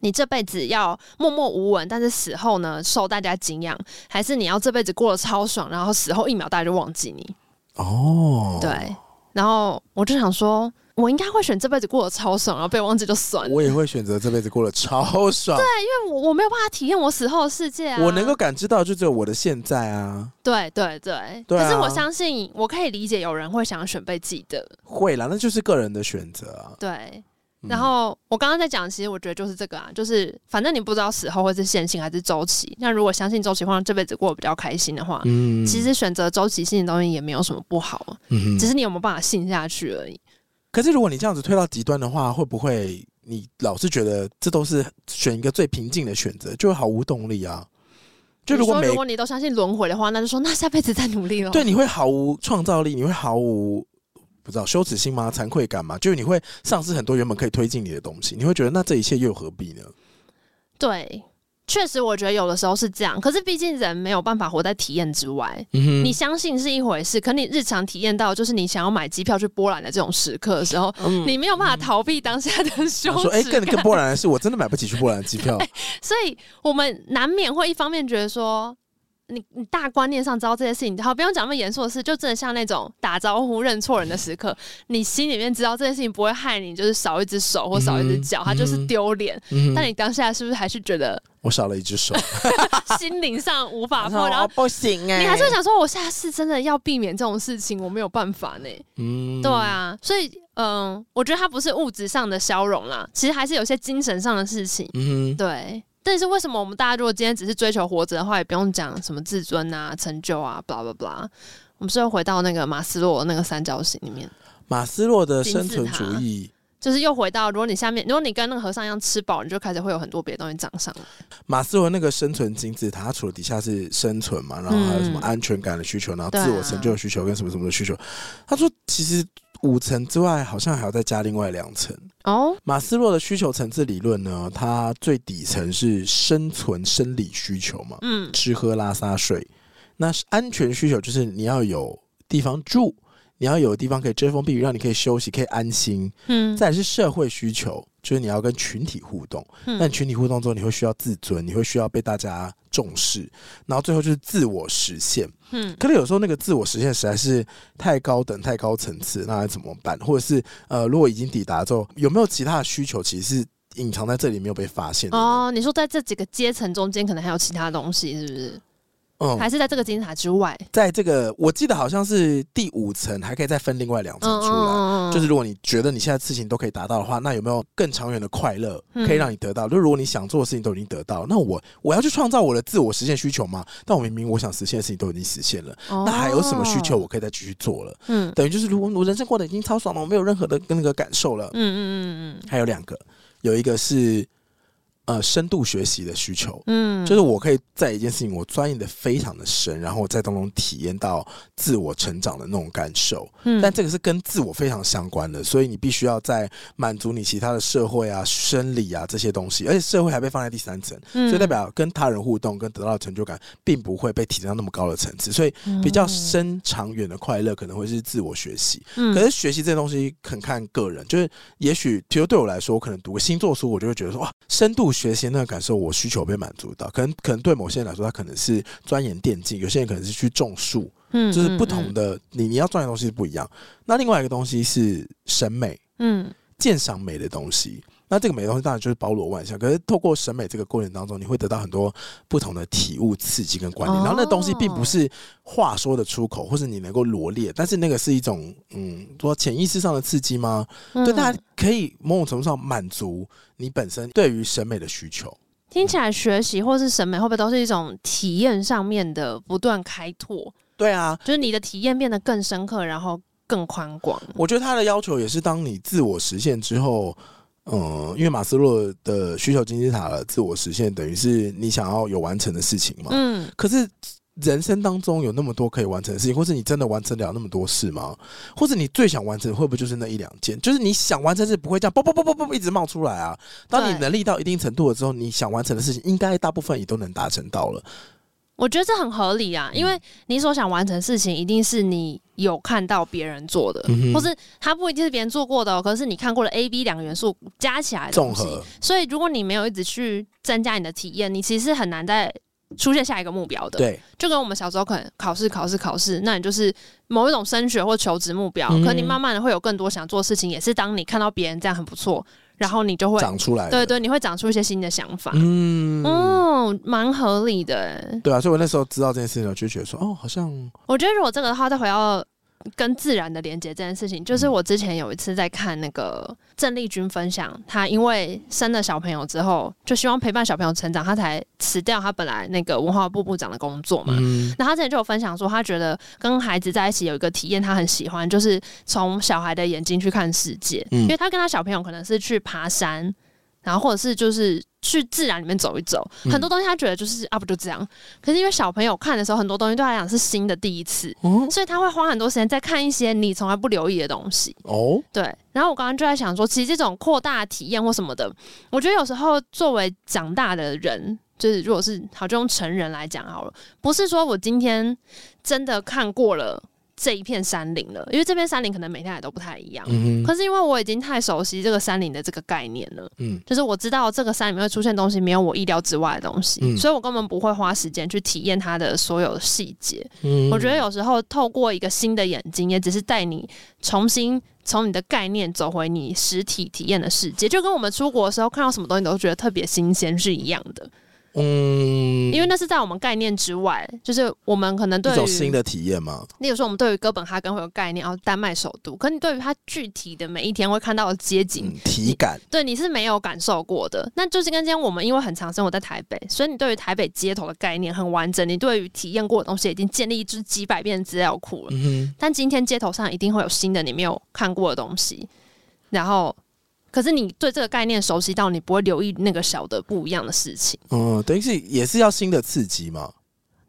你这辈子要默默无闻，但是死后呢受大家敬仰，还是你要这辈子过得超爽，然后死后一秒大家就忘记你？哦，对。然后我就想说，我应该会选这辈子过得超爽，然后被忘记就算了。我也会选择这辈子过得超爽。对，因为我我没有办法体验我死后的世界啊。我能够感知到就只有我的现在啊。对对对，对啊。可是我相信，我可以理解有人会想要选被记得。会啦，那就是个人的选择啊。对。然后我刚刚在讲，其实我觉得就是这个啊，就是反正你不知道死后会是线性还是周期。那如果相信周期，或者这辈子过得比较开心的话，嗯，其实选择周期性的东西也没有什么不好，嗯，只是你有没有办法信下去而已。可是如果你这样子推到极端的话，会不会你老是觉得这都是选一个最平静的选择，就会毫无动力啊？就如果如果你都相信轮回的话，那就说那下辈子再努力了。对，你会毫无创造力，你会毫无。不知道羞耻心吗？惭愧感吗？就是你会丧失很多原本可以推进你的东西，你会觉得那这一切又何必呢？对，确实，我觉得有的时候是这样。可是毕竟人没有办法活在体验之外。嗯哼，你相信是一回事，可你日常体验到，就是你想要买机票去波兰的这种时刻的时候，嗯、你没有办法逃避当下的羞耻。说，哎、欸，更更波兰的是，我真的买不起去波兰的机票。所以我们难免会一方面觉得说。你你大观念上知道这些事情，好，不用讲那么严肃的事，就真的像那种打招呼认错人的时刻，你心里面知道这件事情不会害你，就是少一只手或少一只脚，它就是丢脸。嗯、但你当下是不是还是觉得我少了一只手，心灵上无法破，然后不行哎、欸，你还是会想说，我下次真的要避免这种事情，我没有办法呢。嗯，对啊，所以嗯，我觉得它不是物质上的消融啦，其实还是有些精神上的事情。嗯，对。但是为什么我们大家如果今天只是追求活着的话，也不用讲什么自尊啊、成就啊，blah blah blah。我们是要回到那个马斯洛那个三角形里面。马斯洛的生存主义就是又回到，如果你下面，如果你跟那个和尚一样吃饱，你就开始会有很多别的东西长上来。马斯洛那个生存金字塔，它除了底下是生存嘛，然后还有什么安全感的需求，然后自我成就的需求跟什么什么的需求。他说，其实。五层之外，好像还要再加另外两层哦。马斯洛的需求层次理论呢，它最底层是生存生理需求嘛，嗯，吃喝拉撒睡。那安全需求就是你要有地方住，你要有地方可以遮风避雨，让你可以休息，可以安心。嗯，再来是社会需求。就是你要跟群体互动，嗯、但群体互动之后，你会需要自尊，你会需要被大家重视，然后最后就是自我实现。嗯，可是有时候那个自我实现实在是太高等、太高层次，那该怎么办？或者是呃，如果已经抵达之后，有没有其他的需求，其实是隐藏在这里没有被发现？哦，你说在这几个阶层中间，可能还有其他东西，是不是？嗯，还是在这个金字塔之外，在这个我记得好像是第五层，还可以再分另外两层出来。嗯嗯嗯，就是如果你觉得你现在事情都可以达到的话，那有没有更长远的快乐可以让你得到？嗯、就如果你想做的事情都已经得到，那我我要去创造我的自我实现需求吗？但我明明我想实现的事情都已经实现了，哦、那还有什么需求我可以再继续做了？嗯，等于就是如果我人生过得已经超爽了，我没有任何的跟那个感受了。嗯嗯嗯嗯，还有两个，有一个是。呃，深度学习的需求，嗯，就是我可以在一件事情我钻研的非常的深，然后我在当中体验到自我成长的那种感受，嗯，但这个是跟自我非常相关的，所以你必须要在满足你其他的社会啊、生理啊这些东西，而且社会还被放在第三层，嗯，所以代表跟他人互动跟得到的成就感，并不会被提升到那么高的层次，所以比较深长远的快乐可能会是自我学习，嗯，可是学习这些东西很看个人，就是也许，比如对我来说，我可能读个星座书，我就会觉得说哇，深度。学习那个感受，我需求被满足到，可能可能对某些人来说，他可能是钻研电竞，有些人可能是去种树，嗯，就是不同的，你你要钻研的东西是不一样。那另外一个东西是审美，嗯，鉴赏美的东西。那这个美的东西当然就是包罗万象，可是透过审美这个过程当中，你会得到很多不同的体悟、刺激跟观点。然后那东西并不是话说的出口，或是你能够罗列，但是那个是一种嗯，说潜意识上的刺激吗？嗯、对，大家可以某种程度上满足你本身对于审美的需求。听起来学习或是审美会不会都是一种体验上面的不断开拓？对啊，就是你的体验变得更深刻，然后更宽广。我觉得他的要求也是，当你自我实现之后。嗯，因为马斯洛的需求金字塔的自我实现，等于是你想要有完成的事情嘛。嗯。可是人生当中有那么多可以完成的事情，或是你真的完成了那么多事吗？或者你最想完成会不会就是那一两件？就是你想完成是不会这样，啵啵啵啵啵一直冒出来啊。当你能力到一定程度了之后，你想完成的事情，应该大部分也都能达成到了。我觉得这很合理啊，因为你所想完成的事情，一定是你有看到别人做的，嗯、或是他不一定是别人做过的，哦，可是你看过了 A、B 两个元素加起来的东西。所以，如果你没有一直去增加你的体验，你其实是很难再出现下一个目标的。对，就跟我们小时候可能考试、考试、考试，那你就是某一种升学或求职目标，嗯，可你慢慢的会有更多想做的事情，也是当你看到别人这样很不错。然后你就会长出来，对对，你会长出一些新的想法，嗯，哦，蛮合理的，对啊，所以我那时候知道这件事情，我就觉得说，哦，好像，我觉得如果这个的话，再回到。跟自然的连接这件事情，就是我之前有一次在看那个郑丽君分享，她因为生了小朋友之后，就希望陪伴小朋友成长，她才辞掉她本来那个文化部部长的工作嘛。嗯。那她之前就有分享说，她觉得跟孩子在一起有一个体验，她很喜欢，就是从小孩的眼睛去看世界。嗯。因为她跟她小朋友可能是去爬山。然后或者是就是去自然里面走一走，嗯、很多东西他觉得就是啊不就这样。可是因为小朋友看的时候，很多东西对他来讲是新的第一次，嗯，所以他会花很多时间在看一些你从来不留意的东西。哦，对。然后我刚刚就在想说，其实这种扩大体验或什么的，我觉得有时候作为长大的人，就是如果是好就用成人来讲好了，不是说我今天真的看过了。这一片山林了，因为这片山林可能每天也都不太一样。嗯，可是因为我已经太熟悉这个山林的这个概念了，嗯，就是我知道这个山里面会出现东西，没有我意料之外的东西，嗯，所以我根本不会花时间去体验它的所有细节。嗯，我觉得有时候透过一个新的眼睛，也只是带你重新从你的概念走回你实体体验的世界，就跟我们出国的时候看到什么东西都觉得特别新鲜是一样的。嗯，因为那是在我们概念之外，就是我们可能对于一种新的体验嘛。例如说，我们对于哥本哈根会有概念，然后丹麦首都，可你对于它具体的每一天会看到的街景、嗯、体感，对你是没有感受过的。那就是跟今天我们因为很长生活在台北，所以你对于台北街头的概念很完整，你对于体验过的东西已经建立一几百遍资料库了。嗯。但今天街头上一定会有新的你没有看过的东西，然后。可是你对这个概念熟悉到你不会留意那个小的不一样的事情，嗯，等于是也是要新的刺激嘛？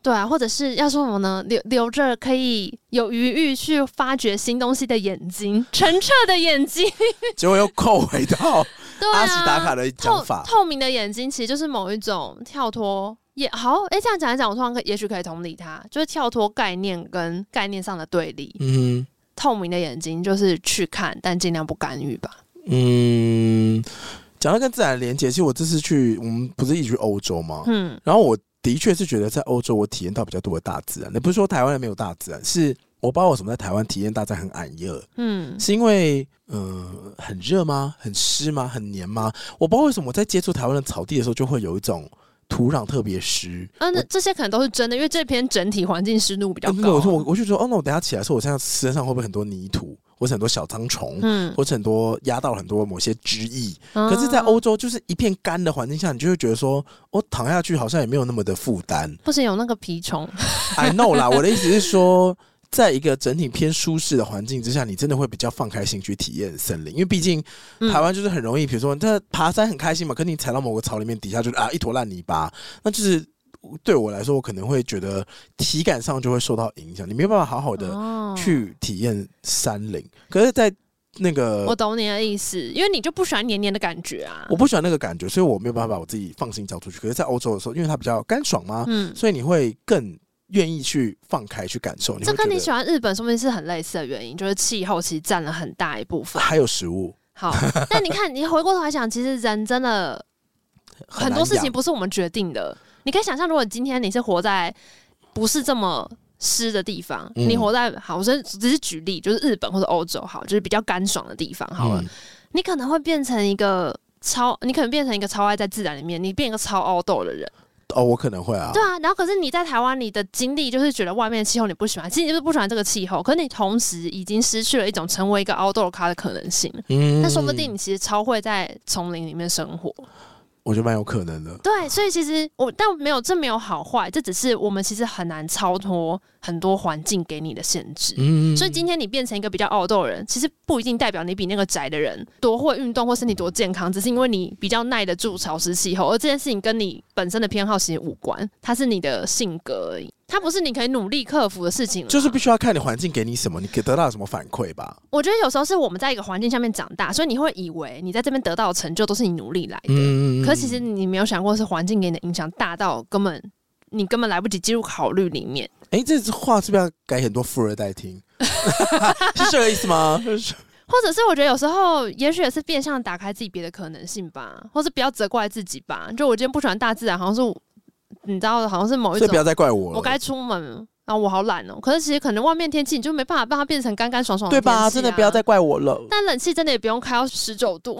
对啊，或者是要说什么呢？留留着可以有余欲去发掘新东西的眼睛，澄澈的眼睛，结果又扣回到 阿喜达卡的讲法，透，透明的眼睛其实就是某一种跳脱也好。哎、欸，这样讲一讲，我突然可也许可以同理他，就是跳脱概念跟概念上的对立。嗯，透明的眼睛就是去看，但尽量不干预吧。嗯，讲到跟自然连接，其实我这次去，我们不是一起去欧洲吗？嗯，然后我的确是觉得在欧洲，我体验到比较多的大自然。也不是说台湾人没有大自然，是我不知道为什么在台湾体验大自然很矮热。嗯，是因为嗯、呃、很热吗？很湿吗？很黏吗？我不知道为什么我在接触台湾的草地的时候，就会有一种土壤特别湿。嗯、啊，那这些可能都是真的，因为这片整体环境湿度比较高。嗯、我说我我就说，哦，那我等下起来的时候，我现在身上会不会很多泥土？或是很多小脏虫，嗯，或者很多压到很多某些汁液，嗯。可是，在欧洲就是一片干的环境下，你就会觉得说，我躺下去好像也没有那么的负担。不是有那个蜱虫？I know 啦，我的意思是说，在一个整体偏舒适的环境之下，你真的会比较放开心去体验森林，因为毕竟台湾就是很容易，比如说，他爬山很开心嘛，可是你踩到某个草里面，底下就是啊一坨烂泥巴，那就是。对我来说，我可能会觉得体感上就会受到影响，你没有办法好好的去体验山林。哦。可是，在那个，我懂你的意思，因为你就不喜欢黏黏的感觉啊。我不喜欢那个感觉，所以我没有办法把我自己放心交出去。可是，在欧洲的时候，因为它比较干爽嘛，嗯，所以你会更愿意去放开去感受。这跟你喜欢日本说不定是很类似的原因，就是气候其实占了很大一部分，还有食物。好，但你看，你回过头来想，其实人真的很多事情不是我们决定的。你可以想象，如果今天你是活在不是这么湿的地方，嗯、你活在好，我说只是举例，就是日本或者欧洲，好，就是比较干爽的地方，好了、嗯，你可能会变成一个超，你可能变成一个超爱在自然里面，你变一个超 outdoor 的人。哦，我可能会啊。对啊，然后可是你在台湾，你的经历就是觉得外面的气候你不喜欢，其实你就是不喜欢这个气候，可是你同时已经失去了一种成为一个 outdoor 咖的可能性。嗯，那说不定你其实超会在丛林里面生活。我觉得蛮有可能的。对，所以其实我但没有，这没有好坏，这只是我们其实很难超脱很多环境给你的限制。嗯，所以今天你变成一个比较 outdoor 的人，其实不一定代表你比那个宅的人多会运动或身体多健康，只是因为你比较耐得住潮湿气候，而这件事情跟你本身的偏好其实无关，它是你的性格而已。它不是你可以努力克服的事情，就是必须要看你环境给你什么，你可以得到什么反馈吧。我觉得有时候是我们在一个环境下面长大，所以你会以为你在这边得到的成就都是你努力来的。嗯，可其实你没有想过，是环境给你的影响大到根本你根本来不及进入考虑里面。哎、欸，这话是不是要改很多富二代听？是这个意思吗？或者是我觉得有时候，也许也是变相打开自己别的可能性吧，或是不要责怪自己吧。就我今天不喜欢大自然，好像是你知道，好像是某一种，所以不要再怪我了。我该出门。然后我好懒哦，可是其实可能外面天气你就没办法让它变成干干爽爽的，啊，对吧？真的不要再怪我了。但冷气真的也不用开到十九度。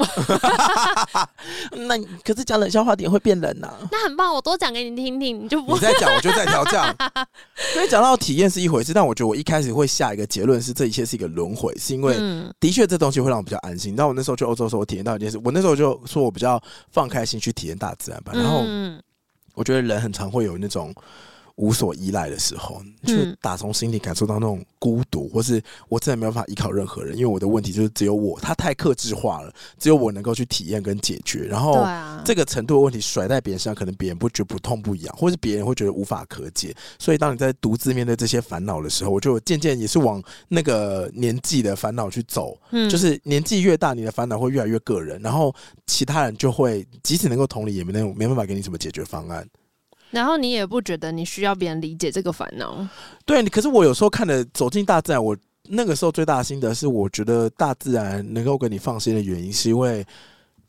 那你可是讲冷笑话点会变冷呐，啊？那很棒，我多讲给你听听，你就不你在讲，我就在调降。所以讲到体验是一回事，但我觉得我一开始会下一个结论是这一切是一个轮回，是因为的确这东西会让我比较安心。那我那时候去欧洲的时候，我体验到一件事，我那时候就说我比较放开心去体验大自然吧。然后我觉得人很常会有那种。无所依赖的时候，就打从心里感受到那种孤独，或是我真的没有办法依靠任何人，因为我的问题就是只有我，他太克制化了，只有我能够去体验跟解决。然后这个程度的问题甩在别人身上，可能别人不觉得不痛不痒，或是别人会觉得无法可解。所以当你在独自面对这些烦恼的时候，我就渐渐也是往那个年纪的烦恼去走。嗯，就是年纪越大，你的烦恼会越来越个人，然后其他人就会即使能够同理，也没那种没办法给你什么解决方案。然后你也不觉得你需要别人理解这个烦恼？对，可是我有时候看了走进大自然，我那个时候最大的心得是，我觉得大自然能够给你放心的原因，是因为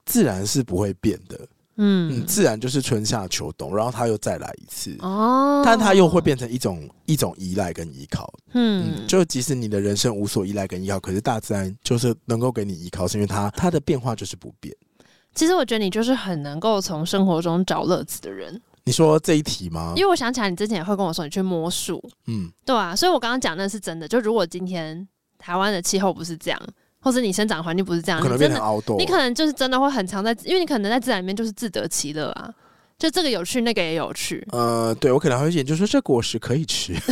自然是不会变的。嗯，嗯，自然就是春夏秋冬，然后它又再来一次。哦，但它又会变成一种一种依赖跟依靠。嗯，嗯，就即使你的人生无所依赖跟依靠，可是大自然就是能够给你依靠，是因为它它的变化就是不变。其实我觉得你就是很能够从生活中找乐子的人。你说这一题吗？因为我想起来，你之前也会跟我说你去摸树，嗯，对啊，所以我刚刚讲那是真的。就如果今天台湾的气候不是这样，或者你生长环境不是这样，可能变成凹洞，你可能就是真的会很常在，因为你可能在自然里面就是自得其乐啊。就这个有趣，那个也有趣。呃，对，我可能会研究说这果实可以吃。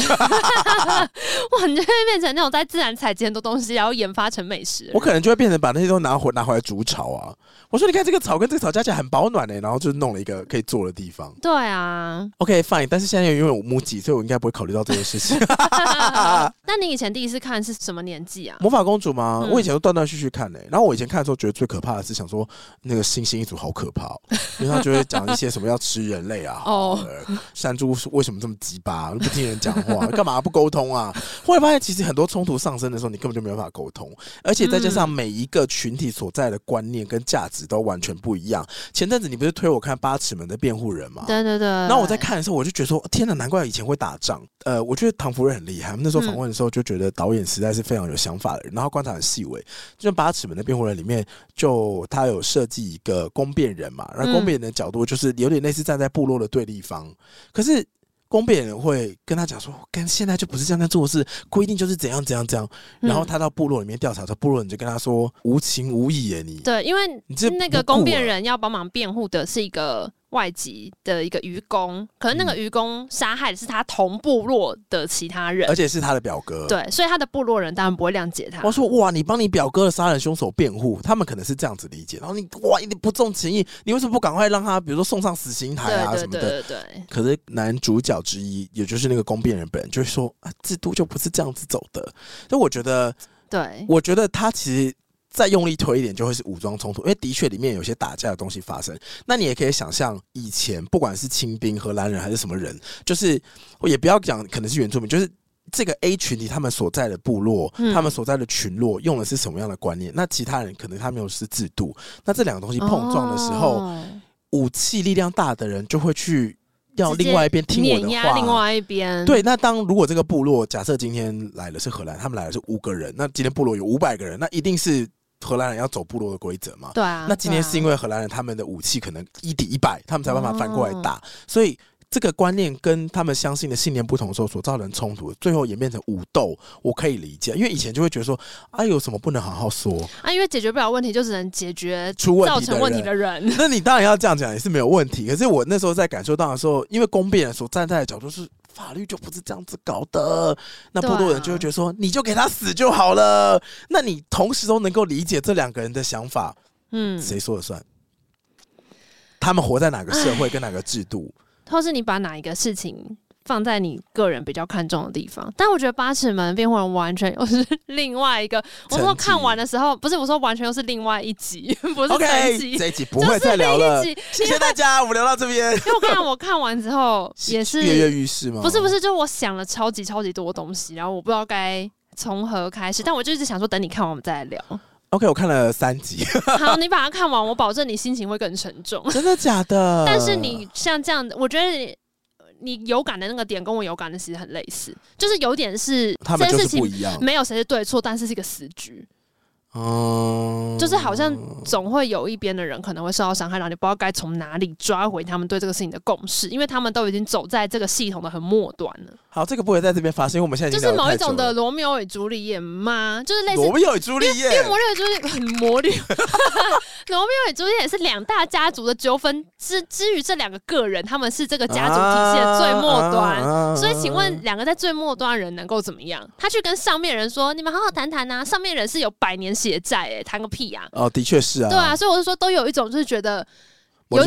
哇，你就会变成那种在自然采集很多东西，然后研发成美食。我可能就会变成把那些都拿回拿回来煮炒啊。我说你看这个草跟这个草加起来很保暖呢、欸，然后就弄了一个可以坐的地方。对啊。OK fine，但是现在因为我母鸡，所以我应该不会考虑到这件事情。那你以前第一次看是什么年纪啊？魔法公主吗？嗯、我以前都断断续续看呢、欸。然后我以前看的时候觉得最可怕的是想说那个星星一族好可怕、喔，因为他就会讲一些什么要。吃人类啊！哦，山猪为什么这么鸡巴？不听人讲话，干嘛不沟通啊？后来发现，其实很多冲突上升的时候，你根本就没有办法沟通，而且再加上每一个群体所在的观念跟价值都完全不一样。前阵子你不是推我看《八尺门的辩护人》吗？对对对。然后我在看的时候，我就觉得说：天哪，难怪以前会打仗。呃，我觉得唐福瑞很厉害。那时候访问的时候就觉得导演实在是非常有想法的人，然后观察很细微。就《八尺门的辩护人》里面，就他有设计一个公辩人嘛，然后公辩人的角度就是有点类似站在部落的对立方，可是公辩人会跟他讲说，跟现在就不是这样在做事，规定就是怎样怎样怎样。然后他到部落里面调查的时候，部落人就跟他说无情无义耶，你对，因为你那个公辩人要帮忙辩护的是一个。外籍的一个愚公，可能那个愚公杀害的是他同部落的其他人，而且是他的表哥。对，所以他的部落人当然不会谅解他。我说哇，你帮你表哥的杀人凶手辩护，他们可能是这样子理解。然后你哇，你不重情义，你为什么不赶快让他，比如说送上死刑台啊什么的？对对对对。可是男主角之一，也就是那个公辩人本人，就会说啊，制度就不是这样子走的。所以我觉得，对，我觉得他其实。再用力推一点，就会是武装冲突，因为的确里面有些打架的东西发生。那你也可以想象，以前不管是清兵、荷兰人还是什么人，就是也不要讲可能是原住民，就是这个 A 群体他们所在的部落、嗯、他们所在的群落用的是什么样的观念？那其他人可能他没有是制度。那这两个东西碰撞的时候，哦、武器力量大的人就会去要另外一边听我的话，另外一边对。那当如果这个部落假设今天来的是荷兰，他们来的是五个人，那今天部落有五百个人，那一定是。荷兰人要走部落的规则嘛？对啊。那今天是因为荷兰人他们的武器可能一抵一百，他们才办法反过来打，哦、所以这个观念跟他们相信的信念不同的时候，所造成冲突，最后演变成武斗，我可以理解。因为以前就会觉得说，啊，有什么不能好好说啊？因为解决不了问题，就只能解决出问题造成问题的人。那你当然要这样讲也是没有问题。可是我那时候在感受到的时候，因为公辩人所站在的角度是。法律就不是这样子搞的，那部落人就会觉得说，你就给他死就好了。那你同时都能够理解这两个人的想法，嗯，谁说了算？他们活在哪个社会跟哪个制度？或是你把哪一个事情放在你个人比较看重的地方。但我觉得八尺门辩护人完全又是 另外一个。我说看完的时候，不是我说完全又是另外一集，不是这一集。Okay, 这一集不会再聊了。谢谢大家，我们聊到这边。因为我看我看完之后 也是跃跃欲试吗？不是不是，就我想了超级超级多东西，然后我不知道该从何开始。但我就一直想说，等你看完我们再来聊。OK，我看了三集。好，你把它看完，我保证你心情会更沉重。真的假的？但是你像这样，我觉得你，有感的那个点跟我有感的其实很类似，就是有点是他们就是不一样，没有谁是对错，但是是一个死局。哦，就是好像总会有一边的人可能会受到伤害，然后你不知道该从哪里抓回他们对这个事情的共识，因为他们都已经走在这个系统的很末端了。好，这个不会在这边发生，因为我们现在就是某一种的罗密欧与朱丽叶吗？就是类似罗密欧与朱丽叶，因为魔力与朱丽很魔力，罗密欧与朱丽叶也 是两大家族的纠纷之之于这两个个人，他们是这个家族体系的最末端，啊、所以请问两个在最末端的人能够怎么样？他去跟上面人说：“你们好好谈谈呐。”上面人是有百年血债，哎，谈个屁呀、啊！哦，的确是啊，对啊，所以我就说都有一种就是觉得有，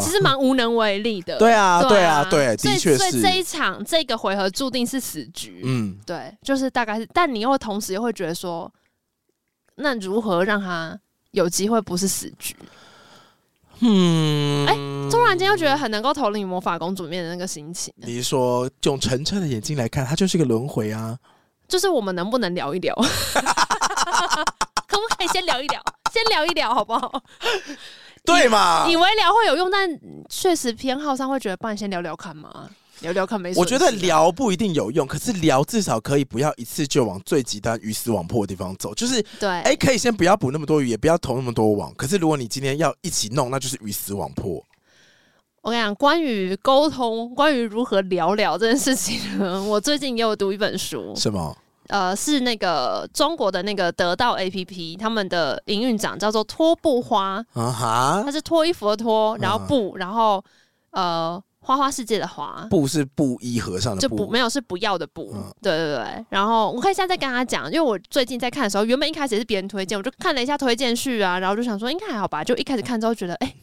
其实蛮无能为力的。对啊，对啊，对，的确是。所以这一场这个回合注定是死局。嗯，对，就是大概是，但你又同时又会觉得说，那如何让他有机会不是死局？嗯，哎、欸，突然间又觉得很能够投入魔法公主面的那个心情。你是说用澄澈的眼睛来看，它就是一个轮回啊。就是我们能不能聊一聊？可不可以先聊一聊？先聊一聊好不好？对嘛？以为聊会有用，但确实偏好上会觉得，不然先聊聊看嘛。聊聊看没？我觉得聊不一定有用，可是聊至少可以不要一次就往最极端鱼死网破的地方走。就是对，哎、欸，可以先不要捕那么多鱼，也不要投那么多网。可是如果你今天要一起弄，那就是鱼死网破。我跟你讲，关于沟通，关于如何聊聊这件事情，我最近也有读一本书。什么？呃，是那个中国的那个得到 APP，他们的营运长叫做脱布花，啊哈，他是脱衣服的脱，然后布，然后呃。花花世界的花，布是布衣和尚的布，就不没有是不要的布，嗯、对对对。然后我可以现在再跟他讲，因为我最近在看的时候，原本一开始也是别人推荐，我就看了一下推荐序啊，然后就想说应该还好吧。就一开始看之后觉得，哎、欸，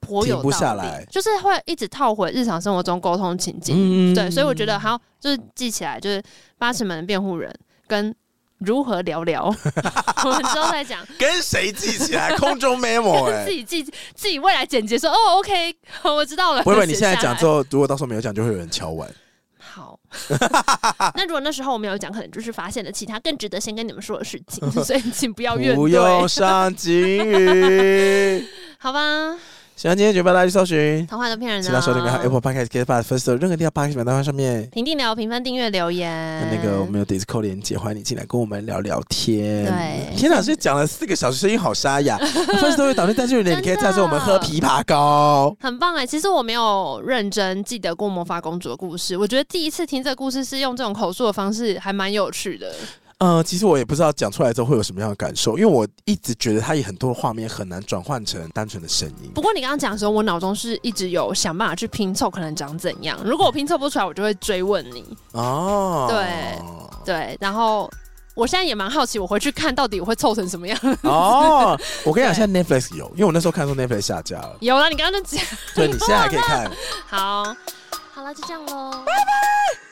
颇有道理，停不下来，就是会一直套回日常生活中沟通情境。嗯、对，所以我觉得好，就是记起来，就是八尺门的辩护人跟。如何聊聊？我们之后再讲。跟谁记起来？空中 memo 哎、欸，自己记，自己未来剪辑说哦，OK，我知道了。不会，你现在讲之后，如果到时候没有讲，就会有人敲碗。好，那如果那时候我没有讲，可能就是发现了其他更值得先跟你们说的事情，所以请不要怨。不用上金鱼，好吧。喜欢今天节目，大家去搜寻《童话都骗人》。其他收听还有 Apple Podcast、KKBOX、Firstory 任何地方 Podcast 平台上面评定聊、评分、订阅、留言。那个我们有 Discord 连接，欢迎你进来跟我们聊聊天。对，天老师讲了四个小时，声音好沙哑。Firstory 导但是有点，你可以再说我们喝枇杷膏，很棒哎！其实我没有认真记得过魔法公主的故事，我觉得第一次听这个故事是用这种口述的方式，还蛮有趣的。呃，其实我也不知道讲出来之后会有什么样的感受，因为我一直觉得它有很多画面很难转换成单纯的声音。不过你刚刚讲的时候，我脑中是一直有想办法去拼凑，可能长怎样。如果我拼凑不出来，我就会追问你。哦，对对，然后我现在也蛮好奇，我回去看到底我会凑成什么样。哦，我跟你讲，现在 Netflix 有，因为我那时候看说 Netflix 下架了。有了，你刚刚就讲。对，你现在还可以看。好，好了，就这样喽，拜拜。